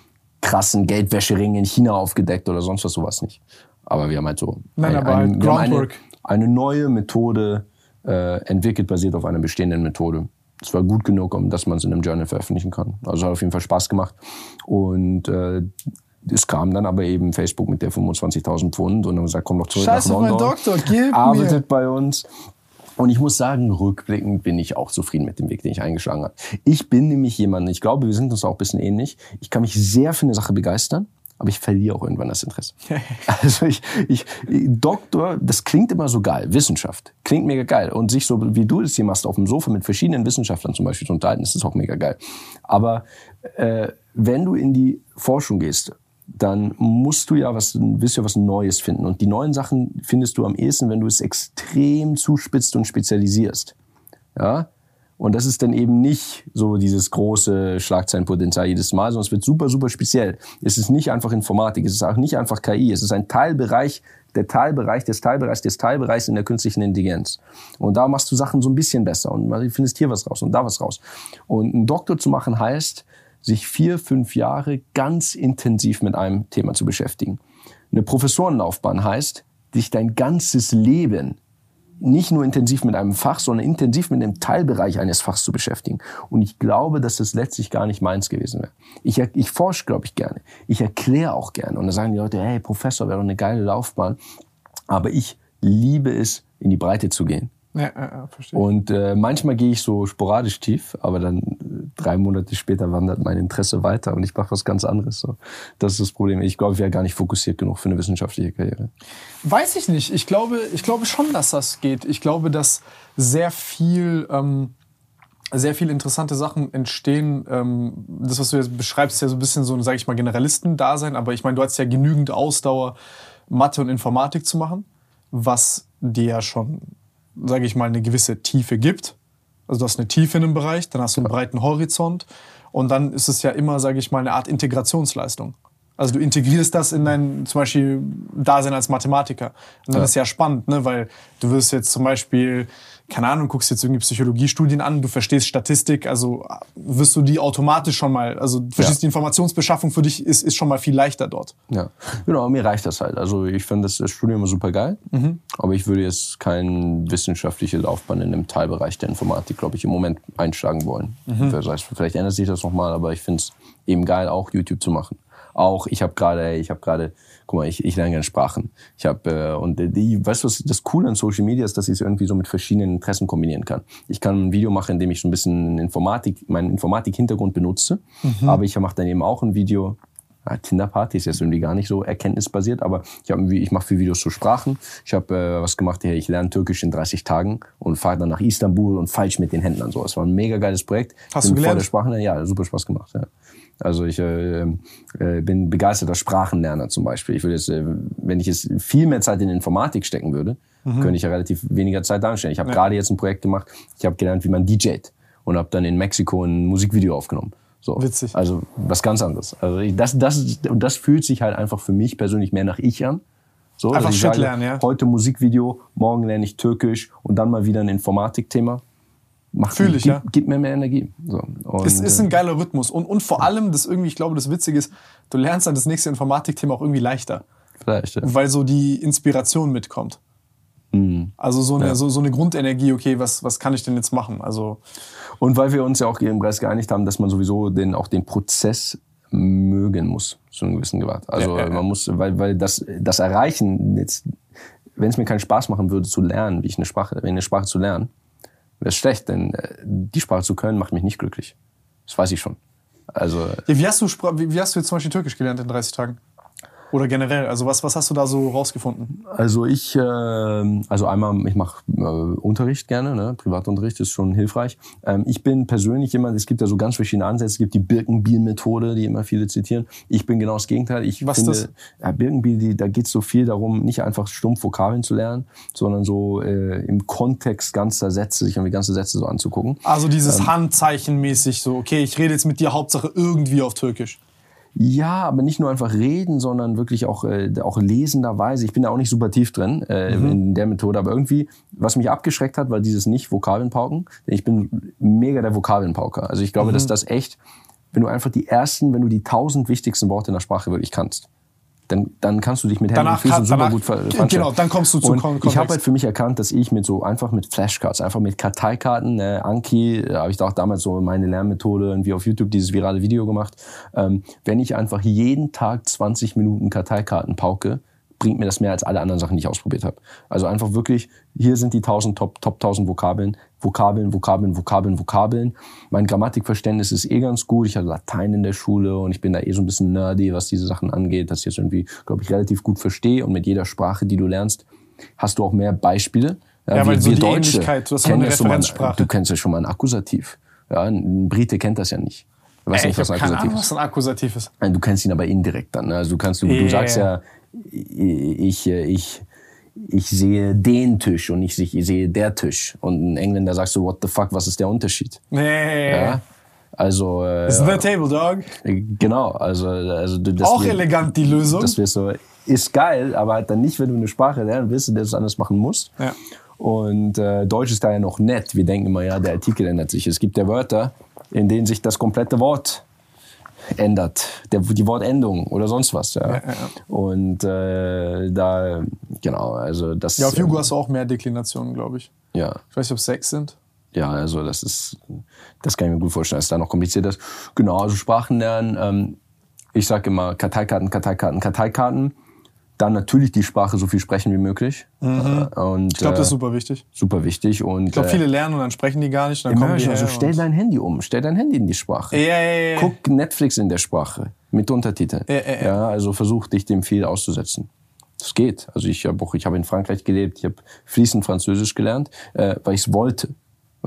krassen Geldwäschering in China aufgedeckt oder sonst was, sowas nicht. Aber wir haben halt so Nein, ein, aber ein, Groundwork. Eine, eine, neue Methode äh, entwickelt, basiert auf einer bestehenden Methode. Es war gut genug, um dass man es in einem Journal veröffentlichen kann. Also hat auf jeden Fall Spaß gemacht. Und äh, es kam dann aber eben Facebook mit der 25.000 Pfund und dann gesagt, komm doch zurück Scheiße, nach London. mein Doktor, gib arbeitet mir. bei uns. Und ich muss sagen, rückblickend bin ich auch zufrieden mit dem Weg, den ich eingeschlagen habe. Ich bin nämlich jemand, ich glaube, wir sind uns auch ein bisschen ähnlich. Ich kann mich sehr für eine Sache begeistern, aber ich verliere auch irgendwann das Interesse. also ich, ich, Doktor, das klingt immer so geil. Wissenschaft klingt mega geil. Und sich so, wie du es hier machst, auf dem Sofa mit verschiedenen Wissenschaftlern zum Beispiel zu unterhalten, ist das auch mega geil. Aber äh, wenn du in die Forschung gehst dann musst du ja was, willst du ja was Neues finden. Und die neuen Sachen findest du am ehesten, wenn du es extrem zuspitzt und spezialisierst. Ja? Und das ist dann eben nicht so dieses große Schlagzeilenpotenzial jedes Mal, sondern es wird super, super speziell. Es ist nicht einfach Informatik, es ist auch nicht einfach KI, es ist ein Teilbereich, der Teilbereich des Teilbereichs des Teilbereichs in der künstlichen Intelligenz. Und da machst du Sachen so ein bisschen besser und findest hier was raus und da was raus. Und einen Doktor zu machen heißt, sich vier, fünf Jahre ganz intensiv mit einem Thema zu beschäftigen. Eine Professorenlaufbahn heißt, dich dein ganzes Leben nicht nur intensiv mit einem Fach, sondern intensiv mit einem Teilbereich eines Fachs zu beschäftigen. Und ich glaube, dass das letztlich gar nicht meins gewesen wäre. Ich, ich forsche, glaube ich, gerne. Ich erkläre auch gerne. Und da sagen die Leute, hey, Professor wäre doch eine geile Laufbahn. Aber ich liebe es, in die Breite zu gehen. Ja, ja, verstehe. Und äh, manchmal gehe ich so sporadisch tief, aber dann äh, drei Monate später wandert mein Interesse weiter und ich mache was ganz anderes. So. Das ist das Problem. Ich glaube, ich wäre gar nicht fokussiert genug für eine wissenschaftliche Karriere. Weiß ich nicht. Ich glaube, ich glaube schon, dass das geht. Ich glaube, dass sehr viel, ähm, sehr viele interessante Sachen entstehen. Ähm, das, was du jetzt beschreibst, ist ja so ein bisschen so ein, sage ich mal, Generalisten-Dasein. Aber ich meine, du hast ja genügend Ausdauer, Mathe und Informatik zu machen, was dir ja schon sage ich mal, eine gewisse Tiefe gibt. Also du hast eine Tiefe in einem Bereich, dann hast du einen breiten Horizont und dann ist es ja immer, sage ich mal, eine Art Integrationsleistung. Also du integrierst das in dein zum Beispiel Dasein als Mathematiker. Und dann ja. ist ja spannend, ne? weil du wirst jetzt zum Beispiel keine Ahnung, guckst jetzt irgendwie Psychologiestudien an, du verstehst Statistik, also wirst du die automatisch schon mal, also du verstehst ja. die Informationsbeschaffung für dich ist, ist schon mal viel leichter dort. Ja, genau, mir reicht das halt. Also ich finde das, das Studium super geil, mhm. aber ich würde jetzt keine wissenschaftliche Laufbahn in einem Teilbereich der Informatik, glaube ich, im Moment einschlagen wollen. Mhm. Das heißt, vielleicht ändert sich das nochmal, aber ich finde es eben geil, auch YouTube zu machen Auch ich habe gerade, ich habe gerade, guck mal, ich, ich lerne gerne Sprachen. Ich habe äh, und die, weißt du, was das Coole an Social Media ist, dass ich es irgendwie so mit verschiedenen Interessen kombinieren kann. Ich kann ein Video machen, in dem ich so ein bisschen Informatik, meinen Informatik-Hintergrund benutze, mhm. aber ich mache dann eben auch ein Video, ja, Tinder-Party ist jetzt irgendwie gar nicht so erkenntnisbasiert, aber ich, hab, ich mache viel Videos zu Sprachen. Ich habe äh, was gemacht hier, ich lerne Türkisch in 30 Tagen und fahre dann nach Istanbul und falsch mit den Händen an so. Es war ein mega geiles Projekt. Hast bin du gelernt? Vor der Sprache, ja, super Spaß gemacht. Ja. Also ich äh, äh, bin begeisterter Sprachenlerner zum Beispiel. Ich würde jetzt, äh, wenn ich jetzt viel mehr Zeit in Informatik stecken würde, mhm. könnte ich ja relativ weniger Zeit darstellen. Ich habe ja. gerade jetzt ein Projekt gemacht. Ich habe gelernt, wie man DJt und habe dann in Mexiko ein Musikvideo aufgenommen. So. Witzig. Also was ganz anderes. Also das, das, und das fühlt sich halt einfach für mich persönlich mehr nach ich an. So, einfach Shit lernen, ja. Heute Musikvideo, morgen lerne ich Türkisch und dann mal wieder ein Informatikthema. Fühle ich, gibt, ja. Gibt mir mehr Energie. So. Und, es ist ein geiler Rhythmus. Und, und vor allem, das irgendwie, ich glaube, das Witzige ist, du lernst dann das nächste Informatikthema auch irgendwie leichter. Vielleicht, ja. Weil so die Inspiration mitkommt. Mhm. Also so eine, ja. so, so eine Grundenergie, okay, was, was kann ich denn jetzt machen? Also und weil wir uns ja auch im Preis geeinigt haben, dass man sowieso den, auch den Prozess mögen muss, zu einem gewissen Grad. Also ja, man muss, weil, weil das, das Erreichen, jetzt, wenn es mir keinen Spaß machen würde zu lernen, wie ich eine Sprache, eine Sprache zu lernen, wäre es schlecht, denn äh, die Sprache zu können macht mich nicht glücklich. Das weiß ich schon. Also. Ja, wie hast du, wie hast du jetzt zum Beispiel Türkisch gelernt in 30 Tagen? Oder generell, also was, was hast du da so rausgefunden? Also ich, äh, also einmal, ich mache äh, Unterricht gerne, ne? Privatunterricht ist schon hilfreich. Ähm, ich bin persönlich jemand, es gibt ja so ganz verschiedene Ansätze, es gibt die Birkenbiel-Methode, die immer viele zitieren. Ich bin genau das Gegenteil. Ich was finde, ist das? Ja, Birkenbiel, die, da geht es so viel darum, nicht einfach stumpf Vokabeln zu lernen, sondern so äh, im Kontext ganzer Sätze, sich irgendwie ganze Sätze so anzugucken. Also dieses ähm, Handzeichenmäßig so, okay, ich rede jetzt mit dir Hauptsache irgendwie auf Türkisch. Ja, aber nicht nur einfach reden, sondern wirklich auch, äh, auch lesenderweise. Ich bin da auch nicht super tief drin äh, mhm. in der Methode, aber irgendwie, was mich abgeschreckt hat, war dieses nicht Vokabelnpauken. Ich bin mega der Vokabelnpauker. Also ich glaube, mhm. dass das echt, wenn du einfach die ersten, wenn du die tausend wichtigsten Worte in der Sprache wirklich kannst, dann, dann kannst du dich mit Händen und Füßen super danach, gut ver Genau, dann kommst du zu und Kontext. Ich habe halt für mich erkannt, dass ich mit so einfach mit Flashcards, einfach mit Karteikarten, äh, Anki, äh, habe ich auch damals so meine Lernmethode irgendwie auf YouTube dieses virale Video gemacht. Ähm, wenn ich einfach jeden Tag 20 Minuten Karteikarten pauke, bringt mir das mehr als alle anderen Sachen, die ich ausprobiert habe. Also einfach wirklich, hier sind die 1000 Top, Top 1000 Vokabeln, Vokabeln, Vokabeln, Vokabeln, Vokabeln. Mein Grammatikverständnis ist eh ganz gut. Ich hatte Latein in der Schule und ich bin da eh so ein bisschen nerdy, was diese Sachen angeht, dass ich jetzt irgendwie, glaube ich, relativ gut verstehe. Und mit jeder Sprache, die du lernst, hast du auch mehr Beispiele. Ja, ja weil wir, so wir die Deutsche Ähnlichkeit, du hast eine Referenzsprache. du kennst ja schon mal ein Akkusativ. Ja, ein Brite kennt das ja nicht. Du weißt Ey, nicht, was ein Akkusativ Ahnung, ist. was ein Akkusativ ist. Du kennst ihn aber indirekt dann. Ne? Also du kannst, du, yeah. du sagst ja, ich, ich, ich sehe den Tisch und nicht ich sehe der Tisch. Und ein Engländer sagst du, what the fuck, was ist der Unterschied? Nee. Ja? Also. Äh, ist the table, dog? Genau, also. also das Auch wir, elegant die Lösung. Das wäre so, ist geil, aber halt dann nicht, wenn du eine Sprache lernen willst, der es anders machen musst. Ja. Und äh, Deutsch ist da ja noch nett. Wir denken immer, ja, der Artikel ändert sich. Es gibt ja Wörter, in denen sich das komplette Wort ändert, der, die Wortendung oder sonst was. Ja. ja, ja. Und äh, da, genau, also das. Ja, auf Jugo ähm, hast du auch mehr Deklinationen, glaube ich. Ja. Ich weiß nicht, ob es sechs sind. Ja, also das ist, das kann ich mir gut vorstellen, dass da noch kompliziert ist. Genau, also Sprachen lernen. Ähm, ich sage immer Karteikarten, Karteikarten, Karteikarten. Dann natürlich die Sprache so viel sprechen wie möglich. Mhm. Äh, und, ich glaube, das ist super wichtig. Super wichtig. Und, ich glaube, viele lernen und dann sprechen die gar nicht. Dann kommen die also stell dein Handy um, stell dein Handy in die Sprache. Ja, ja, ja. Guck Netflix in der Sprache mit Untertiteln. Ja, ja, ja. also versuch dich dem viel auszusetzen. Das geht. Also ich habe ich hab in Frankreich gelebt, ich habe fließend Französisch gelernt, äh, weil ich es wollte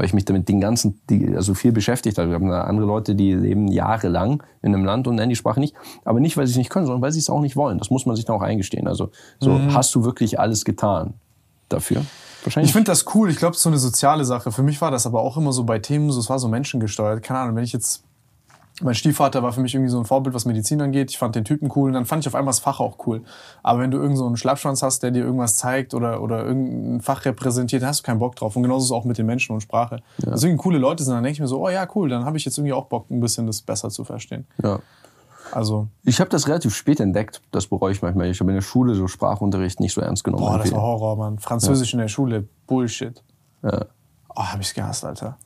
weil ich mich damit den ganzen, die, also viel beschäftigt habe. Wir haben da andere Leute, die leben jahrelang in einem Land und nennen die Sprache nicht. Aber nicht, weil sie es nicht können, sondern weil sie es auch nicht wollen. Das muss man sich dann auch eingestehen. Also so, mhm. hast du wirklich alles getan dafür? Wahrscheinlich. Ich finde das cool. Ich glaube, es ist so eine soziale Sache. Für mich war das aber auch immer so bei Themen, so, es war so menschengesteuert. Keine Ahnung, wenn ich jetzt mein Stiefvater war für mich irgendwie so ein Vorbild, was Medizin angeht. Ich fand den Typen cool und dann fand ich auf einmal das Fach auch cool. Aber wenn du irgend so einen Schlappschwanz hast, der dir irgendwas zeigt oder, oder irgendein Fach repräsentiert, dann hast du keinen Bock drauf. Und genauso ist es auch mit den Menschen und Sprache. Ja. Also irgendwie coole Leute sind, dann denke ich mir so, oh ja, cool, dann habe ich jetzt irgendwie auch Bock, ein bisschen das besser zu verstehen. Ja. Also. Ich habe das relativ spät entdeckt, das bereue ich manchmal. Ich habe in der Schule so Sprachunterricht nicht so ernst genommen. Boah, das war Horror, Mann. Französisch ja. in der Schule, Bullshit. Ja. Oh, hab ich's gehasst, Alter.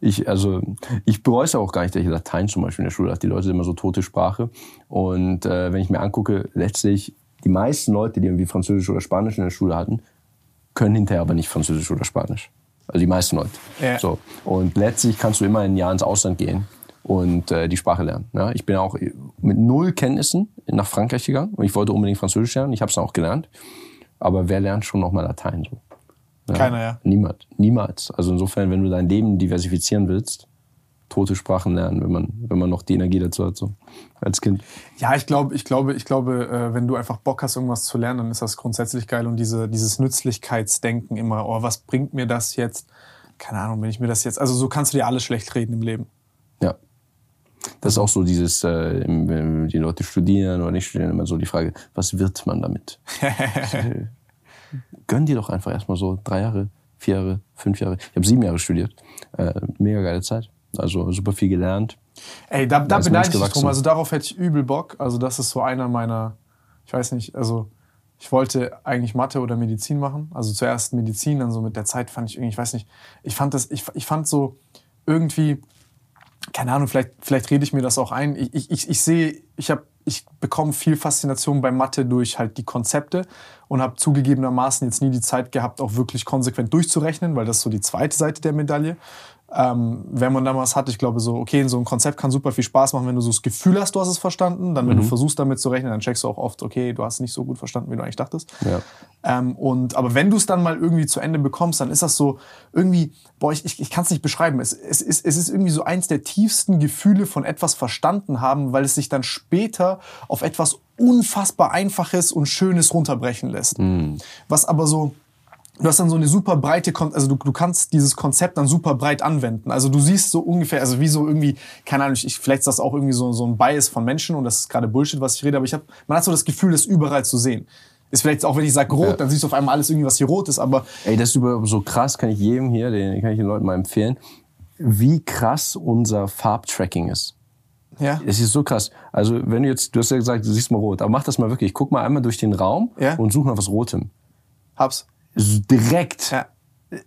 Ich, also, ich bereue es auch gar nicht, dass ich Latein zum Beispiel in der Schule hatte. Die Leute sind immer so tote Sprache. Und äh, wenn ich mir angucke, letztlich die meisten Leute, die irgendwie Französisch oder Spanisch in der Schule hatten, können hinterher aber nicht Französisch oder Spanisch. Also die meisten Leute. Ja. So. Und letztlich kannst du immer ein Jahr ins Ausland gehen und äh, die Sprache lernen. Ja? Ich bin auch mit null Kenntnissen nach Frankreich gegangen und ich wollte unbedingt Französisch lernen. Ich habe es auch gelernt. Aber wer lernt schon noch mal Latein so? Ja? Keiner, ja. Niemand. Niemals. Also insofern, wenn du dein Leben diversifizieren willst, tote Sprachen lernen, wenn man, wenn man noch die Energie dazu hat, so als Kind. Ja, ich glaube, ich glaube, ich glaube, äh, wenn du einfach Bock hast, irgendwas zu lernen, dann ist das grundsätzlich geil. Und diese, dieses Nützlichkeitsdenken immer, oh, was bringt mir das jetzt? Keine Ahnung, wenn ich mir das jetzt. Also so kannst du dir alles schlecht reden im Leben. Ja. Das ist auch so dieses, äh, wenn die Leute studieren oder nicht studieren, immer so die Frage, was wird man damit? Gönn dir doch einfach erstmal so drei Jahre, vier Jahre, fünf Jahre. Ich habe sieben Jahre studiert. Äh, mega geile Zeit. Also super viel gelernt. Ey, da, da beneide ich dich drum. Also darauf hätte ich übel Bock. Also das ist so einer meiner, ich weiß nicht, also ich wollte eigentlich Mathe oder Medizin machen. Also zuerst Medizin, dann so mit der Zeit fand ich irgendwie, ich weiß nicht, ich fand das, ich, ich fand so irgendwie, keine Ahnung, vielleicht, vielleicht rede ich mir das auch ein. Ich, ich, ich sehe, ich habe ich bekomme viel Faszination bei Mathe durch halt die Konzepte und habe zugegebenermaßen jetzt nie die Zeit gehabt, auch wirklich konsequent durchzurechnen, weil das ist so die zweite Seite der Medaille ähm, wenn man damals hat, ich glaube so, okay, so ein Konzept kann super viel Spaß machen, wenn du so das Gefühl hast, du hast es verstanden. Dann, wenn mhm. du versuchst damit zu rechnen, dann checkst du auch oft, okay, du hast es nicht so gut verstanden, wie du eigentlich dachtest. Ja. Ähm, und, aber wenn du es dann mal irgendwie zu Ende bekommst, dann ist das so irgendwie, boah, ich, ich, ich kann es nicht beschreiben. Es, es, ist, es ist irgendwie so eins der tiefsten Gefühle von etwas verstanden haben, weil es sich dann später auf etwas unfassbar Einfaches und Schönes runterbrechen lässt. Mhm. Was aber so, du hast dann so eine super breite, Kon also du, du kannst dieses Konzept dann super breit anwenden. Also du siehst so ungefähr, also wie so irgendwie, keine Ahnung, ich, vielleicht ist das auch irgendwie so, so ein Bias von Menschen und das ist gerade Bullshit, was ich rede, aber ich habe, man hat so das Gefühl, das überall zu sehen. Ist vielleicht auch, wenn ich sage rot, ja. dann siehst du auf einmal alles irgendwie, was hier rot ist, aber. Ey, das ist über, so krass, kann ich jedem hier, den kann ich den Leuten mal empfehlen, wie krass unser Farbtracking ist. Ja. Es ist so krass. Also, wenn du jetzt, du hast ja gesagt, du siehst mal rot, aber mach das mal wirklich. Guck mal einmal durch den Raum ja. und such nach was Rotem. Hab's direkt. Ja.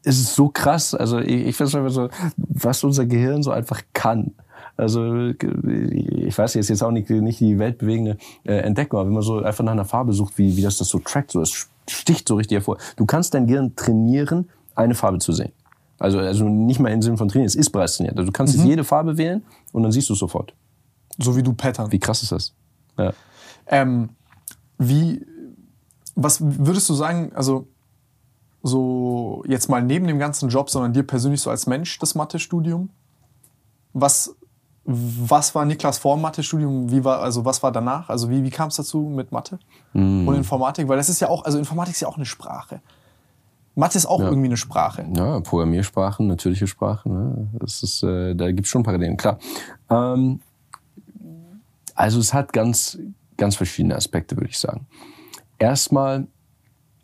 Es ist so krass. Also ich, ich finde so, was unser Gehirn so einfach kann. Also ich weiß jetzt jetzt auch nicht, nicht die weltbewegende äh, Entdeckung, aber wenn man so einfach nach einer Farbe sucht, wie, wie das das so trackt, so es sticht so richtig hervor. Du kannst dein Gehirn trainieren, eine Farbe zu sehen. Also, also nicht mal im Sinne von trainieren, es ist bereits trainiert. Also du kannst mhm. jetzt jede Farbe wählen und dann siehst du es sofort. So wie du Pattern. Wie krass ist das? Ja. Ähm, wie, was würdest du sagen, also so jetzt mal neben dem ganzen Job, sondern dir persönlich so als Mensch das Mathestudium? Was, was war Niklas vor dem Mathestudium? Wie war, also was war danach? Also wie, wie kam es dazu mit Mathe mm. und Informatik? Weil das ist ja auch, also Informatik ist ja auch eine Sprache. Mathe ist auch ja. irgendwie eine Sprache. Ja, Programmiersprachen, natürliche Sprachen. Ne? Das ist, äh, da gibt es schon Parallelen, klar. Ähm, also es hat ganz, ganz verschiedene Aspekte, würde ich sagen. Erstmal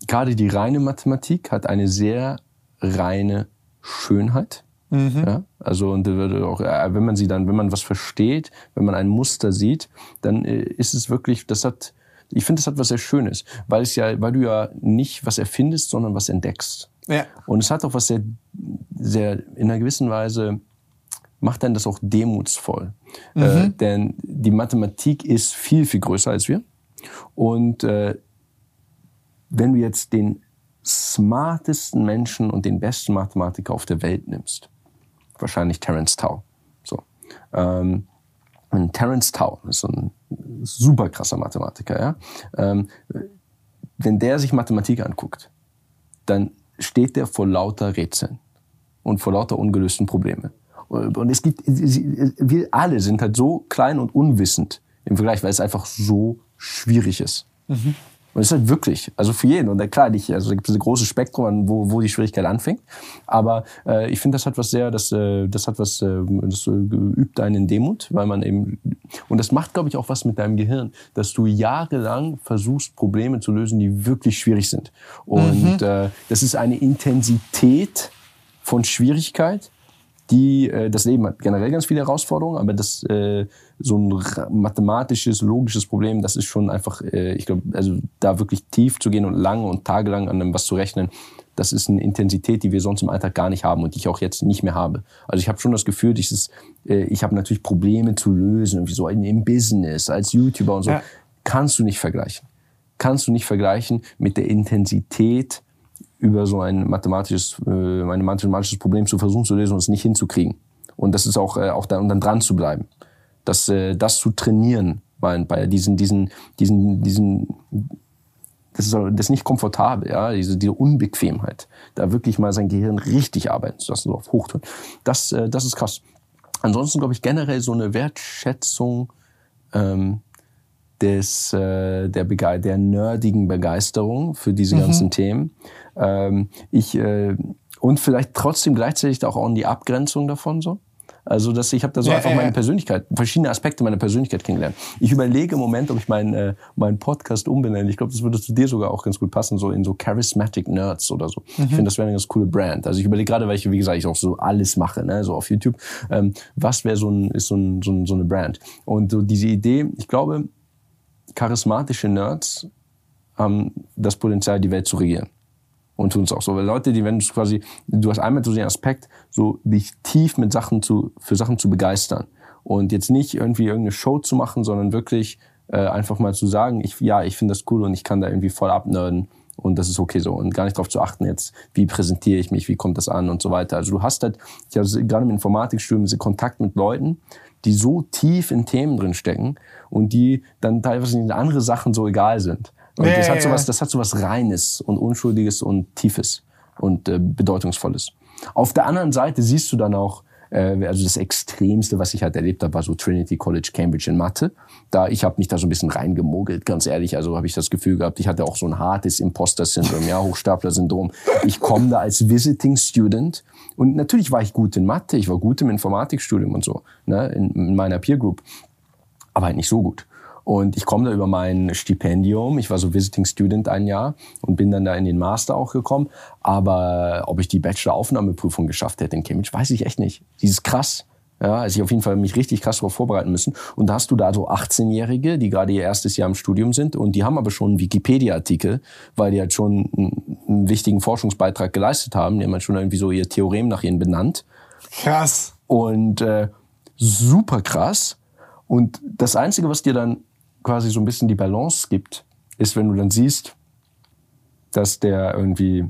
gerade die reine Mathematik hat eine sehr reine Schönheit. Mhm. Ja, also und auch, äh, wenn man sie dann, wenn man was versteht, wenn man ein Muster sieht, dann äh, ist es wirklich, das hat, ich finde, das hat was sehr Schönes, weil es ja, weil du ja nicht was erfindest, sondern was entdeckst. Ja. Und es hat auch was sehr, sehr in einer gewissen Weise macht dann das auch demutsvoll, mhm. äh, denn die Mathematik ist viel viel größer als wir und äh, wenn du jetzt den smartesten Menschen und den besten Mathematiker auf der Welt nimmst, wahrscheinlich Terence Tao. So. Ähm, Terence Tao ist so ein super krasser Mathematiker. Ja? Ähm, wenn der sich Mathematik anguckt, dann steht der vor lauter Rätseln und vor lauter ungelösten Problemen. Und es gibt, wir alle sind halt so klein und unwissend im Vergleich, weil es einfach so schwierig ist. Mhm. Und das ist halt wirklich, also für jeden. Und klar, nicht, also da gibt es ein großes Spektrum, wo, wo die Schwierigkeit anfängt. Aber äh, ich finde, das hat was sehr, das, äh, das hat was, äh, das äh, übt einen in Demut, weil man eben, und das macht, glaube ich, auch was mit deinem Gehirn, dass du jahrelang versuchst, Probleme zu lösen, die wirklich schwierig sind. Und mhm. äh, das ist eine Intensität von Schwierigkeit, die, äh, das Leben hat generell ganz viele Herausforderungen, aber das, äh, so ein mathematisches, logisches Problem, das ist schon einfach, äh, ich glaube, also da wirklich tief zu gehen und lange und tagelang an einem was zu rechnen, das ist eine Intensität, die wir sonst im Alltag gar nicht haben und die ich auch jetzt nicht mehr habe. Also ich habe schon das Gefühl, dieses, äh, ich habe natürlich Probleme zu lösen, irgendwie so im Business, als YouTuber und so. Ja. Kannst du nicht vergleichen. Kannst du nicht vergleichen mit der Intensität, über so ein mathematisches, äh, ein mathematisches Problem zu versuchen zu lösen und es nicht hinzukriegen. Und das ist auch, äh, auch da, und dann dran zu bleiben. Das, äh, das zu trainieren, bei, bei diesen, diesen, diesen, diesen, das ist, das ist nicht komfortabel, ja, diese, diese Unbequemheit, da wirklich mal sein Gehirn richtig arbeiten zu lassen, so auf Hochtouren. Das, äh, das ist krass. Ansonsten glaube ich generell so eine Wertschätzung ähm, des, äh, der, Bege der nerdigen Begeisterung für diese mhm. ganzen Themen. Ähm, ich, äh, und vielleicht trotzdem gleichzeitig auch an die Abgrenzung davon so. Also dass ich habe da so ja, einfach ja, meine Persönlichkeit, verschiedene Aspekte meiner Persönlichkeit kennengelernt. Ich überlege im Moment, ob ich meinen äh, meinen Podcast umbenenne. Ich glaube, das würde zu dir sogar auch ganz gut passen, so in so Charismatic Nerds oder so. Mhm. Ich finde, das wäre eine ganz coole Brand. Also ich überlege gerade, weil ich, wie gesagt, ich auch so alles mache, ne, so auf YouTube. Ähm, was wäre so ein ist so, ein, so, ein, so eine Brand? Und so diese Idee, ich glaube, charismatische Nerds haben das Potenzial, die Welt zu regieren und tun es auch so. Weil Leute, die, wenn du quasi, du hast einmal so den Aspekt, so dich tief mit Sachen zu, für Sachen zu begeistern. Und jetzt nicht irgendwie irgendeine Show zu machen, sondern wirklich äh, einfach mal zu sagen, ich, ja, ich finde das cool und ich kann da irgendwie voll abnörden und das ist okay so. Und gar nicht darauf zu achten jetzt, wie präsentiere ich mich, wie kommt das an und so weiter. Also du hast halt, ich habe gerade im Informatikstudium Kontakt mit Leuten, die so tief in Themen drin stecken und die dann teilweise in andere Sachen so egal sind. Und ja, das, hat so was, das hat so was Reines und Unschuldiges und Tiefes und äh, Bedeutungsvolles. Auf der anderen Seite siehst du dann auch, äh, also das Extremste, was ich halt erlebt habe, war so Trinity College Cambridge in Mathe. Da ich habe mich da so ein bisschen reingemogelt, ganz ehrlich. Also habe ich das Gefühl gehabt, ich hatte auch so ein hartes Imposter-Syndrom, ja, Hochstapler-Syndrom. Ich komme da als Visiting Student und natürlich war ich gut in Mathe, ich war gut im Informatikstudium und so, ne, in, in meiner Peer Group, aber halt nicht so gut. Und ich komme da über mein Stipendium. Ich war so Visiting Student ein Jahr und bin dann da in den Master auch gekommen. Aber ob ich die Bachelor-Aufnahmeprüfung geschafft hätte in Cambridge, weiß ich echt nicht. Dieses krass. Ja, also ich auf jeden Fall mich richtig krass darauf vorbereiten müssen. Und da hast du da so 18-Jährige, die gerade ihr erstes Jahr im Studium sind und die haben aber schon einen Wikipedia-Artikel, weil die halt schon einen, wichtigen Forschungsbeitrag geleistet haben. Die haben halt schon irgendwie so ihr Theorem nach ihnen benannt. Krass. Und äh, super krass. Und das Einzige, was dir dann quasi so ein bisschen die Balance gibt, ist, wenn du dann siehst, dass der irgendwie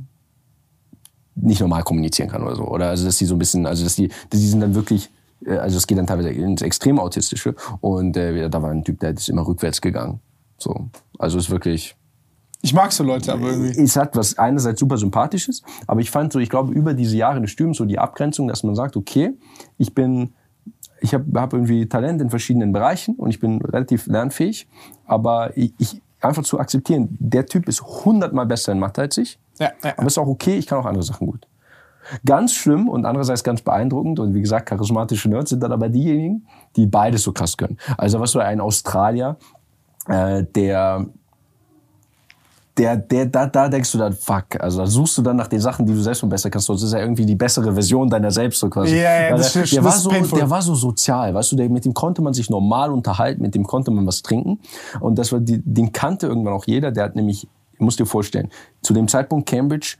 nicht normal kommunizieren kann oder so. Oder also, dass die so ein bisschen, also, dass die, die sind dann wirklich, äh, also, es geht dann teilweise ins extrem Autistische. Und äh, da war ein Typ, der ist immer rückwärts gegangen. So. Also, ist wirklich, ich mag so Leute, aber irgendwie. Es hat was einerseits super sympathisches, aber ich fand so, ich glaube, über diese Jahre des Stürms so die Abgrenzung, dass man sagt, okay, ich bin ich habe hab irgendwie Talent in verschiedenen Bereichen und ich bin relativ lernfähig, aber ich, ich einfach zu akzeptieren, der Typ ist hundertmal besser in Mathe als ich, ja, ja. aber ist auch okay, ich kann auch andere Sachen gut. Ganz schlimm und andererseits ganz beeindruckend und wie gesagt, charismatische Nerds sind dann aber diejenigen, die beides so krass können. Also was so ein Australier, äh, der der, der, da, da denkst du dann, fuck, also da suchst du dann nach den Sachen, die du selbst besser kannst. Das ist ja irgendwie die bessere Version deiner selbst so quasi. Ja, ja, das der, ist, der, war so, der war so sozial, weißt du, der, mit dem konnte man sich normal unterhalten, mit dem konnte man was trinken. Und das war, die, den kannte irgendwann auch jeder. Der hat nämlich, ich muss dir vorstellen, zu dem Zeitpunkt Cambridge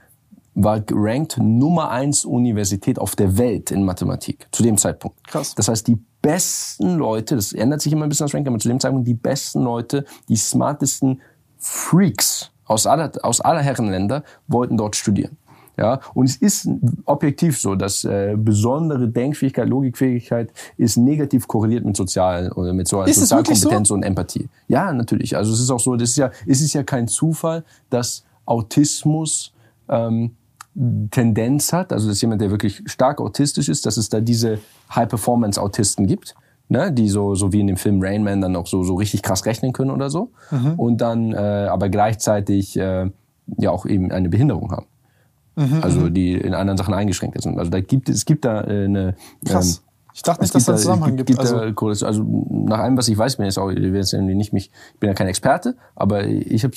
war ranked Nummer eins Universität auf der Welt in Mathematik. Zu dem Zeitpunkt. Krass. Das heißt, die besten Leute, das ändert sich immer ein bisschen das Ranking, aber zu dem Zeitpunkt die besten Leute, die smartesten Freaks aus aller, aus aller Herrenländer wollten dort studieren. Ja, und es ist objektiv so, dass äh, besondere Denkfähigkeit, Logikfähigkeit ist negativ korreliert mit sozialen oder mit so Sozialkompetenz so? und Empathie. Ja, natürlich. Also es ist auch so, das ist ja, es ist ja kein Zufall, dass Autismus ähm, Tendenz hat, also dass jemand, der wirklich stark autistisch ist, dass es da diese High-Performance-Autisten gibt ne, die so, so wie in dem Film Rain Man dann auch so, so richtig krass rechnen können oder so. Mhm. Und dann äh, aber gleichzeitig äh, ja auch eben eine Behinderung haben. Mhm, also mhm. die in anderen Sachen eingeschränkt sind. Also da gibt es gibt da äh, eine Krass. Ich dachte nicht, dass da einen Zusammenhang gibt. gibt also, also nach allem, was ich weiß, bin jetzt auch, jetzt irgendwie nicht mich, ich bin ja kein Experte, aber ich habe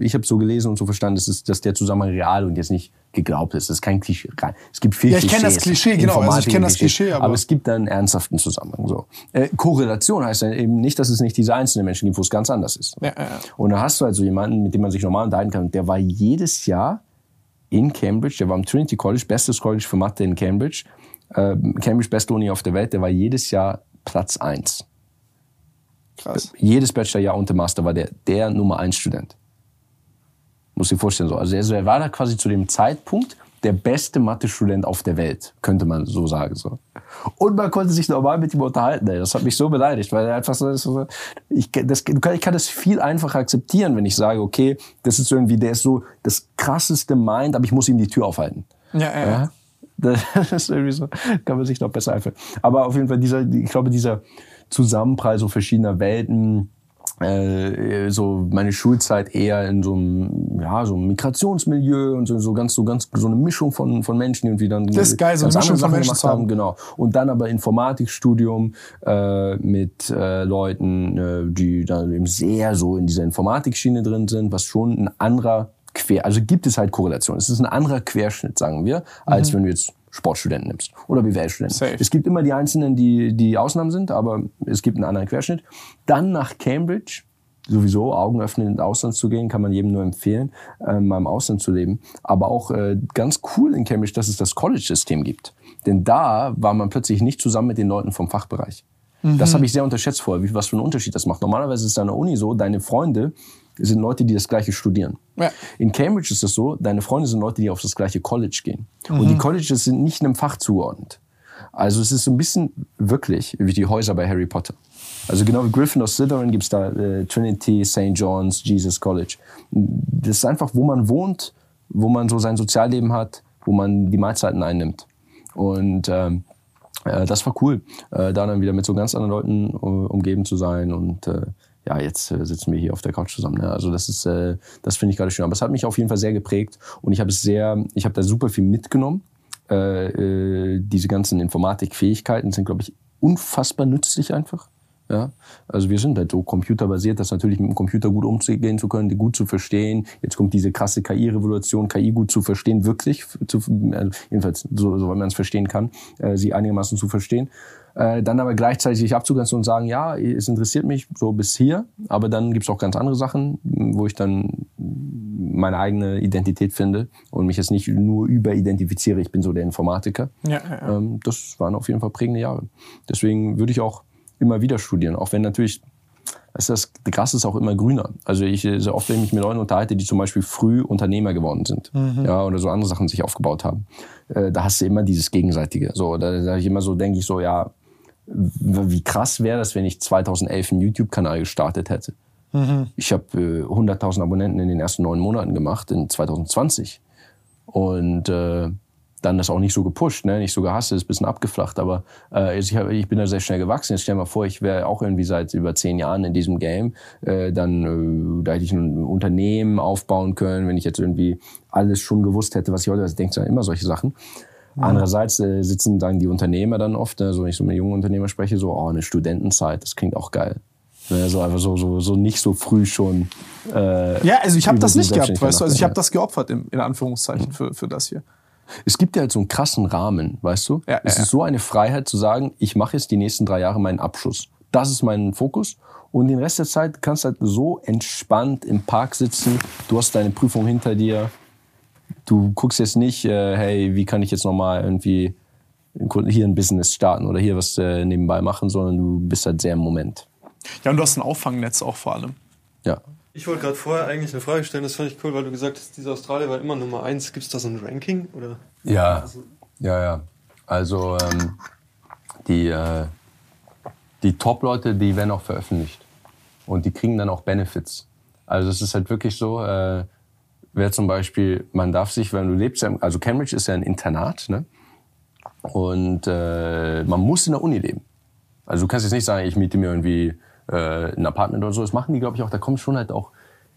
ich hab so gelesen und so verstanden, dass, es, dass der Zusammenhang real und jetzt nicht geglaubt ist. Das ist kein Klischee. Es gibt viel Ja, ich kenne das Klischee, genau. Also ich kenne das Klischee, aber, aber es gibt da einen ernsthaften Zusammenhang. So. Äh, Korrelation heißt dann eben nicht, dass es nicht diese einzelnen Menschen gibt, wo es ganz anders ist. Ja, ja, ja. Und da hast du halt so jemanden, mit dem man sich normal unterhalten kann, und der war jedes Jahr in Cambridge, der war am Trinity College, bestes College für Mathe in Cambridge, äh, Cambridge beste Uni auf der Welt, der war jedes Jahr Platz eins. Krass. Jedes Bachelorjahr und der Master war der, der Nummer eins Student. Muss ich vorstellen so. Also er war da quasi zu dem Zeitpunkt der beste Mathe-Student auf der Welt, könnte man so sagen. So. Und man konnte sich normal mit ihm unterhalten. Ey. Das hat mich so beleidigt, weil er einfach so, ich, das, ich kann das viel einfacher akzeptieren, wenn ich sage, okay, das ist irgendwie, der ist so das krasseste Mind, aber ich muss ihm die Tür aufhalten. Ja, ja. ja? Das ist irgendwie so, kann man sich noch besser einführen. Aber auf jeden Fall dieser, ich glaube, dieser Zusammenprall so verschiedener Welten, äh, so meine Schulzeit eher in so einem, ja, so einem Migrationsmilieu und so, so ganz, so ganz, so eine Mischung von, von Menschen, die irgendwie dann. Das ist geil, so eine Mischung von Menschen haben. haben. Genau. Und dann aber Informatikstudium, äh, mit, äh, Leuten, äh, die dann eben sehr so in dieser Informatikschiene drin sind, was schon ein anderer Quer, also gibt es halt Korrelation. Es ist ein anderer Querschnitt, sagen wir, als mhm. wenn du jetzt Sportstudenten nimmst oder BWL-Studenten. Es gibt immer die Einzelnen, die, die Ausnahmen sind, aber es gibt einen anderen Querschnitt. Dann nach Cambridge, sowieso Augen öffnen, ins Ausland zu gehen, kann man jedem nur empfehlen, äh, mal im Ausland zu leben. Aber auch äh, ganz cool in Cambridge, dass es das College-System gibt. Denn da war man plötzlich nicht zusammen mit den Leuten vom Fachbereich. Mhm. Das habe ich sehr unterschätzt vorher, wie, was für einen Unterschied das macht. Normalerweise ist es an der Uni so, deine Freunde sind Leute, die das Gleiche studieren. Ja. In Cambridge ist es so, deine Freunde sind Leute, die auf das gleiche College gehen. Mhm. Und die Colleges sind nicht einem Fach zugeordnet. Also es ist so ein bisschen wirklich wie die Häuser bei Harry Potter. Also genau wie Gryffindor, Slytherin gibt's da äh, Trinity, St. John's, Jesus College. Das ist einfach, wo man wohnt, wo man so sein Sozialleben hat, wo man die Mahlzeiten einnimmt. Und ähm, äh, das war cool, äh, da dann wieder mit so ganz anderen Leuten uh, umgeben zu sein und äh, ja, jetzt äh, sitzen wir hier auf der Couch zusammen. Ne? Also das ist, äh, das finde ich gerade schön. Aber es hat mich auf jeden Fall sehr geprägt und ich habe es sehr, ich habe da super viel mitgenommen. Äh, äh, diese ganzen Informatikfähigkeiten sind, glaube ich, unfassbar nützlich einfach. Ja, also wir sind halt so computerbasiert, das natürlich mit dem Computer gut umzugehen zu können, die gut zu verstehen. Jetzt kommt diese krasse KI-Revolution, KI gut zu verstehen, wirklich, zu, also jedenfalls so, so, man es verstehen kann, äh, sie einigermaßen zu verstehen. Äh, dann aber gleichzeitig sich abzugrenzen und sagen, ja, es interessiert mich so bis hier, aber dann gibt's auch ganz andere Sachen, wo ich dann meine eigene Identität finde und mich jetzt nicht nur überidentifiziere, ich bin so der Informatiker. Ja, ja. Ähm, das waren auf jeden Fall prägende Jahre. Deswegen würde ich auch immer wieder studieren, auch wenn natürlich das, das Gras ist auch immer grüner. Also ich sehr oft, wenn ich mich mit Leuten unterhalte, die zum Beispiel früh Unternehmer geworden sind, mhm. ja, oder so andere Sachen sich aufgebaut haben, äh, da hast du immer dieses Gegenseitige. So, da sage ich immer so, denke ich so, ja, wie krass wäre das, wenn ich 2011 einen YouTube-Kanal gestartet hätte. Mhm. Ich habe äh, 100.000 Abonnenten in den ersten neun Monaten gemacht, in 2020. Und äh, dann das auch nicht so gepusht, ne? nicht so gehasst, ist ein bisschen abgeflacht. Aber äh, ich, hab, ich bin da sehr schnell gewachsen. Jetzt stell dir mal vor, ich wäre auch irgendwie seit über zehn Jahren in diesem Game. Äh, dann äh, da hätte ich ein Unternehmen aufbauen können, wenn ich jetzt irgendwie alles schon gewusst hätte, was ich heute, also denke, immer solche Sachen. Andererseits äh, sitzen dann die Unternehmer dann oft, ne, so wenn ich so mit jungen Unternehmer spreche, so, oh, eine Studentenzeit, das klingt auch geil. Ne, so einfach so, so, so nicht so früh schon. Äh, ja, also ich habe das nicht gehabt, weißt du, also ich habe das geopfert, in, in Anführungszeichen, für, für das hier. Es gibt ja halt so einen krassen Rahmen, weißt du? Ja, es ja, ist so eine Freiheit zu sagen, ich mache jetzt die nächsten drei Jahre meinen Abschluss. Das ist mein Fokus. Und den Rest der Zeit kannst du halt so entspannt im Park sitzen. Du hast deine Prüfung hinter dir du guckst jetzt nicht, äh, hey, wie kann ich jetzt nochmal irgendwie hier ein Business starten oder hier was äh, nebenbei machen, sondern du bist halt sehr im Moment. Ja, und du hast ein Auffangnetz auch vor allem. Ja. Ich wollte gerade vorher eigentlich eine Frage stellen, das fand ich cool, weil du gesagt hast, diese Australier war immer Nummer eins. Gibt es da so ein Ranking? Oder? Ja, ja, ja. Also ähm, die, äh, die Top-Leute, die werden auch veröffentlicht. Und die kriegen dann auch Benefits. Also es ist halt wirklich so, äh, wäre zum Beispiel, man darf sich, wenn du lebst, also Cambridge ist ja ein Internat, ne? Und äh, man muss in der Uni leben. Also du kannst jetzt nicht sagen, ich miete mir irgendwie äh, ein Apartment oder so. Das machen die, glaube ich, auch. Da kommen schon halt auch.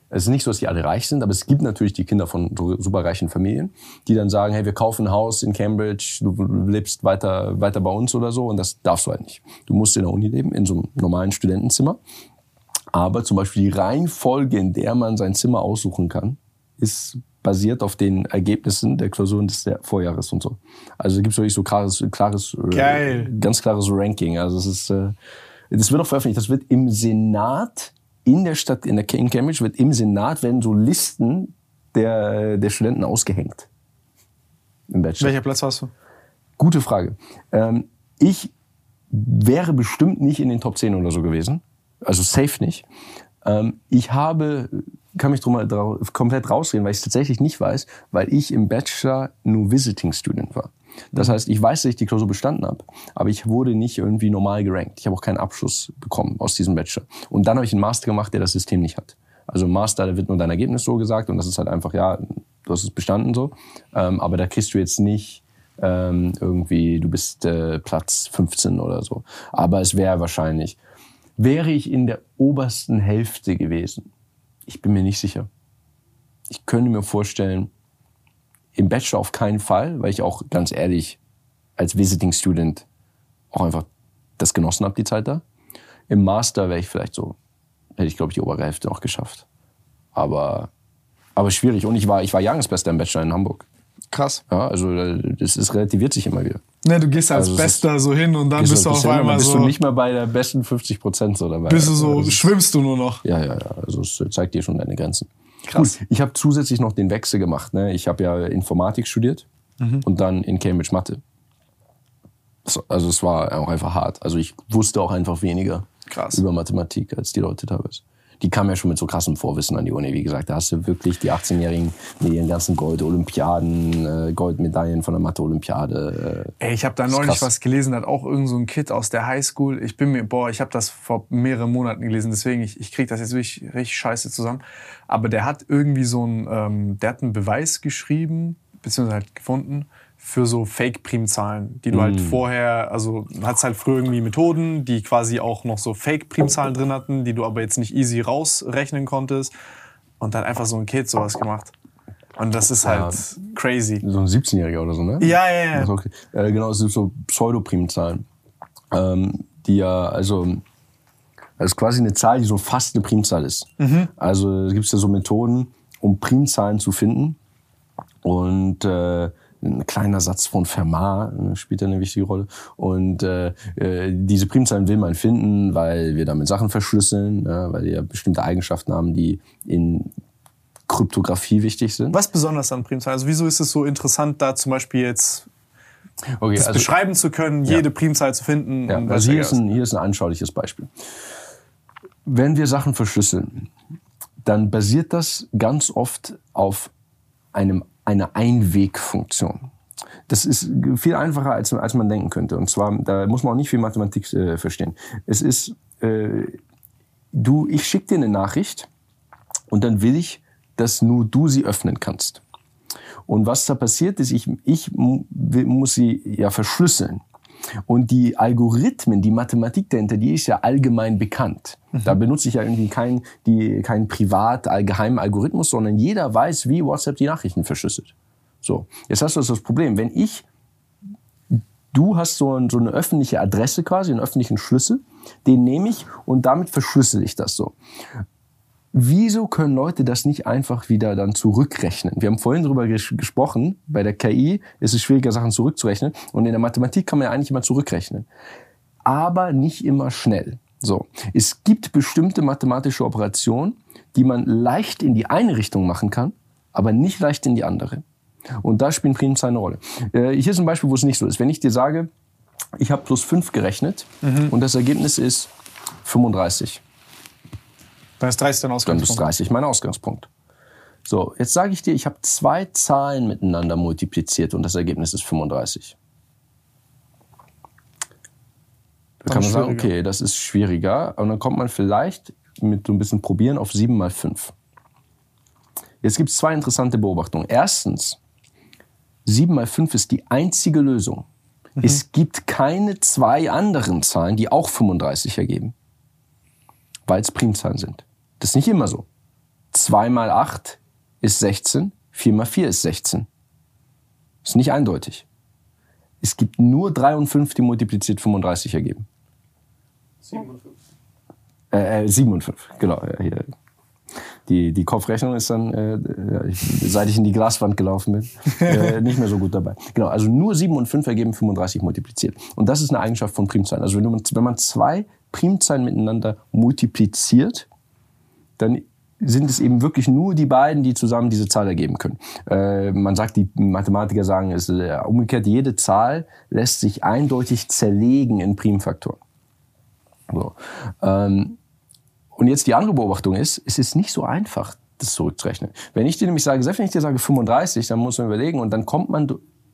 Es ist nicht so, dass die alle reich sind, aber es gibt natürlich die Kinder von superreichen Familien, die dann sagen, hey, wir kaufen ein Haus in Cambridge, du lebst weiter, weiter bei uns oder so. Und das darfst du halt nicht. Du musst in der Uni leben, in so einem normalen Studentenzimmer. Aber zum Beispiel die Reihenfolge, in der man sein Zimmer aussuchen kann, ist basiert auf den Ergebnissen der Klausuren des Vorjahres und so. Also gibt es wirklich so klares, klares äh, ganz klares Ranking. Also es ist, äh, das wird auch veröffentlicht. Das wird im Senat in der Stadt, in der in Cambridge wird im Senat werden so Listen der, der Studenten ausgehängt. im Bachelor. Welcher Platz warst du? Gute Frage. Ähm, ich wäre bestimmt nicht in den Top 10 oder so gewesen. Also safe nicht. Ähm, ich habe, kann mich drum drauf, komplett rausreden, weil ich es tatsächlich nicht weiß, weil ich im Bachelor nur Visiting Student war. Das mhm. heißt, ich weiß, dass ich die Klausur bestanden habe, aber ich wurde nicht irgendwie normal gerankt. Ich habe auch keinen Abschluss bekommen aus diesem Bachelor. Und dann habe ich einen Master gemacht, der das System nicht hat. Also im Master, da wird nur dein Ergebnis so gesagt und das ist halt einfach, ja, du hast es bestanden so. Ähm, aber da kriegst du jetzt nicht ähm, irgendwie, du bist äh, Platz 15 oder so. Aber es wäre wahrscheinlich. Wäre ich in der obersten Hälfte gewesen? Ich bin mir nicht sicher. Ich könnte mir vorstellen, im Bachelor auf keinen Fall, weil ich auch ganz ehrlich als Visiting Student auch einfach das genossen habe, die Zeit da. Im Master wäre ich vielleicht so, hätte ich glaube ich die obere Hälfte noch geschafft. Aber, aber schwierig. Und ich war, ich war Jahresbester im Bachelor in Hamburg. Krass. Ja, also das ist relativiert sich immer wieder. Ne, du gehst als also Bester ist, so hin und dann bist du auf einmal bist so. Bist du nicht mehr bei der besten 50 Prozent so dabei. Bist du so, also schwimmst du nur noch. Ja, ja, ja. Also es zeigt dir schon deine Grenzen. Krass. Gut, ich habe zusätzlich noch den Wechsel gemacht. Ne? Ich habe ja Informatik studiert mhm. und dann in Cambridge Mathe. Also es war auch einfach hart. Also ich wusste auch einfach weniger Krass. über Mathematik als die Leute teilweise die kamen ja schon mit so krassem Vorwissen an die Uni. Wie gesagt, da hast du wirklich die 18-Jährigen mit ihren ganzen Gold-Olympiaden, äh, Goldmedaillen von der Mathe-Olympiade. Äh, Ey, ich habe da neulich krass. was gelesen, hat auch irgend so ein Kid aus der Highschool. Ich bin mir, boah, ich habe das vor mehreren Monaten gelesen, deswegen ich, ich kriege das jetzt wirklich richtig scheiße zusammen. Aber der hat irgendwie so ein, ähm, der hat einen Beweis geschrieben, beziehungsweise halt gefunden, für so Fake-Primzahlen, die du halt mm. halt vorher, also du hattest halt früher irgendwie Methoden, die quasi auch noch so Fake-Primzahlen drin hatten, die du aber jetzt nicht easy rausrechnen konntest. Und dann einfach so ein Kid sowas gemacht. Und das ist halt ja, crazy. So ein 17-Jähriger oder so, ne? Ja, ja, ja. Okay. Äh, genau, es sind so Pseudoprimzahlen. Ähm, die ja, also, das ist quasi eine Zahl, die so fast eine Primzahl ist. Mhm. Also es gibt ja so Methoden, um Primzahlen zu finden. Und äh, ein kleiner Satz von Fermat äh, spielt eine wichtige Rolle. Und äh, äh, diese Primzahlen will man finden, weil wir damit Sachen verschlüsseln, ja, weil die ja bestimmte Eigenschaften haben, die in Kryptographie wichtig sind. Was besonders an Primzahlen? Also wieso ist es so interessant, da zum Beispiel jetzt okay, das also, beschreiben zu können, jede ja. Primzahl zu finden? Ja, also hier ist, ein, hier ist ein anschauliches Beispiel. Wenn wir Sachen verschlüsseln, dann basiert das ganz oft auf einem eine Einwegfunktion. Das ist viel einfacher, als, als man denken könnte. Und zwar, da muss man auch nicht viel Mathematik äh, verstehen. Es ist, äh, du, ich schicke dir eine Nachricht und dann will ich, dass nur du sie öffnen kannst. Und was da passiert ist, ich, ich muss sie ja verschlüsseln. Und die Algorithmen, die Mathematik dahinter, die ist ja allgemein bekannt. Mhm. Da benutze ich ja irgendwie keinen kein privat geheimen Algorithmus, sondern jeder weiß, wie WhatsApp die Nachrichten verschlüsselt. So, jetzt hast du das Problem. Wenn ich, du hast so, ein, so eine öffentliche Adresse quasi, einen öffentlichen Schlüssel, den nehme ich und damit verschlüssel ich das so. Wieso können Leute das nicht einfach wieder dann zurückrechnen? Wir haben vorhin darüber ges gesprochen, bei der KI ist es schwieriger, Sachen zurückzurechnen. Und in der Mathematik kann man ja eigentlich immer zurückrechnen. Aber nicht immer schnell. So. Es gibt bestimmte mathematische Operationen, die man leicht in die eine Richtung machen kann, aber nicht leicht in die andere. Und da spielen Primzahlen eine Rolle. Äh, hier ist ein Beispiel, wo es nicht so ist. Wenn ich dir sage, ich habe plus 5 gerechnet mhm. und das Ergebnis ist 35 dann ist 30 dein Ausgangspunkt. Dann ist 30 mein Ausgangspunkt. So, jetzt sage ich dir, ich habe zwei Zahlen miteinander multipliziert und das Ergebnis ist 35. Da kann man sagen, okay, das ist schwieriger. Und dann kommt man vielleicht mit so ein bisschen Probieren auf 7 mal 5. Jetzt gibt es zwei interessante Beobachtungen. Erstens, 7 mal 5 ist die einzige Lösung. Mhm. Es gibt keine zwei anderen Zahlen, die auch 35 ergeben, weil es Primzahlen sind. Das ist nicht immer so. 2 mal 8 ist 16, 4 mal 4 ist 16. Ist nicht eindeutig. Es gibt nur 3 und 5, die multipliziert 35 ergeben. 7 und 5. Äh, 7 und 5, genau. Hier. Die, die Kopfrechnung ist dann, äh, seit ich in die Glaswand gelaufen bin, äh, nicht mehr so gut dabei. Genau, also nur 7 und 5 ergeben 35 multipliziert. Und das ist eine Eigenschaft von Primzahlen. Also wenn, du, wenn man zwei Primzahlen miteinander multipliziert, dann sind es eben wirklich nur die beiden, die zusammen diese Zahl ergeben können. Äh, man sagt, die Mathematiker sagen, es ist äh, umgekehrt, jede Zahl lässt sich eindeutig zerlegen in Primfaktoren. So. Ähm, und jetzt die andere Beobachtung ist, es ist nicht so einfach, das zurückzurechnen. Wenn ich dir nämlich sage, selbst wenn ich dir sage 35, dann muss man überlegen und dann kommt man,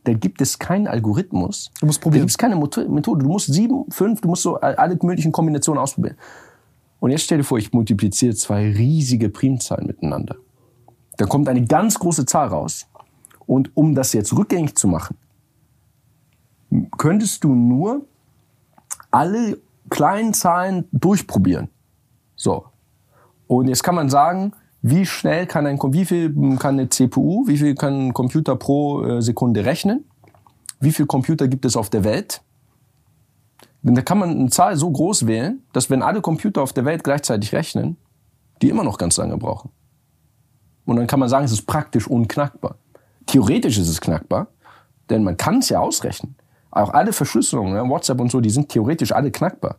da gibt es keinen Algorithmus. Du musst probieren. Da gibt es keine Methode. Du musst sieben, fünf, du musst so alle möglichen Kombinationen ausprobieren. Und jetzt stell dir vor, ich multipliziere zwei riesige Primzahlen miteinander. Da kommt eine ganz große Zahl raus. Und um das jetzt rückgängig zu machen, könntest du nur alle kleinen Zahlen durchprobieren. So. Und jetzt kann man sagen, wie schnell kann ein, wie viel kann eine CPU, wie viel kann ein Computer pro äh, Sekunde rechnen? Wie viele Computer gibt es auf der Welt? Da kann man eine Zahl so groß wählen, dass wenn alle Computer auf der Welt gleichzeitig rechnen, die immer noch ganz lange brauchen. Und dann kann man sagen, es ist praktisch unknackbar. Theoretisch ist es knackbar, denn man kann es ja ausrechnen. Auch alle Verschlüsselungen, ne, WhatsApp und so, die sind theoretisch alle knackbar.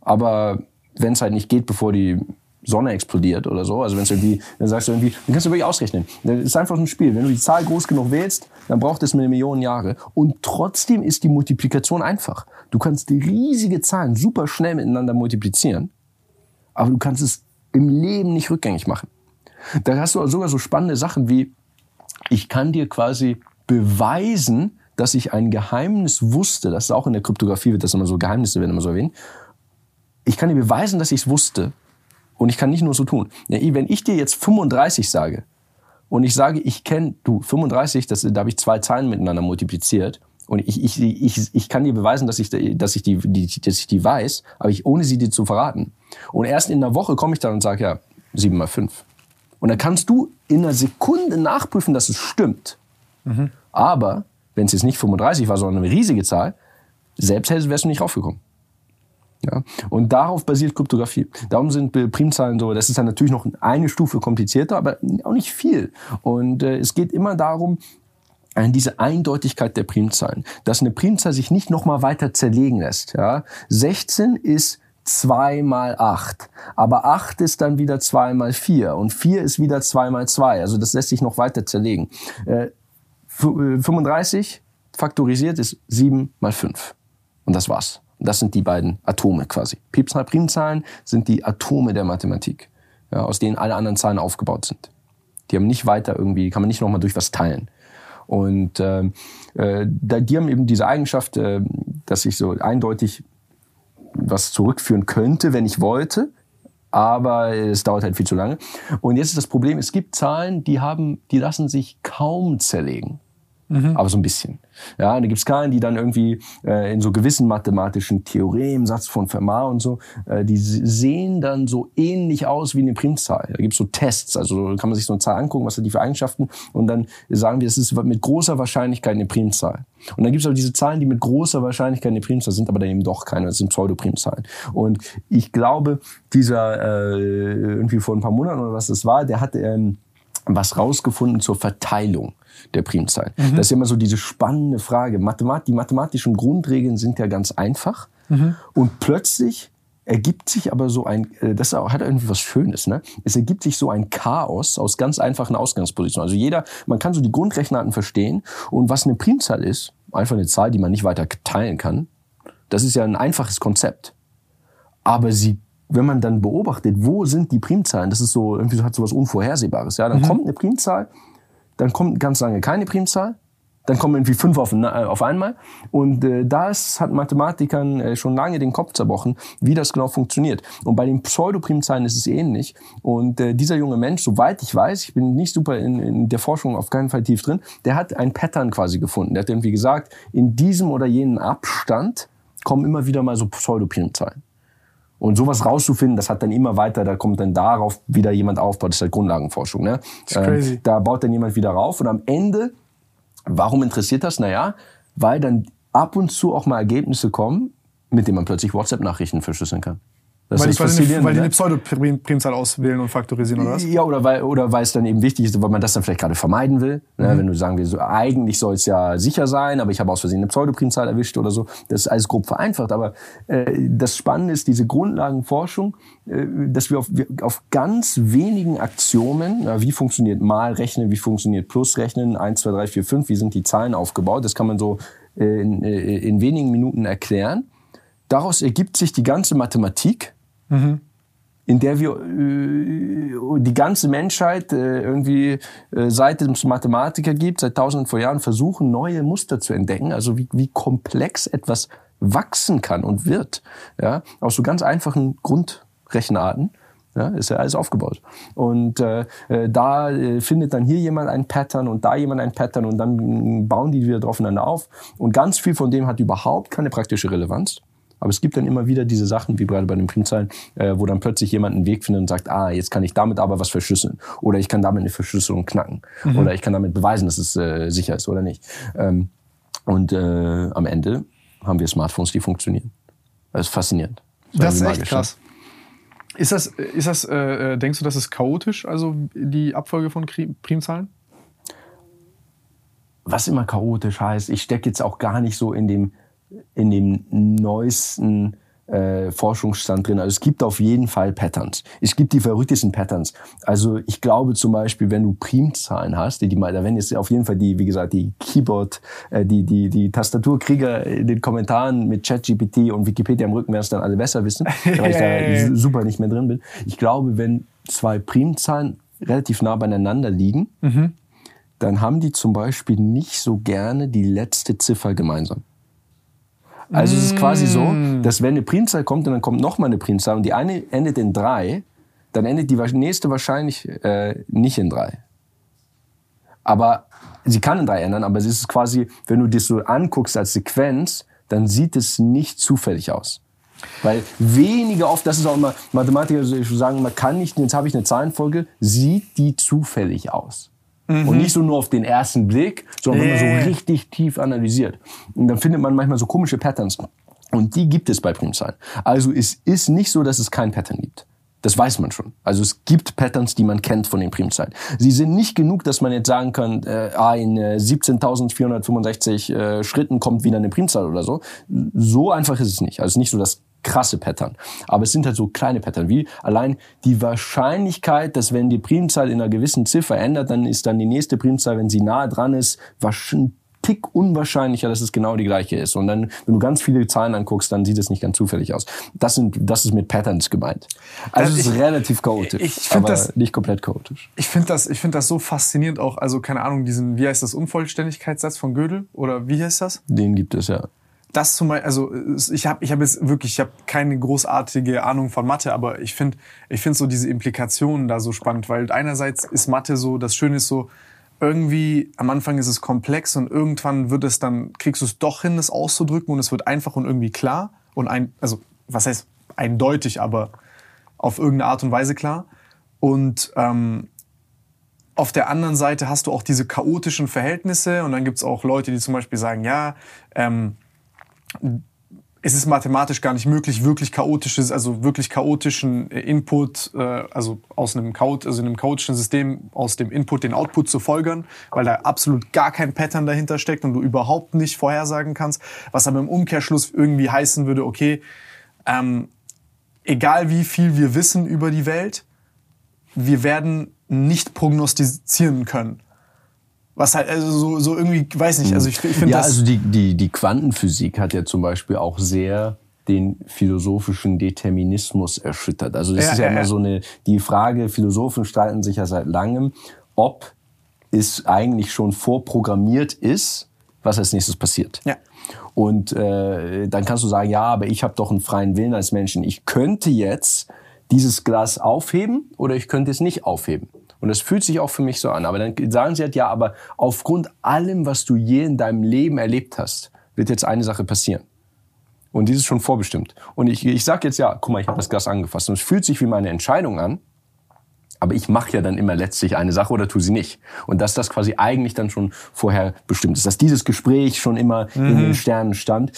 Aber wenn es halt nicht geht, bevor die Sonne explodiert oder so. Also wenn es irgendwie, dann sagst du irgendwie, dann kannst du wirklich ausrechnen. Das ist einfach ein Spiel. Wenn du die Zahl groß genug wählst, dann braucht es eine Million Jahre. Und trotzdem ist die Multiplikation einfach. Du kannst riesige Zahlen super schnell miteinander multiplizieren, aber du kannst es im Leben nicht rückgängig machen. Da hast du sogar so spannende Sachen wie, ich kann dir quasi beweisen, dass ich ein Geheimnis wusste, das ist auch in der Kryptographie wird das immer so, Geheimnisse werden immer so erwähnt, ich kann dir beweisen, dass ich es wusste. Und ich kann nicht nur so tun. Wenn ich dir jetzt 35 sage und ich sage, ich kenne, du, 35, das, da habe ich zwei Zahlen miteinander multipliziert und ich, ich, ich, ich kann dir beweisen, dass ich, dass, ich die, die, dass ich die weiß, aber ich, ohne sie dir zu verraten. Und erst in einer Woche komme ich dann und sage, ja, 7 mal 5. Und dann kannst du in einer Sekunde nachprüfen, dass es stimmt. Mhm. Aber wenn es jetzt nicht 35 war, sondern eine riesige Zahl, selbst wärst du nicht raufgekommen. Ja? Und darauf basiert Kryptographie. Darum sind Primzahlen so, das ist dann natürlich noch eine Stufe komplizierter, aber auch nicht viel. Und äh, es geht immer darum, diese Eindeutigkeit der Primzahlen, dass eine Primzahl sich nicht nochmal weiter zerlegen lässt. Ja? 16 ist 2 mal 8. Aber 8 ist dann wieder 2 mal 4 und 4 ist wieder 2 mal 2. Also das lässt sich noch weiter zerlegen. Äh, 35 äh, faktorisiert ist 7 mal 5. Und das war's. Das sind die beiden Atome quasi. Primzahlen sind die Atome der Mathematik, ja, aus denen alle anderen Zahlen aufgebaut sind. Die haben nicht weiter irgendwie, kann man nicht nochmal durch was teilen. Und äh, äh, die haben eben diese Eigenschaft, äh, dass ich so eindeutig was zurückführen könnte, wenn ich wollte, aber es dauert halt viel zu lange. Und jetzt ist das Problem, es gibt Zahlen, die haben, die lassen sich kaum zerlegen. Mhm. Aber so ein bisschen. Ja, da gibt's Skalen, die dann irgendwie äh, in so gewissen mathematischen Theoremen, Satz von Fermat und so, äh, die sehen dann so ähnlich aus wie eine Primzahl. Da gibt's so Tests, also kann man sich so eine Zahl angucken, was hat die für Eigenschaften und dann sagen wir, es ist mit großer Wahrscheinlichkeit eine Primzahl. Und dann gibt's aber diese Zahlen, die mit großer Wahrscheinlichkeit eine Primzahl sind, aber dann eben doch keine, das sind Pseudoprimzahlen. Und ich glaube, dieser äh, irgendwie vor ein paar Monaten oder was das war, der hat ähm, was rausgefunden zur Verteilung der Primzahlen. Mhm. Das ist immer so diese spannende Frage. Mathemat die mathematischen Grundregeln sind ja ganz einfach mhm. und plötzlich ergibt sich aber so ein, äh, das hat irgendwie was Schönes, ne? Es ergibt sich so ein Chaos aus ganz einfachen Ausgangspositionen. Also jeder, man kann so die Grundrechenarten verstehen und was eine Primzahl ist, einfach eine Zahl, die man nicht weiter teilen kann, das ist ja ein einfaches Konzept. Aber sie wenn man dann beobachtet, wo sind die Primzahlen, das ist so, irgendwie hat so was Unvorhersehbares. Ja, dann mhm. kommt eine Primzahl dann kommt ganz lange keine Primzahl, dann kommen irgendwie fünf auf, äh, auf einmal. Und äh, das hat Mathematikern äh, schon lange den Kopf zerbrochen, wie das genau funktioniert. Und bei den Pseudoprimzahlen ist es ähnlich. Und äh, dieser junge Mensch, soweit ich weiß, ich bin nicht super in, in der Forschung auf keinen Fall tief drin, der hat ein Pattern quasi gefunden. Der hat irgendwie gesagt, in diesem oder jenen Abstand kommen immer wieder mal so Pseudoprimzahlen. Und sowas rauszufinden, das hat dann immer weiter, da kommt dann darauf wieder jemand aufbaut, das ist halt Grundlagenforschung. Ne? Ähm, da baut dann jemand wieder rauf und am Ende, warum interessiert das? Naja, weil dann ab und zu auch mal Ergebnisse kommen, mit denen man plötzlich WhatsApp-Nachrichten verschlüsseln kann. Das weil, ist die, weil die eine Pseudoprimzahl auswählen und faktorisieren, oder was? Ja, oder weil, oder weil es dann eben wichtig ist, weil man das dann vielleicht gerade vermeiden will. Ne? Mhm. Wenn du sagen willst, so, eigentlich soll es ja sicher sein, aber ich habe aus Versehen eine Pseudoprimzahl erwischt oder so. Das ist alles grob vereinfacht. Aber äh, das Spannende ist diese Grundlagenforschung, äh, dass wir auf, wir auf ganz wenigen Axiomen, na, wie funktioniert mal rechnen, wie funktioniert plus rechnen, 1, 2, 3, 4, 5, wie sind die Zahlen aufgebaut, das kann man so äh, in, äh, in wenigen Minuten erklären. Daraus ergibt sich die ganze Mathematik Mhm. in der wir äh, die ganze Menschheit äh, irgendwie äh, seit es Mathematiker gibt, seit tausenden von Jahren versuchen, neue Muster zu entdecken, also wie, wie komplex etwas wachsen kann und wird, ja, aus so ganz einfachen Grundrechenarten. Ja, ist ja alles aufgebaut. Und äh, äh da äh, findet dann hier jemand ein Pattern und da jemand ein Pattern und dann bauen die wieder draufeinander auf. Und ganz viel von dem hat überhaupt keine praktische Relevanz. Aber es gibt dann immer wieder diese Sachen, wie gerade bei den Primzahlen, äh, wo dann plötzlich jemand einen Weg findet und sagt, ah, jetzt kann ich damit aber was verschlüsseln. Oder ich kann damit eine Verschlüsselung knacken. Mhm. Oder ich kann damit beweisen, dass es äh, sicher ist oder nicht. Ähm, und äh, am Ende haben wir Smartphones, die funktionieren. Das ist faszinierend. Das, das ist echt krass. Ist das, ist das äh, äh, denkst du, das ist chaotisch, also die Abfolge von Primzahlen? Was immer chaotisch heißt, ich stecke jetzt auch gar nicht so in dem in dem neuesten äh, Forschungsstand drin. Also es gibt auf jeden Fall Patterns. Es gibt die verrücktesten Patterns. Also ich glaube zum Beispiel, wenn du Primzahlen hast, die, die mal, da werden jetzt auf jeden Fall die, wie gesagt, die Keyboard, äh, die, die, die Tastaturkrieger in den Kommentaren mit ChatGPT und Wikipedia im Rücken werden es dann alle besser wissen, weil ich da super nicht mehr drin bin. Ich glaube, wenn zwei Primzahlen relativ nah beieinander liegen, mhm. dann haben die zum Beispiel nicht so gerne die letzte Ziffer gemeinsam. Also es ist quasi so, mm. dass wenn eine Primzahl kommt und dann kommt nochmal eine Primzahl und die eine endet in drei, dann endet die nächste wahrscheinlich äh, nicht in drei. Aber sie kann in drei ändern, aber es ist quasi, wenn du das so anguckst als Sequenz, dann sieht es nicht zufällig aus. Weil weniger oft, das ist auch immer, Mathematiker sagen, man kann nicht, jetzt habe ich eine Zahlenfolge, sieht die zufällig aus. Mhm. Und nicht so nur auf den ersten Blick, sondern wenn man so richtig tief analysiert. Und dann findet man manchmal so komische Patterns. Und die gibt es bei Primzahlen. Also es ist nicht so, dass es kein Pattern gibt. Das weiß man schon. Also es gibt Patterns, die man kennt von den Primzahlen. Sie sind nicht genug, dass man jetzt sagen kann, äh, ah, in äh, 17.465 äh, Schritten kommt wieder eine Primzahl oder so. So einfach ist es nicht. Also es ist nicht so, dass krasse Pattern. Aber es sind halt so kleine Pattern, wie allein die Wahrscheinlichkeit, dass wenn die Primzahl in einer gewissen Ziffer ändert, dann ist dann die nächste Primzahl, wenn sie nahe dran ist, wahrscheinlich Tick unwahrscheinlicher, dass es genau die gleiche ist. Und dann, wenn du ganz viele Zahlen anguckst, dann sieht es nicht ganz zufällig aus. Das sind, das ist mit Patterns gemeint. Also es ist relativ chaotisch, ich, ich aber das, nicht komplett chaotisch. Ich finde das, ich finde das so faszinierend auch. Also keine Ahnung, diesen, wie heißt das Unvollständigkeitssatz von Gödel oder wie heißt das? Den gibt es ja das zum Beispiel, also ich habe ich hab jetzt wirklich, ich habe keine großartige Ahnung von Mathe, aber ich finde ich finde so diese Implikationen da so spannend, weil einerseits ist Mathe so, das Schöne ist so, irgendwie am Anfang ist es komplex und irgendwann wird es dann, kriegst du es doch hin, das auszudrücken und es wird einfach und irgendwie klar und ein, also was heißt eindeutig, aber auf irgendeine Art und Weise klar. Und ähm, auf der anderen Seite hast du auch diese chaotischen Verhältnisse und dann gibt es auch Leute, die zum Beispiel sagen, ja, ähm, es ist mathematisch gar nicht möglich, wirklich chaotisches, also wirklich chaotischen äh, Input, äh, also aus einem Code, also in einem chaotischen System aus dem Input den Output zu folgern, weil da absolut gar kein Pattern dahinter steckt und du überhaupt nicht vorhersagen kannst, was aber im Umkehrschluss irgendwie heißen würde, okay, ähm, egal wie viel wir wissen über die Welt, wir werden nicht prognostizieren können was halt also so, so irgendwie weiß nicht also ich, ich finde ja das also die die die Quantenphysik hat ja zum Beispiel auch sehr den philosophischen Determinismus erschüttert. Also das ja, ist ja, ja immer ja. so eine die Frage Philosophen streiten sich ja seit langem ob es eigentlich schon vorprogrammiert ist was als nächstes passiert. Ja. Und äh, dann kannst du sagen ja aber ich habe doch einen freien Willen als Menschen. Ich könnte jetzt dieses Glas aufheben oder ich könnte es nicht aufheben und das fühlt sich auch für mich so an. Aber dann sagen sie halt, ja, aber aufgrund allem, was du je in deinem Leben erlebt hast, wird jetzt eine Sache passieren. Und dieses ist schon vorbestimmt. Und ich, ich sage jetzt, ja, guck mal, ich habe das Glas angefasst. Und es fühlt sich wie meine Entscheidung an. Aber ich mache ja dann immer letztlich eine Sache oder tu sie nicht. Und dass das quasi eigentlich dann schon vorher bestimmt ist. Dass dieses Gespräch schon immer mhm. in den Sternen stand.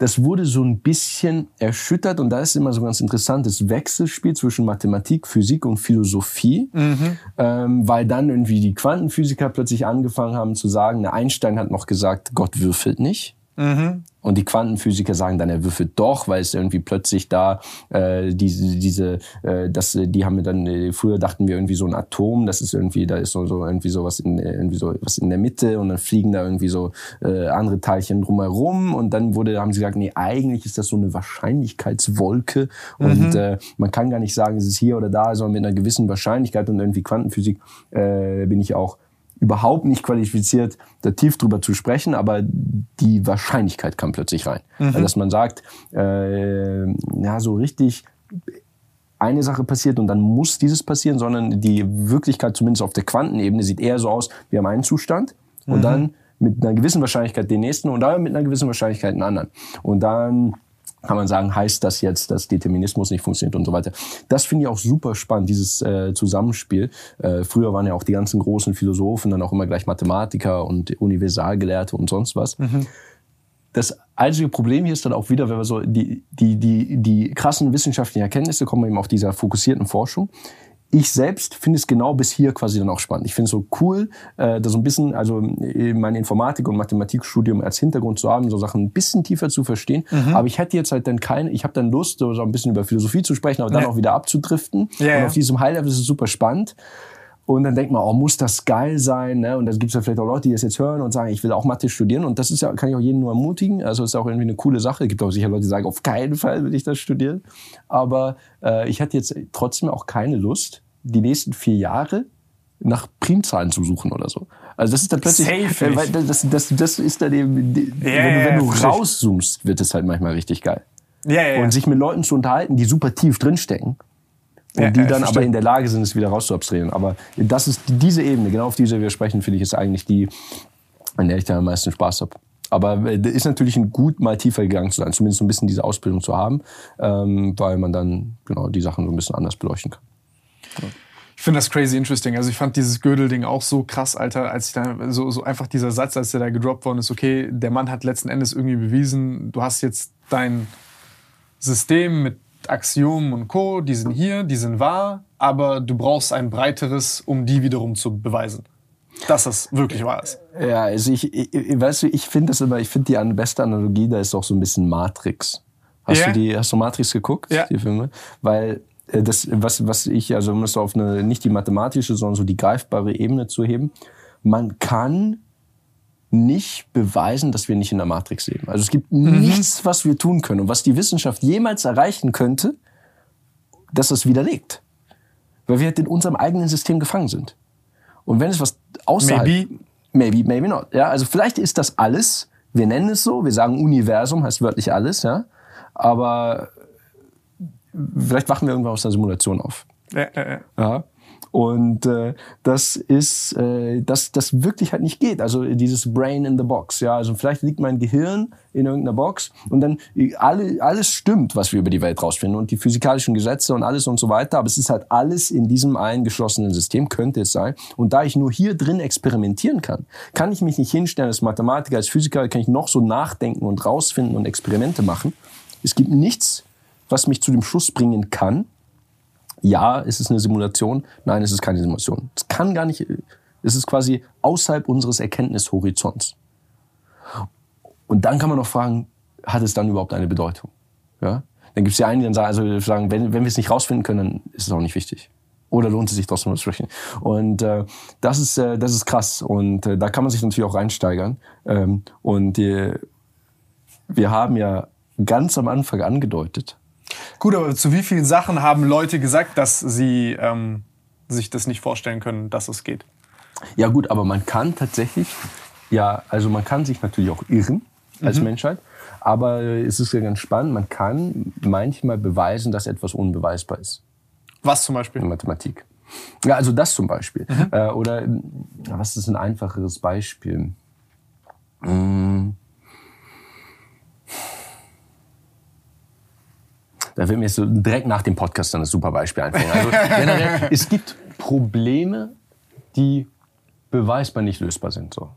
Das wurde so ein bisschen erschüttert und da ist immer so ganz interessantes Wechselspiel zwischen Mathematik, Physik und Philosophie, mhm. ähm, weil dann irgendwie die Quantenphysiker plötzlich angefangen haben zu sagen, Einstein hat noch gesagt, Gott würfelt nicht. Mhm. Und die Quantenphysiker sagen dann, er würfelt doch, weil es irgendwie plötzlich da äh, diese, diese, äh, das, die haben dann äh, früher dachten wir irgendwie so ein Atom, das ist irgendwie, da ist so, so irgendwie so was in irgendwie so was in der Mitte und dann fliegen da irgendwie so äh, andere Teilchen drumherum und dann wurde, haben sie gesagt, nee, eigentlich ist das so eine Wahrscheinlichkeitswolke mhm. und äh, man kann gar nicht sagen, es ist hier oder da, sondern mit einer gewissen Wahrscheinlichkeit und irgendwie Quantenphysik äh, bin ich auch überhaupt nicht qualifiziert, da tief drüber zu sprechen, aber die Wahrscheinlichkeit kam plötzlich rein. Mhm. Also, dass man sagt, äh, ja, so richtig eine Sache passiert und dann muss dieses passieren, sondern die Wirklichkeit, zumindest auf der Quantenebene, sieht eher so aus, wir haben einen Zustand und mhm. dann mit einer gewissen Wahrscheinlichkeit den nächsten und dann mit einer gewissen Wahrscheinlichkeit einen anderen. Und dann kann man sagen, heißt das jetzt, dass Determinismus nicht funktioniert und so weiter. Das finde ich auch super spannend, dieses äh, Zusammenspiel. Äh, früher waren ja auch die ganzen großen Philosophen dann auch immer gleich Mathematiker und Universalgelehrte und sonst was. Mhm. Das einzige Problem hier ist dann auch wieder, wenn wir so die, die, die, die krassen wissenschaftlichen Erkenntnisse kommen eben auf dieser fokussierten Forschung ich selbst finde es genau bis hier quasi dann auch spannend. Ich finde es so cool, äh, da so ein bisschen, also äh, mein Informatik- und Mathematikstudium als Hintergrund zu haben, so Sachen ein bisschen tiefer zu verstehen. Mhm. Aber ich hätte jetzt halt dann keine, ich habe dann Lust, so ein bisschen über Philosophie zu sprechen, aber dann ja. auch wieder abzudriften. Ja, und auf diesem High-Level ist es super spannend. Und dann denkt man, oh, muss das geil sein? Ne? Und dann gibt es ja vielleicht auch Leute, die das jetzt hören und sagen, ich will auch Mathe studieren. Und das ist ja, kann ich auch jeden nur ermutigen. Also ist auch irgendwie eine coole Sache. Es gibt auch sicher Leute, die sagen, auf keinen Fall will ich das studieren. Aber äh, ich hatte jetzt trotzdem auch keine Lust, die nächsten vier Jahre nach Primzahlen zu suchen oder so. Also das ist dann plötzlich, äh, weil das, das, das ist dann eben, ja, wenn, du, wenn du rauszoomst, wird es halt manchmal richtig geil. Ja, ja, Und sich mit Leuten zu unterhalten, die super tief drinstecken und ja, die dann aber in der Lage sind, es wieder rauszuabstrahieren. Aber das ist diese Ebene, genau auf diese wir sprechen, finde ich, ist eigentlich die, an der ich da am meisten Spaß habe. Aber äh, ist natürlich gut, mal tiefer gegangen zu sein, zumindest so ein bisschen diese Ausbildung zu haben, ähm, weil man dann genau die Sachen so ein bisschen anders beleuchten kann. Ja. Ich finde das crazy interesting. Also ich fand dieses Gödel-Ding auch so krass, Alter, als ich da so, so einfach dieser Satz, als der da gedroppt worden ist, okay, der Mann hat letzten Endes irgendwie bewiesen, du hast jetzt dein System mit Axiomen und Co., die sind hier, die sind wahr, aber du brauchst ein breiteres, um die wiederum zu beweisen. Dass das wirklich wahr ist. Ja, also ich, ich weißt du, ich finde das immer, ich finde die beste Analogie, da ist auch so ein bisschen Matrix. Hast yeah. du die, hast du Matrix geguckt, ja. die Filme? Weil äh, das, was, was ich, also um es auf eine, nicht die mathematische, sondern so die greifbare Ebene zu heben, man kann nicht beweisen, dass wir nicht in der Matrix leben. Also es gibt mhm. nichts, was wir tun können und was die Wissenschaft jemals erreichen könnte, dass das widerlegt. Weil wir halt in unserem eigenen System gefangen sind. Und wenn es was außerhalb... Maybe. Maybe, maybe not. Ja, also vielleicht ist das alles, wir nennen es so, wir sagen Universum, heißt wörtlich alles, ja. Aber vielleicht wachen wir irgendwann aus der Simulation auf. Ja, ja, ja. ja. Und äh, das ist, äh, dass das wirklich halt nicht geht. Also dieses Brain in the Box. Ja, also vielleicht liegt mein Gehirn in irgendeiner Box und dann alle, alles stimmt, was wir über die Welt rausfinden und die physikalischen Gesetze und alles und so weiter. Aber es ist halt alles in diesem eingeschlossenen System, könnte es sein. Und da ich nur hier drin experimentieren kann, kann ich mich nicht hinstellen als Mathematiker, als Physiker, kann ich noch so nachdenken und rausfinden und Experimente machen. Es gibt nichts, was mich zu dem Schluss bringen kann, ja, ist es eine Simulation, nein, es ist keine Simulation. Es kann gar nicht, es ist quasi außerhalb unseres Erkenntnishorizonts. Und dann kann man noch fragen, hat es dann überhaupt eine Bedeutung? Ja? Dann gibt es ja einige, die dann also sagen, wenn, wenn wir es nicht rausfinden können, dann ist es auch nicht wichtig. Oder lohnt es sich trotzdem zu sprechen? Und äh, das ist äh, das ist krass und äh, da kann man sich natürlich auch reinsteigern. Ähm, und äh, wir haben ja ganz am Anfang angedeutet, Gut, aber zu wie vielen Sachen haben Leute gesagt, dass sie ähm, sich das nicht vorstellen können, dass es geht? Ja gut, aber man kann tatsächlich, ja, also man kann sich natürlich auch irren als mhm. Menschheit, aber es ist ja ganz spannend, man kann manchmal beweisen, dass etwas unbeweisbar ist. Was zum Beispiel? In Mathematik. Ja, also das zum Beispiel. Mhm. Äh, oder was ist ein einfacheres Beispiel? Hm. Da wird mir so direkt nach dem Podcast dann ein super Beispiel einfallen. Also generell, es gibt Probleme, die beweisbar nicht lösbar sind. So.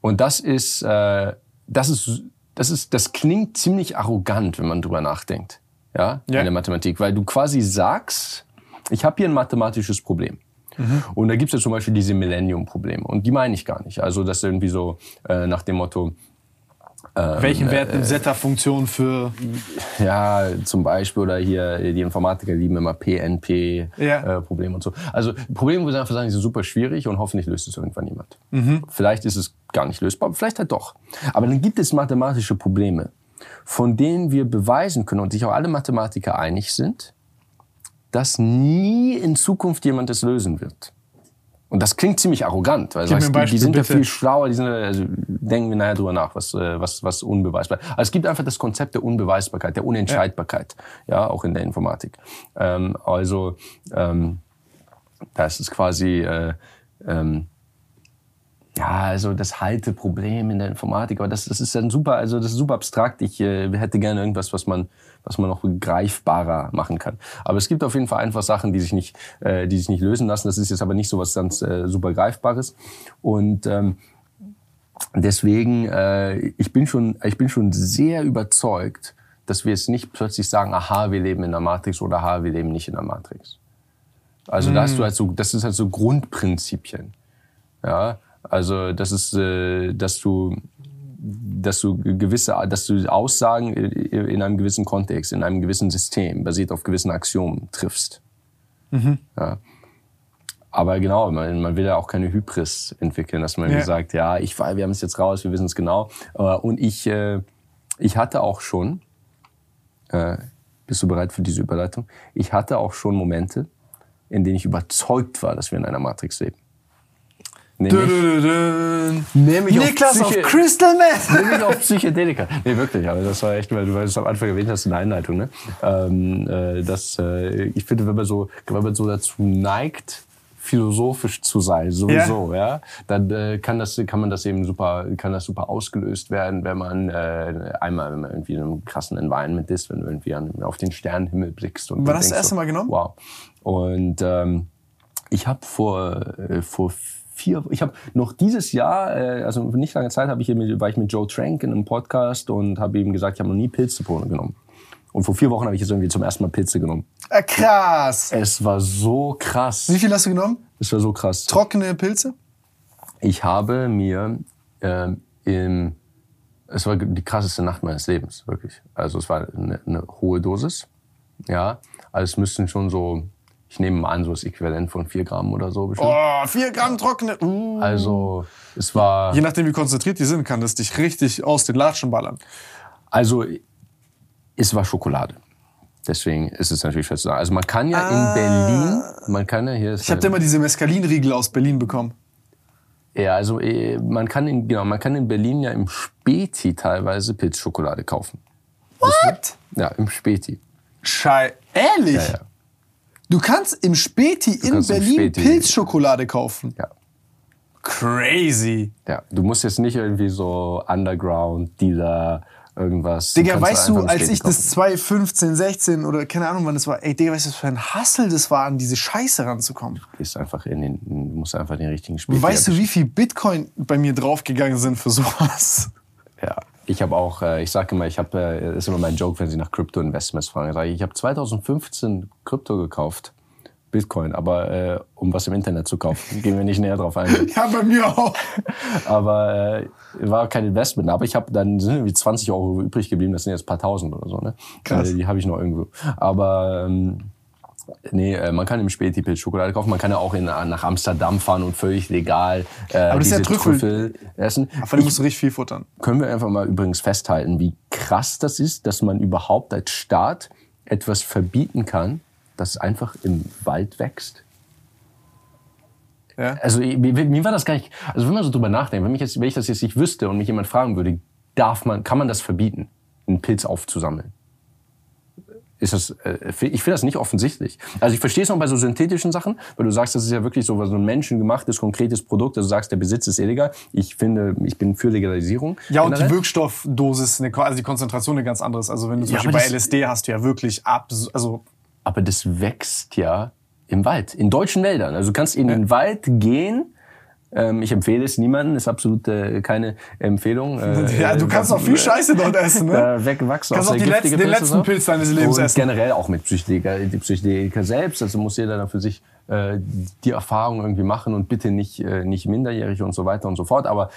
Und das ist, äh, das ist, das ist, das klingt ziemlich arrogant, wenn man drüber nachdenkt, ja, ja. in der Mathematik, weil du quasi sagst, ich habe hier ein mathematisches Problem. Mhm. Und da gibt es ja zum Beispiel diese Millennium-Probleme. Und die meine ich gar nicht. Also das ist irgendwie so äh, nach dem Motto, ähm, Welchen Wert eine Zeta-Funktion für? Ja, zum Beispiel, oder hier, die Informatiker lieben immer PNP-Probleme ja. äh, und so. Also Probleme, wo sie einfach sagen, die sind super schwierig und hoffentlich löst es irgendwann jemand. Mhm. Vielleicht ist es gar nicht lösbar, vielleicht halt doch. Aber dann gibt es mathematische Probleme, von denen wir beweisen können und sich auch alle Mathematiker einig sind, dass nie in Zukunft jemand es lösen wird. Und das klingt ziemlich arrogant, weil sagst, die, die sind bitte. ja viel schlauer, die sind, also denken wir nachher drüber nach, was, äh, was, was unbeweisbar ist. Also es gibt einfach das Konzept der Unbeweisbarkeit, der Unentscheidbarkeit, ja, ja auch in der Informatik. Ähm, also ähm, das ist quasi äh, ähm, ja, also das Halteproblem in der Informatik, aber das, das ist dann super, also das ist super abstrakt. Ich äh, hätte gerne irgendwas, was man, was man noch greifbarer machen kann. Aber es gibt auf jeden Fall einfach Sachen, die sich nicht, äh, die sich nicht lösen lassen. Das ist jetzt aber nicht so was ganz äh, super greifbares. Und ähm, deswegen, äh, ich bin schon, ich bin schon sehr überzeugt, dass wir jetzt nicht plötzlich sagen, aha, wir leben in der Matrix oder aha, wir leben nicht in der Matrix. Also mm. da hast du halt so, das ist halt so Grundprinzipien. Ja, also das ist, äh, dass du dass du gewisse, dass du Aussagen in einem gewissen Kontext, in einem gewissen System, basiert auf gewissen Axiomen triffst. Mhm. Ja. Aber genau, man, man will ja auch keine Hybris entwickeln, dass man ja. sagt, ja, ich, wir haben es jetzt raus, wir wissen es genau. Und ich, äh, ich hatte auch schon, äh, bist du bereit für diese Überleitung? Ich hatte auch schon Momente, in denen ich überzeugt war, dass wir in einer Matrix leben. Nämlich, nämlich Niklas auf, auf Crystal Meth. nämlich auf Psychedelika. Nee, wirklich, aber das war echt, weil du es am Anfang erwähnt hast in der Einleitung, ne? Ähm, äh, das, äh, ich finde, wenn man so, wenn man so dazu neigt, philosophisch zu sein, sowieso, ja, ja dann äh, kann das, kann man das eben super, kann das super ausgelöst werden, wenn man äh, einmal, wenn man irgendwie in einem krassen Environment ist, wenn du irgendwie an, auf den Sternenhimmel blickst und War das das erste Mal genommen? Wow. Und ähm, ich habe vor äh, vor vier, ich habe noch dieses Jahr, äh, also nicht lange Zeit, habe ich hier mit, war ich mit Joe Trank in einem Podcast und habe ihm gesagt, ich habe noch nie Pilzepone genommen. Und vor vier Wochen habe ich jetzt irgendwie zum ersten Mal Pilze genommen. Ah, krass. Es war so krass. Wie viel hast du genommen? Es war so krass. Trockene Pilze? Ich habe mir äh, im, es war die krasseste Nacht meines Lebens, wirklich. Also es war eine, eine hohe Dosis. Ja, also es müssten schon so ich nehme mal an, so das Äquivalent von 4 Gramm oder so bestimmt. Oh, 4 Gramm trockene. Uh. Also, es war. Je nachdem, wie konzentriert die sind, kann das dich richtig aus den Latschen ballern. Also, es war Schokolade. Deswegen ist es natürlich schwer zu sagen. Also, man kann ja ah. in Berlin, man kann ja hier. Ich habe immer diese Mescalinriegel aus Berlin bekommen. Ja, also äh, man kann in, genau, man kann in Berlin ja im Späti teilweise Pilzschokolade kaufen. What? Ja, im Späti. Schei, ehrlich? Ja, ja. Du kannst im Späti du in Berlin Späti Pilzschokolade kaufen. Ja. Crazy. Ja, du musst jetzt nicht irgendwie so Underground, Dealer, irgendwas. Digga, weißt du, als ich das 2015, 16 oder keine Ahnung wann das war, ey, Digga, weißt du, was für ein Hassel das war, an diese Scheiße ranzukommen? Du gehst einfach in den, du musst einfach den richtigen Spiel. Weißt du, wie viel Bitcoin bei mir draufgegangen sind für sowas? Ja. Ich habe auch, äh, ich sage immer, ich habe, äh, ist immer mein Joke, wenn Sie nach Krypto-Investments fragen. Sag ich, ich habe 2015 Krypto gekauft, Bitcoin, aber äh, um was im Internet zu kaufen, gehen wir nicht näher drauf ein. ja, bei mir auch. aber äh, war kein Investment. Aber ich habe dann sind irgendwie 20 Euro übrig geblieben. Das sind jetzt ein paar Tausend oder so. Ne? Krass. Äh, die habe ich noch irgendwo. Aber ähm, Nee, äh, man kann im Späti Pilzschokolade kaufen. Man kann ja auch in, nach Amsterdam fahren und völlig legal äh, Aber das ist ja Trüffel. Trüffel essen. Aber du musst richtig viel futtern. Können wir einfach mal übrigens festhalten, wie krass das ist, dass man überhaupt als Staat etwas verbieten kann, das einfach im Wald wächst. Ja. Also mir war das gar nicht. Also wenn man so drüber nachdenkt, wenn, mich jetzt, wenn ich das jetzt nicht wüsste und mich jemand fragen würde, darf man, kann man das verbieten, einen Pilz aufzusammeln? Ist das, äh, ich finde das nicht offensichtlich. Also ich verstehe es noch bei so synthetischen Sachen, weil du sagst, das ist ja wirklich so, so ein menschengemachtes, konkretes Produkt. Also du sagst, der Besitz ist illegal. Ich finde, ich bin für Legalisierung. Ja, und die Wirkstoffdosis, also die Konzentration eine ganz anderes. Also wenn du zum ja, Beispiel bei LSD hast du ja wirklich ab, also. Aber das wächst ja Im Wald, in deutschen Wäldern. Also du kannst in den Wald gehen. Ähm, ich empfehle es niemandem, ist absolut äh, keine Empfehlung. Äh, ja, du kannst auch viel Scheiße dort essen, ne? Äh, weggewachsen. Kannst auch die letzten, den letzten Pilz deines Lebens und essen. generell auch mit Psychedeliker, die Psychedelika selbst. Also muss jeder dann für sich äh, die Erfahrung irgendwie machen und bitte nicht, äh, nicht minderjährig und so weiter und so fort. Aber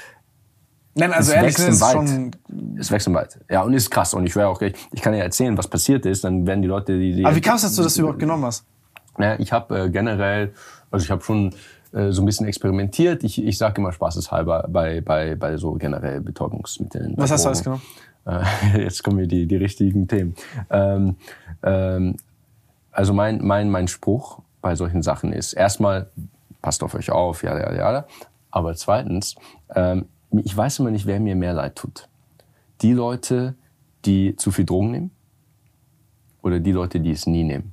Nein, also es ehrlich wächst im gesagt, Wald. ist schon. Es wächst im Wald. Ja, und ist krass. Und ich wäre auch gleich, ich kann ja erzählen, was passiert ist, dann werden die Leute, die... die Aber wie kam es dazu, dass du überhaupt genommen hast? Naja, ich habe äh, generell, also ich habe schon äh, so ein bisschen experimentiert. Ich, ich sage immer spaßeshalber bei, bei, bei so generell Betäubungsmitteln. Was hast du alles Drogen. genommen? Äh, jetzt kommen mir die, die richtigen Themen. Ähm, ähm, also mein, mein, mein Spruch bei solchen Sachen ist, erstmal, passt auf euch auf, ja, ja, ja. Aber zweitens, ähm, ich weiß immer nicht, wer mir mehr leid tut. Die Leute, die zu viel Drogen nehmen oder die Leute, die es nie nehmen.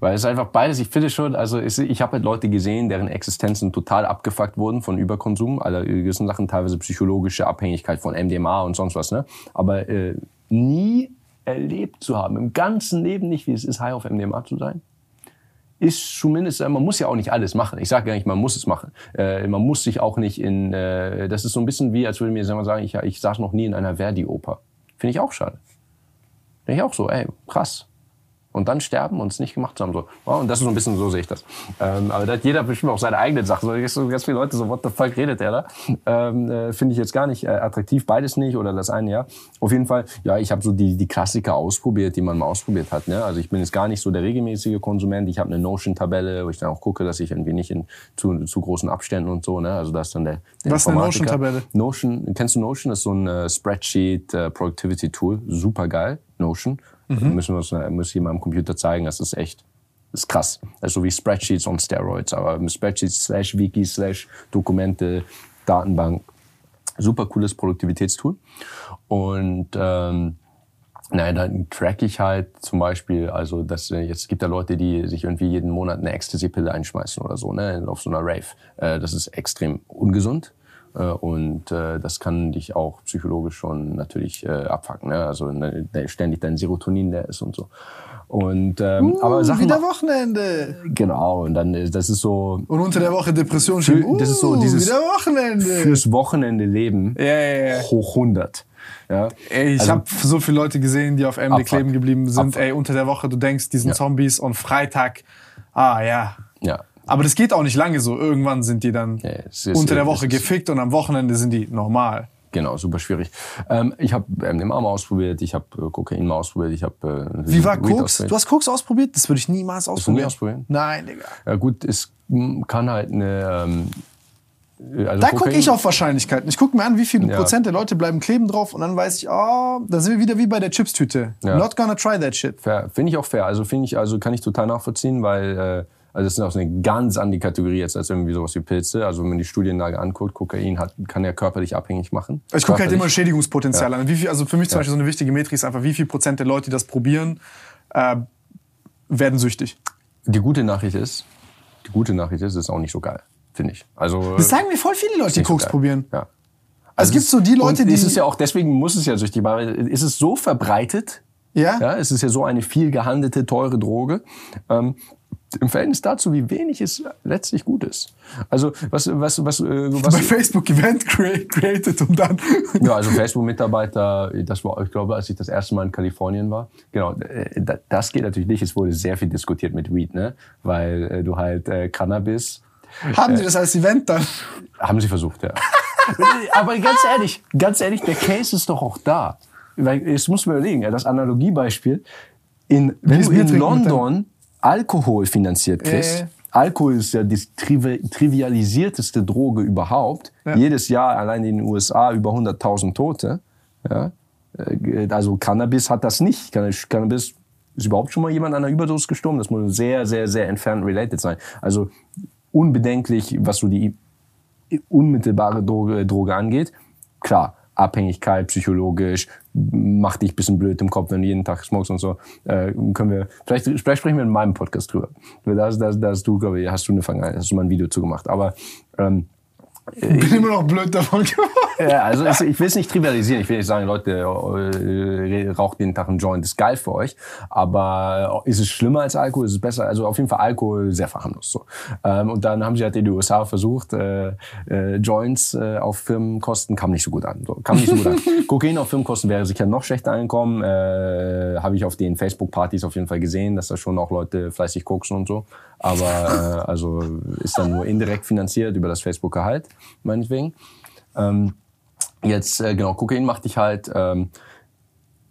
Weil es ist einfach beides, ich finde schon, also es, ich habe halt Leute gesehen, deren Existenzen total abgefuckt wurden von Überkonsum, aller gewissen Sachen, teilweise psychologische Abhängigkeit von MDMA und sonst was, ne? Aber äh, nie erlebt zu haben, im ganzen Leben nicht, wie es ist, high auf MDMA zu sein, ist zumindest, äh, man muss ja auch nicht alles machen. Ich sage gar nicht, man muss es machen. Äh, man muss sich auch nicht in, äh, das ist so ein bisschen wie, als würde mir jemand sagen, ich, ich saß noch nie in einer Verdi-Oper. Finde ich auch schade. Finde ich auch so, ey, krass. Und dann sterben und es nicht gemacht haben. So. Ja, und das ist so ein bisschen, so sehe ich das. Ähm, aber da hat jeder bestimmt auch seine eigenen Sachen. So, so ganz viele Leute so, what the fuck redet der da? Ähm, äh, Finde ich jetzt gar nicht äh, attraktiv, beides nicht oder das eine, ja. Auf jeden Fall, ja, ich habe so die, die Klassiker ausprobiert, die man mal ausprobiert hat. Ne? Also ich bin jetzt gar nicht so der regelmäßige Konsument. Ich habe eine Notion-Tabelle, wo ich dann auch gucke, dass ich irgendwie nicht in zu, zu großen Abständen und so, ne? Also da ist dann der, der Was ist eine. Notion-Tabelle? Notion, kennst du Notion? Das ist so ein äh, Spreadsheet äh, super geil. Notion. Mhm. Müssen wir äh, muss ich mal am Computer zeigen, das ist echt, das ist krass. Also wie Spreadsheets on Steroids, aber Spreadsheets slash Wiki slash Dokumente, Datenbank. Super cooles Produktivitätstool. Und ähm, Nein, dann track ich halt zum Beispiel, also das, äh, jetzt gibt da Leute, die sich irgendwie jeden Monat eine Ecstasy-Pille einschmeißen oder so, ne, auf so einer Rave. Äh, das ist extrem ungesund. Äh, Und äh, das kann dich auch psychologisch schon natürlich äh, abfacken. Ne? Also ne, ständig dein Serotonin leer ist und so. Und ähm, aber Sachen wieder Wochenende. genau und dann ist das ist so Und unter der Woche Depression Für- schieben. das ist so Uh, dieses- wieder Wochenende. fürs Wochenende leben Ja, ja, ja. hoch 100. Ja? Ey, ich Also- habe so viele Leute gesehen, die auf MD Abfuck. kleben geblieben sind. Abfuck. Ey, unter der Woche, du denkst, die sind Ja. Zombies und Freitag, ah ja. Ja. Aber das geht auch nicht lange so. Irgendwann sind die dann Ja, ist- unter der es Woche gefickt und am Wochenende sind die normal. Genau, super schwierig. Ähm, ich habe MDMA mal ausprobiert, ich habe äh, Kokain mal ausprobiert, ich habe äh, Wie war Weed Koks? ausprobiert. Du hast Koks ausprobiert? Das würde ich niemals du nie ausprobieren. ausprobieren? Nein, Digga. Ja gut, es mm, kann halt eine. Ähm, also Da gucke ich auf Wahrscheinlichkeiten. Ich gucke mir an, wie viel Ja. Prozent der Leute bleiben kleben drauf und dann weiß ich, oh, da sind wir wieder wie bei der Chipstüte. Ja. Not gonna try that shit. Finde ich auch fair. Also finde ich, also kann ich total nachvollziehen, weil äh, also das ist auch eine ganz andere Kategorie jetzt als irgendwie sowas wie Pilze. Also wenn man die Studienlage anguckt, Kokain hat, kann ja körperlich abhängig machen. Ich gucke halt immer. Schädigungspotenzial an. Wie viel, also für mich zum Ja. Beispiel so eine wichtige Metrik ist einfach, wie viel Prozent der Leute, die das probieren, äh, werden süchtig. Die gute Nachricht ist, die gute Nachricht ist, es ist auch nicht so geil, finde ich. Also Das sagen mir voll viele Leute, die so Koks geil. probieren. Ja. Also es gibt so die Leute, die- Es ist ja auch, deswegen muss es ja süchtig machen. weil Es ist so verbreitet. Ja? Ja, es ist ja so eine viel gehandelte, teure Droge. Ähm, Im Verhältnis dazu, wie wenig es letztlich gut ist. Also, was, was, was, äh, was, Bei Facebook Event crea- created und dann. Ja, also Facebook-Mitarbeiter, das war, ich glaube, als ich das erste Mal in Kalifornien war. Genau, äh, da- das geht natürlich nicht. Es wurde sehr viel diskutiert mit Weed, ne? Weil äh, du halt äh, Cannabis Haben die das als Event dann? haben sie versucht, ja. Aber ganz ehrlich, ganz ehrlich, der Case ist doch auch da. Weil, jetzt muss man überlegen, ja, das Analogiebeispiel. In, wenn du in London Alkohol finanziert kriegst, Ja, ja. Alkohol ist ja die trivi trivialisierteste Droge überhaupt. Ja. Jedes Jahr allein in den USA über 100.000 Tote. Ja? Äh, Also Cannabis hat das nicht. Cann- Cannabis ist überhaupt schon mal jemand an einer Überdosis gestorben. Das muss sehr, sehr, sehr entfernt related sein. Also unbedenklich, was so die unmittelbare Droge, Droge angeht. Klar, Abhängigkeit, psychologisch, macht dich ein bisschen blöd im Kopf, wenn du jeden Tag smokest und so. Äh, können wir, vielleicht, vielleicht sprechen wir in meinem Podcast drüber. Da, da, da hast du, glaube ich, hast du eine Vergangenheit, hast du mal ein Video zu gemacht. Aber ähm, Ich bin immer noch blöd davon geworden. Ja, also ich will es nicht trivialisieren. Ich will nicht sagen, Leute, äh, raucht jeden Tag einen Joint, ist geil für euch. Aber ist es schlimmer als Alkohol? Ist es besser? Also auf jeden Fall Alkohol sehr verharmlost. So. Ähm, und dann haben sie halt in den USA versucht, äh, äh, Joints äh, auf Firmenkosten kam nicht so gut an. So, kam nicht so gut an. Kokain auf Firmenkosten wäre sicher noch schlechter angekommen. Äh, Habe ich auf den Facebook-Partys auf jeden Fall gesehen, dass da schon auch Leute fleißig koksen und so. Aber äh, also ist dann nur indirekt finanziert über das Facebook-Gehalt meinetwegen. Ähm, jetzt, äh, genau, Kokain macht dich halt, ähm,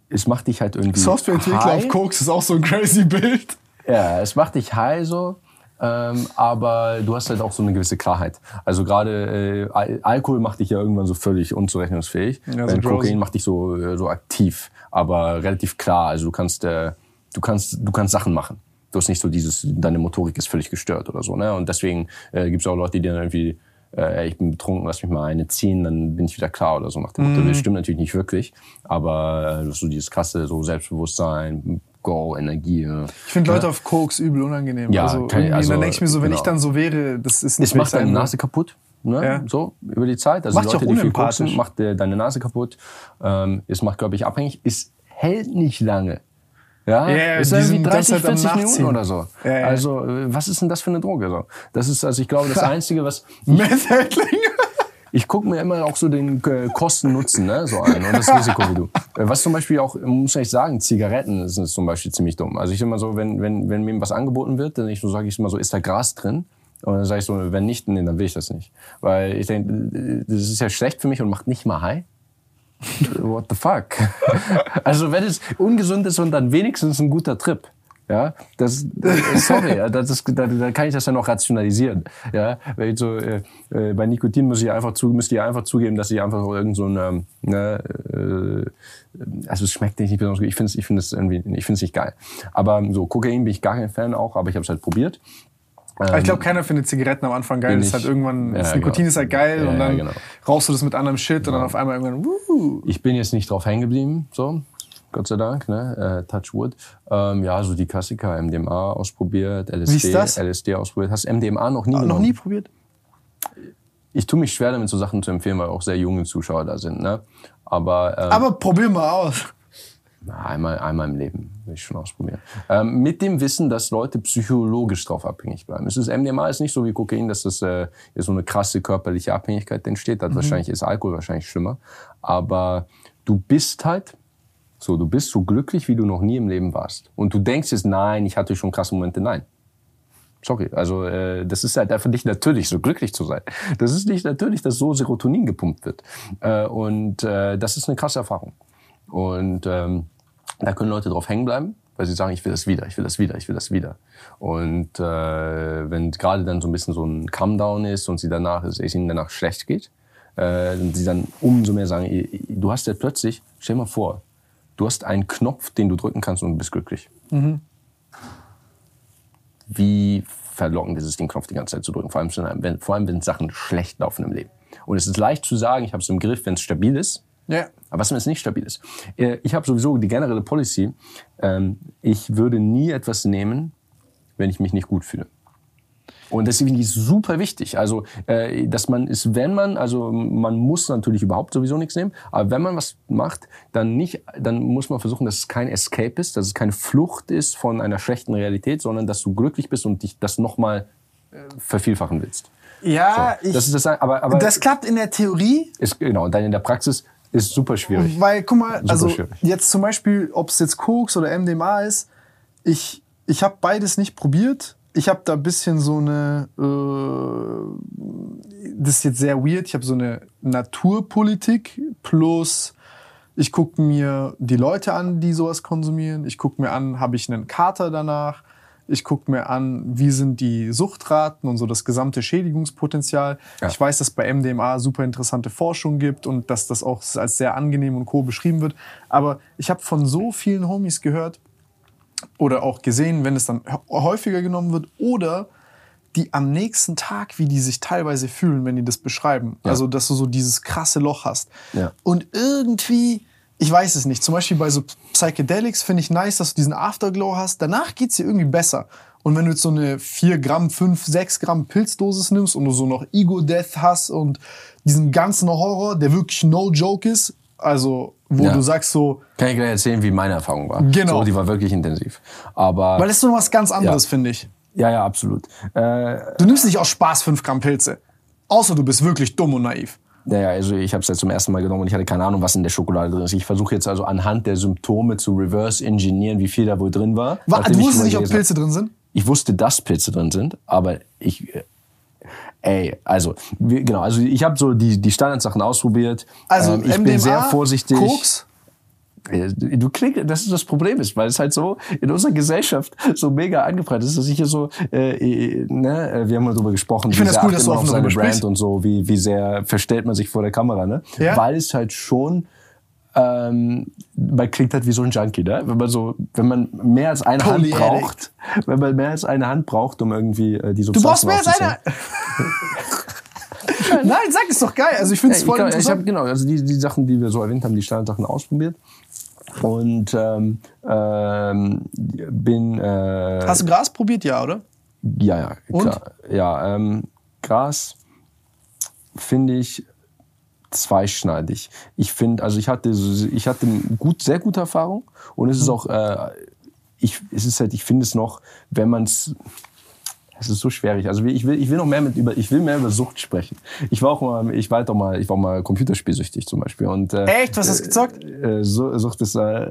es macht dich halt irgendwie. Softwareentwickler auf Koks ist auch so ein crazy Bild. Ja, es macht dich high so. Ähm, aber du hast halt auch so eine gewisse Klarheit. Also gerade äh, Al Alkohol macht dich ja irgendwann so völlig unzurechnungsfähig. Ja, so Kokain macht dich so äh, so aktiv, aber relativ klar. Also du kannst äh, du kannst du kannst Sachen machen. Du hast nicht so dieses deine Motorik ist völlig gestört oder so. Ne? Und deswegen äh, gibt es auch Leute, die dann irgendwie äh, ich bin betrunken, lass mich mal eine ziehen, dann bin ich wieder klar oder so nach dem Motto. Mhm. Das stimmt natürlich nicht wirklich, aber äh, so dieses krasse so Selbstbewusstsein, Go, Energie. Ich finde Leute ja. auf Koks übel unangenehm. Ja, also, kann, also dann denke ich mir so, wenn genau. ich dann so wäre, das ist nicht Es macht deine Nase kaputt. Ne? Ja. So, über die Zeit. Also macht Leute, die viel koksen, macht äh, deine Nase kaputt. Ähm, es macht, glaube ich, abhängig. Es hält nicht lange. Ja, yeah, ist irgendwie 30, 40 Minuten oder so. Ja, ja. Also, äh, was ist denn das für eine Droge? So? Das ist, also ich glaube, das Einzige, was... Ich gucke mir immer auch so den äh, Kosten-Nutzen ne, so an und das Risiko wie du. Äh, was zum Beispiel auch, muss ich sagen, Zigaretten sind zum Beispiel ziemlich dumm. Also ich immer so, wenn, wenn, wenn mir was angeboten wird, dann ich so, sage ich immer so, ist da Gras drin? Und dann sage ich so, wenn nicht, nee, dann will ich das nicht. Weil ich denke, das ist ja schlecht für mich und macht nicht mal high. What the fuck? Also wenn es ungesund ist und dann wenigstens ein guter Trip. Ja, das, sorry, das ist, da, da kann ich das ja noch rationalisieren. Ja, ich so, äh, äh, bei Nikotin muss ich einfach zu, müsst ihr einfach zugeben, dass ich einfach irgend so eine, ne, äh, also es schmeckt nicht besonders gut. Ich finde es, ich irgendwie, ich finde es nicht geil. Aber so Kokain bin ich gar kein Fan auch, aber ich habe es halt probiert. Ähm, ich glaube, keiner findet Zigaretten am Anfang geil. Das ist halt irgendwann, ja, das Nikotin genau. ist halt geil ja, und dann genau. rauchst du das mit anderem Shit und dann auf einmal irgendwann, wuhu. Ich bin jetzt nicht drauf hängen geblieben, so. Gott sei Dank, ne? Äh, Touch Wood. Ähm, ja, so die Klassiker, MDMA ausprobiert, LSD, Wie ist das? LSD ausprobiert. Hast du MDMA noch nie ah, Noch nie probiert? Ich tue mich schwer damit, so Sachen zu empfehlen, weil auch sehr junge Zuschauer da sind, ne? Aber, ähm, Aber probier mal aus. Na, einmal, einmal im Leben will ich schon ausprobieren. Ähm, mit dem Wissen, dass Leute psychologisch drauf abhängig bleiben. Es ist, MDMA ist nicht so wie Kokain, dass das äh, so eine krasse körperliche Abhängigkeit entsteht. Mhm. Wahrscheinlich ist Alkohol wahrscheinlich schlimmer. Aber du bist halt so, du bist so glücklich, wie du noch nie im Leben warst. Und du denkst jetzt, nein, ich hatte schon krasse Momente. Nein. Sorry, also äh, das ist halt einfach nicht natürlich, so glücklich zu sein. Das ist nicht natürlich, dass so Serotonin gepumpt wird. Äh, und äh, das ist eine krasse Erfahrung. Und ähm, da können Leute drauf hängen bleiben, weil sie sagen, ich will das wieder, ich will das wieder, ich will das wieder. Und äh, wenn gerade dann so ein bisschen so ein Come-Down ist und sie danach, es ihnen danach schlecht geht, äh, sie dann umso mehr sagen, du hast ja plötzlich, stell mal vor, du hast einen Knopf, den du drücken kannst und du bist glücklich. Mhm. Wie verlockend ist es, den Knopf die ganze Zeit zu drücken, vor allem, wenn, vor allem wenn Sachen schlecht laufen im Leben. Und es ist leicht zu sagen, ich habe es im Griff, wenn es stabil ist. Ja. Aber was, wenn es nicht stabil ist? Äh, ich habe sowieso die generelle Policy, ähm, ich würde nie etwas nehmen, wenn ich mich nicht gut fühle. Und deswegen ist es super wichtig. Also, äh, dass man ist, wenn man, also man muss natürlich überhaupt sowieso nichts nehmen, aber wenn man was macht, dann nicht, dann muss man versuchen, dass es kein Escape ist, dass es keine Flucht ist von einer schlechten Realität, sondern dass du glücklich bist und dich das nochmal äh, vervielfachen willst. Ja, so, das, ich, ist das, aber, aber das klappt in der Theorie. Ist, genau, und dann in der Praxis ist super schwierig. Weil, guck mal, super also schwierig. jetzt zum Beispiel, ob es jetzt Koks oder MDMA ist, ich, ich habe beides nicht probiert. Ich habe da ein bisschen so eine, äh, das ist jetzt sehr weird, ich habe so eine Naturpolitik plus ich gucke mir die Leute an, die sowas konsumieren. Ich gucke mir an, habe ich einen Kater danach? Ich gucke mir an, wie sind die Suchtraten und so das gesamte Schädigungspotenzial. Ja. Ich weiß, dass bei MDMA super interessante Forschung gibt und dass das auch als sehr angenehm und co beschrieben wird. Aber ich habe von so vielen Homies gehört oder auch gesehen, wenn es dann häufiger genommen wird oder die am nächsten Tag, wie die sich teilweise fühlen, wenn die das beschreiben. Ja. Also, dass du so dieses krasse Loch hast. Ja. Und irgendwie ich weiß es nicht. Zum Beispiel bei so Psychedelics finde ich nice, dass du diesen Afterglow hast. Danach geht es dir irgendwie besser. Und wenn du jetzt so eine 4 Gramm, 5, 6 Gramm Pilzdosis nimmst und du so noch Ego-Death hast und diesen ganzen Horror, der wirklich no joke ist, also wo ja. du sagst so... Kann ich gleich erzählen, wie meine Erfahrung war. Genau. So, die war wirklich intensiv. Aber... Weil das ist so was ganz anderes, ja. finde ich. Ja, ja, absolut. Äh, du nimmst nicht aus Spaß 5 Gramm Pilze. Außer du bist wirklich dumm und naiv. Naja, also ich habe es jetzt zum ersten Mal genommen und ich hatte keine Ahnung, was in der Schokolade drin ist. Ich versuche jetzt also anhand der Symptome zu reverse engineeren, wie viel da wohl drin war. war du wusstest nicht, ob Pilze drin sind? Ich wusste, dass Pilze drin sind, aber ich äh, ey, also genau, also ich habe so die die Standardsachen ausprobiert. Also ähm, ich MDMA, bin sehr vorsichtig. Koks? Du klickst, das ist das Problem ist, weil es halt so in unserer Gesellschaft so mega angebreitet ist, dass ich hier so, äh, äh ne, äh, wir haben mal drüber gesprochen, ich wie sehr cool, dass du auf seine Brand sprichst. und so, wie, wie sehr verstellt man sich vor der Kamera, ne? Ja? Weil es halt schon ähm, man klingt halt wie so ein Junkie, ne? Wenn man so, wenn man mehr als eine Hand braucht, wenn man mehr als eine Hand braucht, um irgendwie äh, die Substanzen Du brauchst mehr als eine. Nein, sag es doch geil. Also ich finde es voll ich, interessant. Ich habe genau, also die, die Sachen, die wir so erwähnt haben, die Standardsachen ausprobiert und ähm, ähm, bin. Äh, Hast du Gras probiert, ja, oder? Ja, ja, klar. Und? Ja, ähm, Gras finde ich zweischneidig. Ich finde, also ich hatte, ich hatte gut, sehr gute Erfahrung und es ist mhm. auch, äh, ich, es ist halt, ich finde es noch, wenn man es es ist so schwierig. Also ich will, ich will noch mehr mit über, ich will mehr über Sucht sprechen. Ich war auch mal, ich war halt auch mal, ich war mal computerspielsüchtig zum Beispiel. Und, äh, Echt? Was hast du gezockt? Äh, Sucht ist, äh,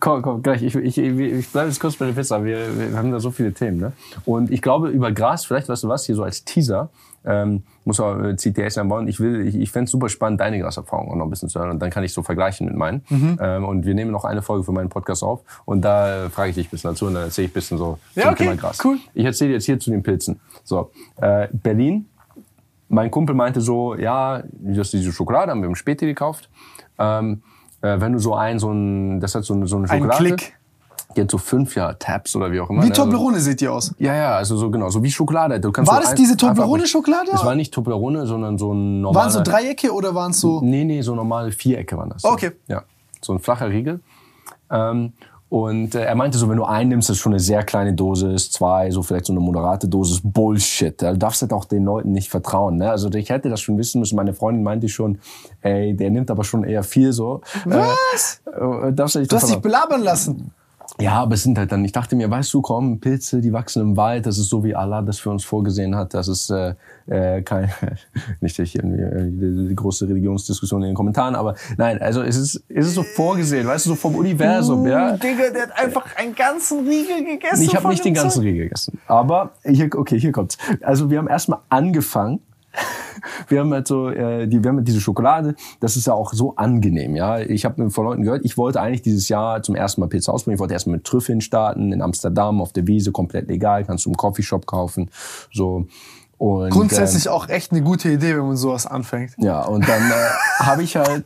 komm, komm, gleich. Ich, ich, ich, ich bleibe jetzt kurz bei der Pizza. Wir, wir haben da so viele Themen, ne? Und ich glaube, über Gras, vielleicht weißt du was, hier so als Teaser, ähm, muss äh, CTS einbauen. Ich will, ich, ich fände es super spannend, deine Graserfahrung auch noch ein bisschen zu hören und dann kann ich so vergleichen mit meinen. Mhm. Ähm, und wir nehmen noch eine Folge für meinen Podcast auf und da äh, frage ich dich ein bisschen dazu und dann erzähle ich ein bisschen so ja, zum okay, Thema Gras. Cool. Ich erzähle jetzt hier zu den Pilzen. So, äh, Berlin. Mein Kumpel meinte so, ja, das diese Schokolade haben wir im Späti gekauft. Ähm, äh, wenn du so ein, so ein, das hat so, so eine Schokolade. Ein Klick. Die hat so fünf ja, Tabs oder wie auch immer. Wie ne? Toblerone sieht die aus? Ja, ja, also so genau, so wie Schokolade. Du kannst war so das diese Toblerone-Schokolade? Es war nicht Toblerone, sondern so ein normaler... Waren so Dreiecke oder waren es so... Nee, nee, so normale Vierecke waren das. Okay. Ja, so ein flacher Riegel. Ähm, und äh, er meinte so, wenn du einen nimmst, das ist schon eine sehr kleine Dosis, zwei, so vielleicht so eine moderate Dosis, Bullshit. Du darfst halt auch den Leuten nicht vertrauen. Ne? Also ich hätte das schon wissen müssen. Meine Freundin meinte schon, ey, der nimmt aber schon eher viel so. Was? Äh, darfst du, du hast dich belabern lassen. Ja, aber es sind halt dann, ich dachte mir, weißt du, komm, Pilze, die wachsen im Wald, das ist so wie Allah das für uns vorgesehen hat, das ist äh, äh, kein, nicht ich irgendwie die große Religionsdiskussion in den Kommentaren, aber nein, also es ist, es ist so vorgesehen, weißt du, so vom Universum, uh, ja. Digga, der hat einfach einen ganzen Riegel gegessen. Ich habe nicht den ganzen Riegel gegessen, aber hier, okay, hier kommt's. Also wir haben erstmal angefangen wir haben halt so, äh, die, wir haben halt diese Schokolade, das ist ja auch so angenehm, ja. Ich habe von Leuten gehört, ich wollte eigentlich dieses Jahr zum ersten Mal Pizza ausprobieren. Ich wollte erstmal mit Trüffeln starten, in Amsterdam, auf der Wiese, komplett legal, kannst du im Coffeeshop kaufen, so. Und, Grundsätzlich ähm, auch echt eine gute Idee, wenn man sowas anfängt. Ja, und dann äh, habe ich halt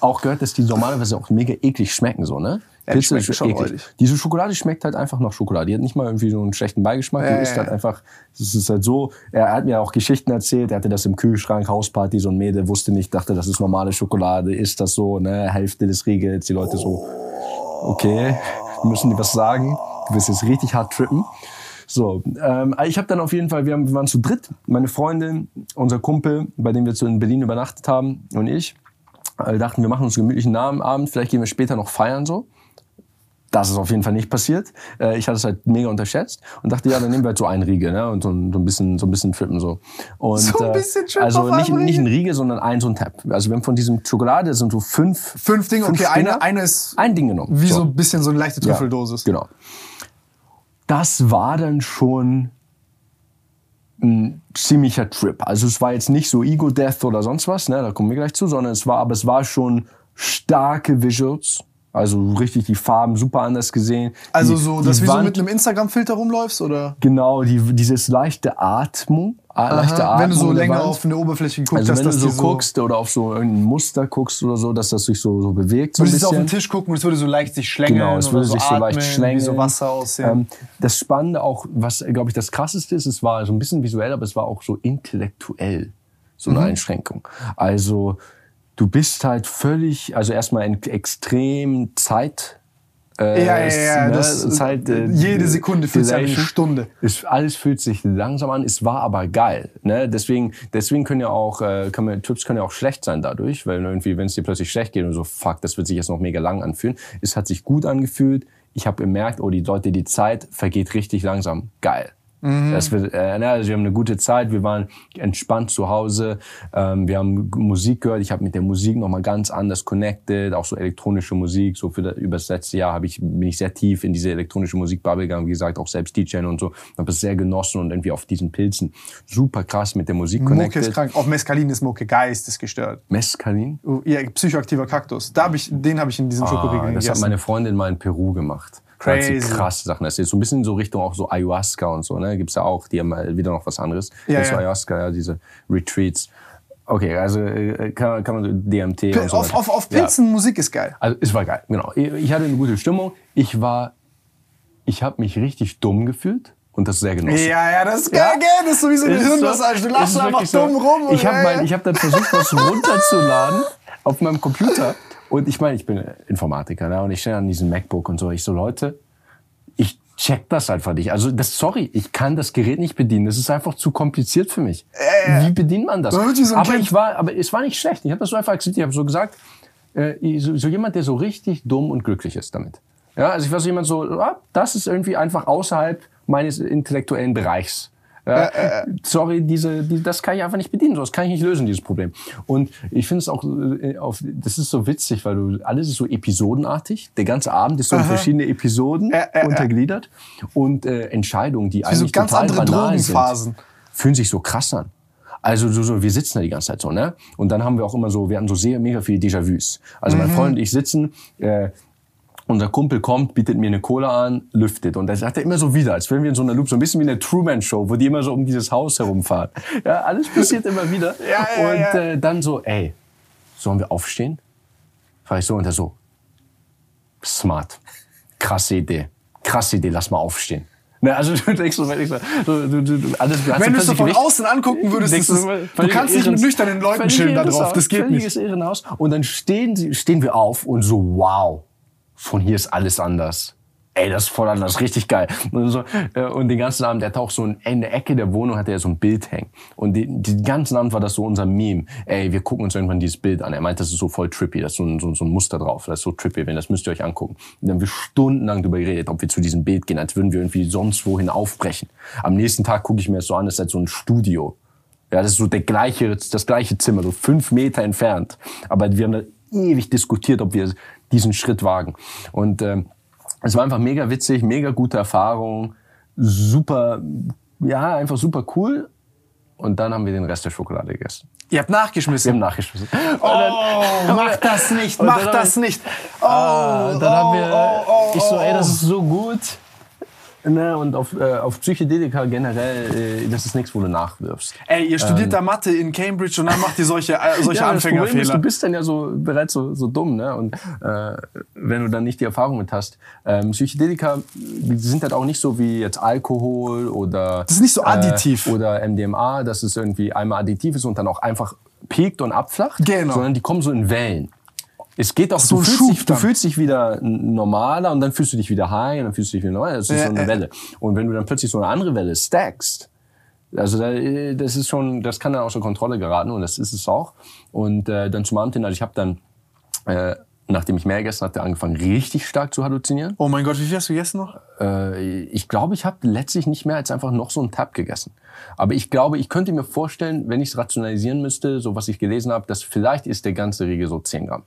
auch gehört, dass die normalerweise auch mega eklig schmecken, so, ne? Ja, Pizza ist schon eklig. Diese Schokolade schmeckt halt einfach nach Schokolade. Die hat nicht mal irgendwie so einen schlechten Beigeschmack. Ja, die ist halt einfach, es ist halt so, er hat mir auch Geschichten erzählt, er hatte das im Kühlschrank, Hausparty, so ein Mädel wusste nicht, dachte, das ist normale Schokolade, ist das so, ne, Hälfte des Riegels, die Leute so, okay, müssen die was sagen, du wirst jetzt richtig hart trippen. So, ähm, ich habe dann auf jeden Fall, wir, haben, wir waren zu dritt, meine Freundin, unser Kumpel, bei dem wir zu in Berlin übernachtet haben und ich, äh, dachten, wir machen uns einen gemütlichen Abend, vielleicht gehen wir später noch feiern so. Das ist auf jeden Fall nicht passiert. Äh, ich hatte es halt mega unterschätzt und dachte, ja, dann nehmen wir halt so einen Riegel, ne? Und so ein, so ein bisschen, so ein bisschen trippen so. Und, so ein bisschen trippen Also nicht, nicht ein Riegel, sondern ein so ein Tab. Also wir haben von diesem Schokolade sind so fünf. Fünf Dinge, fünf okay, eine, eine ist. Ein Ding genommen. Wie so, so ein bisschen so eine leichte Trüffeldosis. Ja, genau. Das war dann schon ein ziemlicher Trip. Also es war jetzt nicht so Ego Death oder sonst was, ne, da kommen wir gleich zu, sondern es war, aber es war schon starke Visuals, also richtig die Farben super anders gesehen. Also die, so, dass du so mit einem Instagram-Filter rumläufst, oder? Genau, die, dieses leichte Atmung. Aha, leichte Atmung wenn du so länger auf eine Oberfläche guckst, also dass wenn du so, guckst oder auf so irgendein Muster guckst oder so, dass das sich so, so bewegt. So du würdest auf den Tisch gucken und es würde so leicht sich schlängeln. Genau, es würde so sich so leicht schlängeln. Wie so Wasser aussehen. Ähm, das Spannende auch, was glaube ich das krasseste ist, es war so ein bisschen visuell, aber es war auch so intellektuell so eine mhm. Einschränkung. Also du bist halt völlig, also erstmal in extrem Zeit Äh, ja, ja, ja. Ne, das ist halt, äh, jede Sekunde fühlt sich an eine Stunde. Es, alles fühlt sich langsam an. Es war aber geil. Ne? Deswegen, deswegen können ja auch, äh, kann man, Trips können ja auch schlecht sein dadurch, weil irgendwie, wenn es dir plötzlich schlecht geht und so, fuck, das wird sich jetzt noch mega lang anfühlen. Es hat sich gut angefühlt. Ich habe gemerkt, oh, die Leute, die Zeit vergeht richtig langsam. Geil. Mhm. Das wird, äh, also wir haben eine gute Zeit, wir waren entspannt zu Hause, ähm, wir haben Musik gehört, ich habe mit der Musik nochmal ganz anders connected, auch so elektronische Musik, so für das, über das letzte Jahr habe ich, bin ich sehr tief in diese elektronische Musikbubble gegangen, wie gesagt, auch selbst DJ und so, habe es sehr genossen und irgendwie auf diesen Pilzen super krass mit der Musik connected. Mucke ist krank, auch Mescalin ist Mucke, Geist ist gestört. Mescalin? Oh, ja, psychoaktiver Kaktus, da hab ich, den habe ich in diesem ah, Schokoriegel gegessen. Das hat meine Freundin mal in Peru gemacht. Crazy. Krasse Sachen. Das ist so ein bisschen so Richtung auch so Ayahuasca und so, ne? Gibt's ja auch, die haben wieder noch was anderes. Ja, ja. So Ayahuasca, ja, diese Retreats. Okay, also äh, kann, kann man DMT P und so auf, auf, auf Pilzen ja. Musik ist geil. Also es war geil, genau. Ich hatte eine gute Stimmung. Ich war, ich habe mich richtig dumm gefühlt und das sehr genossen. Ja, ja, das ist geil, ja? das ist sowieso eine Hirnmassage. Du lachst einfach dumm so. rum. Ich habe hab dann versucht, was runterzuladen auf meinem Computer und ich meine, ich bin Informatiker ne? und ich stehe an diesem MacBook und so. Ich so, Leute, ich check das einfach nicht. Also das, sorry, ich kann das Gerät nicht bedienen. Das ist einfach zu kompliziert für mich. Äh, Wie bedient man das? So aber ich war, aber es war nicht schlecht. Ich habe das so einfach akzeptiert. Ich habe so gesagt, äh, so, so jemand, der so richtig dumm und glücklich ist damit. Ja, also ich war so jemand so, ah, das ist irgendwie einfach außerhalb meines intellektuellen Bereichs. Ja, äh, äh, sorry, diese, die, das kann ich einfach nicht bedienen. Das kann ich nicht lösen, dieses Problem. Und ich finde es auch, äh, auf, das ist so witzig, weil du alles ist so episodenartig. Der ganze Abend ist so in verschiedene Episoden äh, äh, untergliedert und äh, Entscheidungen, die eigentlich so ganz total andere banal sind, fühlen sich so krass an. Also so, so, wir sitzen da die ganze Zeit so, ne? Und dann haben wir auch immer so, wir hatten so sehr mega viele Déjà-vus. Also mein mhm. Freund und ich sitzen, äh, unser Kumpel kommt, bietet mir eine Cola an, lüftet. Und das sagt er immer so wieder, als wären wir in so einer Loop, so ein bisschen wie eine Truman-Show, wo die immer so um dieses Haus herumfahren. Ja, alles passiert immer wieder. Ja, ja, und ja. Äh, dann so, ey, sollen wir aufstehen? Frag ich so und er so, smart, krasse Idee, krasse Idee, lass mal aufstehen. Ne, also du denkst so, wenn ich so, du, du, du, alles, du Wenn du es so von außen angucken würdest, denkst, das, du kannst nicht mit nüchternen Leuten chillen da drauf, das geht nicht. Irrenhaus. Und dann stehen, stehen wir auf und so, wow, von hier ist alles anders. Ey, das ist voll anders, richtig geil. Und, so, äh, und den ganzen Abend, der hat auch so in der Ecke der Wohnung hat er so ein Bild hängen. Und den, ganzen Abend war das so unser Meme. Ey, wir gucken uns irgendwann dieses Bild an. Er meint, das ist so voll trippy, da ist so ein, so, so ein Muster drauf. Das ist so trippy, wenn das müsst ihr euch angucken. Und dann haben wir stundenlang darüber geredet, ob wir zu diesem Bild gehen, als würden wir irgendwie sonst wohin aufbrechen. Am nächsten Tag gucke ich mir das so an, das ist halt so ein Studio. Ja, das ist so der gleiche, das gleiche Zimmer, so fünf Meter entfernt. Aber wir haben da ewig diskutiert, ob wir diesen Schritt wagen. Und ähm, es war einfach mega witzig, mega gute Erfahrung, super, ja, einfach super cool. Und dann haben wir den Rest der Schokolade gegessen. Ihr habt nachgeschmissen? Wir haben nachgeschmissen. Oh, dann, mach das nicht, mach das nicht. Oh, dann oh, haben wir, oh, oh, ich so, ey, das ist so gut. Ne, und auf, äh, auf Psychedelika generell, äh, das ist nichts, wo du nachwirfst. Ey, ihr studiert ähm, da Mathe in Cambridge und dann macht ihr solche, äh, solche ja, Anfängerfehler. Ist, du bist dann ja so bereits so, so dumm, ne? Und äh, wenn du dann nicht die Erfahrung mit hast. Ähm, Psychedelika sind halt auch nicht so wie jetzt Alkohol oder. Das ist nicht so äh, additiv. Äh, oder MDMA, dass es irgendwie einmal additiv ist und dann auch einfach piekt und abflacht. Genau. Sondern die kommen so in Wellen. Es geht auch, so du, fühlst dich, du fühlst dich wieder normaler und dann fühlst du dich wieder high und dann fühlst du dich wieder normal. Das ist ja, so eine Welle. Und wenn du dann plötzlich so eine andere Welle stackst, also das ist schon, das kann dann außer Kontrolle geraten und das ist es auch. Und äh, dann zum Abend hin, also ich habe dann, äh, nachdem ich mehr gegessen hatte, angefangen richtig stark zu halluzinieren. Oh mein Gott, wie viel hast du gegessen noch? Äh, ich glaube, ich habe letztlich nicht mehr als einfach noch so einen Tab gegessen. Aber ich glaube, ich könnte mir vorstellen, wenn ich es rationalisieren müsste, so was ich gelesen habe, dass vielleicht ist der ganze Riegel so 10 Gramm.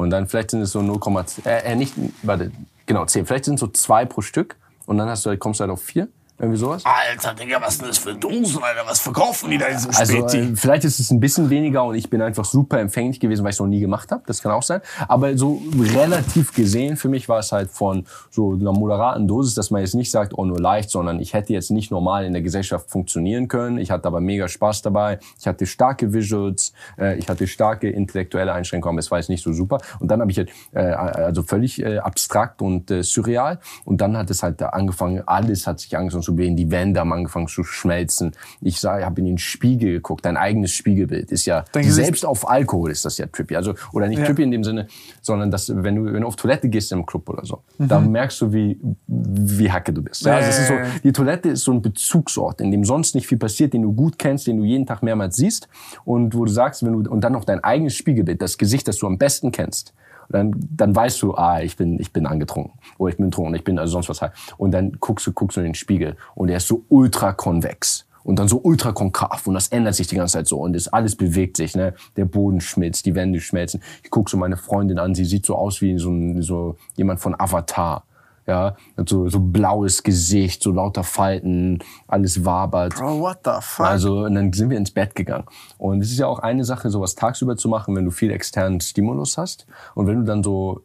Und dann vielleicht sind es so 0, äh, äh, nicht, warte, genau, 10. Vielleicht sind es so zwei pro Stück. Und dann hast du, kommst du halt auf vier. Irgendwie sowas? Alter, Digga, was ist denn das für Dosen, Alter? Was verkaufen die da in diesem also, Späti? Also, vielleicht ist es ein bisschen weniger und ich bin einfach super empfänglich gewesen, weil ich es noch nie gemacht habe. Das kann auch sein. Aber so relativ gesehen für mich war es halt von so einer moderaten Dosis, dass man jetzt nicht sagt, oh, nur leicht, sondern ich hätte jetzt nicht normal in der Gesellschaft funktionieren können. Ich hatte aber mega Spaß dabei. Ich hatte starke Visuals, äh, ich hatte starke intellektuelle Einschränkungen, aber es war jetzt nicht so super. Und dann habe ich halt, äh, also völlig äh, abstrakt und äh, surreal. Und dann hat es halt angefangen, alles hat sich angefangen zu gehen. Die Wände haben angefangen zu schmelzen. Ich sah, ich habe in den Spiegel geguckt. Dein eigenes Spiegelbild ist ja Dein selbst auf Alkohol ist das ja trippy. Also oder nicht ja. trippy in dem Sinne, sondern dass wenn du, wenn du auf Toilette gehst im Club oder so, mhm. da merkst du wie wie hacke du bist. Ja, also es ist so, die Toilette ist so ein Bezugsort, in dem sonst nicht viel passiert, den du gut kennst, den du jeden Tag mehrmals siehst und wo du sagst, wenn du und dann noch dein eigenes Spiegelbild, das Gesicht, das du am besten kennst dann, dann weißt du, ah, ich bin, ich bin angetrunken oder ich bin betrunken, ich bin also sonst was halt. Und dann guckst du, guckst du in den Spiegel und der ist so ultra konvex und dann so ultra konkav und das ändert sich die ganze Zeit so und das alles bewegt sich, ne? Der Boden schmilzt, die Wände schmelzen. Ich guck so meine Freundin an, sie sieht so aus wie so, so jemand von Avatar ja, so, so blaues Gesicht, so lauter Falten, alles wabert. Bro, what the fuck? Also, und dann sind wir ins Bett gegangen. Und es ist ja auch eine Sache, sowas tagsüber zu machen, wenn du viel externen Stimulus hast. Und wenn du dann so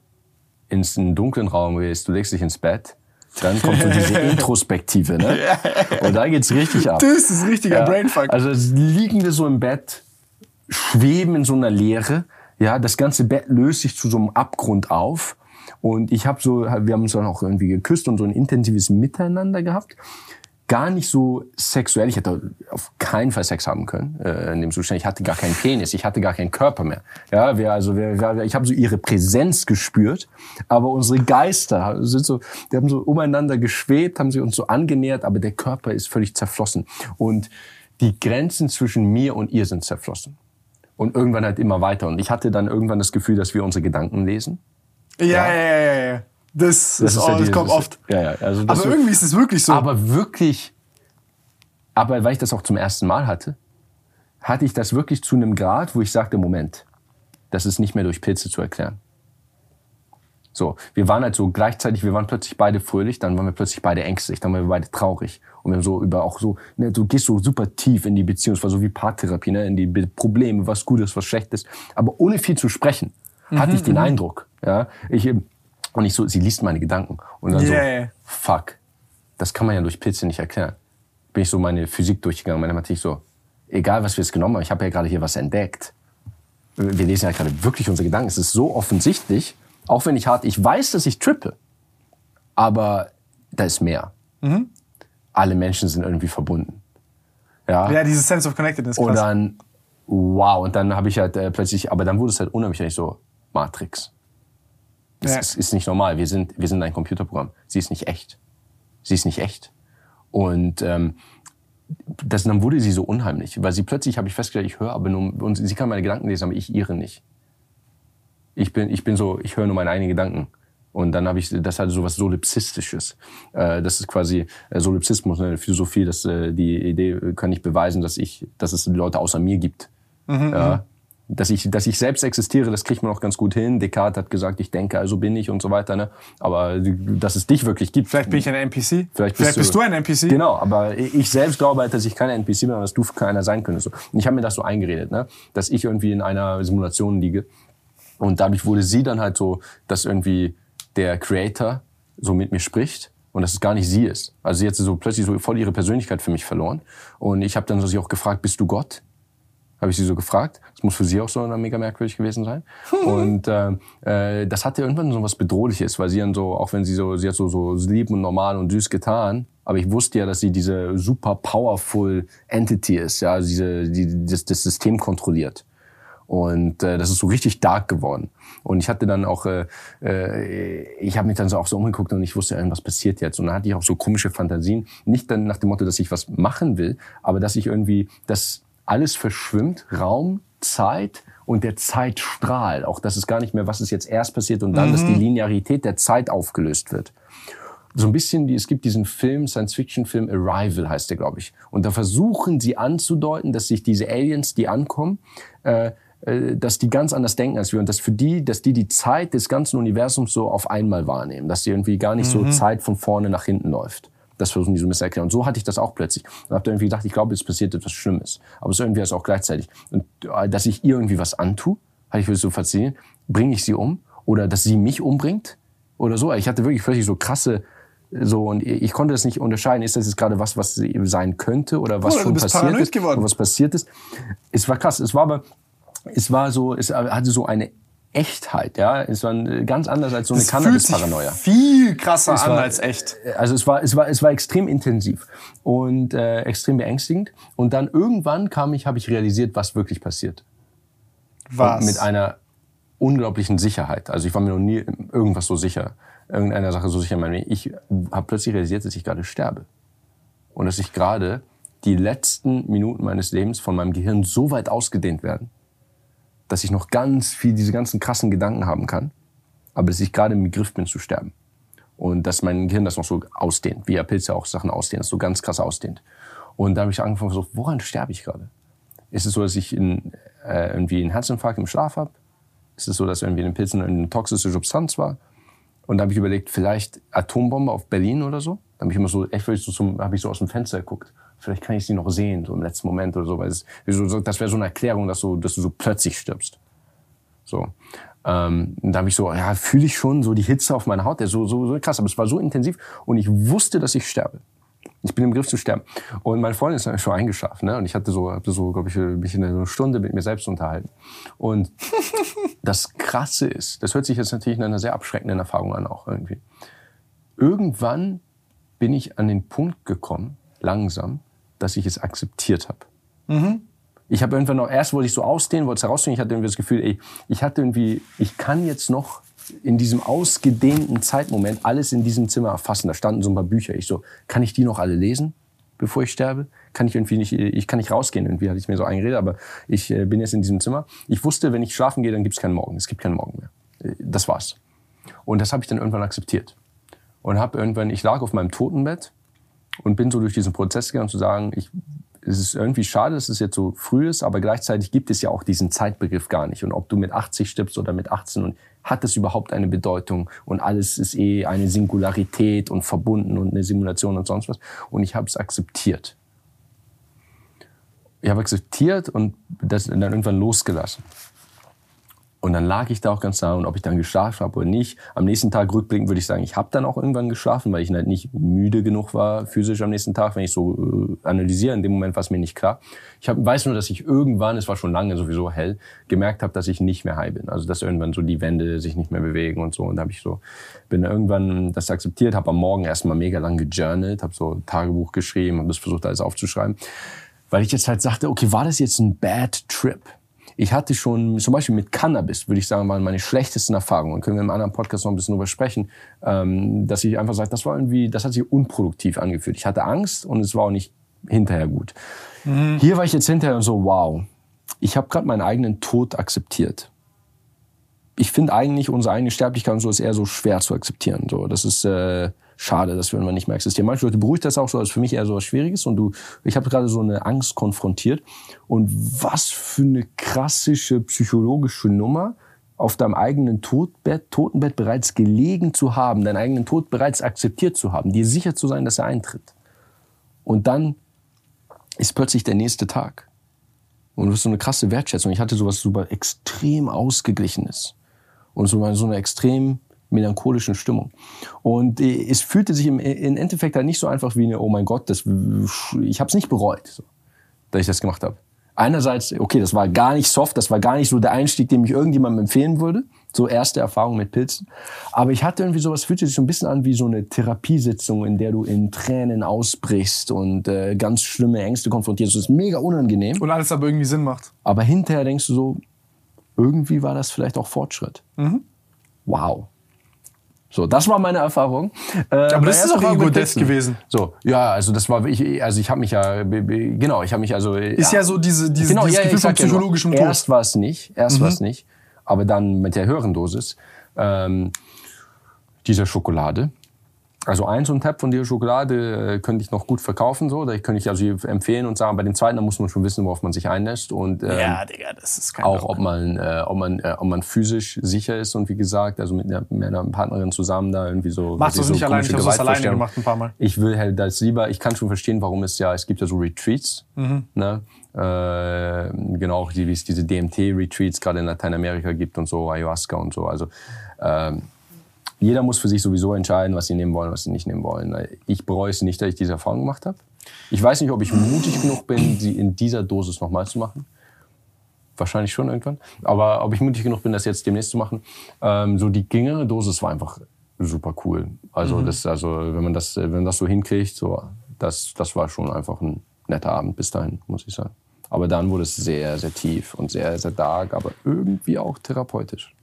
ins einen dunklen Raum gehst, du legst dich ins Bett, dann kommt so diese Introspektive, ne? Und da geht's richtig ab. Das ist richtiger ja. Brainfuck. Also liegen wir so im Bett, schweben in so einer Leere, ja, das ganze Bett löst sich zu so einem Abgrund auf und ich habe so, wir haben uns dann auch irgendwie geküsst und so ein intensives Miteinander gehabt. Gar nicht so sexuell. Ich hätte auf keinen Fall Sex haben können äh, in dem Zustand. Ich hatte gar keinen Penis, ich hatte gar keinen Körper mehr. Ja, wir, also wir, wir, ich habe so ihre Präsenz gespürt, aber unsere Geister sind so, die haben so umeinander geschwebt, haben sich uns so angenähert, aber der Körper ist völlig zerflossen und die Grenzen zwischen mir und ihr sind zerflossen. Und irgendwann halt immer weiter. Und ich hatte dann irgendwann das Gefühl, dass wir unsere Gedanken lesen. Ja, ja, ja, ja. ja. Das, das, ist, ist ja das kommt oft. Ja, ja, also aber so, irgendwie ist es wirklich so. Aber wirklich, aber weil ich das auch zum ersten Mal hatte, hatte ich das wirklich zu einem Grad, wo ich sagte, Moment, das ist nicht mehr durch Pilze zu erklären. So, wir waren halt so gleichzeitig, wir waren plötzlich beide fröhlich, dann waren wir plötzlich beide ängstlich, dann waren wir beide traurig. Und wir haben so über auch so, ne, du gehst so super tief in die Beziehung, es war so wie Paartherapie, ne, in die Probleme, was Gutes, was Schlechtes, aber ohne viel zu sprechen hatte ich den mhm, mhm. Eindruck. Ja, ich und ich so, sie liest meine Gedanken und dann yeah. so, fuck, das kann man ja durch Pilze nicht erklären. Bin ich so meine Physik durchgegangen, meine Mathematik so, egal was wir jetzt genommen haben, ich habe ja gerade hier was entdeckt. Wir lesen ja gerade wirklich unsere Gedanken. Es ist so offensichtlich, auch wenn ich hart, ich weiß, dass ich trippe, aber da ist mehr. Mhm. Alle Menschen sind irgendwie verbunden. Ja, ja dieses Sense of Connectedness. Und dann, wow, und dann habe ich halt äh, plötzlich, aber dann wurde es halt unheimlich so, Matrix. Das ja. ist, ist nicht normal. Wir sind, wir sind ein Computerprogramm. Sie ist nicht echt. Sie ist nicht echt. Und ähm, das, dann wurde sie so unheimlich, weil sie plötzlich, habe ich festgestellt, ich höre aber nur, und sie kann meine Gedanken lesen, aber ich ihre nicht. Ich bin, ich bin so, ich höre nur meine eigenen Gedanken. Und dann habe ich, das hatte so was Solipsistisches. Äh, das ist quasi äh, Solipsismus, eine Philosophie, dass äh, die Idee kann ich beweisen, dass ich, dass es Leute außer mir gibt. Mhm, ja, mhm dass ich, dass ich selbst existiere, das kriegt man auch ganz gut hin. Descartes hat gesagt, ich denke, also bin ich und so weiter. Ne? Aber dass es dich wirklich gibt. Vielleicht bin ich ein NPC. Vielleicht bist, Vielleicht bist du, du, ein NPC. Genau, aber ich selbst glaube halt, dass ich kein NPC bin, aber dass du keiner sein könntest. Und ich habe mir das so eingeredet, ne? dass ich irgendwie in einer Simulation liege. Und dadurch wurde sie dann halt so, dass irgendwie der Creator so mit mir spricht und dass es gar nicht sie ist. Also sie hat so plötzlich so voll ihre Persönlichkeit für mich verloren. Und ich habe dann so sie auch gefragt, bist du Gott? Habe ich sie so gefragt. Das muss für sie auch so mega merkwürdig gewesen sein. und äh, äh, das hatte irgendwann so was Bedrohliches, weil sie dann so, auch wenn sie so, sie hat so, so lieb und normal und süß getan, aber ich wusste ja, dass sie diese super powerful Entity ist, ja, also diese, die das, das System kontrolliert. Und äh, das ist so richtig dark geworden. Und ich hatte dann auch, äh, äh, ich habe mich dann so auch so umgeguckt und ich wusste, was passiert jetzt. Und dann hatte ich auch so komische Fantasien. Nicht dann nach dem Motto, dass ich was machen will, aber dass ich irgendwie, dass alles verschwimmt, Raum, Zeit und der Zeitstrahl. Auch das ist gar nicht mehr, was ist jetzt erst passiert und dann, mhm. dass die Linearität der Zeit aufgelöst wird. So ein bisschen, es gibt diesen Film, Science-Fiction-Film Arrival heißt der, glaube ich. Und da versuchen sie anzudeuten, dass sich diese Aliens, die ankommen, äh, äh, dass die ganz anders denken als wir und dass für die, dass die die Zeit des ganzen Universums so auf einmal wahrnehmen, dass sie irgendwie gar nicht mhm. so Zeit von vorne nach hinten läuft. Das versuchen die so ein bisschen erklären. Und so hatte ich das auch plötzlich. Und habe irgendwie gedacht, ich glaube, es passiert etwas Schlimmes. Aber es irgendwie ist auch gleichzeitig. Und äh, dass ich ihr irgendwie was antue, hatte ich so fasziniert. Bringe ich sie um? Oder dass sie mich umbringt? Oder so. Ich hatte wirklich völlig so krasse so und ich konnte das nicht unterscheiden. Ist das jetzt gerade was, was sein könnte oder was oh, schon passiert ist? Geworden. Was passiert ist? Es war krass. Es war aber, es war so, es hatte so eine Echtheit, ja. Es war ganz anders als so eine Cannabis-Paranoia. Viel krasser es an war, als echt. Also es war, es war, es war extrem intensiv und äh, extrem beängstigend. Und dann irgendwann kam ich, habe ich realisiert, was wirklich passiert. Was? Und mit einer unglaublichen Sicherheit. Also ich war mir noch nie irgendwas so sicher, irgendeiner Sache so sicher. Ich habe plötzlich realisiert, dass ich gerade sterbe und dass ich gerade die letzten Minuten meines Lebens von meinem Gehirn so weit ausgedehnt werden, dass ich noch ganz viel diese ganzen krassen Gedanken haben kann, aber dass ich gerade im Begriff bin zu sterben. Und dass mein Gehirn das noch so ausdehnt, wie ja Pilze auch Sachen ausdehnen, das so ganz krass ausdehnt. Und da habe ich angefangen so, woran sterbe ich gerade? Ist es so, dass ich in, äh, irgendwie einen Herzinfarkt im Schlaf habe? Ist es so, dass irgendwie in den Pilzen eine toxische Substanz war? Und da habe ich überlegt, vielleicht Atombombe auf Berlin oder so. Da habe ich immer so, echt so zum, habe ich so aus dem Fenster geguckt. Vielleicht kann ich sie noch sehen, so im letzten Moment oder so. Weil es, so, das wäre so eine Erklärung, dass, du, dass du so plötzlich stirbst. So. Ähm, da habe ich so, ja, fühle ich schon so die Hitze auf meiner Haut. Der so, so, so krass, aber es war so intensiv und ich wusste, dass ich sterbe. Ich bin im Griff zu sterben. Und meine Freundin ist schon eingeschlafen, ne? Und ich hatte so, hatte so, glaube ich, mich in einer Stunde mit mir selbst unterhalten. Und das Krasse ist, das hört sich jetzt natürlich in einer sehr abschreckenden Erfahrung an auch irgendwie. Irgendwann bin ich an den Punkt gekommen, langsam, dass ich es akzeptiert habe. Mhm. Ich habe irgendwann noch, erst wollte ich so ausdehnen, wollte es herausfinden, ich hatte irgendwie das Gefühl, ey, ich hatte irgendwie, ich kann jetzt noch in diesem ausgedehnten Zeitmoment alles in diesem Zimmer erfassen. Da standen so ein paar Bücher. Ich so, kann ich die noch alle lesen, bevor ich sterbe? Kann ich irgendwie nicht, ich kann nicht rausgehen. Irgendwie hatte ich mir so eingeredet, aber ich äh, bin jetzt in diesem Zimmer. Ich wusste, wenn ich schlafen gehe, dann gibt es keinen Morgen. Es gibt keinen Morgen mehr. Äh, das war's. Und das habe ich dann irgendwann akzeptiert. Und habe irgendwann, ich lag auf meinem Totenbett und bin so durch diesen Prozess gegangen zu sagen, ich es ist irgendwie schade, dass es jetzt so früh ist, aber gleichzeitig gibt es ja auch diesen Zeitbegriff gar nicht. Und ob du mit 80 stirbst oder mit 18 und hat es überhaupt eine Bedeutung und alles ist eh eine Singularität und verbunden und eine Simulation und sonst was. Und ich habe es akzeptiert. Ich habe akzeptiert und das dann irgendwann losgelassen. Und dann lag ich da auch ganz nah und ob ich dann geschlafen habe oder nicht. Am nächsten Tag rückblickend würde ich sagen, ich habe dann auch irgendwann geschlafen, weil ich halt nicht müde genug war physisch am nächsten Tag, wenn ich so äh, analysiere. In dem Moment war es mir nicht klar. Ich hab, weiß nur, dass ich irgendwann, es war schon lange sowieso hell, gemerkt habe, dass ich nicht mehr high bin. Also dass irgendwann so die Wände sich nicht mehr bewegen und so. Und da habe ich so, bin irgendwann das akzeptiert, habe am Morgen erstmal mega lang gejournalt, habe so Tagebuch geschrieben, habe das versucht alles aufzuschreiben. Weil ich jetzt halt sagte, okay, war das jetzt ein bad trip? Ich hatte schon, zum Beispiel mit Cannabis, würde ich sagen, waren meine schlechtesten Erfahrungen. Können wir im anderen Podcast noch ein bisschen drüber sprechen, ähm, dass ich einfach sage, das war irgendwie, das hat sich unproduktiv angefühlt. Ich hatte Angst und es war auch nicht hinterher gut. Mhm. Hier war ich jetzt hinterher und so, wow, ich habe gerade meinen eigenen Tod akzeptiert. Ich finde eigentlich unsere eigene Sterblichkeit und so ist eher so schwer zu akzeptieren. So, das ist äh, schade, dass wir irgendwann nicht mehr existieren. Manche Leute beruhigt das auch so, das ist für mich eher so was Schwieriges. Und du, ich habe gerade so eine Angst konfrontiert. Und was für eine klassische psychologische Nummer, auf deinem eigenen Todbett, Totenbett bereits gelegen zu haben, deinen eigenen Tod bereits akzeptiert zu haben, dir sicher zu sein, dass er eintritt. Und dann ist plötzlich der nächste Tag. Und du hast so eine krasse Wertschätzung. Ich hatte sowas super extrem ausgeglichenes. Und so, so eine extrem melancholischen Stimmung. Und äh, es fühlte sich im, im Endeffekt halt nicht so einfach wie eine, oh mein Gott, das, ich habe es nicht bereut, so, dass ich das gemacht habe. Einerseits, okay, das war gar nicht soft, das war gar nicht so der Einstieg, den ich irgendjemandem empfehlen würde. So erste Erfahrung mit Pilzen. Aber ich hatte irgendwie sowas, fühlte sich so ein bisschen an wie so eine Therapiesitzung, in der du in Tränen ausbrichst und äh, ganz schlimme Ängste konfrontierst. Das ist mega unangenehm. Und alles aber irgendwie Sinn macht. Aber hinterher denkst du so, irgendwie war das vielleicht auch Fortschritt. Mhm. Wow. So, das war meine Erfahrung. Äh, Aber das ist doch Ego-Death gewesen. So, ja, also das war ich, also ich habe mich ja, genau, ich habe mich also. Ist ja, ja so diese, diese genau, dieses ja, Gefühl von psychologischem ja, Tod. Erst war es nicht, erst mhm. war es nicht, aber dann mit der höheren Dosis ähm, dieser Schokolade also ein so ein Tab von dieser Schokolade äh, könnte ich noch gut verkaufen, so. Da könnte ich also empfehlen und sagen, bei den zweiten, da muss man schon wissen, worauf man sich einlässt. Und ähm, ja, Digga, das ist kein auch, ob man, äh, ob man, äh, ob man physisch sicher ist und wie gesagt, also mit einer, mit einer Partnerin zusammen da irgendwie so. Machst du es so nicht alleine? Ich habe es alleine gemacht ein paar Mal. Ich will halt das lieber. Ich kann schon verstehen, warum es ja, es gibt ja so Retreats, mhm. ne? Äh, genau, auch die, wie es diese DMT-Retreats gerade in Lateinamerika gibt und so, Ayahuasca und so. Also ähm, jeder muss für sich sowieso entscheiden, was sie nehmen wollen, was sie nicht nehmen wollen. Ich bereue es nicht, dass ich diese Erfahrung gemacht habe. Ich weiß nicht, ob ich mutig genug bin, sie in dieser Dosis nochmal zu machen. wahrscheinlich schon irgendwann. Aber ob ich mutig genug bin, das jetzt demnächst zu machen, ähm, so die geringere Dosis war einfach super cool. Also mhm. das, also wenn man das, wenn man das so hinkriegt, so das, das war schon einfach ein netter Abend bis dahin, muss ich sagen. Aber dann wurde es sehr, sehr tief und sehr, sehr dark, aber irgendwie auch therapeutisch.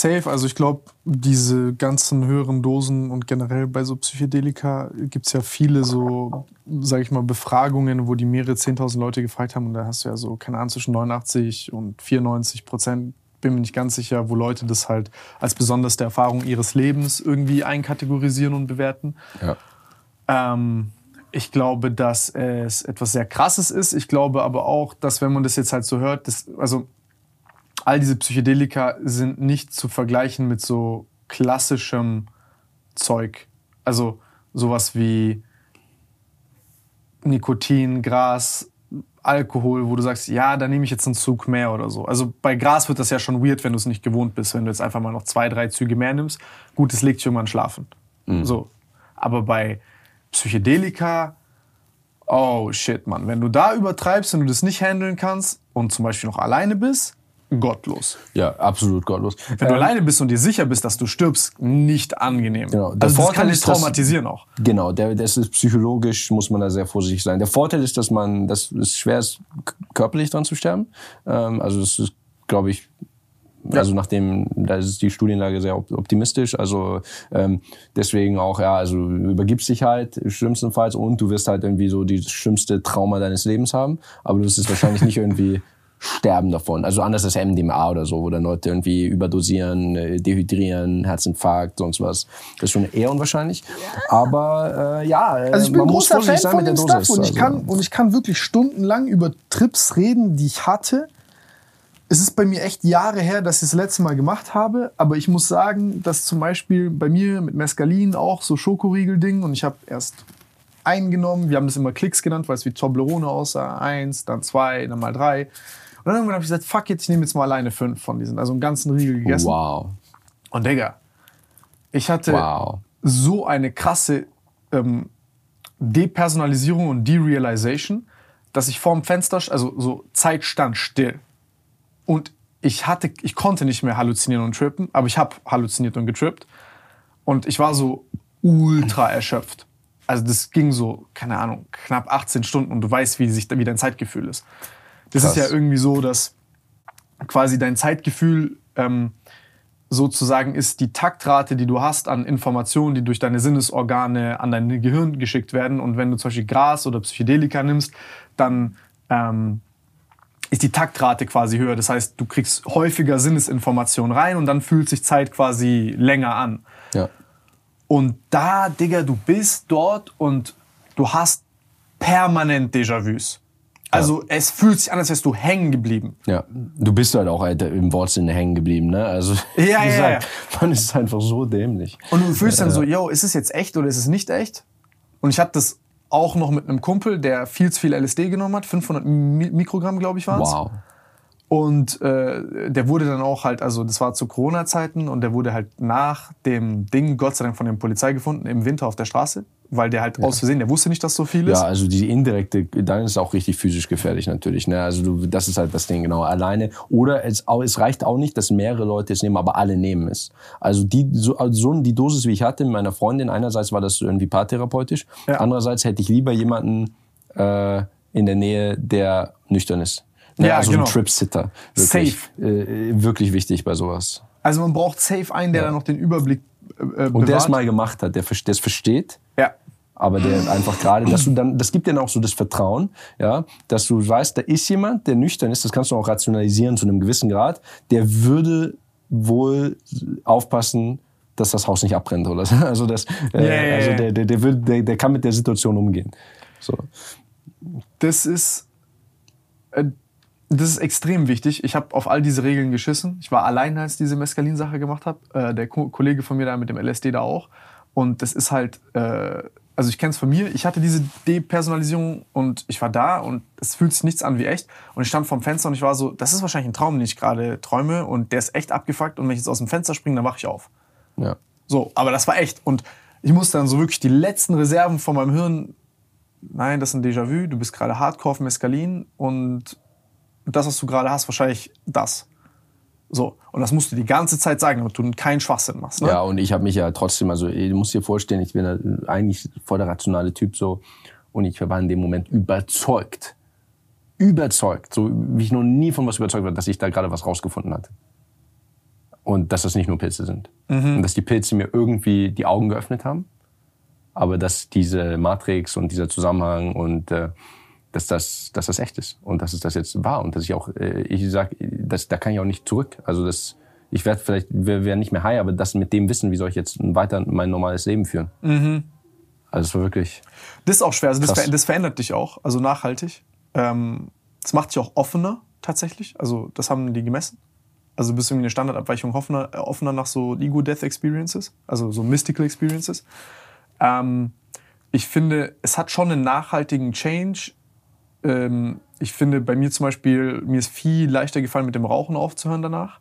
Safe, also ich glaube, diese ganzen höheren Dosen und generell bei so Psychedelika gibt es ja viele so, sag ich mal, Befragungen, wo die mehrere 10.000 Leute gefragt haben und da hast du ja so, keine Ahnung, zwischen 89 und 94 Prozent, bin mir nicht ganz sicher, wo Leute das halt als besonderste Erfahrung ihres Lebens irgendwie einkategorisieren und bewerten. Ja. Ähm, ich glaube, dass es etwas sehr Krasses ist. Ich glaube aber auch, dass wenn man das jetzt halt so hört, das, also all diese Psychedelika sind nicht zu vergleichen mit so klassischem Zeug. Also sowas wie Nikotin, Gras, Alkohol, wo du sagst, ja, da nehme ich jetzt einen Zug mehr oder so. Also bei Gras wird das ja schon weird, wenn du es nicht gewohnt bist, wenn du jetzt einfach mal noch zwei, drei Züge mehr nimmst. Gut, es legt dich irgendwann schlafen. Mhm. So. Aber bei Psychedelika, oh shit, Mann. Wenn du da übertreibst und du das nicht handeln kannst und zum Beispiel noch alleine bist, gottlos. Ja, absolut gottlos. Wenn ähm, du alleine bist und dir sicher bist, dass du stirbst, nicht angenehm. Genau. Der also Vorteil das kann dich traumatisieren auch. Genau, der, das ist psychologisch, muss man da sehr vorsichtig sein. Der Vorteil ist, dass man, dass es schwer ist, körperlich dran zu sterben. Ähm, also das ist, glaube ich, ja. Also nachdem, da ist die Studienlage sehr optimistisch. Also ähm, deswegen auch, ja, also du übergibst dich halt schlimmstenfalls und du wirst halt irgendwie so die schlimmste Trauma deines Lebens haben. Aber du wirst es wahrscheinlich nicht irgendwie sterben davon. Also anders als MDMA oder so, wo dann Leute irgendwie überdosieren, äh, dehydrieren, Herzinfarkt, sonst was. Das ist schon eher unwahrscheinlich. Aber äh, ja, also ich bin man ein großer Fan von dem Stuff und ich, kann, und ich kann wirklich stundenlang über Trips reden, die ich hatte es ist bei mir echt Jahre her, dass ich das letzte Mal gemacht habe, aber ich muss sagen, dass zum Beispiel bei mir mit Mescalin auch so Schokoriegel-Ding und ich habe erst eingenommen, wir haben das immer Klicks genannt, weil es wie Toblerone aussah, eins, dann zwei, dann mal drei. Und dann irgendwann habe ich gesagt, fuck it, ich nehme jetzt mal alleine fünf von diesen, also einen ganzen Riegel gegessen. Wow. Und Digga, ich hatte wow. so eine krasse ähm, Depersonalisierung und Derealization, dass ich vorm Fenster, also so Zeit stand still. Und ich hatte, ich konnte nicht mehr halluzinieren und trippen, aber ich habe halluziniert und getrippt. Und ich war so ultra erschöpft. Also das ging so, keine Ahnung, knapp 18 Stunden und du weißt, wie, sich, wie dein Zeitgefühl ist. Das Krass. ist ja irgendwie so, dass quasi dein Zeitgefühl ähm, sozusagen ist die Taktrate, die du hast an Informationen, die durch deine Sinnesorgane an dein Gehirn geschickt werden. Und wenn du zum Beispiel Gras oder Psychedelika nimmst, dann ähm, ist die Taktrate quasi höher. Das heißt, du kriegst häufiger Sinnesinformationen rein und dann fühlt sich Zeit quasi länger an. Ja. Und da, Digga, du bist dort und du hast permanent Déjà-vus. Also ja. es fühlt sich an, als wärst du hängen geblieben. Ja, du bist halt auch Alter, im Wortsinne hängen geblieben, ne? Also ja, ja, ja. man ist einfach so dämlich. Und du fühlst dann so, yo, ist es jetzt echt oder ist es nicht echt? Und ich hatte das auch noch mit einem Kumpel, der viel zu viel LSD genommen hat, 500 Mikrogramm, glaube ich, waren es. Wow. Und äh, der wurde dann auch halt, also das war zu Corona-Zeiten und der wurde halt nach dem Ding, Gott sei Dank, von der Polizei gefunden, im Winter auf der Straße weil der halt ja. aus Versehen, der wusste nicht, dass so viel ist. Ja, also die indirekte, dann ist es auch richtig physisch gefährlich natürlich. Ne? Also du, das ist halt das Ding, genau. Alleine. Oder es, es reicht auch nicht, dass mehrere Leute es nehmen, aber alle nehmen es. Also die, so, also die Dosis, wie ich hatte mit meiner Freundin, einerseits war das irgendwie paartherapeutisch, ja. andererseits hätte ich lieber jemanden äh, in der Nähe, der nüchtern ist. Ne? Ja, also genau. ein Trip-Sitter. Safe. Äh, wirklich wichtig bei sowas. Also man braucht safe einen, der ja. dann noch den Überblick äh, Und der es mal gemacht hat, der es versteht. Ja. Aber der einfach gerade, dass du dann, das gibt dir auch so das Vertrauen, ja, dass du weißt, da ist jemand, der nüchtern ist, das kannst du auch rationalisieren zu einem gewissen Grad, der würde wohl aufpassen, dass das Haus nicht abbrennt oder so. Also das, äh, yeah, also der, der, der, will, der, der kann mit der Situation umgehen. So. Das ist, äh, das ist extrem wichtig. Ich habe auf all diese Regeln geschissen. Ich war allein, als ich diese Mescalin-Sache gemacht habe. Äh, der Ko Kollege von mir da mit dem LSD da auch. Und das ist halt, äh, also ich kenne es von mir. Ich hatte diese Depersonalisierung und ich war da und es fühlt sich nichts an wie echt. Und ich stand vorm Fenster und ich war so, das ist wahrscheinlich ein Traum, den ich gerade träume und der ist echt abgefuckt. Und wenn ich jetzt aus dem Fenster springe, dann wache ich auf. Ja. So, aber das war echt. Und ich musste dann so wirklich die letzten Reserven von meinem Hirn, nein, das ist ein Déjà-vu, du bist gerade Hardcore auf Mescalin und und das, was du gerade hast, wahrscheinlich das. So. Und das musst du die ganze Zeit sagen, damit du keinen Schwachsinn machst. Ne? Ja, und ich habe mich ja trotzdem, also du musst dir vorstellen, ich bin eigentlich voll der rationale Typ so. Und ich war in dem Moment überzeugt. Überzeugt. So wie ich noch nie von was überzeugt war, dass ich da gerade was rausgefunden hatte. Und dass das nicht nur Pilze sind. Mhm. Und dass die Pilze mir irgendwie die Augen geöffnet haben. Aber dass diese Matrix und dieser Zusammenhang und äh, dass das, dass das echt ist und dass es das jetzt war und dass ich auch, äh, ich sag, das, da kann ich auch nicht zurück. Also das, ich werde vielleicht, wir werden nicht mehr high, aber das mit dem Wissen, wie soll ich jetzt weiter mein normales Leben führen? Mhm. Also es war wirklich. Das ist auch schwer. Also das, ver das, verändert dich auch, also nachhaltig. Ähm, das macht dich auch offener tatsächlich. Also das haben die gemessen. Also du bist irgendwie eine Standardabweichung offener, offener nach so Ego-Death-Experiences, also so Mystical Experiences. Ähm, ich finde, es hat schon einen nachhaltigen Change ähm, ich finde bei mir zum Beispiel, mir ist viel leichter gefallen, mit dem Rauchen aufzuhören danach.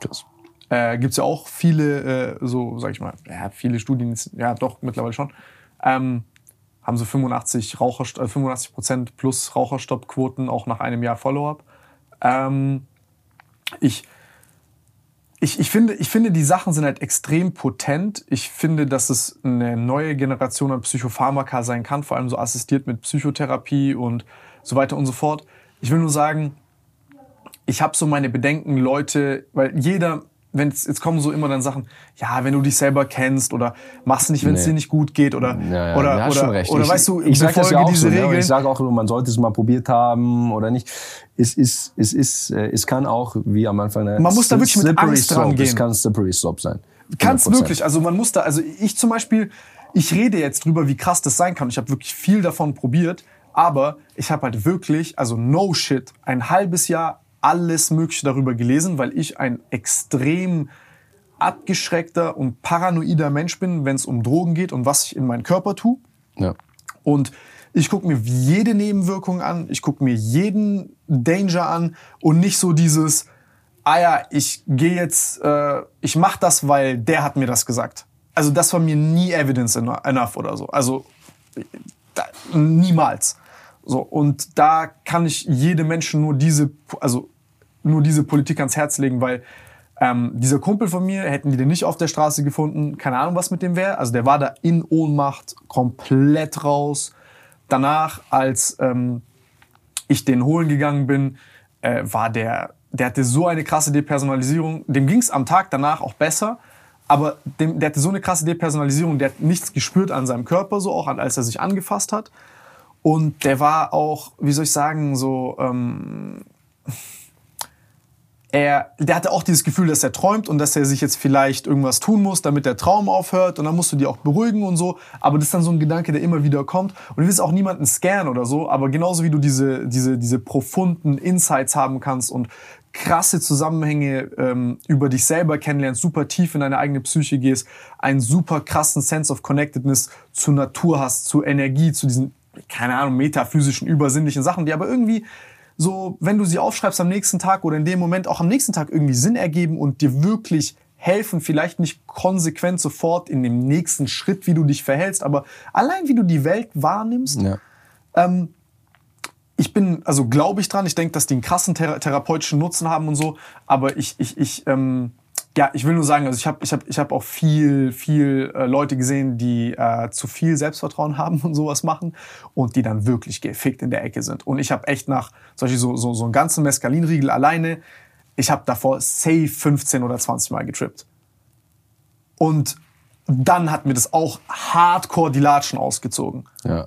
Krass. Äh, Gibt es ja auch viele, äh, so sag ich mal, ja, viele Studien, ja doch, mittlerweile schon, ähm, haben so 85, Raucher, äh, 85 Prozent plus Raucherstoppquoten auch nach einem Jahr Follow-up. Ähm, ich, ich, ich, finde, ich finde, die Sachen sind halt extrem potent. Ich finde, dass es eine neue Generation an Psychopharmaka sein kann, vor allem so assistiert mit Psychotherapie und so weiter und so fort. Ich will nur sagen, ich habe so meine Bedenken, Leute, weil jeder, wenn jetzt kommen so immer dann Sachen, ja, wenn du dich selber kennst oder machst nicht, wenn es nee. dir nicht gut geht oder ja, ja, oder ja, oder, oder ich, weißt du, ich sage ja auch diese so, ne? Regeln. Ich sage auch, man sollte es mal probiert haben oder nicht. Es ist, es ist, äh, es kann auch wie am Anfang. Man muss da wirklich mit Angst dran gehen. Es kann slippery slope sein. Kannst wirklich. Also man muss da, also ich zum Beispiel, ich rede jetzt drüber, wie krass das sein kann. Ich habe wirklich viel davon probiert. Aber ich habe halt wirklich, also no shit, ein halbes Jahr alles Mögliche darüber gelesen, weil ich ein extrem abgeschreckter und paranoider Mensch bin, wenn es um Drogen geht und was ich in meinen Körper tue. Ja. Und ich gucke mir jede Nebenwirkung an, ich gucke mir jeden Danger an und nicht so dieses, ah ja, ich gehe jetzt, äh, ich mache das, weil der hat mir das gesagt. Also das war mir nie evidence enough oder so. Also da, niemals. So, und da kann ich jedem Menschen nur diese, also nur diese Politik ans Herz legen, weil ähm, dieser Kumpel von mir, hätten die den nicht auf der Straße gefunden, keine Ahnung, was mit dem wäre. Also der war da in Ohnmacht, komplett raus. Danach, als ähm, ich den holen gegangen bin, äh, war der, der hatte so eine krasse Depersonalisierung. Dem ging es am Tag danach auch besser, aber dem, der hatte so eine krasse Depersonalisierung, der hat nichts gespürt an seinem Körper, so auch als er sich angefasst hat. Und der war auch, wie soll ich sagen, so, ähm, er, der hatte auch dieses Gefühl, dass er träumt und dass er sich jetzt vielleicht irgendwas tun muss, damit der Traum aufhört. Und dann musst du die auch beruhigen und so. Aber das ist dann so ein Gedanke, der immer wieder kommt. Und du willst auch niemanden scannen oder so. Aber genauso wie du diese, diese, diese profunden Insights haben kannst und krasse Zusammenhänge ähm, über dich selber kennenlernst, super tief in deine eigene Psyche gehst, einen super krassen Sense of Connectedness zur Natur hast, zur Energie, zu diesen keine Ahnung, metaphysischen, übersinnlichen Sachen, die aber irgendwie so, wenn du sie aufschreibst am nächsten Tag oder in dem Moment auch am nächsten Tag irgendwie Sinn ergeben und dir wirklich helfen, vielleicht nicht konsequent sofort in dem nächsten Schritt, wie du dich verhältst, aber allein wie du die Welt wahrnimmst. Ja. Ähm, ich bin, also glaube ich dran, ich denke, dass die einen krassen thera therapeutischen Nutzen haben und so, aber ich, ich, ich, ähm, ja, ich will nur sagen, also ich habe ich hab, ich hab auch viel, viel äh, Leute gesehen, die äh, zu viel Selbstvertrauen haben und sowas machen und die dann wirklich gefickt in der Ecke sind. Und ich habe echt nach solche so, so, so einen ganzen Mescalinriegel alleine, ich habe davor safe 15 oder 20 Mal getrippt. Und dann hat mir das auch hardcore die Latschen ausgezogen. Ja.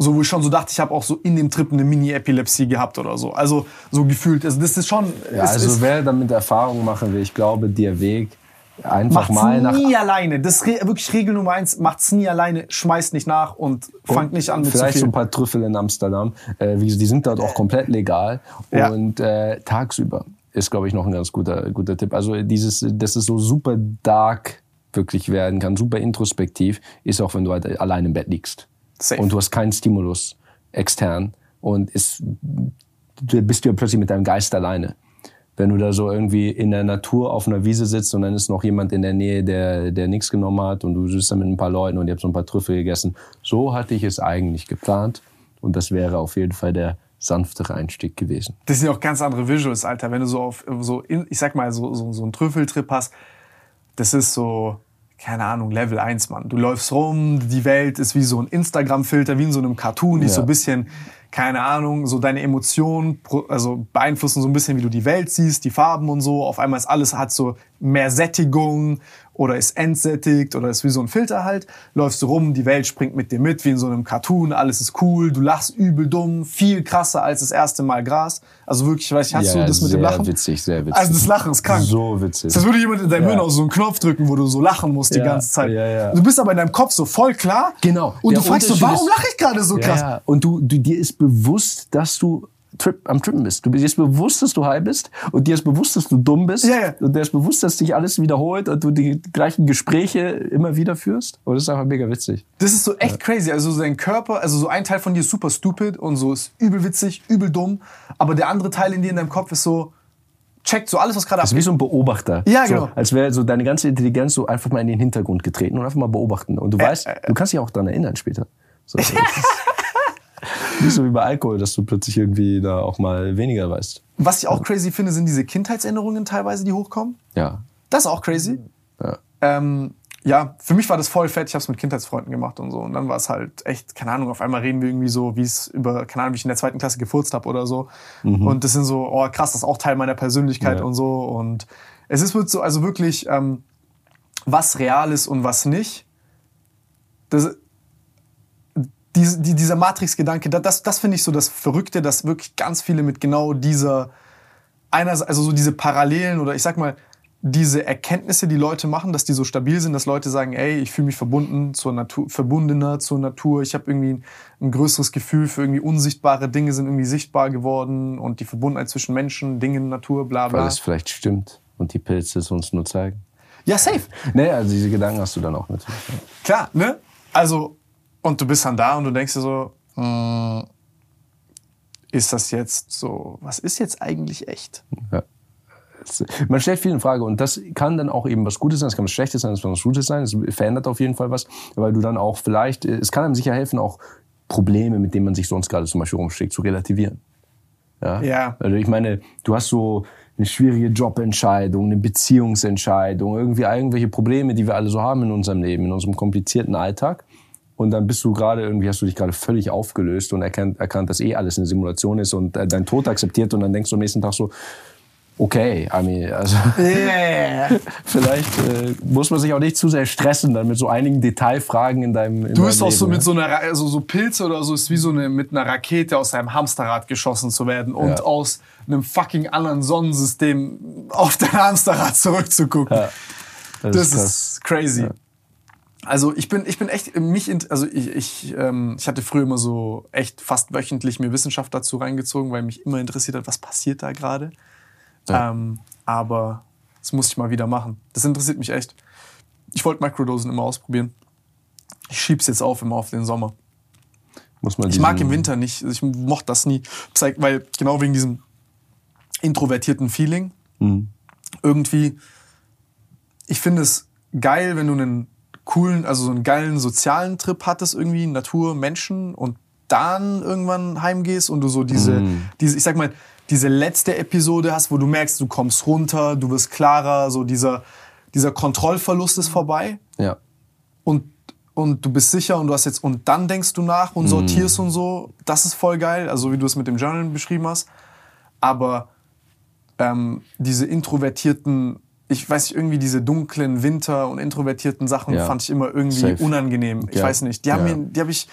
So, wo ich schon so dachte, ich habe auch so in dem Trip eine Mini-Epilepsie gehabt oder so. Also so gefühlt. Also das ist schon. Ja, ist, also wer damit Erfahrung machen will, ich glaube, der Weg einfach macht's mal nach. nie alleine. Das ist wirklich Regel Nummer eins. Macht's nie alleine, schmeißt nicht nach und fangt nicht an mit Vielleicht zu viel. so ein paar Trüffel in Amsterdam. Äh, die sind dort auch komplett legal. Ja. Und äh, tagsüber ist, glaube ich, noch ein ganz guter, guter Tipp. Also dieses, dass es so super dark wirklich werden kann, super introspektiv, ist auch, wenn du halt allein im Bett liegst. Safe. Und du hast keinen Stimulus extern und ist, du bist ja plötzlich mit deinem Geist alleine. Wenn du da so irgendwie in der Natur auf einer Wiese sitzt und dann ist noch jemand in der Nähe, der, der nichts genommen hat und du sitzt da mit ein paar Leuten und ihr habt so ein paar Trüffel gegessen. So hatte ich es eigentlich geplant und das wäre auf jeden Fall der sanftere Einstieg gewesen. Das sind auch ganz andere Visuals, Alter. Wenn du so auf so, ich sag mal, so, so, so einen Trüffeltrip hast, das ist so, keine Ahnung, Level 1, Mann. Du läufst rum, die Welt ist wie so ein Instagram-Filter, wie in so einem Cartoon, die ja. so ein bisschen, keine Ahnung, so deine Emotionen, also beeinflussen so ein bisschen, wie du die Welt siehst, die Farben und so. Auf einmal ist alles, hat so mehr Sättigung, oder ist entsättigt oder ist wie so ein Filter halt. Läufst du rum, die Welt springt mit dir mit, wie in so einem Cartoon, alles ist cool, du lachst übel dumm, viel krasser als das erste Mal Gras. Also wirklich, weiß ich, hast ja, du das mit dem Lachen? Sehr witzig, sehr witzig. Also das Lachen ist krank. So witzig. Das würde jemand in deinem ja. Hirn auf so einen Knopf drücken, wo du so lachen musst die ganze Zeit. Ja, ja. Du bist aber in deinem Kopf so voll klar. Genau. Und du fragst so, warum lache ich gerade so krass? Ja. Und du, du, dir ist bewusst, dass du Trip, am Trippen bist. Du bist bewusst, dass du high bist und dir ist bewusst, dass du dumm bist ja, ja. und dir ist bewusst, dass sich alles wiederholt und du die gleichen Gespräche immer wieder führst. Und das ist einfach mega witzig. Das ist so echt ja. crazy. Also dein Körper, also so ein Teil von dir ist super stupid und so ist übel witzig, übel dumm, aber der andere Teil in dir in deinem Kopf ist so checkt so alles, was gerade abgeht. Das ist wie so ein Beobachter. Ja, genau. So, als wäre so deine ganze Intelligenz so einfach mal in den Hintergrund getreten und einfach mal beobachten. Und du äh, weißt, äh, du kannst dich auch daran erinnern später. So, Nicht so wie bei Alkohol, dass du plötzlich irgendwie da auch mal weniger weißt. Was ich auch crazy finde, sind diese Kindheitserinnerungen teilweise, die hochkommen. Ja. Das ist auch crazy. Ja. Ähm, ja, für mich war das voll fett. Ich habe es mit Kindheitsfreunden gemacht und so. Und dann war es halt echt, keine Ahnung, auf einmal reden wir irgendwie so, wie es über, keine Ahnung, wie ich in der zweiten Klasse gefurzt habe oder so. Mhm. Und das sind so, oh krass, das ist auch Teil meiner Persönlichkeit ja. und so. Und es ist so, also wirklich, ähm, was real ist und was nicht. Das, die, die, dieser Matrix-Gedanke, das, das finde ich so das Verrückte, dass wirklich ganz viele mit genau dieser, einerseits, also so diese Parallelen oder ich sag mal, diese Erkenntnisse, die Leute machen, dass die so stabil sind, dass Leute sagen, ey, ich fühle mich verbunden zur Natur, verbundener zur Natur, ich habe irgendwie ein, ein, größeres Gefühl für irgendwie unsichtbare Dinge sind irgendwie sichtbar geworden und die Verbundenheit zwischen Menschen, Dingen, Natur, bla bla. Weil es vielleicht stimmt und die Pilze es uns nur zeigen. Ja, safe. Nee, also diese Gedanken hast du dann auch natürlich. Klar, ne? Also und du bist dann da und du denkst dir so, hm, ist das jetzt so, was ist jetzt eigentlich echt? Ja. Man stellt viel in Frage und das kann dann auch eben was Gutes sein, es kann was Schlechtes sein, es kann was Gutes sein, es verändert auf jeden Fall was, weil du dann auch vielleicht, es kann einem sicher helfen, auch Probleme, mit denen man sich sonst gerade zum Beispiel rumschlägt, zu relativieren. Ja. ja. Also ich meine, du hast so eine schwierige Jobentscheidung, eine Beziehungsentscheidung, irgendwie irgendwelche Probleme, die wir alle so haben in unserem Leben, in unserem komplizierten Alltag und dann bist du gerade irgendwie hast du dich gerade völlig aufgelöst und erkannt, erkannt, dass eh alles eine Simulation ist und äh, dein Tod akzeptiert und dann denkst du am nächsten Tag so, okay, I mean, also yeah. vielleicht äh, muss man sich auch nicht zu sehr stressen dann mit so einigen Detailfragen in deinem in Du bist auch so mit so einer also so Pilze oder so ist wie so eine mit einer Rakete aus einem Hamsterrad geschossen zu werden und ja. aus einem fucking anderen Sonnensystem auf dein Hamsterrad zurückzugucken. Ja. Das, das, ist, ist crazy. Also ich bin, ich bin echt mich, also ich, ich, ähm, ich hatte früher immer so echt fast wöchentlich mir Wissenschaft dazu reingezogen, weil mich immer interessiert hat, was passiert da gerade. Ja. Ähm, aber das muss ich mal wieder machen. Das interessiert mich echt. Ich wollte Microdosen immer ausprobieren. Ich schieb's jetzt auf immer auf den Sommer. Muss man ich mag im Winter nicht. Ich mochte das nie, weil genau wegen diesem introvertierten Feeling mhm. irgendwie. Ich finde es geil, wenn du einen coolen, also so einen geilen sozialen Trip hattest irgendwie, Natur, Menschen und dann irgendwann heimgehst und du so diese, mm. diese, ich sag mal, diese letzte Episode hast, wo du merkst, du kommst runter, du wirst klarer, so dieser, dieser Kontrollverlust ist vorbei. Ja. Und, und du bist sicher und du hast jetzt, und dann denkst du nach und sortierst mm. und so. Das ist voll geil, also wie du es mit dem Journal beschrieben hast. Aber ähm, diese introvertierten ich weiß nicht, irgendwie diese dunklen Winter und introvertierten Sachen ja. fand ich immer irgendwie Safe. unangenehm. Ich ja. weiß nicht. Die haben ja. mir, die habe ich,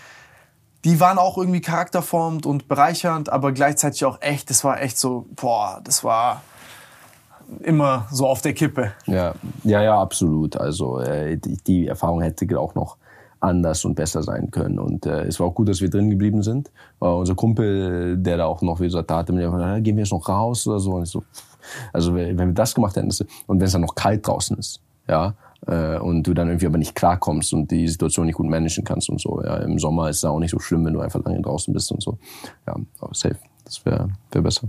die waren auch irgendwie charakterformend und bereichernd, aber gleichzeitig auch echt, das war echt so, boah, das war immer so auf der Kippe. Ja, ja, ja, absolut. Also äh, die, die, Erfahrung hätte auch noch anders und besser sein können. Und äh, es war auch gut, dass wir drin geblieben sind. Äh, unser Kumpel, der da auch noch, wie gesagt, da hatte mir gesagt, gehen wir jetzt noch raus oder so. Und ich so, also wenn wir das gemacht hätten und wenn es dann noch kalt draußen ist, ja, äh, und du dann irgendwie aber nicht klarkommst und die Situation nicht gut managen kannst und so. Ja, Im Sommer ist es auch nicht so schlimm, wenn du einfach lange draußen bist und so. Ja, aber safe. Das wäre wär besser.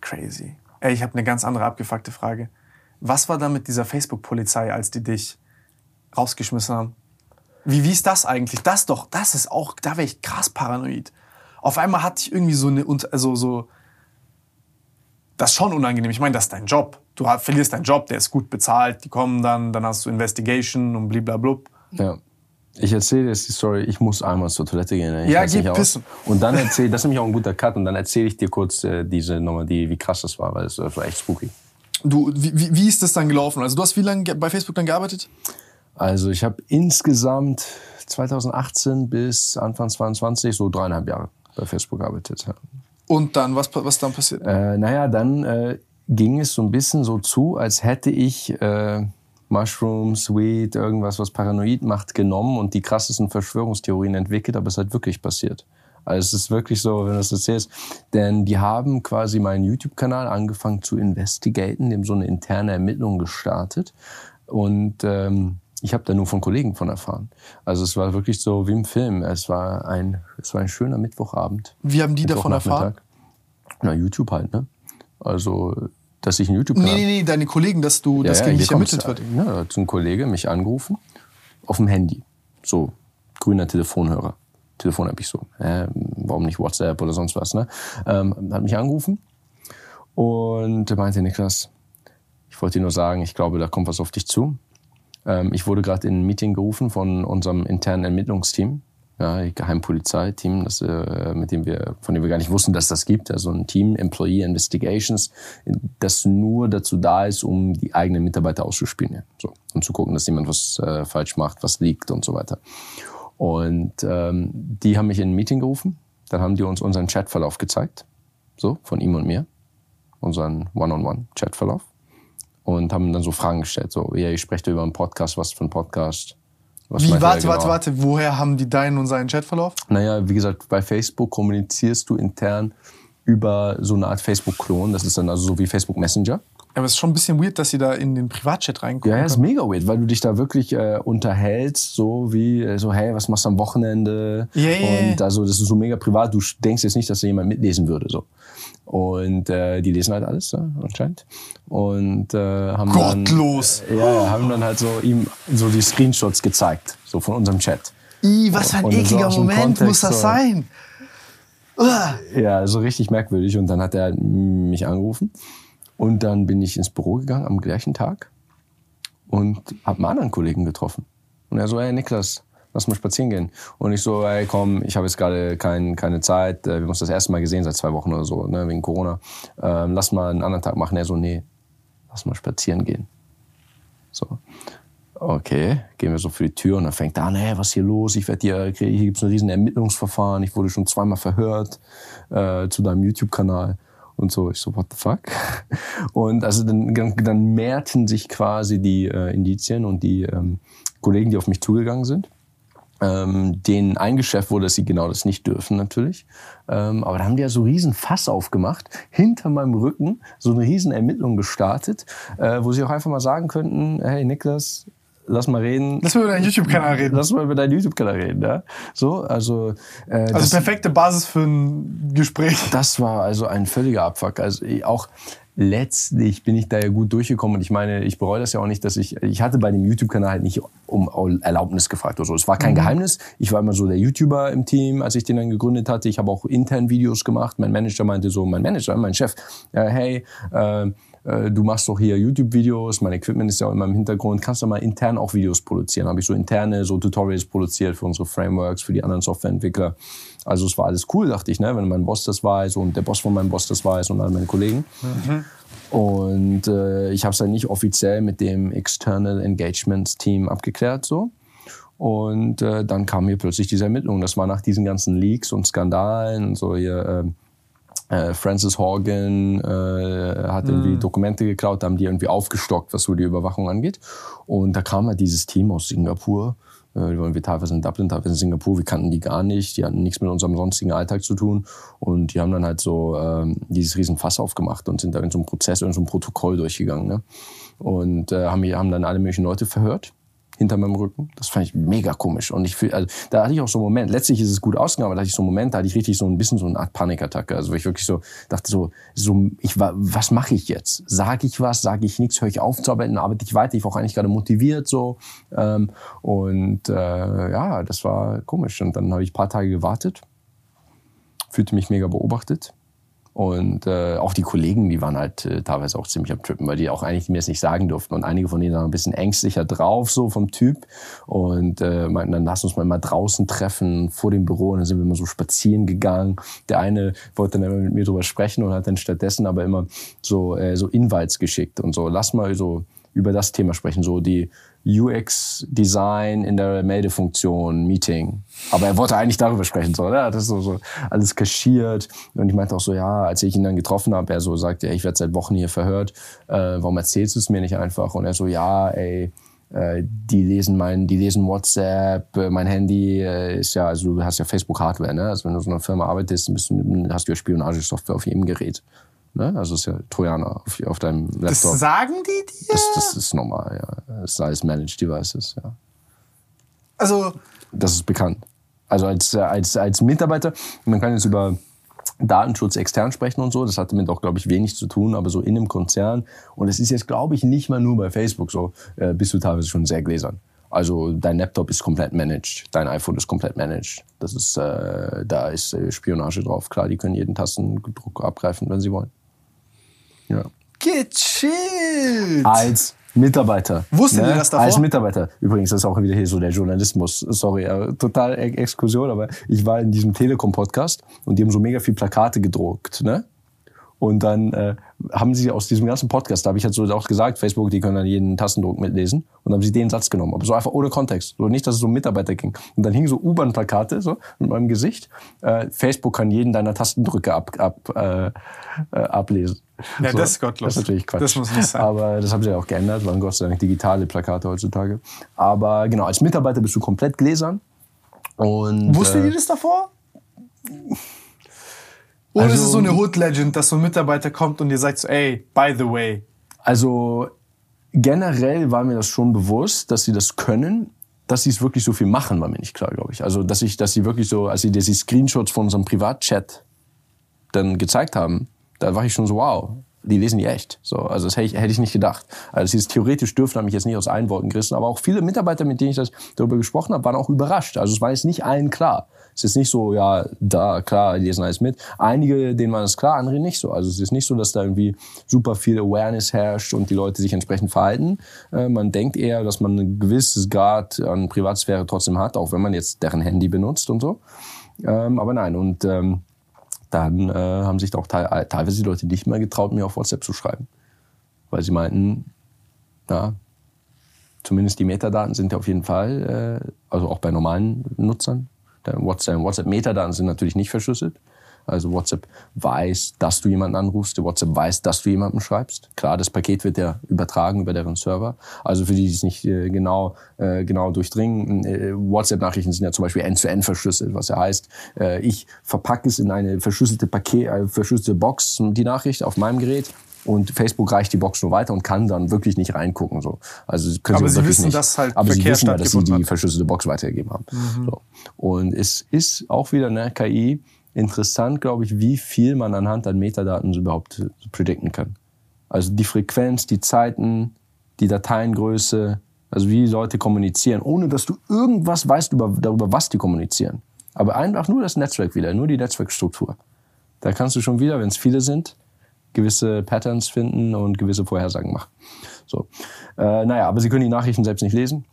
Crazy. Ey, ich habe eine ganz andere abgefuckte Frage. Was war da mit dieser Facebook-Polizei, als die dich rausgeschmissen haben? Wie, wie ist das eigentlich? Das doch, das ist auch, da wäre ich krass paranoid. auf einmal hatte ich irgendwie so eine, also so, das ist schon unangenehm. Ich meine, das ist dein Job. Du verlierst deinen Job, der ist gut bezahlt, die kommen dann, dann hast du Investigation und blablabla. Ja. Ich erzähle jetzt die Story, ich muss einmal zur Toilette gehen. Ich ja, geh pissen. Und dann erzähle, das ist nämlich auch ein guter Cut, und dann erzähle ich dir kurz äh, diese Nummer, die, wie krass das war, weil es war echt spooky. Du, wie, wie ist das dann gelaufen? Also du hast wie lange bei Facebook dann gearbeitet? Also ich habe insgesamt 2018 bis Anfang 2022 so dreieinhalb Jahre bei Facebook gearbeitet. Ja. Und dann, was, was dann passiert? Äh, naja, dann äh, ging es so ein bisschen so zu, als hätte ich äh, Mushrooms, Weed, irgendwas, was paranoid macht, genommen und die krassesten Verschwörungstheorien entwickelt, aber es halt wirklich passiert. Also es ist wirklich so, wenn du das erzählst. Denn die haben quasi meinen YouTube-Kanal angefangen zu investigaten, dem so eine interne Ermittlung gestartet. Und ähm, ich habe da nur von Kollegen von erfahren. Also es war wirklich so wie im Film. Es war ein, es war ein schöner Mittwochabend. Wie haben die davon erfahren? Na, YouTube halt, ne? Also, dass ich einen YouTube Nee, nee, nee, deine Kollegen, dass du, ja, das ja, gegen dich ermittelt wird. Ja, da hat ein Kollege mich angerufen auf dem Handy. So, grüner Telefonhörer. Telefon habe ich so. Äh, warum nicht WhatsApp oder sonst was, ne? Ähm, hat mich angerufen und meinte, Niklas, ich wollte dir nur sagen, ich glaube, da kommt was auf dich zu. Ähm, ich wurde gerade in ein Meeting gerufen von unserem internen Ermittlungsteam, ja, Geheimpolizeiteam, das, äh, mit dem wir, von dem wir gar nicht wussten, dass das gibt. Also ein Team, Employee Investigations, das nur dazu da ist, um die eigenen Mitarbeiter auszuspielen. So, und zu gucken, dass jemand was äh, falsch macht, was liegt und so weiter. Und ähm, die haben mich in ein Meeting gerufen. Dann haben die uns unseren Chatverlauf gezeigt. So, von ihm und mir. Unseren One-on-One-Chatverlauf und haben dann so Fragen gestellt. So, ja, ich spreche über einen Podcast, was für ein Podcast? Was wie, warte, genau? warte, warte, woher haben die deinen und seinen Chatverlauf? Naja, wie gesagt, bei Facebook kommunizierst du intern über so eine Art Facebook-Klon. Das ist dann also so wie Facebook Messenger. Aber es ist schon ein bisschen weird, dass sie da in den Privatchat reinkommen. Ja, ja, ist mega weird, weil du dich da wirklich äh, unterhältst, so wie, äh, so, hey, was machst du am Wochenende? Yeah, yeah. Und also, das ist so mega privat. Du denkst jetzt nicht, dass da jemand mitlesen würde, so. Und äh, die lesen halt alles, ja, anscheinend. Und äh, haben Gottlos. dann ja, haben dann halt so ihm so die Screenshots gezeigt, so von unserem Chat. I, was für ein und ekliger so Moment Kontext, muss das sein? Uah. Ja, so richtig merkwürdig. Und dann hat er mich angerufen. Und dann bin ich ins Büro gegangen am gleichen Tag und habe einen anderen Kollegen getroffen. Und er so, hey Niklas, lass mal spazieren gehen. Und ich so, ey, komm, ich habe jetzt gerade kein, keine Zeit, äh, wir haben uns das erste Mal gesehen seit zwei Wochen oder so, ne, wegen Corona. Ähm, lass mal einen anderen Tag machen. Er so, nee, lass mal spazieren gehen. So, okay, gehen wir so für die Tür und dann fängt er an, hey, was ist hier los? Ich werde hier, hier gibt's ein riesen Ermittlungsverfahren, ich wurde schon zweimal verhört äh, zu deinem YouTube-Kanal und so. Ich so, what the fuck? Und also dann, dann mehrten sich quasi die äh, Indizien und die ähm, Kollegen, die auf mich zugegangen sind ähm, denen eingeschärft wurde, dass sie genau das nicht dürfen natürlich. Ähm, aber da haben die ja so riesen Fass aufgemacht, hinter meinem Rücken so eine riesen Ermittlung gestartet, äh, wo sie auch einfach mal sagen könnten, hey Niklas, lass mal reden. Lass mal über deinen YouTube-Kanal reden. Lass mal über deinen YouTube-Kanal reden, ja. So, also. Äh, also das, perfekte Basis für ein Gespräch. Das war also ein völliger Abfuck. Also auch letztlich bin ich da ja gut durchgekommen und ich meine, ich bereue das ja auch nicht, dass ich, ich hatte bei dem YouTube-Kanal halt nicht um Erlaubnis gefragt oder so. Es war kein mhm. Geheimnis. Ich war immer so der YouTuber im Team, als ich den dann gegründet hatte. Ich habe auch intern Videos gemacht. Mein Manager meinte so, mein Manager, mein Chef, äh, hey, äh, äh, du machst doch hier YouTube-Videos, mein Equipment ist ja auch immer im Hintergrund, kannst du mal intern auch Videos produzieren? Habe ich so interne so Tutorials produziert für unsere Frameworks, für die anderen Softwareentwickler. Also es war alles cool, dachte ich, ne? wenn mein Boss das weiß und der Boss von meinem Boss das weiß und all meine Kollegen. Mhm. Und äh, ich habe es dann nicht offiziell mit dem External Engagement Team abgeklärt so. Und äh, dann kam hier plötzlich diese Ermittlung. Das war nach diesen ganzen Leaks und Skandalen und so hier. Äh, äh, Francis Horgan äh, hat irgendwie mhm. Dokumente geklaut, haben die irgendwie aufgestockt, was so die Überwachung angeht. Und da kam halt dieses Team aus Singapur. Äh, die waren wir teilweise in Dublin, teilweise in Singapur. Wir kannten die gar nicht. Die hatten nichts mit unserem sonstigen Alltag zu tun. Und die haben dann halt so ähm, dieses riesen Fass aufgemacht und sind da in so einem Prozess, in so einem Protokoll durchgegangen. Ne? Und äh, haben, haben dann alle möglichen Leute verhört hinter meinem Rücken. Das fand ich mega komisch. Und ich fühl, also, da hatte ich auch so einen Moment. Letztlich ist es gut ausgegangen, aber da hatte ich so einen Moment, da hatte ich richtig so ein bisschen so eine Art Panikattacke. Also, wo ich wirklich so dachte so, so ich war, was mache ich jetzt? Sage ich was? Sage ich nichts? Höre ich auf zu arbeiten? Arbeite ich weiter? Ich war auch eigentlich gerade motiviert so. Ähm, und äh, ja, das war komisch. Und dann habe ich paar Tage gewartet fühlte mich mega beobachtet. Und äh, auch die Kollegen, die waren halt äh, teilweise auch ziemlich am Trippen, weil die auch eigentlich mir es nicht sagen durften. Und einige von denen waren ein bisschen ängstlicher drauf, so vom Typ. Und äh, meinten dann, lass uns mal mal draußen treffen, vor dem Büro. Und dann sind wir immer so spazieren gegangen. Der eine wollte dann immer mit mir drüber sprechen und hat dann stattdessen aber immer so, äh, so Invites geschickt und so, lass mal so über das Thema sprechen, so die UX-Design in der Meldefunktion, Meeting. Aber er wollte eigentlich darüber sprechen, so, oder? Das ist so, so alles kaschiert. Und ich meinte auch so, ja, als ich ihn dann getroffen habe, er so sagt, ja, ich werde seit Wochen hier verhört, äh, warum erzählst du es mir nicht einfach? Und er so, ja, ey, äh, die lesen mein, die lesen WhatsApp, äh, mein Handy äh, ist ja, also du hast ja Facebook Hardware, ne? Also wenn du so einer Firma arbeitest, bist du, hast du ja Spionagesoftware auf jedem Gerät. Ne? Also ist ja Trojaner auf, auf deinem Laptop. Das sagen die dir? Das, das ist normal, ja. Das alles Managed Devices, ja. Also. Das ist bekannt. Also als, als, als Mitarbeiter, man kann jetzt über Datenschutz extern sprechen und so. Das hat damit auch, glaube ich, wenig zu tun, aber so in einem Konzern. Und es ist jetzt, glaube ich, nicht mal nur bei Facebook so, äh, bist du teilweise schon sehr gläsern. Also dein Laptop ist komplett managed, dein iPhone ist komplett managed. Das ist, äh, da ist äh, Spionage drauf. Klar, die können jeden Tastendruck abgreifen, wenn sie wollen. Ja. Gechillt! Als Mitarbeiter. Wusstet ne? ihr das davor? Als Mitarbeiter. Übrigens, das ist auch wieder hier so der Journalismus. Sorry, äh, total Exkursion, aber ich war in diesem Telekom-Podcast und die haben so mega viel Plakate gedruckt, ne? Und dann äh, haben sie aus diesem ganzen Podcast, da habe ich jetzt so auch gesagt, Facebook, die können dann jeden Tastendruck mitlesen. Und dann haben sie den Satz genommen, aber so einfach ohne Kontext. So nicht, dass es so um Mitarbeiter ging. Und dann hingen so U-Bahn-Plakate so mit meinem Gesicht. Äh, Facebook kann jeden deiner Tastendrücke ab, ab, äh, äh, ablesen. Ja, so, das ist gottlos. Das ist natürlich Quatsch. Das muss nicht sein. Aber das haben sie ja auch geändert, waren Gott sei Dank digitale Plakate heutzutage. Aber genau, als Mitarbeiter bist du komplett gläsern. Und, Wusstet äh, ihr das davor? Oder also, ist es so eine Hood-Legend, dass so ein Mitarbeiter kommt und ihr sagt so, ey, by the way? Also generell war mir das schon bewusst, dass sie das können. Dass sie es wirklich so viel machen, war mir nicht klar, glaube ich. Also, dass ich, dass sie wirklich so, als sie die Screenshots von unserem Privatchat dann gezeigt haben, da war ich schon so, wow, die lesen die echt. So, also das hätte ich, hätte ich nicht gedacht. Also dieses theoretisch dürfen habe ich jetzt nicht aus allen Worten gerissen, aber auch viele Mitarbeiter, mit denen ich das darüber gesprochen habe, waren auch überrascht. Also es war jetzt nicht allen klar. Es ist nicht so, ja, da, klar, lesen alles mit. Einige, denen war das klar, andere nicht so. Also es ist nicht so, dass da irgendwie super viel Awareness herrscht und die Leute sich entsprechend verhalten. Äh, man denkt eher, dass man ein gewisses Grad an Privatsphäre trotzdem hat, auch wenn man jetzt deren Handy benutzt und so. Ähm, aber nein, und ähm, dann äh, haben sich auch te teilweise die Leute nicht mehr getraut, mir auf WhatsApp zu schreiben. Weil sie meinten, ja, zumindest die Metadaten sind ja auf jeden Fall, äh, also auch bei normalen Nutzern, WhatsApp-Metadaten sind natürlich nicht verschlüsselt. Also WhatsApp weiß, dass du jemanden anrufst, WhatsApp weiß, dass du jemanden schreibst. Klar, das Paket wird ja übertragen über deren Server. Also für die, die es nicht äh, genau, äh, genau durchdringen, äh, WhatsApp-Nachrichten sind ja zum Beispiel end-to-end -end verschlüsselt, was ja heißt, ich verpacke es in eine verschlüsselte Paket, verschlüsselte Box, die Nachricht auf meinem Gerät und Facebook reicht die Box nur weiter und kann dann wirklich nicht reingucken. So. Also können aber sie, sie wissen, nicht. dass halt aber Verkehr sie wissen ja, dass sie die verschlüsselte Box weitergegeben haben. Mhm. So. Und es ist auch wieder eine KI interessant, glaube ich, wie viel man anhand an Metadaten überhaupt predikten kann. Also die Frequenz, die Zeiten, die Dateiengröße, also wie Leute kommunizieren, ohne dass du irgendwas weißt über, darüber, was die kommunizieren. Aber einfach nur das Netzwerk wieder, nur die Netzwerkstruktur. Da kannst du schon wieder, wenn es viele sind, gewisse Patterns finden und gewisse Vorhersagen machen. So. Äh, naja, aber sie können die Nachrichten selbst nicht lesen.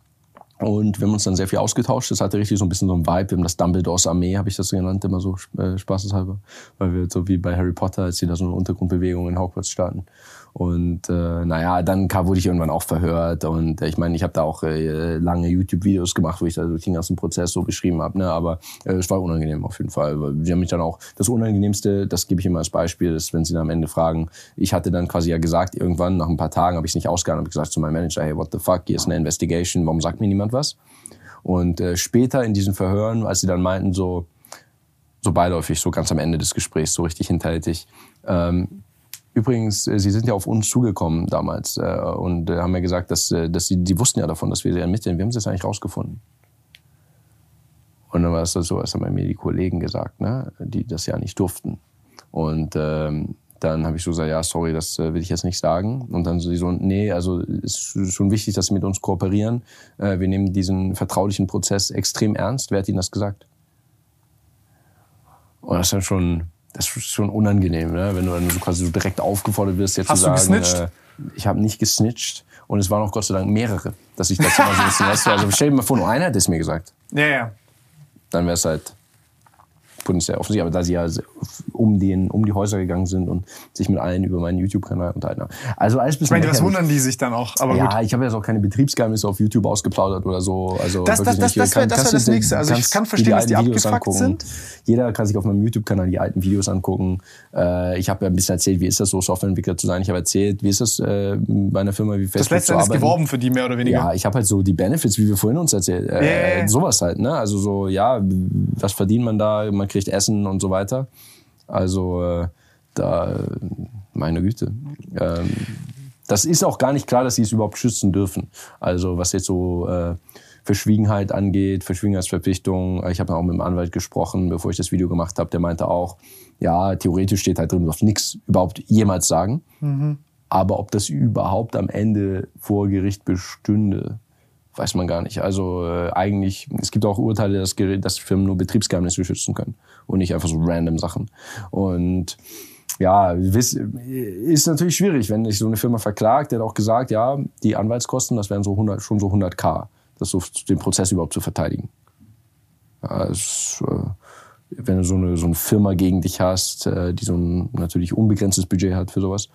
Und wir haben uns dann sehr viel ausgetauscht. Das hatte richtig so ein bisschen so ein Vibe. Wir haben das Dumbledores Armee, habe ich das so genannt, immer so äh, spaßeshalber. Weil wir so wie bei Harry Potter, als sie da so eine Untergrundbewegung in Hogwarts starten. Und äh, naja, dann wurde ich irgendwann auch verhört. Und äh, ich meine, ich habe da auch äh, lange YouTube-Videos gemacht, wo ich da durch den ganzen Prozess so beschrieben habe. Ne? Aber äh, es war unangenehm auf jeden Fall. Sie haben mich dann auch, das Unangenehmste, das gebe ich immer als Beispiel, ist, wenn sie dann am Ende fragen, ich hatte dann quasi ja gesagt, irgendwann nach ein paar Tagen habe ich es nicht ausgehalten, habe gesagt zu meinem Manager, hey, what the fuck, hier ist eine Investigation, warum sagt mir niemand was? Und äh, später in diesen Verhören, als sie dann meinten, so, so beiläufig, so ganz am Ende des Gesprächs, so richtig hinterhältig, ähm, Übrigens, äh, Sie sind ja auf uns zugekommen damals äh, und äh, haben ja gesagt, dass, äh, dass Sie, die wussten ja davon, dass wir sie ermitteln. Wie haben Sie das eigentlich rausgefunden? Und dann war es so, was haben mir die Kollegen gesagt, ne? die das ja nicht durften. Und ähm, dann habe ich so gesagt, ja, sorry, das äh, will ich jetzt nicht sagen. Und dann so, die so, nee, also ist schon wichtig, dass Sie mit uns kooperieren. Äh, wir nehmen diesen vertraulichen Prozess extrem ernst. Wer hat Ihnen das gesagt? Und das ist dann schon, das ist schon unangenehm, ne? wenn du dann so quasi so direkt aufgefordert wirst, jetzt Hast zu sagen? Äh, ich habe nicht gesnitcht und es waren auch Gott sei Dank mehrere, dass ich das mal so ein bisschen, weißt du, also stell dir mal vor, nur einer hätte es mir gesagt. Ja, ja. Dann wäre es halt potenziell offensichtlich, aber da sie ja um, den, um die Häuser gegangen sind und sich mit allen über meinen YouTube-Kanal unterhalten haben. Also alles bisschen Ich meine, was wundern die sich dann auch? Aber ja, gut. ich habe jetzt auch keine Betriebsgeheimnisse auf YouTube ausgeplaudert oder so. Also das das, das, das wäre wär das Nächste. Also ich kann verstehen, dass die Videos abgefuckt angucken. sind. Jeder kann sich auf meinem YouTube-Kanal die alten Videos angucken. Äh, ich habe ja ein bisschen erzählt, wie ist das so, Softwareentwickler zu sein. Ich habe erzählt, wie ist das äh, bei einer Firma wie Facebook Das letzte ist geworben für die mehr oder weniger. Ja, ich habe halt so die Benefits, wie wir vorhin uns erzählt. Äh, yeah. Sowas halt, ne? Also so, ja, was verdient man da? Man kriegt Essen und so weiter. Also äh, da, meine Güte. Ähm, das ist auch gar nicht klar, dass sie es überhaupt schützen dürfen. Also was jetzt so äh, Verschwiegenheit angeht, Verschwiegenheitsverpflichtung. Ich habe auch mit dem Anwalt gesprochen, bevor ich das Video gemacht habe. Der meinte auch, ja, theoretisch steht halt drin, du darfst nichts überhaupt jemals sagen. Mhm. Aber ob das überhaupt am Ende vor Gericht bestünde, weiß man gar nicht. Also äh, eigentlich, es gibt auch Urteile, dass, dass Firmen nur Betriebsgeheimnisse schützen können und nicht einfach so random Sachen. Und ja, ist natürlich schwierig, wenn sich so eine Firma verklagt. Der hat auch gesagt, ja, die Anwaltskosten, das wären so 100, schon so 100k, das so den Prozess überhaupt zu verteidigen. Ja, es, äh, wenn du so eine, so eine Firma gegen dich hast, äh, die so ein natürlich unbegrenztes Budget hat für sowas,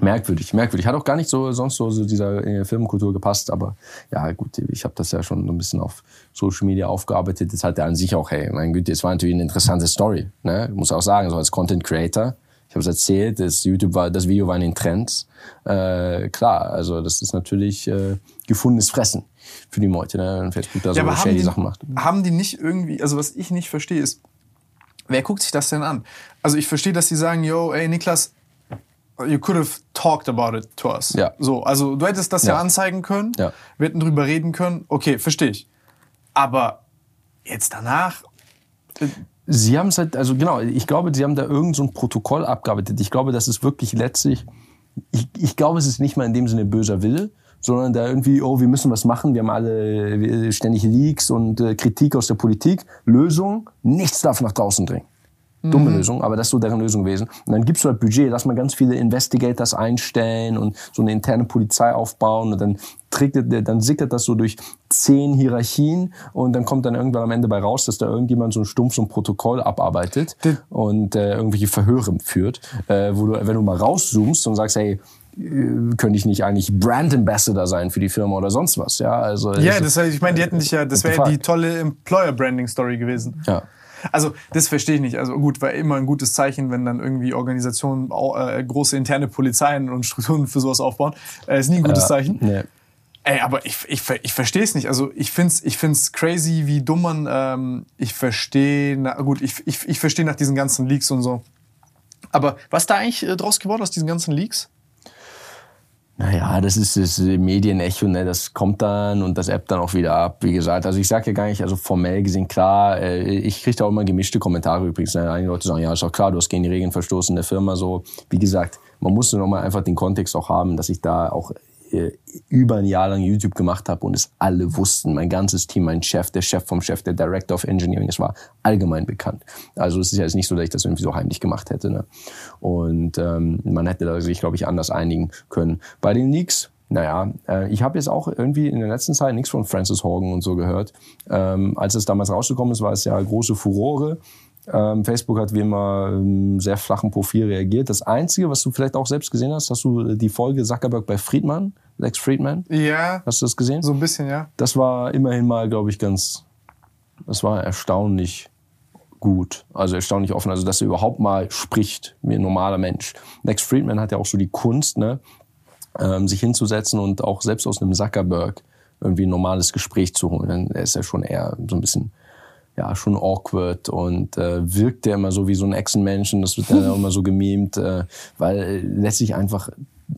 merkwürdig, merkwürdig. Hat auch gar nicht so sonst so, so dieser äh, Filmkultur gepasst, aber ja gut, ich habe das ja schon so ein bisschen auf Social Media aufgearbeitet. Jetzt hat er an sich auch, hey, mein Güte, es war natürlich eine interessante Story. Ne? Ich muss auch sagen, so als Content Creator, ich habe es erzählt, das YouTube war, das Video war in den Trends. Äh, klar, also das ist natürlich äh, gefundenes Fressen für die Leute, ne? wenn Facebook da ja, so shady Sachen macht. Haben die nicht irgendwie, also was ich nicht verstehe ist, wer guckt sich das denn an? Also ich verstehe, dass die sagen, yo, ey Niklas, you could have talked about it to us. Ja. So, also du hättest das ja, ja anzeigen können, ja. wir hätten drüber reden können. Okay, verstehe ich. Aber jetzt danach. Äh, sie haben es halt, also genau, ich glaube, sie haben da irgendein so Protokoll abgearbeitet. Ich glaube, das ist wirklich letztlich, ich, ich glaube, es ist nicht mal in dem Sinne böser Wille, sondern da irgendwie, oh, wir müssen was machen, wir haben alle ständig Leaks und äh, Kritik aus der Politik. Lösung, nichts darf nach draußen dringen. Dumme mhm. Lösung, aber das ist so deren Lösung gewesen. Und dann gibst du halt Budget, lass mal ganz viele Investigators einstellen und so eine interne Polizei aufbauen und dann trägt, dann sickert das so durch zehn Hierarchien und dann kommt dann irgendwann am Ende bei raus, dass da irgendjemand so ein stumpf so ein Protokoll abarbeitet Den und äh, irgendwelche Verhöre führt, äh, wo du, wenn du mal rauszoomst und sagst, hey, äh, könnte ich nicht eigentlich Brand Ambassador sein für die Firma oder sonst was, ja? Also ja, das heißt, ich meine, die hätten dich ja, das wäre die tolle Employer Branding Story gewesen. Ja. Also das verstehe ich nicht. Also gut, war immer ein gutes Zeichen, wenn dann irgendwie Organisationen äh, große interne Polizeien und Strukturen für sowas aufbauen. Äh, ist nie ein gutes Zeichen. Nee. Ey, aber ich, ich, ich verstehe es nicht. Also ich find's ich find's crazy, wie dumm man. Ähm, ich verstehe, na gut, ich, ich, ich verstehe nach diesen ganzen Leaks und so. Aber was da eigentlich äh, draus geworden aus diesen ganzen Leaks? Naja, das ist das Medienecho, ne? das kommt dann und das App dann auch wieder ab, wie gesagt. Also ich sage ja gar nicht, also formell gesehen, klar, äh, ich kriege da auch immer gemischte Kommentare übrigens. Ne? Einige Leute sagen, ja, ist auch klar, du hast gegen die Regeln verstoßen der Firma. So, wie gesagt, man muss nur noch mal einfach den Kontext auch haben, dass ich da auch über ein Jahr lang YouTube gemacht habe und es alle wussten. Mein ganzes Team, mein Chef, der Chef vom Chef, der Director of Engineering, es war allgemein bekannt. Also es ist ja jetzt nicht so, dass ich das irgendwie so heimlich gemacht hätte. Ne? Und ähm, man hätte da sich, glaube ich, anders einigen können. Bei den Leaks, naja, äh, ich habe jetzt auch irgendwie in der letzten Zeit nichts von Francis Horgan und so gehört. Ähm, als es damals rausgekommen ist, war es ja große Furore. Ähm, Facebook hat wie immer ähm, sehr flachen Profil reagiert. Das Einzige, was du vielleicht auch selbst gesehen hast, hast du die Folge Zuckerberg bei Friedman, Lex Friedman? Ja. Hast du das gesehen? So ein bisschen, ja. Das war immerhin mal, glaube ich, ganz, das war erstaunlich gut, also erstaunlich offen, also dass er überhaupt mal spricht wie ein normaler Mensch. Lex Friedman hat ja auch so die Kunst, ne, ähm, sich hinzusetzen und auch selbst aus einem Zuckerberg irgendwie ein normales Gespräch zu holen. Er ist ja schon eher so ein bisschen ja, schon awkward und äh, wirkt ja immer so wie so ein Echsenmenschen. Das wird dann auch immer so gemimt, äh, weil letztlich einfach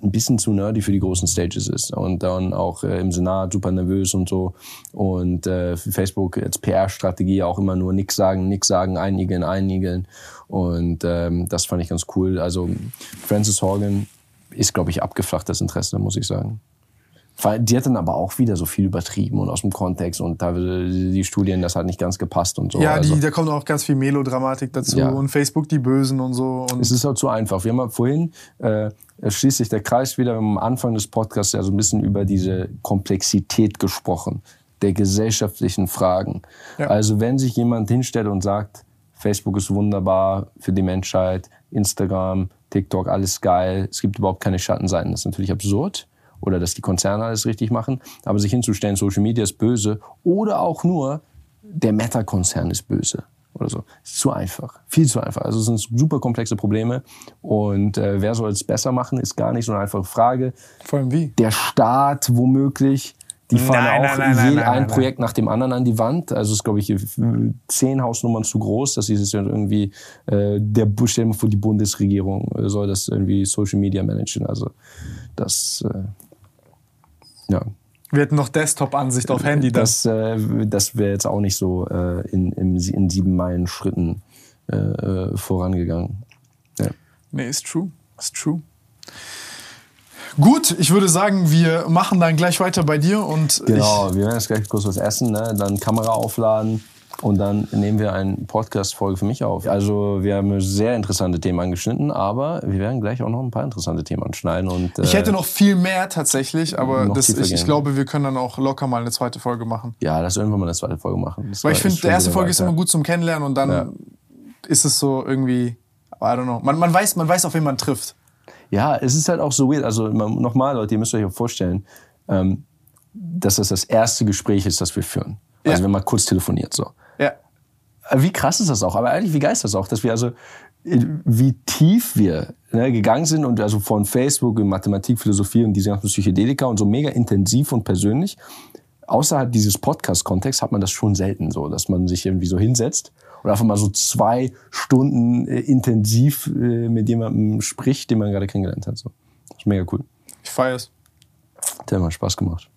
ein bisschen zu nerdy für die großen Stages ist und dann auch äh, im Senat super nervös und so und äh, Facebook als PR-Strategie auch immer nur nix sagen, nix sagen, einigeln, einigeln und ähm, das fand ich ganz cool. Also Francis Horgan ist, glaube ich, abgeflacht das Interesse, muss ich sagen. Die hat dann aber auch wieder so viel übertrieben und aus dem Kontext und da die Studien, das hat nicht ganz gepasst und so. Ja, die, also, da kommt auch ganz viel Melodramatik dazu ja. und Facebook die Bösen und so. Und es ist auch zu einfach. Wir haben vorhin, äh, schließt sich der Kreis wieder am Anfang des Podcasts ja so ein bisschen über diese Komplexität gesprochen der gesellschaftlichen Fragen. Ja. Also wenn sich jemand hinstellt und sagt, Facebook ist wunderbar für die Menschheit, Instagram, TikTok, alles geil, es gibt überhaupt keine Schattenseiten, das ist natürlich absurd oder dass die Konzerne alles richtig machen, aber sich hinzustellen, Social Media ist böse oder auch nur der Meta-Konzern ist böse oder so, ist zu einfach, viel zu einfach. Also es sind super komplexe Probleme und äh, wer soll es besser machen, ist gar nicht so eine einfache Frage. Vor allem wie? Der Staat womöglich, die fahren nein, auch nein, nein, je ein Projekt nach dem anderen an die Wand. Also ist, glaube ich, zehn Hausnummern zu groß. Das ist jetzt irgendwie, äh, der, stell dir vor, die Bundesregierung soll das irgendwie Social Media managen. Also das, äh, ja. Wir hätten noch Desktop-Ansicht auf Handy. Dann. Das, äh, das wäre jetzt auch nicht so äh, in, in, in sieben Meilen Schritten äh, äh, vorangegangen. Ja. Nee, ist true. Ist true. Gut, ich würde sagen, wir machen dann gleich weiter bei dir und genau, wir werden jetzt gleich kurz was essen, ne? dann Kamera aufladen und dann nehmen wir eine Podcast-Folge für mich auf. Also wir haben sehr interessante Themen angeschnitten, aber wir werden gleich auch noch ein paar interessante Themen anschneiden. Und, äh, ich hätte noch viel mehr tatsächlich, aber das, ich, ich, glaube, wir können dann auch locker mal eine zweite Folge machen. Ja, lass irgendwann mal eine zweite Folge machen. Das Weil ich finde, die erste Folge ist immer gut zum Kennenlernen und dann ja. ist es so irgendwie, I don't know. Man, man, weiß, man weiß, auf wen man trifft. Ja, es ist halt auch so weird. Also nochmal, Leute, ihr müsst euch auch vorstellen, ähm, dass das das erste Gespräch ist, das wir führen. Also ja. wenn man kurz telefoniert so. Ja. Äh, wie krass ist das auch? Aber eigentlich, wie geil ist das auch, dass wir also, äh, wie tief wir ne, gegangen sind und also von Facebook in Mathematik, Philosophie und diese ganzen Psychedelika und so mega intensiv und persönlich. Außerhalb dieses Podcast-Kontexts hat man das schon selten so, dass man sich irgendwie so hinsetzt und einfach mal so zwei Stunden äh, intensiv äh, mit jemandem spricht, den man gerade kennengelernt hat. So. Das ist mega cool. Ich feiere es. Der hat mal Spaß gemacht.